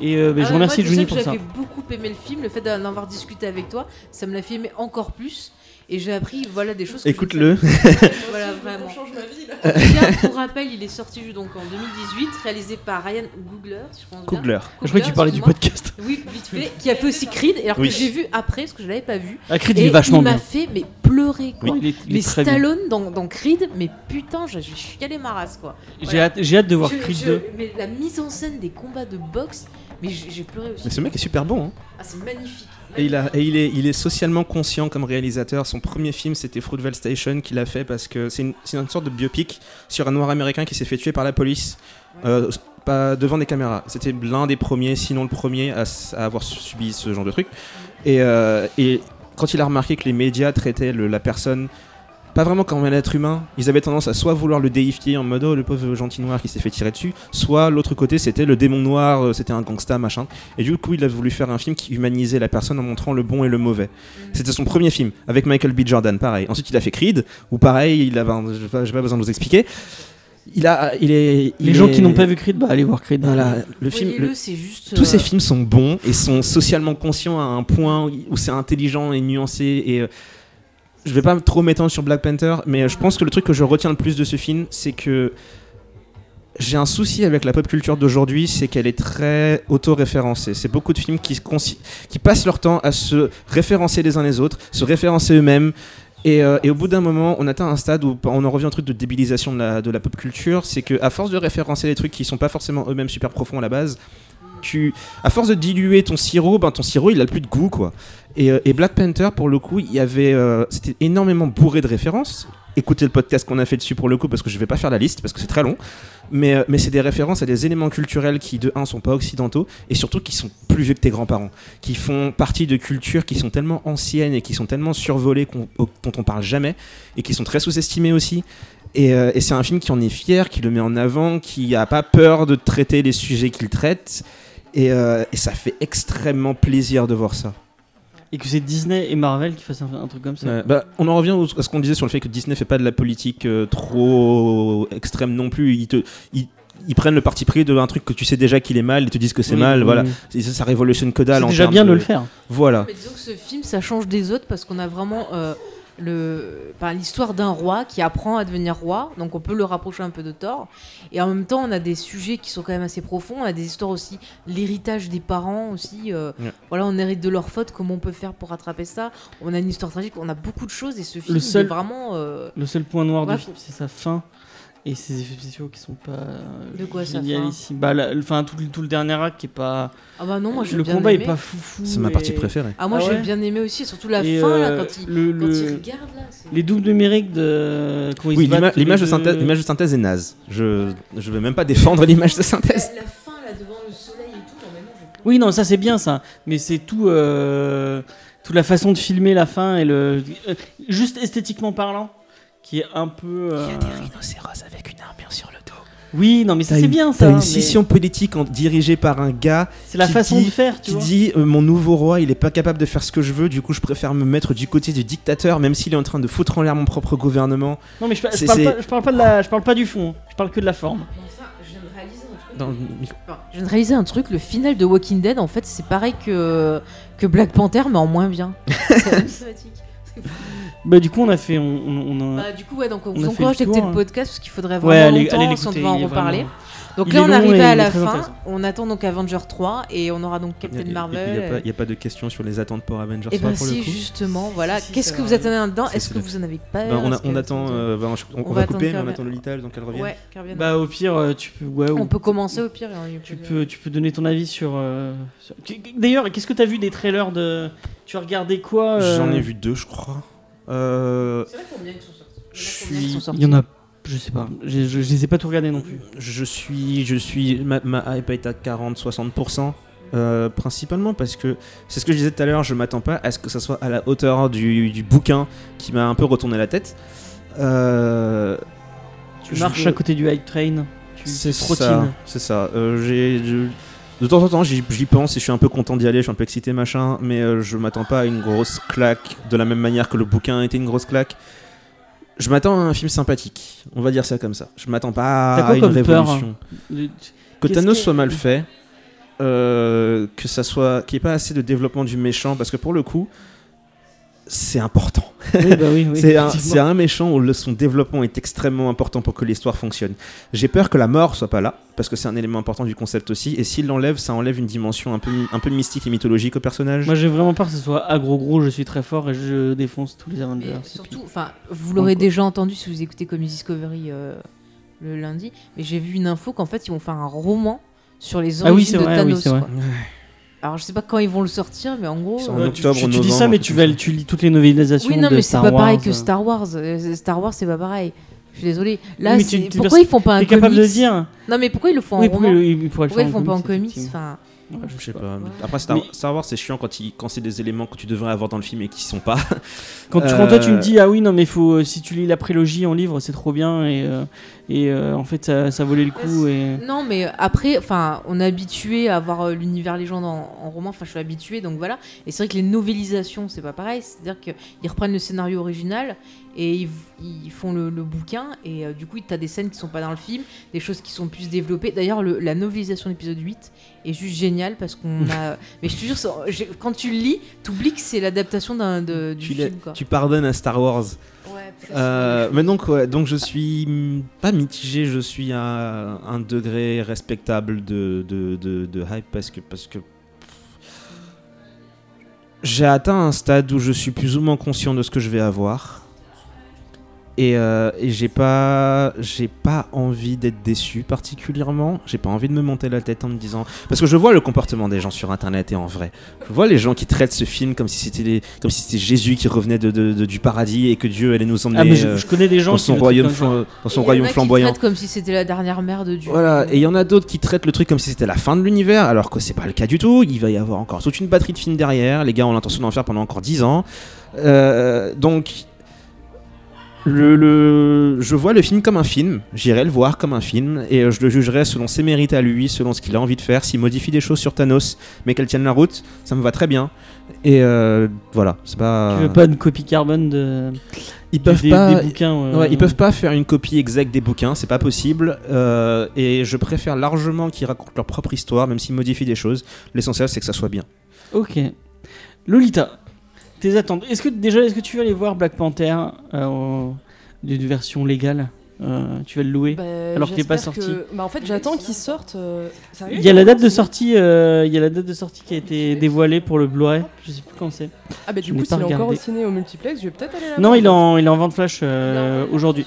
Et euh, bah, Ah je remercie déjà pour ça. J'avais beaucoup aimé le film, le fait d'en avoir discuté avec toi, ça me l'a fait aimer encore plus. Et j'ai appris voilà des choses. Écoute-le. Voilà, vraiment. change ma vie là. Pour rappel, il est sorti donc en 2018, réalisé par Ryan Googler, si je pense bien. Coogler. Je croyais que tu parlais du podcast. Oui, vite fait, qui a fait aussi Creed, et alors Oui. que j'ai vu après, parce que je l'avais pas vu. Ah, Creed, et il est vachement il m'a fait mais pleurer quoi. Oui, il est, il est mais. Stallone dans, dans Creed, mais putain, j'ai chialé ma race quoi. J'ai Voilà. hâte, j'ai hâte de voir Je- Creed je- 2. Mais la mise en scène des combats de boxe, mais j'ai j'ai pleuré aussi. Mais ce mec est super bon. hein. Ah, c'est magnifique. Et, il, a, et il, est, il est socialement conscient comme réalisateur. Son premier film, c'était Fruitvale Station qu'il a fait parce que c'est une, sorte de biopic sur un noir américain qui s'est fait tuer par la police euh, pas devant des caméras. C'était l'un des premiers, sinon le premier, à, avoir subi ce genre de truc. Et, euh, et quand il a remarqué que les médias traitaient le- la personne pas vraiment comme un être humain, ils avaient tendance à soit vouloir le déifier en mode oh le pauvre gentil noir qui s'est fait tirer dessus, soit l'autre côté c'était le démon noir, euh, c'était un gangsta machin. Et du coup il a voulu faire un film qui humanisait la personne en montrant le bon et le mauvais. C'était son premier film avec Michael B. Jordan, pareil. Ensuite il a fait Creed, où pareil il avait, un- j'ai pas, besoin de vous expliquer. Il a, il est, il Les gens est- qui n'ont pas vu Creed, bah allez voir Creed. voilà, le film, le- juste. tous ces euh, films sont bons et sont socialement conscients à un point où- où c'est intelligent et nuancé. Et euh, je vais pas trop m'étendre sur Black Panther, mais euh, je pense que le truc que je retiens le plus de ce film, c'est que j'ai un souci avec la pop culture d'aujourd'hui, c'est qu'elle est très auto-référencée. C'est beaucoup de films qui, passent leur temps à se référencer les uns les autres, se référencer eux-mêmes. Et, euh, au bout d'un moment, on atteint un stade où on en revient au truc de débilisation de la, pop culture. C'est que à force de référencer des trucs qui sont pas forcément eux-mêmes super profonds à la base, tu, à force de diluer ton sirop, ben ton sirop il a plus de goût quoi. Et, euh, Black Panther pour le coup, il y avait, euh, c'était énormément bourré de références. Écoutez le podcast qu'on a fait dessus pour le coup parce que je vais pas faire la liste parce que c'est très long. Mais, euh, mais c'est des références à des éléments culturels qui de un sont pas occidentaux et surtout qui sont plus vieux que tes grands-parents, qui font partie de cultures qui sont tellement anciennes et qui sont tellement survolées dont on parle jamais et qui sont très sous-estimées aussi. Et, et c'est un film qui en est fier, qui le met en avant, qui a pas peur de traiter les sujets qu'il traite. Et, euh, et ça fait extrêmement plaisir de voir ça. Et que c'est Disney et Marvel qui fassent un, un truc comme ça. Ouais, bah, on en revient à ce qu'on disait sur le fait que Disney fait pas de la politique euh, trop extrême non plus. Ils, te, ils, ils prennent le parti pris d'un truc que tu sais déjà qu'il est mal, ils te disent que c'est Oui, mal. oui, Voilà, oui. Et ça, ça révolutionne que dalle. C'est déjà bien de le faire. Voilà. Mais disons que ce film, ça change des autres parce qu'on a vraiment euh, l'histoire d'un roi qui apprend à devenir roi. Donc on peut le rapprocher un peu de Thor. Et en même temps, on a des sujets qui sont quand même assez profonds. On a des histoires aussi, l'héritage des parents aussi. euh. Voilà, on hérite de leurs fautes. Comment on peut faire pour rattraper ça? On a une histoire tragique. On a beaucoup de choses. Et ce film, il seul- est vraiment. euh, Le seul point noir Ouais. du film, c'est sa fin. Et ses effets spéciaux qui sont pas euh, De quoi, sa génialissimes. Bah, la- enfin, tout, le- tout le dernier acte qui est pas. Ah bah non, moi j'ai le bien combat aimé. est pas foufou. C'est ma et- partie préférée. Ah moi Ah j'ai ouais bien aimé aussi, surtout la et, fin là euh, quand il, le, quand le- il regarde là. les doubles numériques de. quand ils Oui, l'image de, synthèse, l'image de synthèse est naze. Je je vais même pas défendre l'image de synthèse. La fin là devant le soleil et tout, non mais non, j'ai Oui, non, ça c'est bien ça. Mais c'est tout. euh, toute la façon de filmer la fin et le. euh, juste esthétiquement parlant, qui est un peu. euh, rhinocéros avec une armure sur le dos. Oui, non, mais ça T'as c'est bien T'as ça. une mais scission politique en- dirigée par un gars C'est la qui façon dit- de faire, tu qui vois. dit euh, mon nouveau roi il est pas capable de faire ce que je veux du coup je préfère me mettre du côté du dictateur même s'il est en train de foutre en l'air mon propre gouvernement Non, mais je, je parle pas, je parle pas de la, je parle pas du fond. Je parle que de la forme. Ça, je viens de réaliser un truc. Dans le je viens de réaliser un truc, le final de Walking Dead, en fait, c'est pareil que, que Black Panther, mais en moins bien. c'est. Bah du coup on a fait, on, on, on a- Bah, du coup, ouais, donc on On vous a fait encourage le d'écouter tour, le hein. podcast parce qu'il faudrait Ouais, vraiment allez- longtemps allez l'écouter, devait en il reparler. vraiment- Donc il là, on arrive à il la fin. On attend donc Avenger 3 et on aura donc Il Captain n'y Marvel. a, pas- y a pas de question sur les attentes pour Avengers Et 3 bah pour si, le coup. justement, voilà. Si, si, Qu'est-ce que vous attendez là-dedans Si, Est-ce que le- vous en avez pas Ben, on, a- on attend, euh, ben, on, On on va va couper, mais on attend Lolita, donc elle revienne. Ouais, qu'elle revienne. Bah au pire euh, tu peux, ouais, ou- on peut commencer au pire. y tu peux, tu peux donner ton avis sur. euh, sur- D'ailleurs, qu'est-ce que t'as vu des trailers de Tu as regardé quoi euh, J'en ai vu deux, je crois. Euh, C'est vrai combien ils sont sortis Je Il y suis- sont sortis Il y en a, je sais pas. Je, je, je les ai pas tout regardés non plus. je suis, je suis, ma, ma hype est à 40-60%. euh, principalement parce que c'est ce que je disais tout à l'heure, je m'attends pas à ce que ça soit à la hauteur du, du bouquin qui m'a un peu retourné la tête. Euh, Tu marches veux- à côté du hype train. Tu C'est tu ça, trottines. c'est ça. Euh, j'ai, de temps en temps, j'y, pense et je suis un peu content d'y aller, je suis un peu excité, machin, mais euh, je m'attends pas à une grosse claque de la même manière que le bouquin a été une grosse claque. Je m'attends à un film sympathique, on va dire ça comme ça. Je m'attends pas à une révolution. Le- Que Thanos que- soit mal fait, euh, que ça soit, qu'il n'y ait pas assez de développement du méchant, parce que pour le coup, c'est important. Oui, bah oui, oui, c'est un, méchant où le, son développement est extrêmement important pour que l'histoire fonctionne. J'ai peur que la mort soit pas là, parce que c'est un élément important du concept aussi, et s'il l'enlève, ça enlève une dimension un peu, un peu mystique et mythologique au personnage. Moi j'ai vraiment peur que ce soit agro gros, je suis très fort et je défonce tous les Avengers. Et surtout, puis- enfin, vous l'aurez déjà entendu si vous écoutez Comics Discovery euh, le lundi, mais j'ai vu une info qu'en fait ils vont faire un roman sur les Ah oui, origines c'est de vrai, Thanos. oui, c'est vrai. quoi. Alors je sais pas quand ils vont le sortir, mais en gros. En Euh, tu, octobre, tu- tu dis ça, mais tu, vas, lis toutes les novélisations. Oui, non, de mais c'est Star pas pareil Wars, que euh. Star Wars. Euh, Star Wars, c'est pas pareil. Je suis désolé. Là, Oui, tu- tu- pourquoi ils font pas un T'es capable de comics dire Non, mais pourquoi ils le font Oui, en pourquoi roman ils Pourquoi ils font pas en comics, comics. Enfin, Ouais, Je sais pas. Ouais. Après, Star, Mais- Star Wars, c'est chiant quand, il- quand c'est des éléments que tu devrais avoir dans le film et qui sont pas. Quand, tu- quand toi tu me Euh, dis ah oui non mais faut si tu lis la prélogie en livre c'est trop bien et euh, et euh, en fait ça, ça volait le coup et Non, mais après, enfin, on est habitué à voir euh, l'univers légende en, en roman. Enfin, je suis habitué, donc voilà. Et c'est vrai que les novélisations, c'est pas pareil. C'est-à-dire qu'ils reprennent le scénario original et ils, ils font le, le bouquin. Et euh, du coup, t'as des scènes qui sont pas dans le film, des choses qui sont plus développées. D'ailleurs, le- la novélisation de l'épisode 8 est juste géniale parce qu'on a. mais je te jure, quand tu le lis, t'oublies que c'est l'adaptation d'un de- du tu, film, quoi. tu pardonnes à Star Wars. Euh, mais donc, ouais, donc je suis pas mitigé, je suis à un degré respectable de, de, de, de hype parce que, parce que j'ai atteint un stade où je suis plus ou moins conscient de ce que je vais avoir. Et, euh, et j'ai pas, j'ai pas envie d'être déçu particulièrement. J'ai pas envie de me monter la tête en me disant parce que je vois le comportement des gens sur internet et en vrai. Je vois les gens qui traitent ce film comme si c'était les- comme si c'était Jésus qui revenait de, de- de- du paradis et que Dieu allait nous emmener ah mais je, euh, je connais des gens dans qui son le royaume, flam- dans son Et il y en royaume a flamboyant. comme si c'était la dernière mère de Dieu. Voilà, et il y en a d'autres qui traitent le truc comme si c'était la fin de l'univers, alors que c'est pas le cas du tout. Il va y avoir encore toute une batterie de films derrière. Les gars ont l'intention d'en faire pendant encore 10 ans. Euh, donc, le, le- je vois le film comme un film. J'irai le voir comme un film et euh, je le jugerai selon ses mérites à lui, selon ce qu'il a envie de faire. S'il modifie des choses sur Thanos, mais qu'elles tiennent la route, ça me va très bien. Et euh, voilà, c'est pas. Tu veux pas une copie carbone de Ils peuvent des, pas. des bouquins euh, Ouais, ils peuvent pas faire une copie exacte des bouquins, c'est pas possible. euh, et je préfère largement qu'ils racontent leur propre histoire, même s'ils modifient des choses. L'essentiel, c'est que ça soit bien. Ok. Lolita, tes attentes. Est-ce que déjà, est-ce que tu vas aller voir Black Panther euh, d'une version légale Euh, Tu vas le louer Bah, Alors qu'il est pas sorti. que- Bah, en fait, j'attends qu'il sorte. euh, sérieux Il y a la date de sortie. euh, Il y a la date de sortie qui a été dévoilée pour le Blu-ray. Je sais plus quand c'est. Ah, bah, du coup, s'il est encore au ciné au multiplex, je vais peut-être aller là Non, il est en, il est en vente flash euh, aujourd'hui.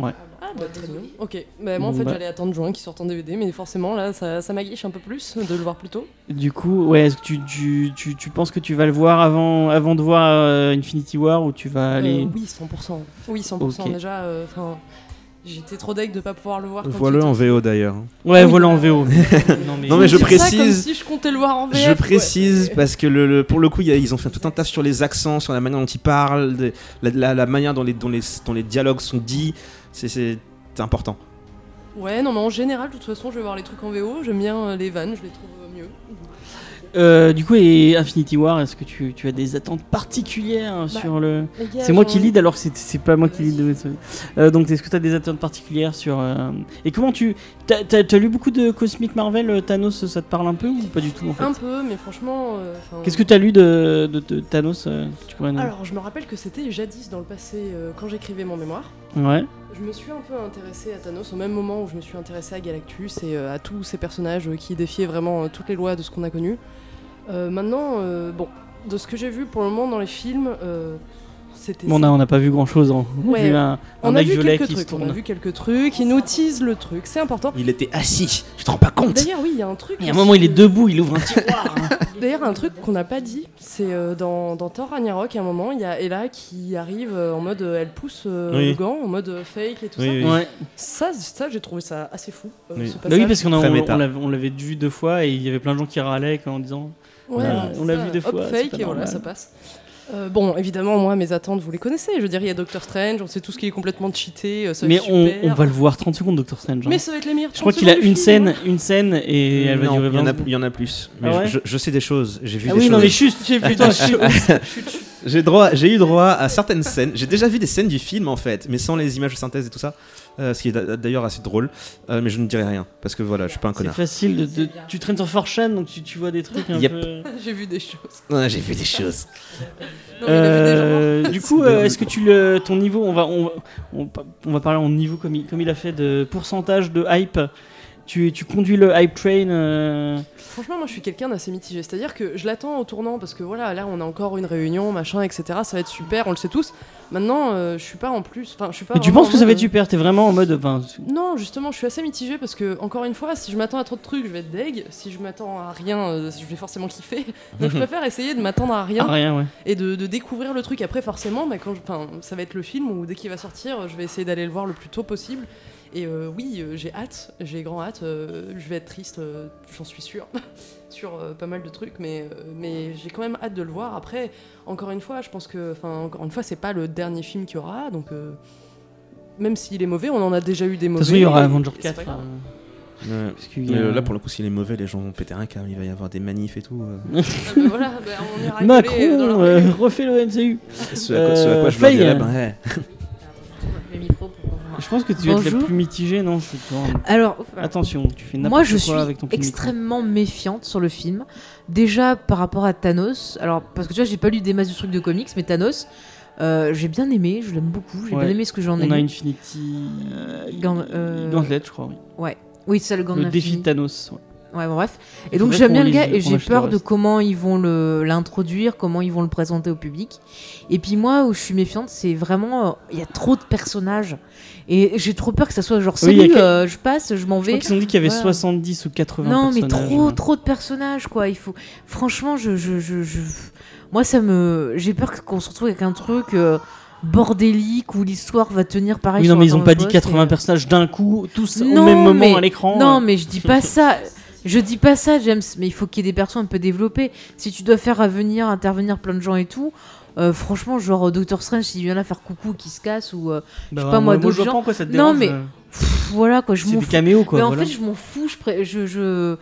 Ah, bah, très bien. Ok. Bah, moi, en Bon, fait, bah. j'allais attendre juin qu'il sorte en DVD, mais forcément, là, ça, ça m'aguiche un peu plus de le voir plus tôt. Du coup, ouais, est-ce que tu, tu, tu, tu penses que tu vas le voir avant, avant de voir euh, Infinity War ou tu vas aller. Euh, oui, 100%. Oui, 100%. Ok. Déjà, euh, enfin. J'étais trop deg de pas pouvoir le voir. Voilà il en VO d'ailleurs. Ouais, Oui, voilà en VO. non, mais, Non, mais je Dire ça comme précise- si je comptais le voir en VF. Je ouais. précise parce que le, le- pour le coup, il y a- ils ont fait tout un taf sur les accents, sur la manière dont ils parlent, de- la, la- la manière dont les, dont, les, dont les dialogues sont dits. C'est- C'est important. Ouais, non, mais en général, de toute façon, je vais voir les trucs en VO. J'aime bien euh, les vannes, je les trouve euh, mieux. Euh, du coup, et Infinity War, est-ce que tu, tu as des attentes particulières sur le. C'est moi qui lead alors que c'est- pas moi qui lead. Euh, donc, est-ce que tu as des attentes particulières sur. euh, Et comment tu. T'as as, lu beaucoup de Cosmic Marvel, Thanos, ça te parle un peu ou pas du tout en fait Un peu, mais franchement. euh, Qu'est-ce que tu as lu de, de, de Thanos euh, que tu pourrais nous- Alors, je me rappelle que c'était jadis dans le passé, euh, quand j'écrivais mon mémoire. Ouais. Je me suis un peu intéressée à Thanos au même moment où je me suis intéressée à Galactus et euh, à tous ces personnages euh, qui défiaient vraiment euh, toutes les lois de ce qu'on a connu. Maintenant, bon, de ce que j'ai vu pour le moment dans les films, c'était. Bon, on a- on n'a pas vu grand chose. On a Ouais. vu un, un on a vu quelques trucs, on a vu quelques trucs, ils nous teasent le truc, c'est important. Il était assis, tu te rends pas compte D'ailleurs, oui, il y a un truc. Il y a un moment, il est debout, il ouvre un tiroir. hein. D'ailleurs, un truc qu'on n'a pas dit, c'est euh, dans, dans Thor Ragnarok, à un moment, il y a Ella qui arrive euh, en mode, euh, elle pousse euh, Oui. le gant, en mode euh, fake et tout Oui, ça. oui. Ouais. Ça, ça j'ai trouvé ça assez fou. euh, Oui. ce Bah oui, parce qu'on on, on l'avait- on vu deux fois et il y avait plein de gens qui râlaient en disant. Ouais, On l'a- on vu des hop, fois, c'est fake et voilà, ça passe. Euh, bon, évidemment, moi, mes attentes, vous les connaissez. Je veux dire, il y a Doctor Strange, on sait tout ce qui est complètement cheaté. euh, ça Mais on, va le voir 30 secondes, Doctor Strange. hein. Mais ça va être les meilleurs. Je crois 30 qu'il a une film, scène, hein. une scène et elle va Non, durer il y, en 20 a, secondes. il y en a plus. Mais Ah ouais je, je sais des choses. J'ai vu Ah des oui, choses. non, mais. Chut, chut. J'ai droit, j'ai eu droit à certaines scènes. J'ai déjà vu des scènes du film en fait, mais sans les images de synthèse et tout ça. Euh, ce qui est d'a- d'ailleurs assez drôle. Euh, mais je ne dirai rien parce que voilà, je suis pas un C'est connard. facile. De, de- tu traînes sur 4chan, donc tu, tu vois des trucs un Yep. peu. J'ai vu des choses. Ouais, j'ai vu des choses. Non, des gens. Euh, du coup, C'est euh, est-ce que tu le, ton niveau, on va, on, va- on, on va parler en niveau comme il, comme il a fait de pourcentage de hype. Tu, tu conduis le hype train. euh, Franchement, moi je suis quelqu'un d'assez mitigé. C'est-à-dire que je l'attends au tournant parce que voilà, là on a encore une réunion, machin, etc. Ça va être super, on le sait tous. Maintenant, euh, je suis pas en plus. Enfin, je suis pas. Mais tu penses que ça va être super? T'es vraiment en mode. Non, justement, je suis assez mitigé parce que, encore une fois, si je m'attends à trop de trucs, je vais être deg. Si je m'attends à rien, euh, je vais forcément kiffer. Donc je préfère essayer de m'attendre à rien rien, ouais. et de, de découvrir le truc. Après, forcément, bah, quand je- ça va être le film où dès qu'il va sortir, je vais essayer d'aller le voir le plus tôt possible. Et euh, oui, euh, j'ai hâte, j'ai grand hâte. euh, je vais être triste, euh, j'en suis sûre, sur euh, pas mal de trucs, mais, euh, mais j'ai quand même hâte de le voir. Après, encore une fois, je pense que, enfin, encore une fois, c'est pas le dernier film qu'il y aura, donc. euh, même s'il est mauvais, on en a déjà eu des De mauvais. toute façon, il y aura et- Avenger et c'est 4. pas grave. euh, Ouais. parce euh, là, pour le coup, s'il est mauvais, les gens vont péter un câble. Il va y avoir des manifs et tout. euh. Ah bah voilà, bah on ira Macron euh, dans euh, refait le MCU. Ce à quoi, ce à quoi je leur dirais, ben, hey, Le micro pour Je pense que tu vas être la plus mitigée, non c'est toi. Alors, Attention, tu fais n'importe Moi, je quoi suis avec ton micro. extrêmement méfiante sur le film. Déjà par rapport à Thanos. Alors, parce que tu vois, j'ai pas lu des masses de trucs de comics, mais Thanos, euh, j'ai bien aimé, je l'aime beaucoup. J'ai Ouais. bien aimé ce que j'en ai On a. Infinity. Euh, Gauntlet, je crois, oui. Oui, c'est ça le Gauntlet Le défi de Thanos. ouais. Ouais, bon, bref. Et donc j'aime bien le gars et j'ai peur de comment ils vont le l'introduire, comment ils vont le présenter au public. Et puis moi où je suis méfiante, c'est vraiment euh, il y a trop de personnages et j'ai trop peur que ça soit genre Oui, salut, euh, je passe, je m'en Je vais. qu'ils ont dit qu'il y avait Voilà. 70 ou 80 Non, mais trop, trop de personnages, quoi. Il faut. Franchement, je, je, je, je- moi, ça me. J'ai peur qu'on se retrouve avec un truc euh, bordélique où l'histoire va tenir pareil. Oui, non, mais ils ont pas dit poste, 80 et- personnages d'un coup, tous au Non, même moment mais- à l'écran. Non, mais je dis pas ça. Je dis pas ça, James. Mais il faut qu'il y ait des personnes un peu développées. Si tu dois faire à venir, intervenir plein de gens et tout. euh, franchement, genre Doctor Strange, s'il vient là faire coucou, qui se casse, ou euh, Bah, sais pas, moi, je d'autres vois gens- pas en quoi ça te Non, mais euh. pff, voilà quoi, je m'en fous. caméos, quoi. mais en fait, je m'en fous. Je, pré- je, je...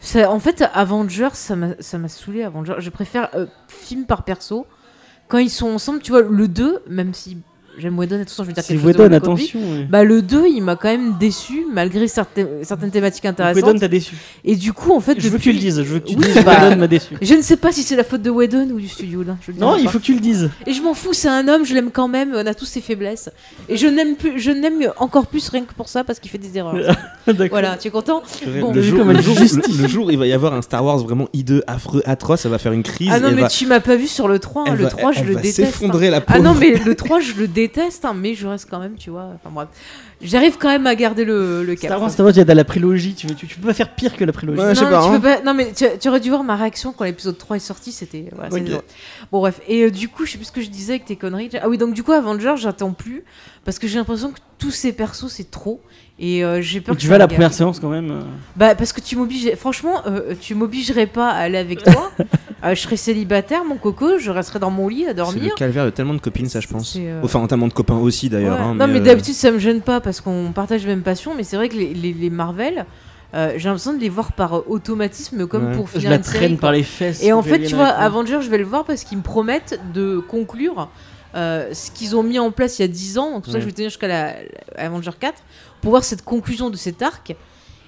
ça- en fait, Avengers, ça m'a ça m'a saoulé. Avengers, je préfère euh, film par perso. Quand ils sont ensemble, tu vois, le 2, même si j'aime Whedon et tout ça, je veux dire C'est quelque chose de Whedon, mal compris. attention. ouais. Bah, le 2, il m'a quand même déçu, malgré certaines, certaines thématiques intéressantes. Whedon t'a déçu. Et du coup, en fait, Je veux que tu le dises. Je veux que tu Oui, dises bah, Whedon m'a déçu. Je ne sais pas si c'est la faute de Whedon ou du studio là. je le Non, il pas. faut que tu le dises. Et je m'en fous, c'est un homme, je l'aime quand même, on a tous ses faiblesses. Et je n'aime plus, je n'aime encore plus rien que pour ça parce qu'il fait des erreurs. D'accord. voilà, tu es content Bon. le, jour, le jour- le- il va y avoir un Star Wars vraiment hideux, affreux, atroce, ça va faire une crise. Ah non, mais va- tu m'as pas vu sur le 3, hein, elle le va- 3 je elle le déteste. hein. s'effondrer la Ah non, mais le 3 je le déteste, hein, mais je reste quand même, tu vois. Enfin bref. J'arrive quand même à garder le, le cap. Star Wars, Star Wars, il y a de la prélogie. Tu, veux- tu, tu peux pas faire pire que la prélogie. Ouais, je sais non, pas, tu hein. peux pas- non, mais tu, tu aurais dû voir ma réaction quand l'épisode 3 est sorti, c'était. voilà, c'était Ok. drôle. Bon, bref. Et euh, du coup, je sais plus ce que je disais avec tes conneries. Ah oui, donc du coup, Avengers, j'attends plus. Parce que j'ai l'impression que tous ces persos, c'est trop. Et euh, j'ai peur que tu vas à la première séance quand même. euh. Bah, parce que tu m'obliges. Franchement, euh, tu m'obligerais pas à aller avec toi. Euh, je serais célibataire, mon coco, je resterais dans mon lit à C'est le dormir. calvaire de tellement de copines, ça, je pense. Euh, Enfin, tellement de copains aussi, d'ailleurs. Ouais. hein, non, mais euh, d'habitude, ça me gêne pas parce qu'on partage la même passion. Mais c'est vrai que les, les- les Marvel, euh, j'ai l'impression de les voir par euh, automatisme, comme Ouais. pour Je finir la une traîne par les fesses. Et en je fait, tu vois. Avengers, je vais le voir parce qu'ils me promettent de conclure euh, ce qu'ils ont mis en place il y a 10 ans. Donc, pour ça que je vais tenir jusqu'à la, la Avenger 4 pour voir cette conclusion de cet arc.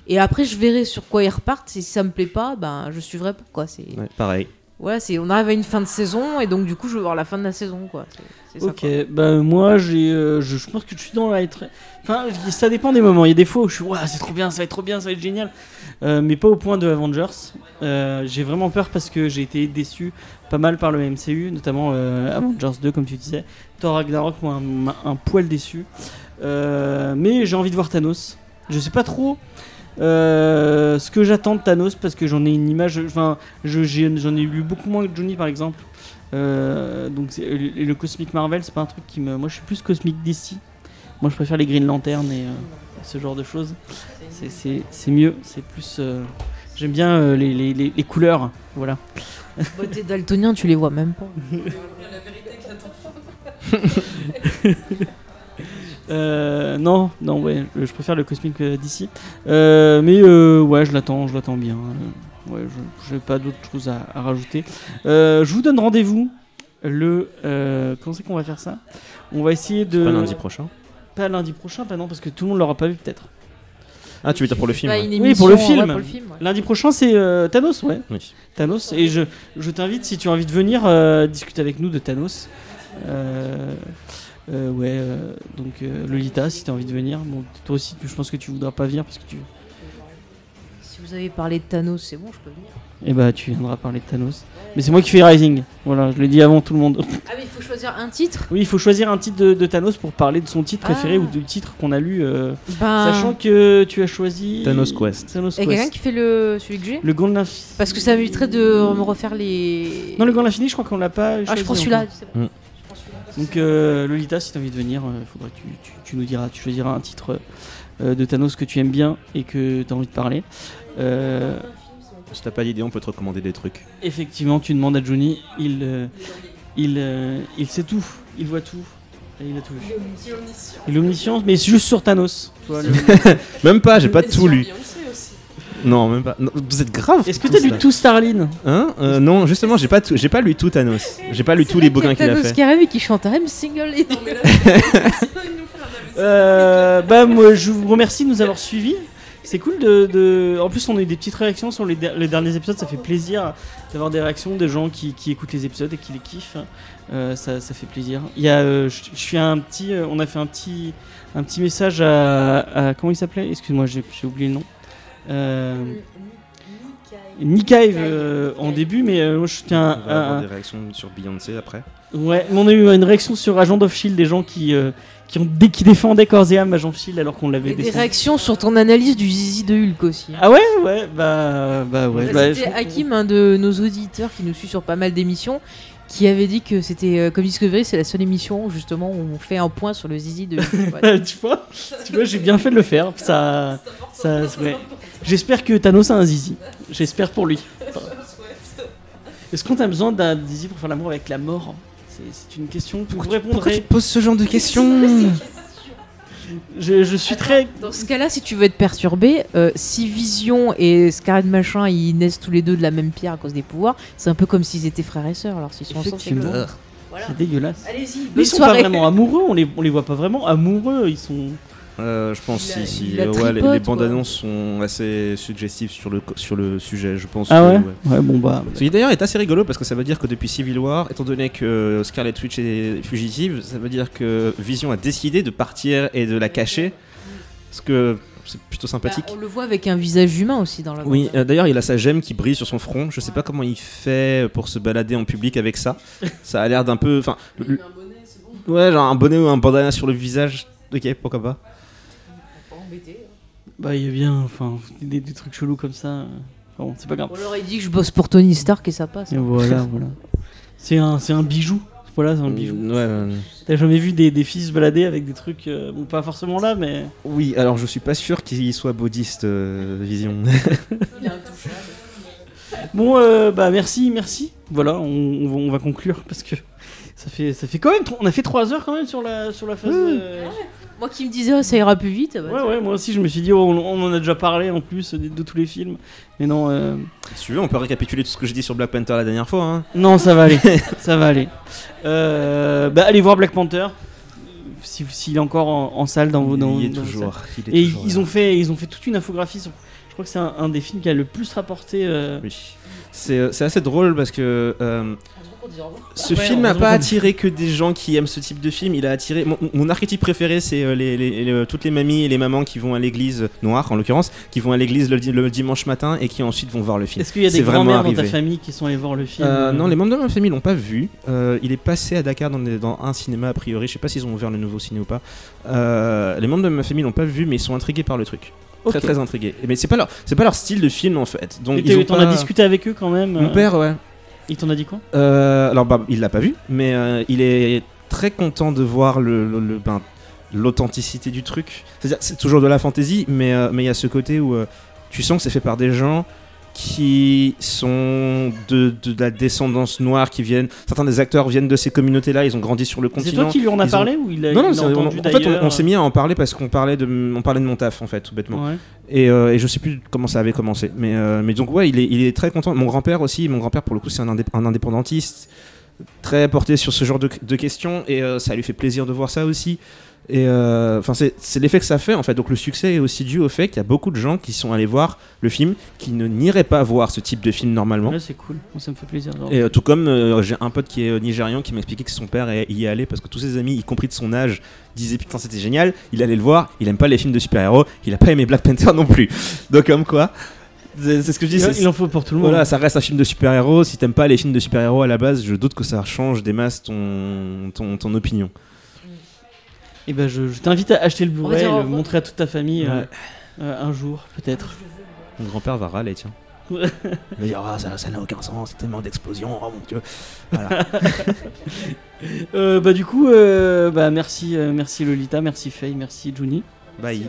Et après, je verrai sur quoi ils repartent. Et si ça me plaît pas, ben, je suivrai pas. Quoi. C'est, ouais, pareil. Voilà, c'est, on arrive à une fin de saison et donc, du coup, je veux voir la fin de la saison. Quoi. C'est, c'est ça, Ok, quoi. bah moi j'ai, euh, je, je pense que je suis dans la. Enfin, ça dépend des moments. Il y a des fois où je suis, Ouah, c'est trop bien, ça va être trop bien, ça va être génial, Euh, mais pas au point de Avengers. Euh, j'ai vraiment peur parce que j'ai été déçu pas mal par le MCU, notamment euh, Avengers 2 comme tu disais. Thor Ragnarok moi un, poil déçu, mais j'ai envie de voir Thanos. Je sais pas trop. Euh, ce que j'attends de Thanos parce que j'en ai une image enfin j'en ai lu beaucoup moins que Johnny par exemple euh, donc et le Cosmic Marvel, c'est pas un truc qui me. Moi, je suis plus Cosmic DC. Moi, je préfère les Green Lantern et euh, ce genre de choses. C'est- mieux. C'est plus. euh, J'aime bien euh, les, les- les- les couleurs. Voilà. Bah, t'es daltonien, tu les vois même pas. Euh, non, non, ouais, je je préfère le Cosmic euh, DC. Euh, mais euh, ouais, je l'attends, je l'attends bien. Euh, ouais, je j'ai pas d'autre chose à, à rajouter. Euh, je vous donne rendez-vous le. euh, comment c'est qu'on va faire ça? On va essayer de. Pas lundi prochain. Pas lundi prochain, pas non, parce que tout le monde l'aura pas vu peut-être. Ah, tu veux dire pour le film ouais. une Oui, pour le ouais, film. pour le film, ouais. Lundi prochain, c'est euh, Thanos, ouais. Oui. Thanos. Et je, je t'invite, si tu as envie de venir, euh, discuter avec nous de Thanos. Euh, euh, ouais, euh, donc euh, Lolita, si tu as envie de venir. Bon, toi aussi, je pense que tu voudras pas venir parce que tu. Si vous avez parlé de Thanos, c'est bon, je peux venir. Eh bah, tu viendras parler de Thanos. Mais c'est moi qui fais Rising. Voilà, je l'ai dit avant tout le monde. Ah, mais il faut choisir un titre Oui, il faut choisir un titre de, de Thanos pour parler de son titre préféré Ah. ou du titre qu'on a lu. euh, Ben. Sachant que tu as choisi. Thanos Quest. Thanos Il y a quelqu'un Quest. qui fait le... celui que j'ai Le Gant de l'Infini. Parce que ça m'éviterait de me refaire les. Non, le Gant de l'Infini, je crois qu'on l'a pas. Ah, je choisi prends celui-là. encore. c'est bon. Mm. Je prends celui-là. Donc euh, Lolita, si tu as envie de venir, il faudrait que tu, tu- tu nous diras, tu choisiras un titre euh, de Thanos que tu aimes bien et que tu as envie de parler. Euh, Si t'as pas d'idée, on peut te recommander des trucs. effectivement, tu demandes à Johnny, il, euh, il, euh, il sait tout, il voit tout. Et il a tout vu. Il est omniscient, mais c'est juste sur Thanos. le- Même pas, j'ai pas tout lu. Non, même pas. Non, vous êtes grave. Est-ce que tous, tu as lu tout Starlin Hein Euh, Non, justement, j'ai pas, tout- j'ai pas lu tout Thanos. J'ai pas lu tous les bouquins qu'il a Thanos fait. qui arrive et qui chante I'm single. et- Euh, bah moi je vous remercie de nous avoir suivis. C'est cool de, de- En plus on a eu des petites réactions sur les, der- les derniers épisodes, ça fait plaisir d'avoir des réactions de gens qui, qui écoutent les épisodes et qui les kiffent. Euh, ça, ça fait plaisir. Il y a, euh, je, je suis un petit, euh, on a fait un petit, un petit message à, à- comment il s'appelait? Excuse-moi, j'ai j'ai oublié le nom. Euh, Nick Hive, euh, en début, mais euh, moi je tiens On va avoir à, des réactions sur Beyoncé après. Ouais, mais on a eu une réaction sur Agent of Shield, des gens qui, euh, qui, ont, dé- qui défendaient corps et âme Agent of Shield alors qu'on l'avait des réactions sur ton analyse du zizi de Hulk aussi. Ah ouais, ouais, bah, bah ouais. Bah, bah, c'était Hakim, un de nos auditeurs qui nous suit sur pas mal d'émissions, qui avait dit que c'était euh, comme Discovery, c'est la seule émission justement où on fait un point sur le zizi de tu vois, tu vois j'ai bien fait de le faire. Ça, ça, ouais. J'espère que Thanos a un zizi. J'espère pour lui. Est-ce qu'on a besoin d'un zizi pour faire l'amour avec la mort? C'est une question que vous Pourquoi tu répondrez. poses ce genre de questions? Je, je suis très. Dans ce cas-là, si tu veux être perturbé, euh, si Vision et Scarlet Machin ils naissent tous les deux de la même pierre à cause des pouvoirs, c'est un peu comme s'ils étaient frères et sœurs. Alors s'ils sont ensemble, c'est Voilà. Dégueulasse. Allez-y, Mais ils sont pas vraiment amoureux, on les, on les voit pas vraiment amoureux, ils sont. Euh, je pense Il a- si, si euh, ouais, les, tripote, les bandes annonces sont assez suggestives sur le, sur le sujet, je pense. Ah que, ouais Ouais, bon bah. Ce qui d'ailleurs est assez rigolo parce que ça veut dire que depuis Civil War, étant donné que Scarlet Witch est fugitive, ça veut dire que Vision a décidé de partir et de la cacher. Parce que c'est plutôt Bah, sympathique. on le voit avec un visage humain aussi dans la Oui, euh, d'ailleurs, il a sa gemme qui brille sur son front. Je sais pas comment il fait pour se balader en public avec ça. ça a l'air d'un peu. Enfin, le- ouais, genre un bonnet ou un bandana sur le visage. Ok, pourquoi pas. Bah, il y a bien, enfin, des, des trucs chelous comme ça. euh, Bon, c'est pas grave. On leur a dit que je bosse pour Tony Stark et ça passe. Et voilà, voilà. C'est un, c'est un bijou. Voilà, c'est un bijou. Mm, ouais, ouais. T'as jamais vu des, des filles se balader avec des trucs, euh, bon, pas forcément là, mais. Oui, alors je suis pas sûr qu'il soit bouddhiste, euh, Vision. Bon, euh, bah, merci, merci. Voilà, on, on va, on va conclure parce que ça fait, ça fait quand même. On a fait 3 heures quand même sur la, sur la phase. euh, Moi qui me disais, oh, ça ira plus vite. bah, Ouais, ouais, moi aussi, je me suis dit, oh, on, on en a déjà parlé en plus de, de tous les films. Mais non, euh, si tu veux, on peut récapituler tout ce que j'ai dit sur Black Panther la dernière fois. Hein. non, ça va aller. ça va aller. Euh, bah, allez voir Black Panther. Si- S'il est encore en, en salle dans vos. Dans, il est dans vos toujours. il est Et toujours ils là. ont fait, ils ont fait toute une infographie. Sur, je crois que c'est un, un des films qui a le plus rapporté. euh, Oui. C'est c'est assez drôle parce que euh, ce Ouais, film n'a on pas attiré que des gens qui aiment ce type de film. Il a attiré. Mon, mon archétype préféré, c'est euh, les, les- les- toutes les mamies et les mamans qui vont à l'église noire, en l'occurrence, qui vont à l'église le, di- le dimanche matin et qui ensuite vont voir le film. Est-ce qu'il y a des grands-mères dans ta famille qui sont allées voir le film Euh, non, les membres de ma famille l'ont pas vu. Euh, il est passé à Dakar dans, des- dans un cinéma a priori. Je sais pas s'ils ont ouvert le nouveau ciné ou pas. Euh, les membres de ma famille l'ont pas vu, mais ils sont intrigués par le truc. Très très intrigués. Mais c'est pas leur, c'est pas leur style de film en fait. Donc ils ont pas- as discuté avec eux quand même Mon père, ouais. Il t'en a dit quoi Euh, alors, bah, il l'a pas vu, mais euh, il est très content de voir le, le- le- ben, l'authenticité du truc. C'est-à-dire, c'est toujours de la fantaisie, mais euh, mais il y a ce côté où euh, tu sens que c'est fait par des gens qui sont de, de la descendance noire, qui viennent. Certains des acteurs viennent de ces communautés-là, ils ont grandi sur le C'est continent. toi qui lui en ont- parlé ou il a, Non, non, il c'est- a on- en fait, on, s'est mis à en parler parce qu'on parlait de, on parlait de mon taf, en fait, tout bêtement. Ouais. Et, euh, et je sais plus comment ça avait commencé. Mais, euh, donc, ouais, il est, très content. Mon grand-père aussi, mon grand-père, pour le coup, c'est un, indép- un indépendantiste. très porté sur ce genre de, de questions et euh, ça lui fait plaisir de voir ça aussi. Et euh, enfin, c'est c'est l'effet que ça fait en fait. Donc le succès est aussi dû au fait qu'il y a beaucoup de gens qui sont allés voir le film qui ne n'iraient pas voir ce type de film normalement. Ouais, c'est cool. Ça me fait plaisir. de. Et euh, tout comme euh, j'ai un pote qui est nigérian qui m'expliquait que son père y est allé parce que tous ses amis, y compris de son âge, disaient putain c'était génial. Il allait le voir. Il aime pas les films de super-héros. Il a pas aimé Black Panther non plus. Donc comme quoi, c'est ce que je dis. il, en faut pour tout le monde. voilà, ça reste un film de super-héros. Si t'aimes pas les films de super-héros à la base, je doute que ça change des masses ton, ton, ton opinion. Et ben, je, je t'invite à acheter le Blu-ray, au le montrer à toute ta famille euh, Ouais. euh, un jour, peut-être. Mon grand-père va râler, tiens. Il va dire ah, ça ça n'a aucun sens, c'est tellement d'explosions, oh mon dieu. Voilà. Euh, bah du coup, euh, bah merci, euh, merci Lolita, merci Faye, merci Juni. Bye.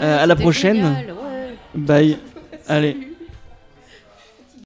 Euh, à la prochaine. Bye. Allez.